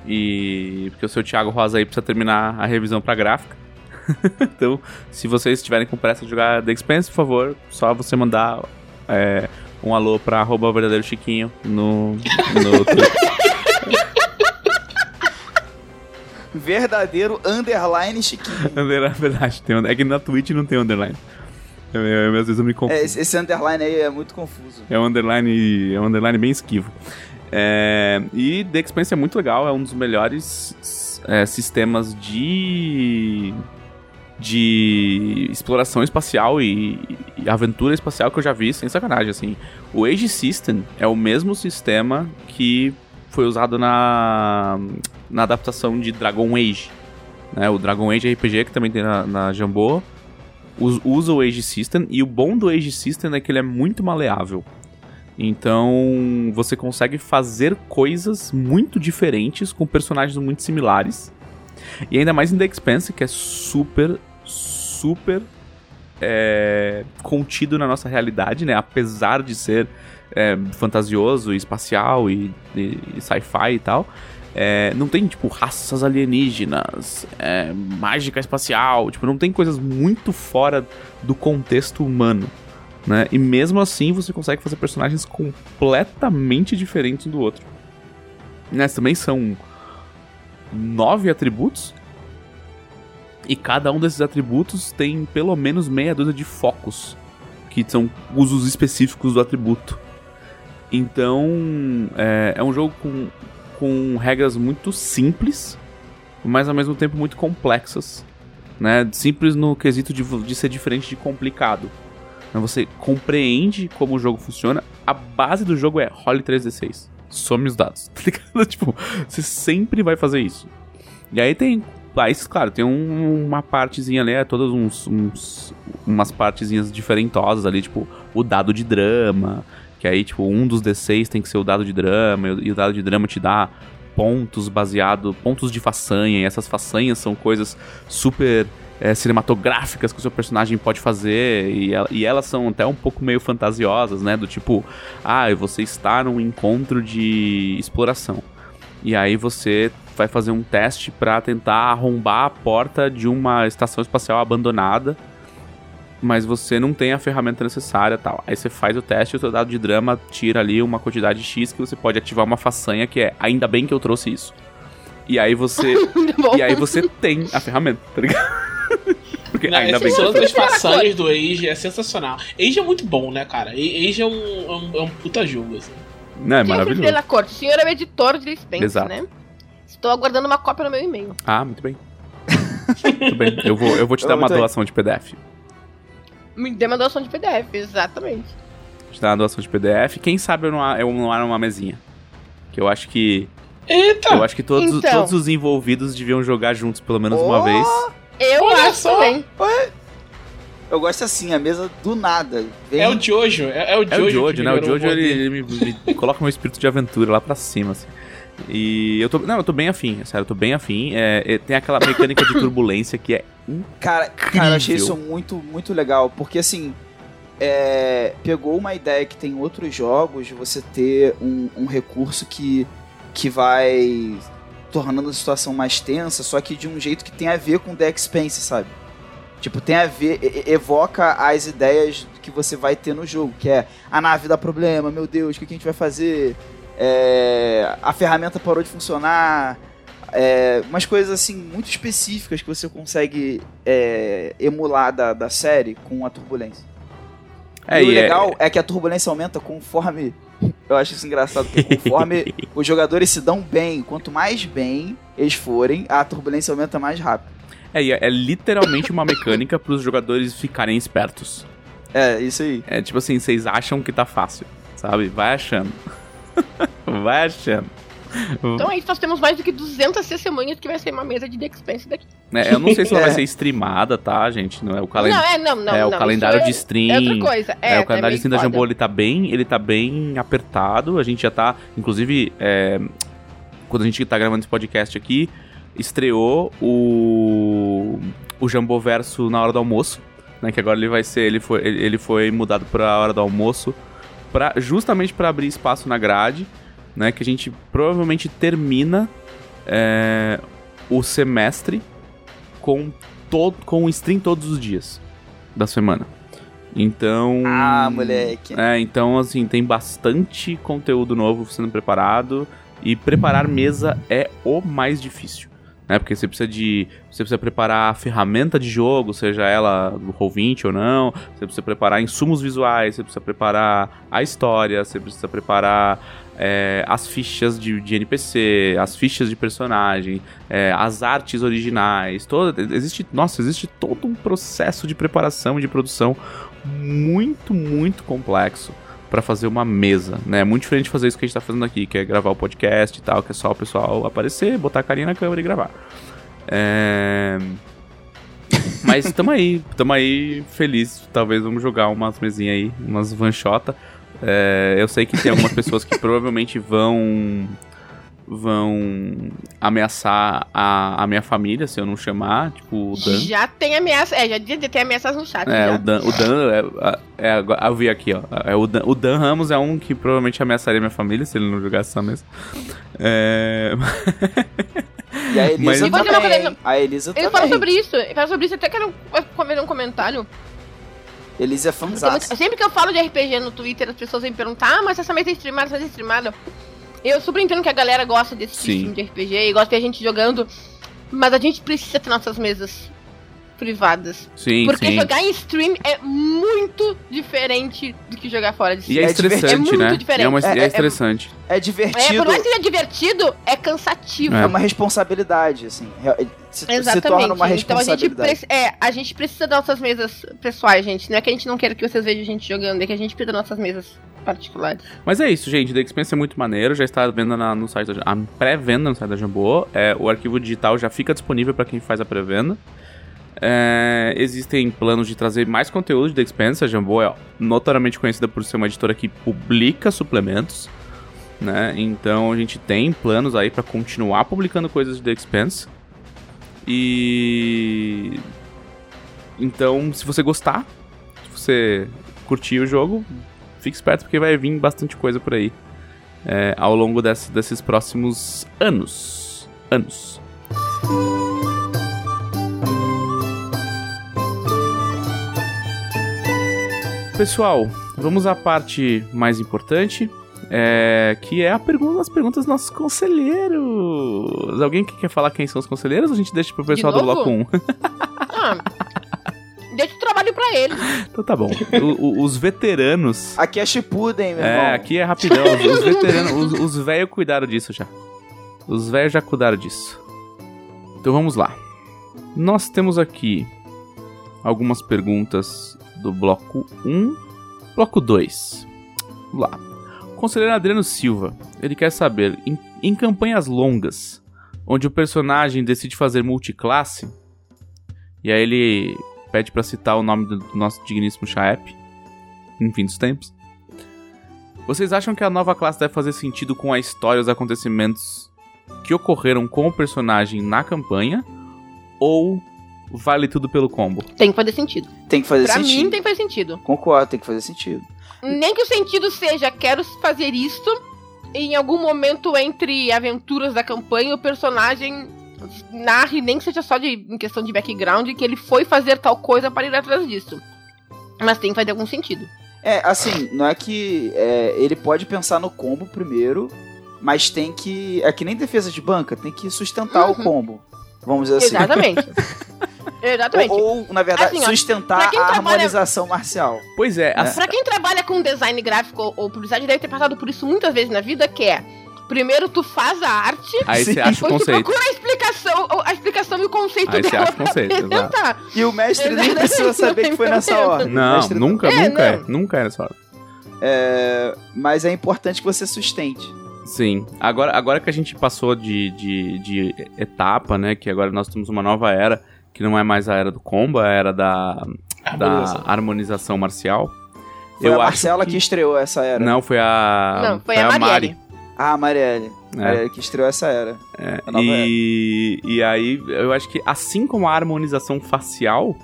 E porque o seu Thiago Rosa aí precisa terminar a revisão para gráfica. então, se vocês estiverem com pressa de jogar The Expanse, por favor, só você mandar é, um alô pra arroba verdadeiro Chiquinho no, no Twitter.
Verdadeiro underline Chiquinho.
É verdade, tem, é que na Twitch não tem underline. Eu, eu- às vezes eu me confundo.
É, esse, esse underline aí é muito confuso.
É um underline, é um underline bem esquivo. É, e The Expanse é muito legal, é um dos melhores é, sistemas de de exploração espacial e, e aventura espacial que eu já vi, sem sacanagem, assim. O Age System é o mesmo sistema que foi usado na, na adaptação de Dragon Age. Né? O Dragon Age RPG, que também tem na, na Jambô, us- usa o Age System, e o bom do Age System é que ele é muito maleável. Então, você consegue fazer coisas muito diferentes com personagens muito similares. E ainda mais em The Expanse, que é super, super é, contido na nossa realidade, né? Apesar de ser é, fantasioso, espacial e- e sci-fi e tal. É, não tem, tipo, raças alienígenas, é, mágica espacial, tipo, não tem coisas muito fora do contexto humano, né? E mesmo assim você consegue fazer personagens completamente diferentes um do outro. Né? Também são nove atributos, e cada um desses atributos tem pelo menos meia dúzia de focos, que são usos específicos do atributo. Então, é, é um jogo com, com regras muito simples, mas ao mesmo tempo muito complexas. Né? Simples no quesito de, de ser diferente de complicado. Né? Você compreende como o jogo funciona. A base do jogo é role 3d6. Some os dados, tá ligado? tipo, você sempre vai fazer isso. E aí tem. Aí, claro, tem um- uma partezinha ali, é todas uns, uns- umas partezinhas diferentosas ali, tipo, o dado de drama. Que aí, tipo, um dos D6 tem que ser o dado de drama, e o- dado de drama te dá pontos baseado, pontos de façanha, e essas façanhas são coisas super é, cinematográficas que o seu personagem pode fazer, e, e elas são até um pouco meio fantasiosas, né? Do tipo, ah, você está num encontro de exploração. E aí você vai fazer um teste pra tentar arrombar a porta de uma estação espacial abandonada, mas você não tem a ferramenta necessária e tal. Aí você faz o teste e o seu dado de drama tira ali uma quantidade X que você pode ativar uma façanha que é ainda bem que eu trouxe isso. E aí você. e aí você tem a ferramenta, tá ligado? Porque
Não,
ainda
esse
bem que eu
das
trouxe.
façanhas do Age é sensacional. Age é muito bom, né, cara? Age é um, é um, é um puta jogo, assim.
Não, é
Quem
maravilhoso.
pela corte? O senhor é o editor de Spence,
Exato.
né? Estou aguardando uma cópia no meu e-mail.
Ah, muito bem. muito bem. Eu vou, eu vou te dar uma
Muito bem.
doação de PDF.
Me dê uma doação de PDF, exatamente.
Te dar uma doação de PDF. Quem sabe eu não, eu não ar uma mesinha. Que eu acho que.
Eita!
Eu acho que todos,
Então.
todos os envolvidos deviam jogar juntos pelo menos uma vez.
Eu
Olha
acho
só.
também.
Eu gosto assim, a mesa do nada. Vem...
É o Jojo, é, é o Jojo.
É o Jojo, né? O Jojo, ele, ele me, me coloca meu espírito de aventura lá pra cima, assim. E eu tô. Não, eu tô bem afim, sério, eu tô bem afim. É, é, tem aquela mecânica de turbulência que é.
Cara, cara, eu achei isso muito, muito legal, porque assim, é, pegou uma ideia que tem em outros jogos de você ter um, um recurso que, que vai tornando a situação mais tensa, só que de um jeito que tem a ver com The Expanse, sabe? Tipo, tem a ver, evoca as ideias que você vai ter no jogo, que é a nave dá problema, meu Deus, o que que a gente vai fazer? É, a ferramenta parou de funcionar, é, umas coisas assim muito específicas que você consegue é, emular da, da série com a turbulência.
É,
e o
é-
legal é... que a turbulência aumenta conforme. Eu acho isso engraçado, porque conforme os jogadores se dão bem, quanto mais bem eles forem, a turbulência aumenta mais rápido.
É, é, é literalmente uma mecânica pros jogadores ficarem espertos.
É, isso aí.
É tipo assim, vocês acham que tá fácil, sabe? Vai achando. Vai achando.
Então é isso, nós temos mais do que 200 testemunhas que vai ser uma mesa de The Expense daqui.
É, eu não sei se ela vai
É.
ser streamada, tá, gente? Não é o calendário.
Não, é, não, não,
é o
não,
calendário de
é-
stream.
é outra coisa. É,
o calendário
é
de stream da
meio
Jambô, ele tá bem, ele tá bem apertado. A gente já tá, inclusive, é, quando a gente tá gravando esse podcast aqui, estreou o o Jambô Verso na hora do almoço, né? Que agora ele vai ser, ele foi, ele, foi mudado pra hora do almoço, pra, justamente para abrir espaço na grade, né? Que a gente provavelmente termina é, o semestre com todo com o stream todos os dias da semana. Então,
Ah, moleque.
é, então assim, tem bastante conteúdo novo sendo preparado e preparar mesa é o mais difícil. Né? Porque você precisa de. Você precisa preparar a ferramenta de jogo, seja ela do Roll20 ou não. Você precisa preparar insumos visuais, você precisa preparar a história, você precisa preparar é, as fichas de, de NPC, as fichas de personagem, é, as artes originais. Todo, existe, nossa, existe todo um processo de preparação e de produção muito, muito complexo para fazer uma mesa, né? Muito diferente de fazer isso que a gente tá fazendo aqui, que é gravar o podcast e tal, que é só o pessoal aparecer, botar a carinha na câmera e gravar. É... Mas tamo aí, tamo aí feliz. Talvez vamos jogar umas mesinhas aí, umas vanchota. É, eu sei que tem algumas pessoas que provavelmente vão vão ameaçar a, a minha família se eu não chamar, tipo o Dan.
Já tem ameaça. É, já dizia tem ameaças no chat.
É,
já.
o Dan, o Dan é, é, agora- eu vi aqui, ó. É, o, Dan, o Dan Ramos é um que provavelmente ameaçaria minha família se ele não jogasse essa mesa. É...
E a Elisa
Mas-
vou dizer uma
também.
coisa,
A Elisa
Ele
também.
fala sobre isso. Ele fala sobre isso. Até quero fazer um comentário.
Elisa é
muito- sempre que eu falo de RPG no Twitter, as pessoas vêm me perguntar, ah, mas essa mesa é streamada, essa mesa é streamada. Eu super entendo que a galera gosta desse
Sim.
tipo de RPG e gosta de a gente jogando, mas a gente precisa ter nossas mesas privadas.
Sim,
Porque
sim.
jogar em stream é muito diferente do que jogar fora de
E é
stream.
É
estressante.
É
né?
muito diferente.
É, uma,
É-
é,
é-
estressante.
É
É,
divertido.
por mais que seja divertido, é cansativo.
É uma responsabilidade, assim. É- Se, se
Exatamente.
torna uma
então a gente,
responsabilidade.
é, a gente precisa das nossas mesas pessoais, gente. Não é que a gente não queira que vocês vejam a gente jogando, é que a gente precisa das nossas mesas particulares.
Mas é isso, gente. The Expanse é muito maneiro. Já está à venda na- no site da a pré-venda no site da Jambô. É, o arquivo digital já fica disponível para quem faz a pré-venda. É, existem planos de trazer mais conteúdo de The Expanse. A Jambô é notoriamente conhecida por ser uma editora que publica suplementos. Né? Então a gente tem planos aí para continuar publicando coisas de The Expanse. E. Então, se você gostar, se você curtir o jogo, fique esperto porque vai vir bastante coisa por aí é, ao longo desse- desses próximos anos. Anos. Pessoal, vamos à parte mais importante, é, que é a pergunta, as perguntas dos nossos conselheiros. Alguém que quer falar quem são os conselheiros ou a gente deixa pro pessoal do bloco 1?
Ah, deixa o trabalho pra eles.
então tá bom. O- o- os veteranos
Aqui é Shippuden, meu
É,
irmão.
aqui é rapidão. Os, os veteranos, os, os velhos cuidaram disso já. Os velhos já cuidaram disso. Então vamos lá. Nós temos aqui algumas perguntas do bloco 1. Bloco 2. Vamos lá. Conselheiro Adriano Silva. Ele quer saber, em, em campanhas longas, onde o personagem decide fazer multiclasse, e aí ele pede pra citar o nome do, do nosso digníssimo Chaep, em fim dos tempos. Vocês acham que a nova classe deve fazer sentido com a história e os acontecimentos que ocorreram com o personagem na campanha? Ou vale tudo pelo combo?
Tem que fazer sentido.
Tem que fazer
pra
sentido.
mim tem que fazer sentido.
Concordo, tem que fazer sentido.
Nem que o sentido seja, quero fazer isto, e em algum momento entre aventuras da campanha, o personagem narre, nem que seja só de, em questão de background, que ele foi fazer tal coisa para ir atrás disso. Mas tem que fazer algum sentido.
É, assim, não é que é, ele pode pensar no combo primeiro, mas tem que. É que nem defesa de banca, tem que sustentar o
Uhum.
combo. Vamos dizer assim.
Exatamente. Exatamente.
Ou, ou, na verdade,
Assim, ó,
sustentar a
trabalha-
harmonização marcial.
Pois é,
Né?
Pra quem trabalha com design gráfico ou- ou publicidade, deve ter passado por isso muitas vezes na vida, que é... Primeiro tu faz a arte,
aí você acha o
depois tu
conceito.
procura a explicação, ou a explicação e o conceito
Aí você acha o conceito, exato.
apresentar.
E o mestre nem precisa saber que foi nessa ordem. O
Não, nunca,
É,
nunca é. Nunca é nessa hora.
É, mas é importante que você sustente.
Sim. Agora, agora que a gente passou de, de, de etapa, né? Que agora nós temos uma nova era, que não é mais a era do combo, é a era da, da
Harmonização.
harmonização marcial.
Foi
Eu
a
acho
Marcela que... estreou essa era.
Não, foi a.
Não, foi a Marielle.
Ah, a Marielle.
É.
Marielle que estreou essa era.
É,
A nova
e, e aí, eu acho que assim como a harmonização facial,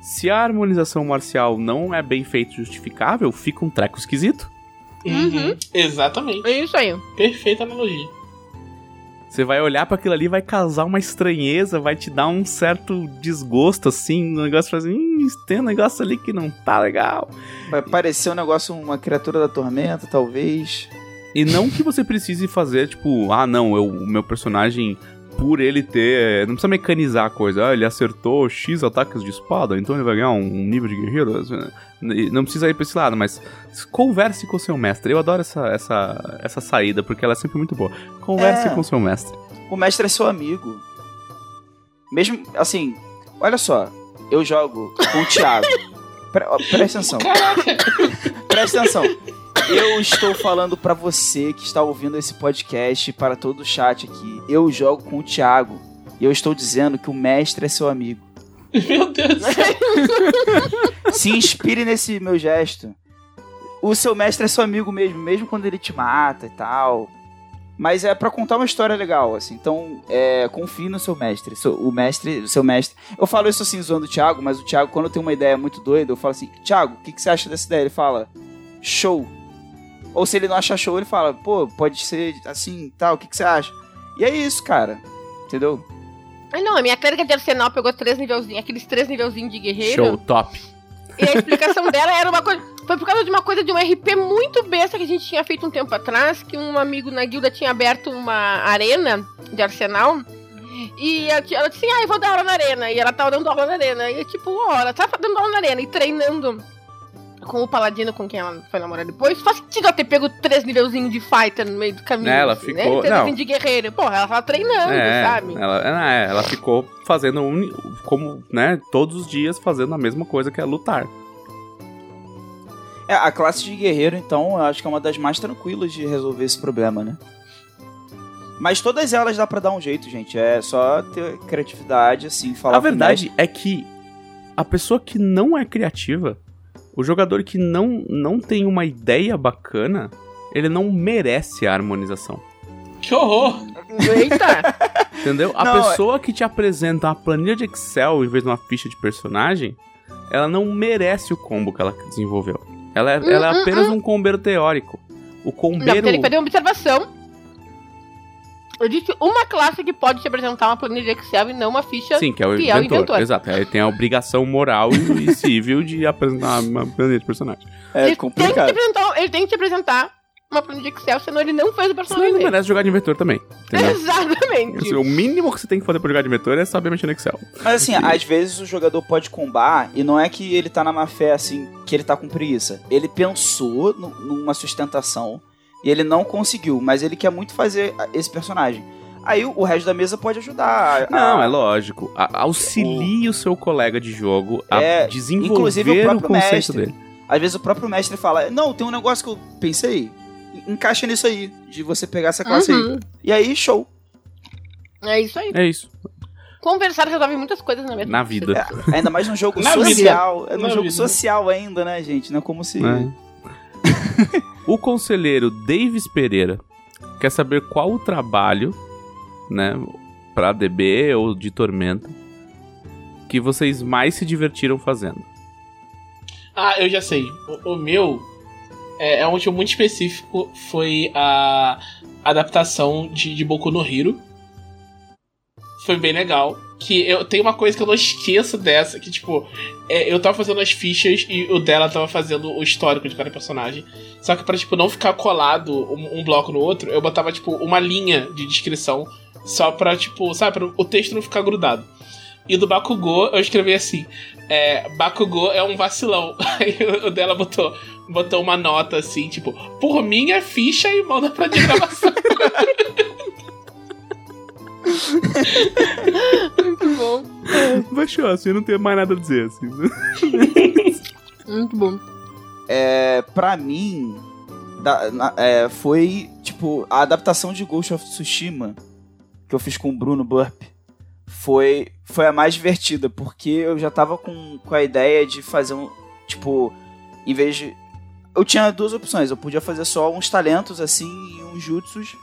se a harmonização marcial não é bem feita e justificável, fica um treco esquisito.
Uhum. Exatamente.
É isso aí.
Perfeita analogia.
Você vai olhar pra aquilo ali, vai causar uma estranheza, vai te dar um certo desgosto, assim, um negócio fazendo, hum, tem um negócio ali que não tá legal.
Vai parecer um negócio, uma criatura da tormenta, talvez.
E não que você precise fazer, tipo, ah, não, eu, o meu personagem, por ele ter. Não precisa mecanizar a coisa. Ah, ele acertou X ataques de espada, então ele vai ganhar um nível de guerreiro. Não precisa ir pra esse lado, mas converse com o seu mestre. Eu adoro essa, essa, essa saída, porque ela é sempre muito boa. Converse
É.
com o seu mestre.
O mestre é seu amigo. Mesmo, assim, olha só. Eu jogo com o Thiago. Pre- presta atenção. Presta atenção. Eu estou falando pra você que está ouvindo esse podcast, para todo o chat aqui. Eu jogo com o Thiago. E eu estou dizendo que o mestre é seu amigo.
Meu Deus do céu.
Se inspire nesse meu gesto. O seu mestre é seu amigo mesmo, mesmo quando ele te mata e tal. Mas é pra contar uma história legal, assim. Então, é, confie no seu mestre. O mestre, o seu mestre. Eu falo isso assim, zoando o Thiago, mas o Thiago, quando tem uma ideia muito doida, eu falo assim, Thiago, o que, que você acha dessa ideia? Ele fala, show. Ou se ele não achar show, ele fala, pô, pode ser assim, tal, o que, que você acha? E é isso, cara. Entendeu?
Ah, não, a minha clériga de arsenal pegou três nivelzinhos, aqueles três nivelzinhos de guerreiro.
Show, top.
E a explicação dela era uma coisa. Foi por causa de uma coisa de um RP muito besta que a gente tinha feito um tempo atrás, que um amigo na guilda tinha aberto uma arena de arsenal. E ela disse assim, ah, eu vou dar aula na arena. E ela tava dando aula na arena. E tipo, ó, ela tava dando aula na arena e treinando com o paladino com quem ela foi namorar depois. Faz sentido ela ter pego três nivelzinhos de fighter no meio do caminho.
É, ela
assim,
ficou-
Né?
Não.
de guerreiro. Porra, ela tava treinando,
É,
sabe?
ela, é, ela ficou fazendo uni- como, né, todos os dias fazendo a mesma coisa que é lutar.
É, a classe de guerreiro, então, eu acho que é uma das mais tranquilas de resolver esse problema, né? Mas todas elas dá pra dar um jeito, gente. É só ter criatividade, assim, falar
a verdade é que a pessoa que não é criativa, o jogador que não, não tem uma ideia bacana, ele não merece a harmonização.
Que horror!
Eita!
Entendeu? A
Não, é-
pessoa que te apresenta uma planilha de Excel em vez de uma ficha de personagem, ela não merece o combo que ela desenvolveu. Ela é, ela é
hum,
apenas um combeiro teórico. O
Não,
combeiro.
tem que fazer uma observação. Eu disse uma classe que pode te apresentar uma planilha de Excel e não uma ficha
Sim, que é o
que
inventor.
é o inventor.
Exato. Ele tem a obrigação moral e civil de apresentar uma planilha de personagem.
É
ele, tem que ele tem que te apresentar uma planilha de Excel, senão ele não fez o
Senão
personagem
ele não
dele.
merece jogar de inventor também. Entendeu?
Exatamente.
Assim, o mínimo que você tem que fazer pra jogar de inventor é saber mexer no Excel.
Mas assim, às vezes o jogador pode combar e não é que ele tá na má fé, assim, que ele tá com preguiça. Ele pensou nu- numa sustentação e ele não conseguiu, mas ele quer muito fazer esse personagem. Aí o, o resto da mesa pode ajudar. a-
Não,
a-
é lógico. A- auxilie o... seu colega de jogo a
É,
desenvolver
inclusive o
o,
próprio
conceito
mestre.
dele.
Às vezes o próprio mestre fala: Não, tem um negócio que eu pensei, en- encaixa nisso aí, de você pegar essa classe
Uhum.
aí. E aí, show.
É isso aí.
É isso.
Conversar resolve muitas coisas na vida.
Na vida.
É, ainda mais num jogo
Na
social.
vida.
É num
Na
jogo
vida.
social ainda, né, gente? Não é como se.
É. o conselheiro Davis Pereira quer saber qual o trabalho, né, pra DB ou de Tormenta, que vocês mais se divertiram fazendo.
Ah, eu já sei. O, o meu é, é um motivo muito específico. Foi a adaptação de, de Boku no Hero. Foi bem legal. Que eu tem uma coisa que eu não esqueço dessa, que tipo, é, eu tava fazendo as fichas e o dela tava fazendo o histórico de cada personagem. Só que pra, tipo, não ficar colado um, um bloco no outro, eu botava, tipo, uma linha de descrição. Só pra, tipo, sabe, pra o texto não ficar grudado. E do Bakugou eu escrevi assim: é, Bakugou é um vacilão. Aí o dela botou, botou uma nota assim, tipo, por minha ficha e manda pra diagramação.
Muito bom.
Baixou assim, eu não tenho mais nada a dizer, assim.
Muito bom.
É, pra mim, da- na- é, foi, tipo, a adaptação de Ghost of Tsushima que eu fiz com o Bruno Burp foi, foi a mais divertida, porque eu já tava com, com a ideia de fazer um, tipo, em vez de... Eu tinha duas opções, eu podia fazer só uns talentos, assim, e uns jutsus,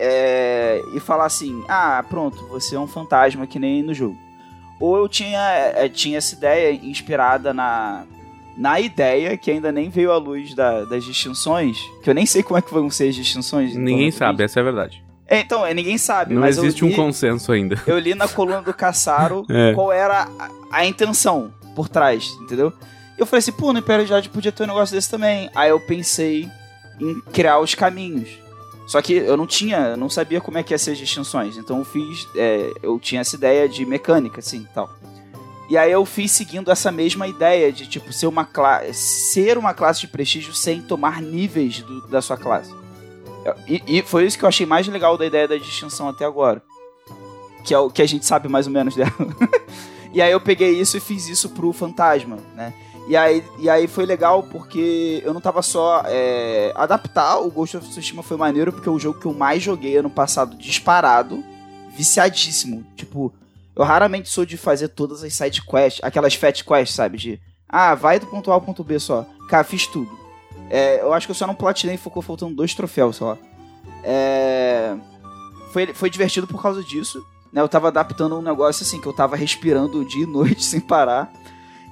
é, e falar assim, ah, pronto, você é um fantasma que nem no jogo. Ou eu tinha, é, tinha essa ideia inspirada na, na ideia, que ainda nem veio à luz da- das distinções, que eu nem sei como é que vão ser as distinções.
Ninguém sabe, essa é a verdade.
É, então, é, ninguém sabe,
Não existe
li,
um consenso ainda.
eu li na coluna do Caçaro
É.
qual era a, a intenção por trás, entendeu? Eu falei assim, pô, no Império Jade podia ter um negócio desse também. Aí eu pensei em criar os caminhos. Só que eu não tinha, não sabia como é que ia ser as distinções. Então eu fiz, é, eu tinha essa ideia de mecânica, assim, tal. E aí eu fiz seguindo essa mesma ideia de, tipo, ser uma, cla ser uma classe de prestígio sem tomar níveis do- da sua classe. E, e foi isso que eu achei mais legal da ideia da distinção até agora. Que é o que a gente sabe mais ou menos dela. e aí eu peguei isso e fiz isso pro fantasma, né? E aí, e aí foi legal porque eu não tava só. é, adaptar o Ghost of Tsushima foi maneiro porque é o jogo que eu mais joguei ano passado disparado, viciadíssimo. Tipo, eu raramente sou de fazer todas as side quests, aquelas fat quests, sabe? De ah, vai do ponto A ao ponto B só. Cara, fiz tudo. É, eu acho que eu só não platinei e ficou faltando dois troféus, lá. É, Foi, foi divertido por causa disso. Né? Eu tava adaptando um negócio assim, que eu tava respirando dia e noite sem parar.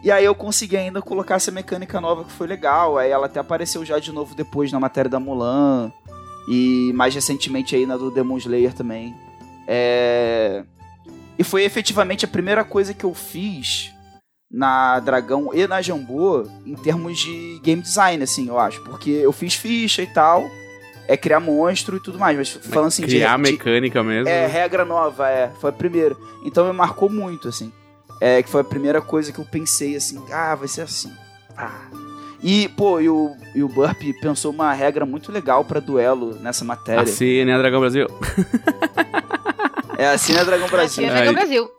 E aí eu consegui ainda colocar essa mecânica nova que foi legal. Aí ela até apareceu já de novo depois na matéria da Mulan. E mais recentemente aí na do Demon Slayer também. É... E foi efetivamente a primeira coisa que eu fiz na Dragão e na Jambô em termos de game design, assim, eu acho. Porque eu fiz ficha e tal, é criar monstro e tudo mais, mas falando assim
Criar
de, de-
mecânica mesmo.
É, regra nova, é. Foi a primeira. Então me marcou muito, assim. É, que foi a primeira coisa que eu pensei, assim, ah, vai ser assim. Ah. E, pô, e o, e o Burp pensou uma regra muito legal pra duelo nessa matéria.
Assim, né, Dragão Brasil?
É assim na Dragão Brasil.
Aqui é Dragão Brasil.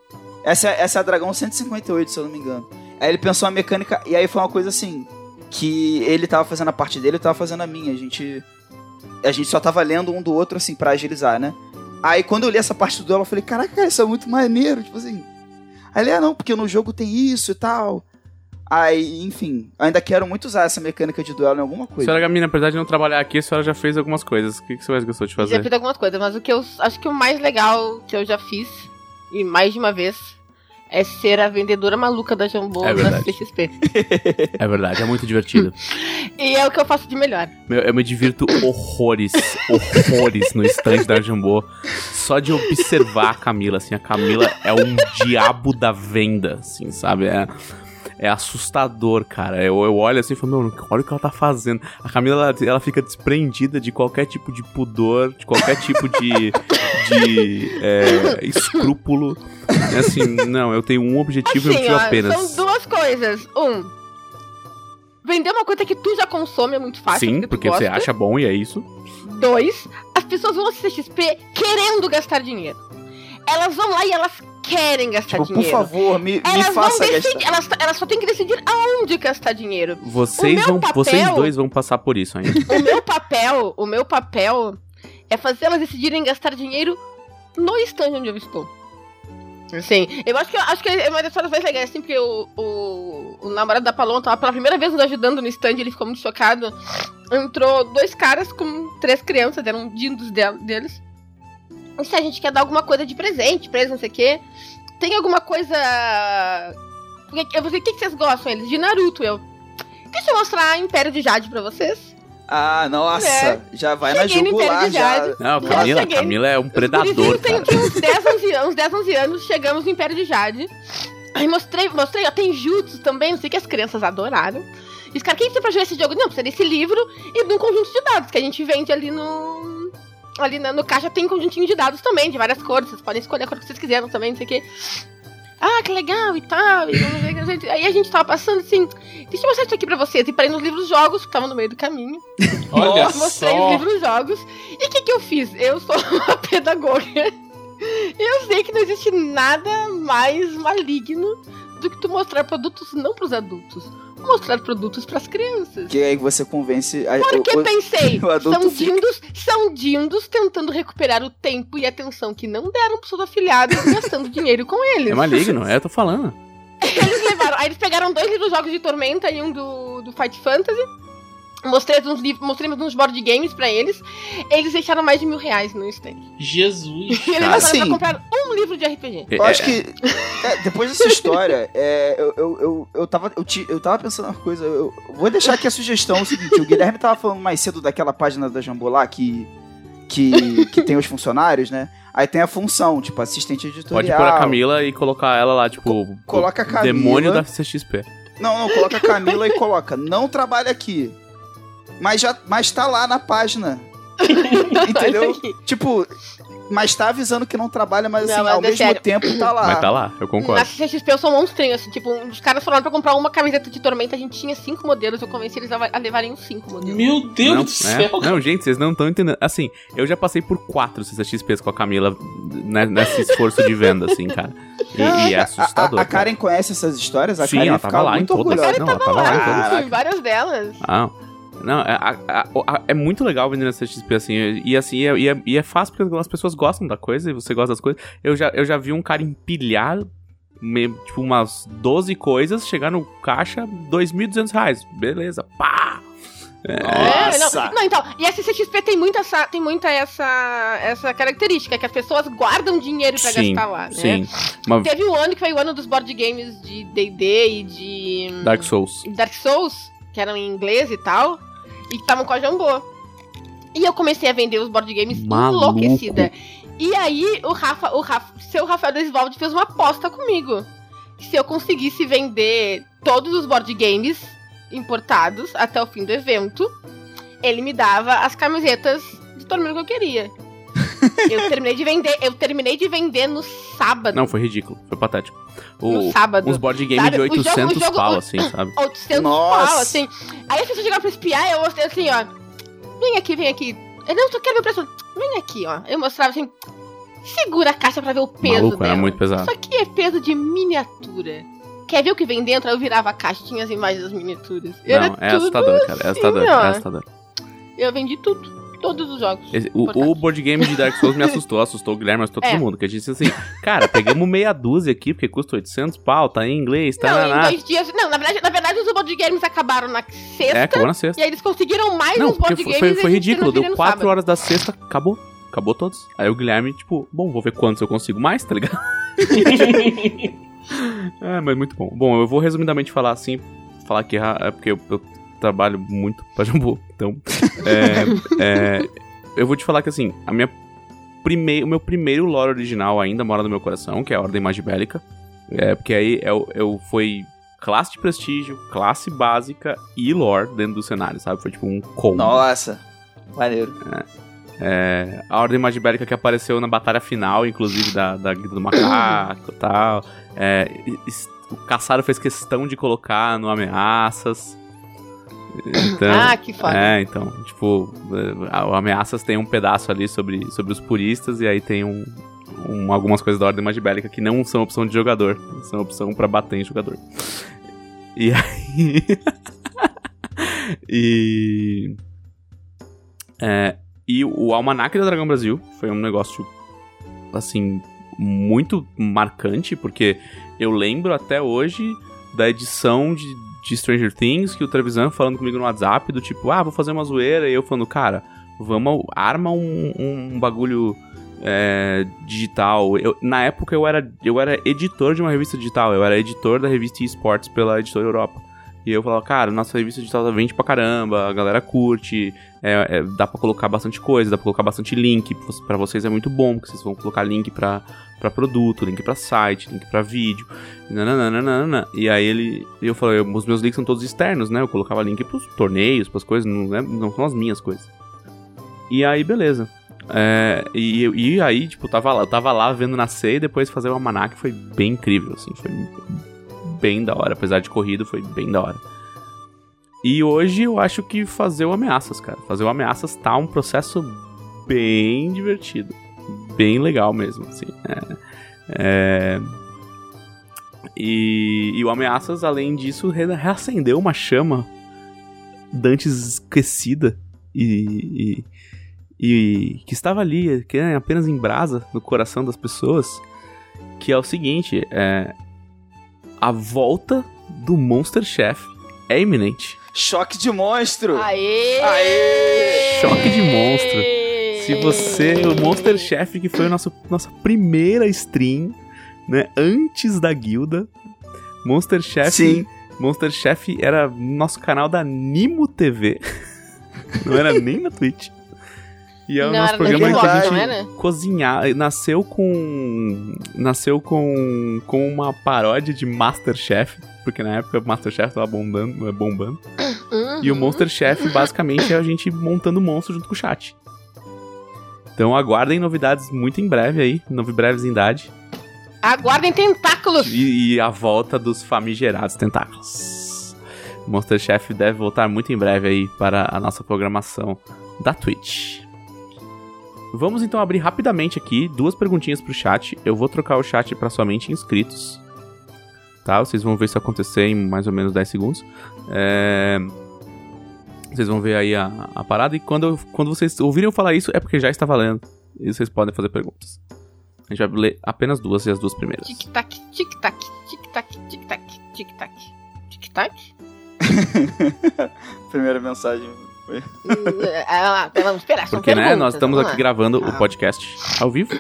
Essa, é- essa é a Dragão 158, se eu não me engano. Aí ele pensou uma mecânica, e aí foi uma coisa assim, que ele tava fazendo a parte dele, eu tava fazendo a minha. A gente. A gente só tava lendo um do outro, assim, pra agilizar, né? Aí quando eu li essa parte do duelo, eu falei, caraca, cara, isso é muito maneiro, tipo assim. Aí ele, ah, não, porque no jogo tem isso e tal. Aí, enfim, ainda quero muito usar essa mecânica de duelo em alguma coisa.
Senhora Gamina, apesar de não trabalhar aqui, a senhora já fez algumas coisas. O que, que você mais gostou de
Já
fazer?
fiz algumas coisas, mas o que eu acho que o mais legal que eu já fiz, e mais de uma vez, é ser a vendedora maluca da Jambô
É verdade.
CXP.
É verdade, é muito divertido.
E é o que eu faço de melhor.
Meu, eu me divirto horrores, horrores no stand da Jambô. Só de observar a Camila, assim. A Camila é um diabo da venda, assim, sabe? É, é assustador, cara. Eu, eu olho assim e falo, meu, olha o que ela tá fazendo. A Camila, ela, ela fica desprendida de qualquer tipo de pudor, de qualquer tipo de, de é, escrúpulo. É assim, não, eu tenho um objetivo e
Assim,
eu
ó,
apenas.
são duas coisas. Um, vender uma coisa que tu já consome é muito fácil.
Sim,
tu
porque você acha bom e é isso.
Dois, as pessoas vão assistir XP querendo gastar dinheiro. Elas vão lá e elas querem gastar
Tipo, por
dinheiro.
favor, me, me
elas
faça
vão decidir,
gastar.
elas, elas só têm que decidir aonde gastar dinheiro.
Vocês, vão,
papel-
vocês dois vão passar por isso ainda.
O meu papel, o meu papel é fazer elas decidirem gastar dinheiro no stand onde eu estou. Assim, eu acho que acho que é uma das histórias mais legais, assim, porque o, o, o namorado da Paloma tava pela primeira vez nos ajudando no stand, ele ficou muito chocado. Entrou dois caras com três crianças, eram dindos del- deles. E se a gente quer dar alguma coisa de presente pra eles, não sei o quê. Tem alguma coisa. Eu vou dizer, o que, vocês gostam? Eles de Naruto, eu. Deixa eu mostrar Império de Jade pra vocês.
Ah, nossa,
É.
já vai na
Cheguei no
jugular
Império de
já.
Jade.
Não, Camila. Camila é um predador,
tem
cara.
uns 10, 11 anos, uns 10, 11 anos, chegamos no Império de Jade. Aí mostrei, mostrei, ó, tem jutsu também, não sei que as crianças adoraram. E os caras, quem precisa pra jogar esse jogo? Não, precisa desse livro e de um conjunto de dados que a gente vende ali no. Ali no caixa tem um conjuntinho de dados também, de várias cores. Vocês podem escolher a cor que vocês quiserem também, não sei o que. Ah, que legal e tal. E ver. Aí a gente tava passando assim. Deixa eu mostrar isso aqui pra vocês. E parei nos livros jogos, que estavam no meio do caminho.
Olha
Mostrei
só.
os livros jogos. E o que, que eu fiz? Eu sou uma pedagoga. Eu sei que não existe nada mais maligno do que tu mostrar produtos não pros adultos. Mostrar produtos pras crianças.
Que aí você convence. A,
Porque
o-
pensei,
o adulto
são
fica-
dindos, são dindos tentando recuperar o tempo e atenção que não deram pros seus afiliados gastando dinheiro com eles.
É maligno, é, eu tô falando.
Eles levaram, aí eles pegaram dois livros jogos de Tormenta e um do, do Fight Fantasy. Mostrei uns livros, mostrei uns board games pra eles. Eles deixaram mais de mil reais no stand.
Jesus.
E eles
assim-
pra comprar um livro de RPG.
Eu acho que é, depois dessa história, é, eu, eu, eu, eu, tava, eu, ti- eu tava pensando uma coisa. Eu, eu vou deixar aqui a sugestão: é o seguinte, o Guilherme tava falando mais cedo daquela página da Jambolá que, que, que tem os funcionários, né? Aí tem a função, tipo, assistente editorial.
Pode pôr a Camila e colocar ela lá, tipo.
coloca a Camila.
Demônio da CXP.
Não, não, coloca a Camila e coloca. Não trabalha aqui. Mas já mas tá lá na página. Entendeu? tipo, mas tá avisando que não trabalha, mas assim,
Não, mas
ao
é
mesmo
sério.
tempo tá lá.
Mas tá lá, eu
Na
concordo.
CXP eu sou um monstrinho, assim, tipo, os caras falaram pra comprar uma camiseta de tormenta, a gente tinha cinco modelos, eu convenci eles a, a levarem os cinco modelos.
Meu Deus
não,
do
é.
céu.
não, gente, vocês não estão entendendo. Assim, eu já passei por quatro CXPs com a Camila né, nesse esforço de venda, assim, cara. E, e é
A-
assustador.
A, a
cara.
Karen conhece essas histórias? A
Sim,
Karen
ela tava lá em todas.
orgulhosa.
Não, ela tava lá em todas.
Várias delas.
Ah, não, é, a- a- é muito legal vender na CXP, assim, e assim, e é, e é- e é fácil porque as pessoas gostam da coisa e você gosta das coisas. Eu já, eu já vi um cara empilhar, me- tipo, umas 12 coisas, chegar no caixa, 2.200 reais. Beleza, pá!
É,
Nossa!
não, não, então, e a CCXP tem muita essa, tem muita essa, essa característica, que as pessoas guardam dinheiro pra
Sim,
gastar lá, né?
sim. Uma
Teve um ano que foi o ano dos board games de D&D e de
Dark Souls.
Dark Souls, que eram em inglês e tal, e que estavam com a Jambô. E eu comecei a vender os board games
Maluco.
enlouquecida. E aí o Rafa, o Rafa, seu Rafael Desvalde fez uma aposta comigo. Que se eu conseguisse vender todos os board games importados até o fim do evento, ele me dava as camisetas de torneio que eu queria. Eu terminei de vender, eu terminei de vender no sábado.
Não, foi ridículo. Foi patético.
No sábado.
Uns board games
Sabe,
de
o jogo-
800
o jogo-
pau,
o-
assim, sabe?
800
Nossa.
pau, assim. Aí as pessoas chegaram pra espiar, eu mostrei assim, ó. Vem aqui, vem aqui. Eu não só quero ver o preço. Vem aqui, ó. Eu mostrava assim. Segura a caixa pra ver o peso
Maluco,
dela.
era muito pesado.
Isso aqui é peso de miniatura. Quer ver o que vem dentro? Aí eu virava a caixa, tinha as imagens das miniaturas. Era
Não, é
tudo
assustador, cara. É assustador,
assim, ó.
é assustador.
Eu vendi tudo. Todos os jogos.
Esse- o, o board game de Dark Souls me assustou, assustou o Guilherme, assustou
É.
todo mundo. Que a gente disse assim, cara, pegamos meia dúzia aqui, porque custa 800 pau, tá em inglês, tá
Não, em
na
dois dias. Não, na verdade, na verdade os board games acabaram na sexta.
É, acabou na sexta.
E aí eles conseguiram mais
Não,
uns
porque
board
foi,
games
foi, foi ridículo. Deu
no
4
sábado.
horas da sexta, acabou. Acabou todos. Aí o Guilherme, tipo, bom, vou ver quantos eu consigo mais, tá ligado? é, mas muito bom. Bom, eu vou resumidamente falar assim, falar que é porque eu, eu trabalho muito pra Jambu. Então, é, é, eu vou te falar que assim, a minha prime... o meu primeiro lore original ainda mora no meu coração, que é a Ordem Magibélica. É, porque aí eu, eu foi classe de prestígio, classe básica e lore dentro do cenário, sabe? Foi tipo um combo.
Nossa, maneiro.
É, a Ordem Magibélica que apareceu na batalha final, inclusive, da, da Guilda do Macaco e tal. É, es- o Caçaro fez questão de colocar no Ameaças. Então,
Ah, que foda.
É, então, tipo, é, Ameaças tem um pedaço ali sobre, sobre os puristas, e aí tem um, um- algumas coisas da Ordem Magibélica que não são opção de jogador, são opção pra bater em jogador. E aí. e. É, e o Almanac do Dragão Brasil foi um negócio, assim, muito marcante, porque eu lembro até hoje da edição de, de Stranger Things que o Trevisan falando comigo no WhatsApp, do tipo, ah, vou fazer uma zoeira, e eu falando, cara, vamos, arma um, um bagulho é, digital. Eu, na época eu era, eu era editor de uma revista digital, eu era editor da revista eSports pela editora Europa. E eu falava, cara, nossa revista digital tá vende pra caramba, a galera curte, é, é, dá pra colocar bastante coisa, dá pra colocar bastante link, pra vocês é muito bom, porque vocês vão colocar link pra, pra produto, link pra site, link pra vídeo, nananana. E aí ele, eu falei, os meus links são todos externos, né? Eu colocava link pros torneios, pras coisas, não, é- não são as minhas coisas. E aí, beleza. É, e, e aí, tipo, tava lá, tava lá vendo nascer e depois fazer o almanac foi bem incrível, assim, foi bem da hora. Apesar de corrido, foi bem da hora. E hoje eu acho que fazer o Ameaças, cara. Fazer o Ameaças tá um processo bem divertido. Bem legal mesmo, assim. É, é, E, e o Ameaças, além disso, re- reacendeu uma chama dantes esquecida e, e, e que estava ali, que é apenas em brasa no coração das pessoas, que é o seguinte, é, a volta do Monster Chef é iminente.
Choque de monstro!
Aê!
Aê!
Choque de monstro. Se você, o Monster Chef, que foi a nossa, nossa primeira stream, né, antes da guilda, Monster Chef,
Sim.
Monster Chef era nosso canal da Nimo TV. não era nem na Twitch. E é o
Não,
nosso programa que a gente cozinhar, nasceu com nasceu com com uma paródia de Masterchef, porque na época o Masterchef tava bombando, bombando.
Uhum.
E o Monster Chef basicamente é a gente montando monstro junto com o chat. Então aguardem novidades muito em breve aí, novi breves em idade.
Aguardem tentáculos!
E, e a volta dos famigerados tentáculos. Monster Chef deve voltar muito em breve aí para a nossa programação da Twitch. Vamos então abrir rapidamente aqui duas perguntinhas pro chat. Eu vou trocar o chat para somente inscritos. Tá? Vocês vão ver isso acontecer em mais ou menos 10 segundos. É... Vocês vão ver aí a, a parada. E quando, eu- quando vocês ouvirem eu falar isso, é porque já está valendo. E vocês podem fazer perguntas. A gente vai ler apenas duas e as duas primeiras.
Tic-tac, tic-tac, tic-tac, tic-tac, tic-tac, tic-tac.
Primeira mensagem
vamos esperar,
Porque, né, nós estamos aqui gravando o podcast ao vivo.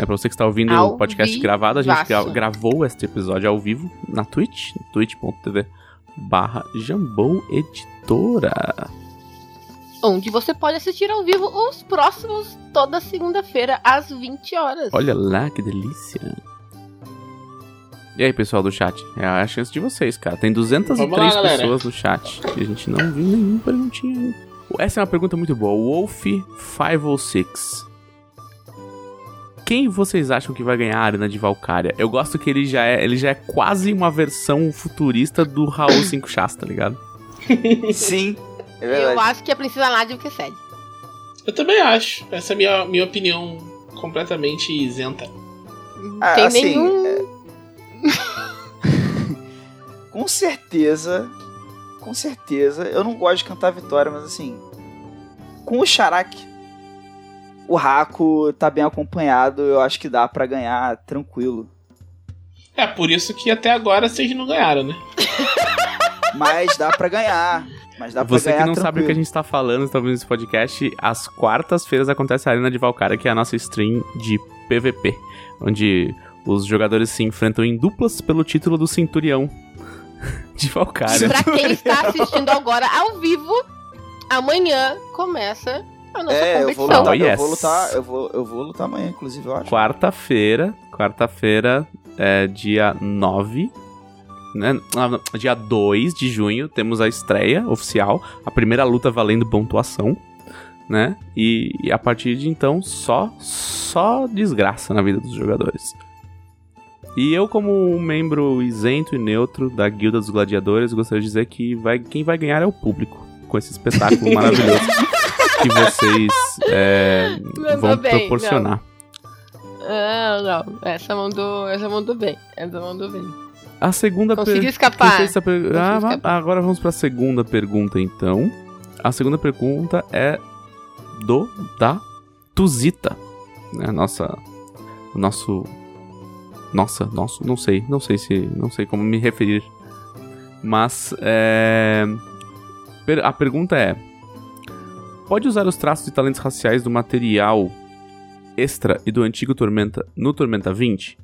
É pra você que está ouvindo
Ao
o podcast gravado, a gente gra- gravou este episódio ao vivo na Twitch, twitch.tv barra Jambou Editora.
Onde você pode assistir ao vivo os próximos toda segunda-feira às 20 horas.
Olha lá que delícia. E aí, pessoal do chat? É a chance de vocês, cara. Tem 203
Vamos lá,
pessoas no chat e a gente não viu nenhuma perguntinha ainda. Essa é uma pergunta muito boa. Wolf506. Quem vocês acham que vai ganhar a Arena de Valkyria? Eu gosto que ele já é, ele já é quase uma versão futurista do Raul 5 Chás, tá ligado?
Sim, é
Eu
verdade.
acho que a Princesa Nádia que cede.
Eu também acho. Essa é a minha, minha opinião completamente isenta.
Não
Ah,
tem
assim,
nenhum.
Com certeza, com certeza, eu não gosto de cantar vitória, mas assim, com o Charak, o Raco tá bem acompanhado, eu acho que dá pra ganhar tranquilo.
É por isso que até agora vocês não ganharam, né?
Mas dá pra ganhar. Mas dá pra
Você
ganhar
que não sabe o que a
tranquilo.
gente tá falando, está ouvindo esse podcast, às quartas-feiras acontece a Arena de Valkyria, que é a nossa stream de PVP, onde os jogadores se enfrentam em duplas pelo título do Centurião de Valkyria.
Pra quem está assistindo agora ao vivo, amanhã começa a nossa
É, eu vou
competição.
lutar,
Oh, yes.
eu vou lutar, eu vou, eu vou lutar amanhã, inclusive, eu acho.
Quarta-feira, quarta-feira, é dia 9, né? Ah, Dia 2 de junho, temos a estreia oficial, a primeira luta valendo pontuação, né? E, e a partir de então, só, só desgraça na vida dos jogadores. E eu, como um membro isento e neutro da Guilda dos Gladiadores, gostaria de dizer que vai, quem vai ganhar é o público, com esse espetáculo maravilhoso que vocês é, vão
bem,
proporcionar.
Ah, não. Essa mandou, essa mandou bem. Essa mandou bem.
A segunda
Consegui
per-
escapar.
Per-
Consegui
Ah,
escapar.
agora vamos para a segunda pergunta, então. A segunda pergunta é do da Tuzita, né? Nossa, o nosso, nossa, nosso, não sei, não sei se, não sei como me referir, mas é, a pergunta é: pode usar os traços e talentos raciais do material extra e do antigo Tormenta no Tormenta 20?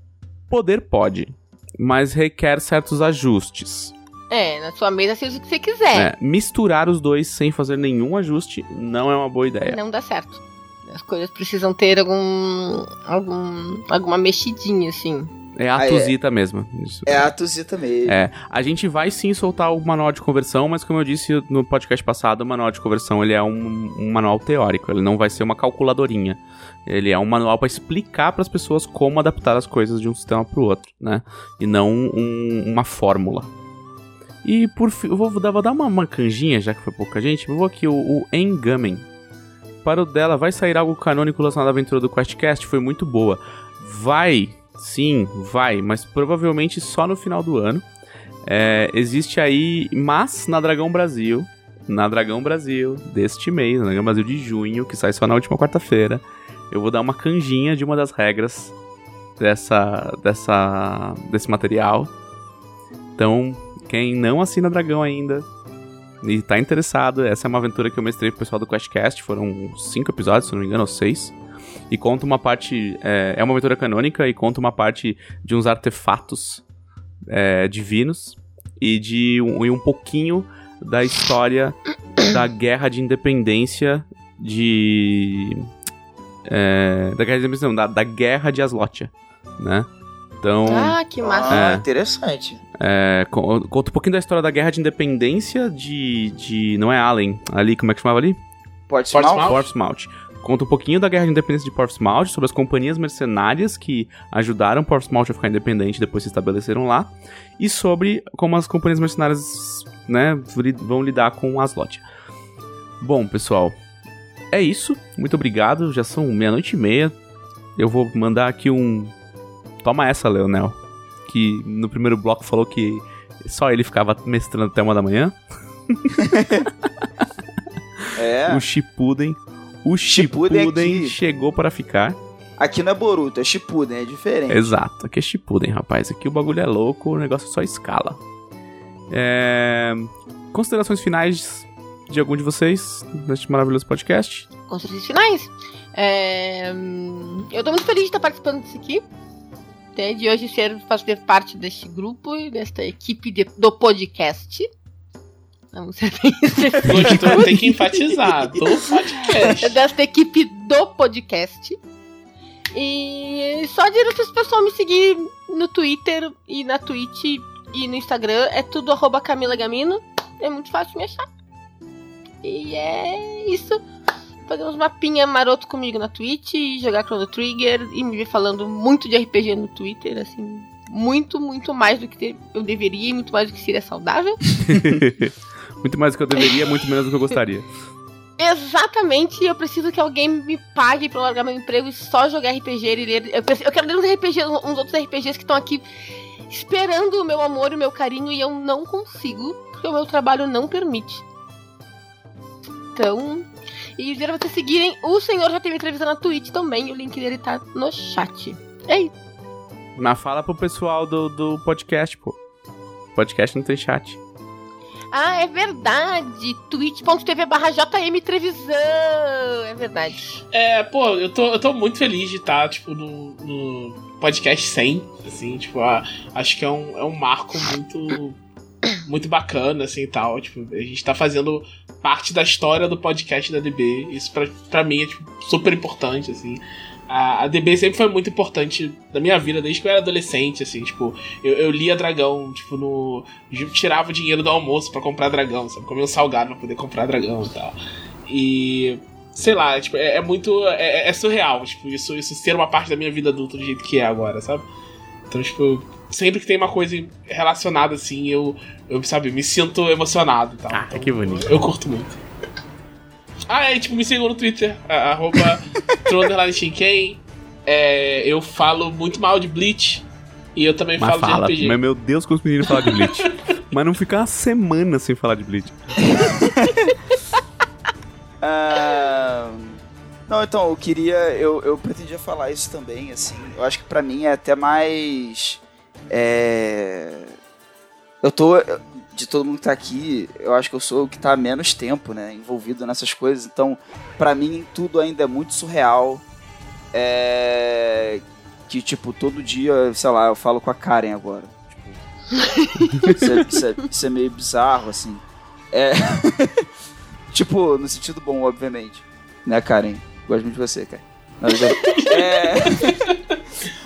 Poder pode, mas requer certos ajustes.
É, na sua mesa seja o que você quiser.
É, misturar os dois sem fazer nenhum ajuste não é uma boa ideia.
Não dá certo. As coisas precisam ter algum. algum alguma mexidinha, assim.
É a
Ah, é.
Tuzita mesmo. Isso.
É a Tuzita mesmo.
É, a gente vai sim soltar o manual de conversão, mas como eu disse no podcast passado, o manual de conversão ele é um, um manual teórico, ele não vai ser uma calculadorinha. Ele é um manual para explicar para as pessoas como adaptar as coisas de um sistema para o outro, né? E não um- uma fórmula. E por fim, eu vou dar, vou dar uma, uma canjinha, já que foi pouca gente. Eu vou aqui, o, o Engamen. Para o dela, vai sair algo canônico relacionado à aventura do QuestCast? Foi muito boa. Vai, sim, vai, mas provavelmente só no final do ano. É, existe aí, mas na Dragão Brasil, na Dragão Brasil deste mês, na Dragão Brasil de junho, que sai só na última quarta-feira, eu vou dar uma canjinha de uma das regras dessa, dessa, desse material. Então, quem não assina Dragão ainda e tá interessado, essa é uma aventura que eu mestrei pro pessoal do QuestCast, foram cinco episódios, se não me engano, ou seis. E conta uma parte. É, é uma aventura canônica e conta uma parte de uns artefatos é, divinos e de um, e um pouquinho da história da guerra de independência de. é, da guerra de independência, não, da, da guerra de Aslotia, né? Então.
Ah, que massa.
Ah,
É.
interessante.
É, co- conta um pouquinho da história da guerra de independência de. de não é Allen, ali, como é que chamava ali?
Portsmouth?
Portsmouth?
Portsmouth. Conta um pouquinho da guerra de independência de Portsmouth, sobre as companhias mercenárias que ajudaram Portsmouth a ficar independente depois se estabeleceram lá, e sobre como as companhias mercenárias né, vão lidar com Aslot. Bom, pessoal, é isso. Muito obrigado. Já são meia-noite e meia. Eu vou mandar aqui um. Toma essa, Leonel. Que no primeiro bloco falou que só ele ficava mestrando até uma da manhã.
É.
O Shippuden. O
Shippuden
Shippuden
aqui.
chegou para ficar.
Aqui não é Boruto, é Shippuden, é diferente.
Exato, aqui é Shippuden, rapaz. Aqui o bagulho é louco, o negócio só escala. É... Considerações finais de algum de vocês neste maravilhoso podcast.
Considerações finais. É, eu tô muito feliz de estar participando disso aqui. Até de hoje ser, fazer parte deste grupo e desta equipe de- do podcast. Vamos ser bem
Gostou? Tem que enfatizar. Do podcast.
desta equipe do podcast. E só dizer para o pessoal me seguir no Twitter e na Twitch e no Instagram. É tudo arroba Camila Gamino. É muito fácil me achar. E é isso. Fazer uns mapinha maroto comigo na Twitch e jogar Chrono Trigger e me ver falando muito de RPG no Twitter, assim. Muito, muito mais do que eu deveria e muito mais do que seria saudável.
muito mais do que eu deveria, muito menos do que eu gostaria.
Exatamente, eu preciso que alguém me pague pra largar meu emprego e só jogar RPG e ler. Eu, preciso- eu quero ler uns RPGs, uns outros RPGs que estão aqui esperando o meu amor e o meu carinho e eu não consigo, porque o meu trabalho não permite. Então, e dizer vocês seguirem, o senhor já teve entrevista na Twitch também, o link dele tá no chat. É isso.
Mas fala pro pessoal do, do podcast, pô. Podcast não tem chat.
Ah, é verdade! twitch.tv barra! É verdade.
É, pô, eu tô, eu tô muito feliz de estar, tipo, no, no podcast 100, assim, tipo, ah, acho que é um, é um marco muito, muito bacana, assim, e tal, tipo, a gente tá fazendo parte da história do podcast da DB, isso pra, pra mim é, tipo, super importante, assim. A, a DB sempre foi muito importante na minha vida, desde que eu era adolescente, assim, tipo, eu, eu lia Dragão, tipo, no. tirava o dinheiro do almoço pra comprar Dragão, sabe? Comia um salgado pra poder comprar Dragão e tal. E. Sei lá, tipo, é, é muito. É, é surreal, tipo, isso, isso ser uma parte da minha vida adulta do jeito que é agora, sabe? Então, tipo, sempre que tem uma coisa relacionada assim, eu, eu sabe, me sinto emocionado e tal.
Ah, que bonito.
Eu curto muito. Ah, é, tipo, me sigam no Twitter, a- arroba Tronderline É, eu falo muito mal de Bleach. E eu também
Mas
falo
fala,
de RPG.
mas meu Deus, como os meninos falam de Bleach. mas não ficar uma semana sem falar de Bleach.
Ah, Não, então, eu queria. Eu, eu pretendia falar isso também, assim. Eu acho que pra mim é até mais. É. Eu tô. De todo mundo que tá aqui, eu acho que eu sou o que tá há menos tempo, né? Envolvido nessas coisas. Então, pra mim, tudo ainda é muito surreal. É. Que, tipo, todo dia, sei lá, eu falo com a Karen agora. Tipo, isso, é, isso é- isso é meio bizarro, assim. É. tipo, no sentido bom, obviamente. Né, Karen? Gosto muito de você, é, é...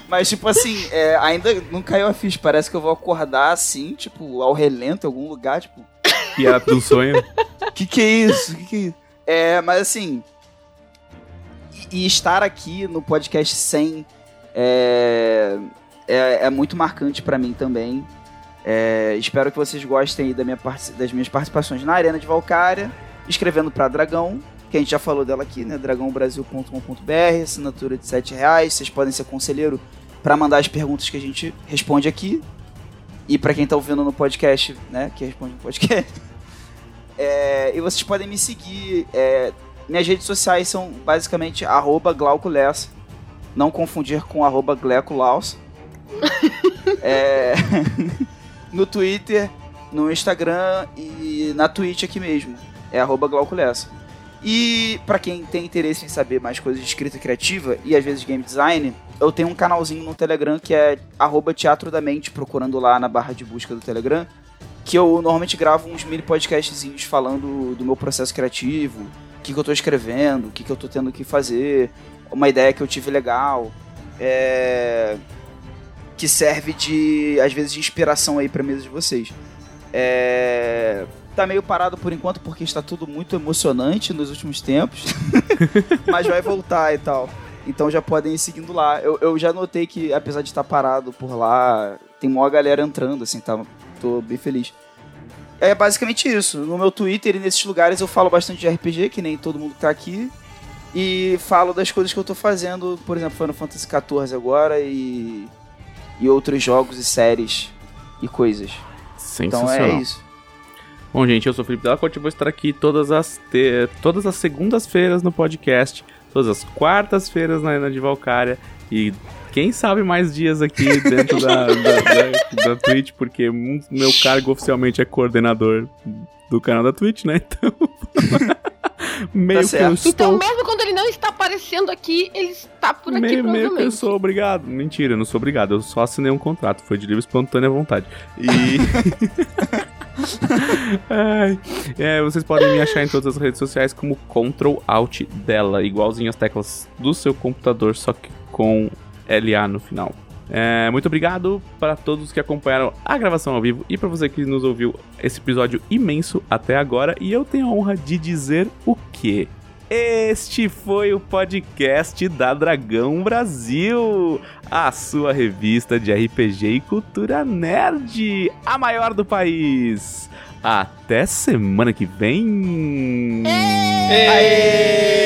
Mas, tipo assim, é, ainda não caiu a ficha. Parece que eu vou acordar assim, tipo, ao relento em algum lugar, tipo.
E a do sonho.
Que que é isso? Que que é isso? É, mas assim. E, e estar aqui no podcast 100 é, é, é muito marcante pra mim também. É, espero que vocês gostem aí da minha das minhas participações na Arena de Valkyria, escrevendo pra Dragão, que a gente já falou dela aqui, né? dragãobrasil.com.br, assinatura de 7 reais. Vocês podem ser conselheiro pra mandar as perguntas que a gente responde aqui. E pra quem tá ouvindo no podcast, né? Que responde no podcast. É, e vocês podem me seguir. é, minhas redes sociais são basicamente arroba Glauco Lessa. Não confundir com arroba Gleco Laus. É, no Twitter, no Instagram e na Twitch aqui mesmo. É arroba Glauco Lessa. E pra quem tem interesse em saber mais coisas de escrita criativa e às vezes game design, eu tenho um canalzinho no Telegram que é Teatro da Mente, procurando lá na barra de busca do Telegram que eu normalmente gravo uns mini podcastzinhos falando do meu processo criativo, o que, que eu tô escrevendo, o que, que eu tô tendo que fazer, uma ideia que eu tive legal, é, que serve de, às vezes, de inspiração aí pra mesa de vocês. É, tá meio parado por enquanto porque está tudo muito emocionante nos últimos tempos, mas vai voltar e tal. Então já podem ir seguindo lá. Eu, eu já notei que, apesar de estar parado por lá, tem maior galera entrando, assim, tá? Tô bem feliz. É basicamente isso. No meu Twitter e nesses lugares eu falo bastante de RPG, que nem todo mundo que tá aqui. E falo das coisas que eu tô fazendo, por exemplo, Final Fantasy XIV agora e. e outros jogos e séries e coisas. Então é isso.
Bom, gente, eu sou o Felipe Delacorte e vou estar aqui todas as, te- todas as segundas-feiras no podcast, todas as quartas-feiras na Arena de Valkyria e quem sabe mais dias aqui dentro da, da, da, da Twitch, porque meu cargo oficialmente é coordenador do canal da Twitch, né? Então meio
Tá
que eu estou.
Então, mesmo quando ele não está aparecendo aqui, ele está por aqui,
meio, meio que eu sou obrigado. Mentira, eu não sou obrigado. Eu só assinei um contrato. Foi de livre espontânea vontade. E. Ai. É, vocês podem me achar em todas as redes sociais como Ctrl Alt dela, igualzinho as teclas do seu computador, só que com LA no final. É, muito obrigado para todos que acompanharam a gravação ao vivo e para você que nos ouviu esse episódio imenso até agora. E eu tenho a honra de dizer o que? Este foi o podcast da Dragão Brasil, a sua revista de RPG e cultura nerd, a maior do país. Até semana que vem.
Aê!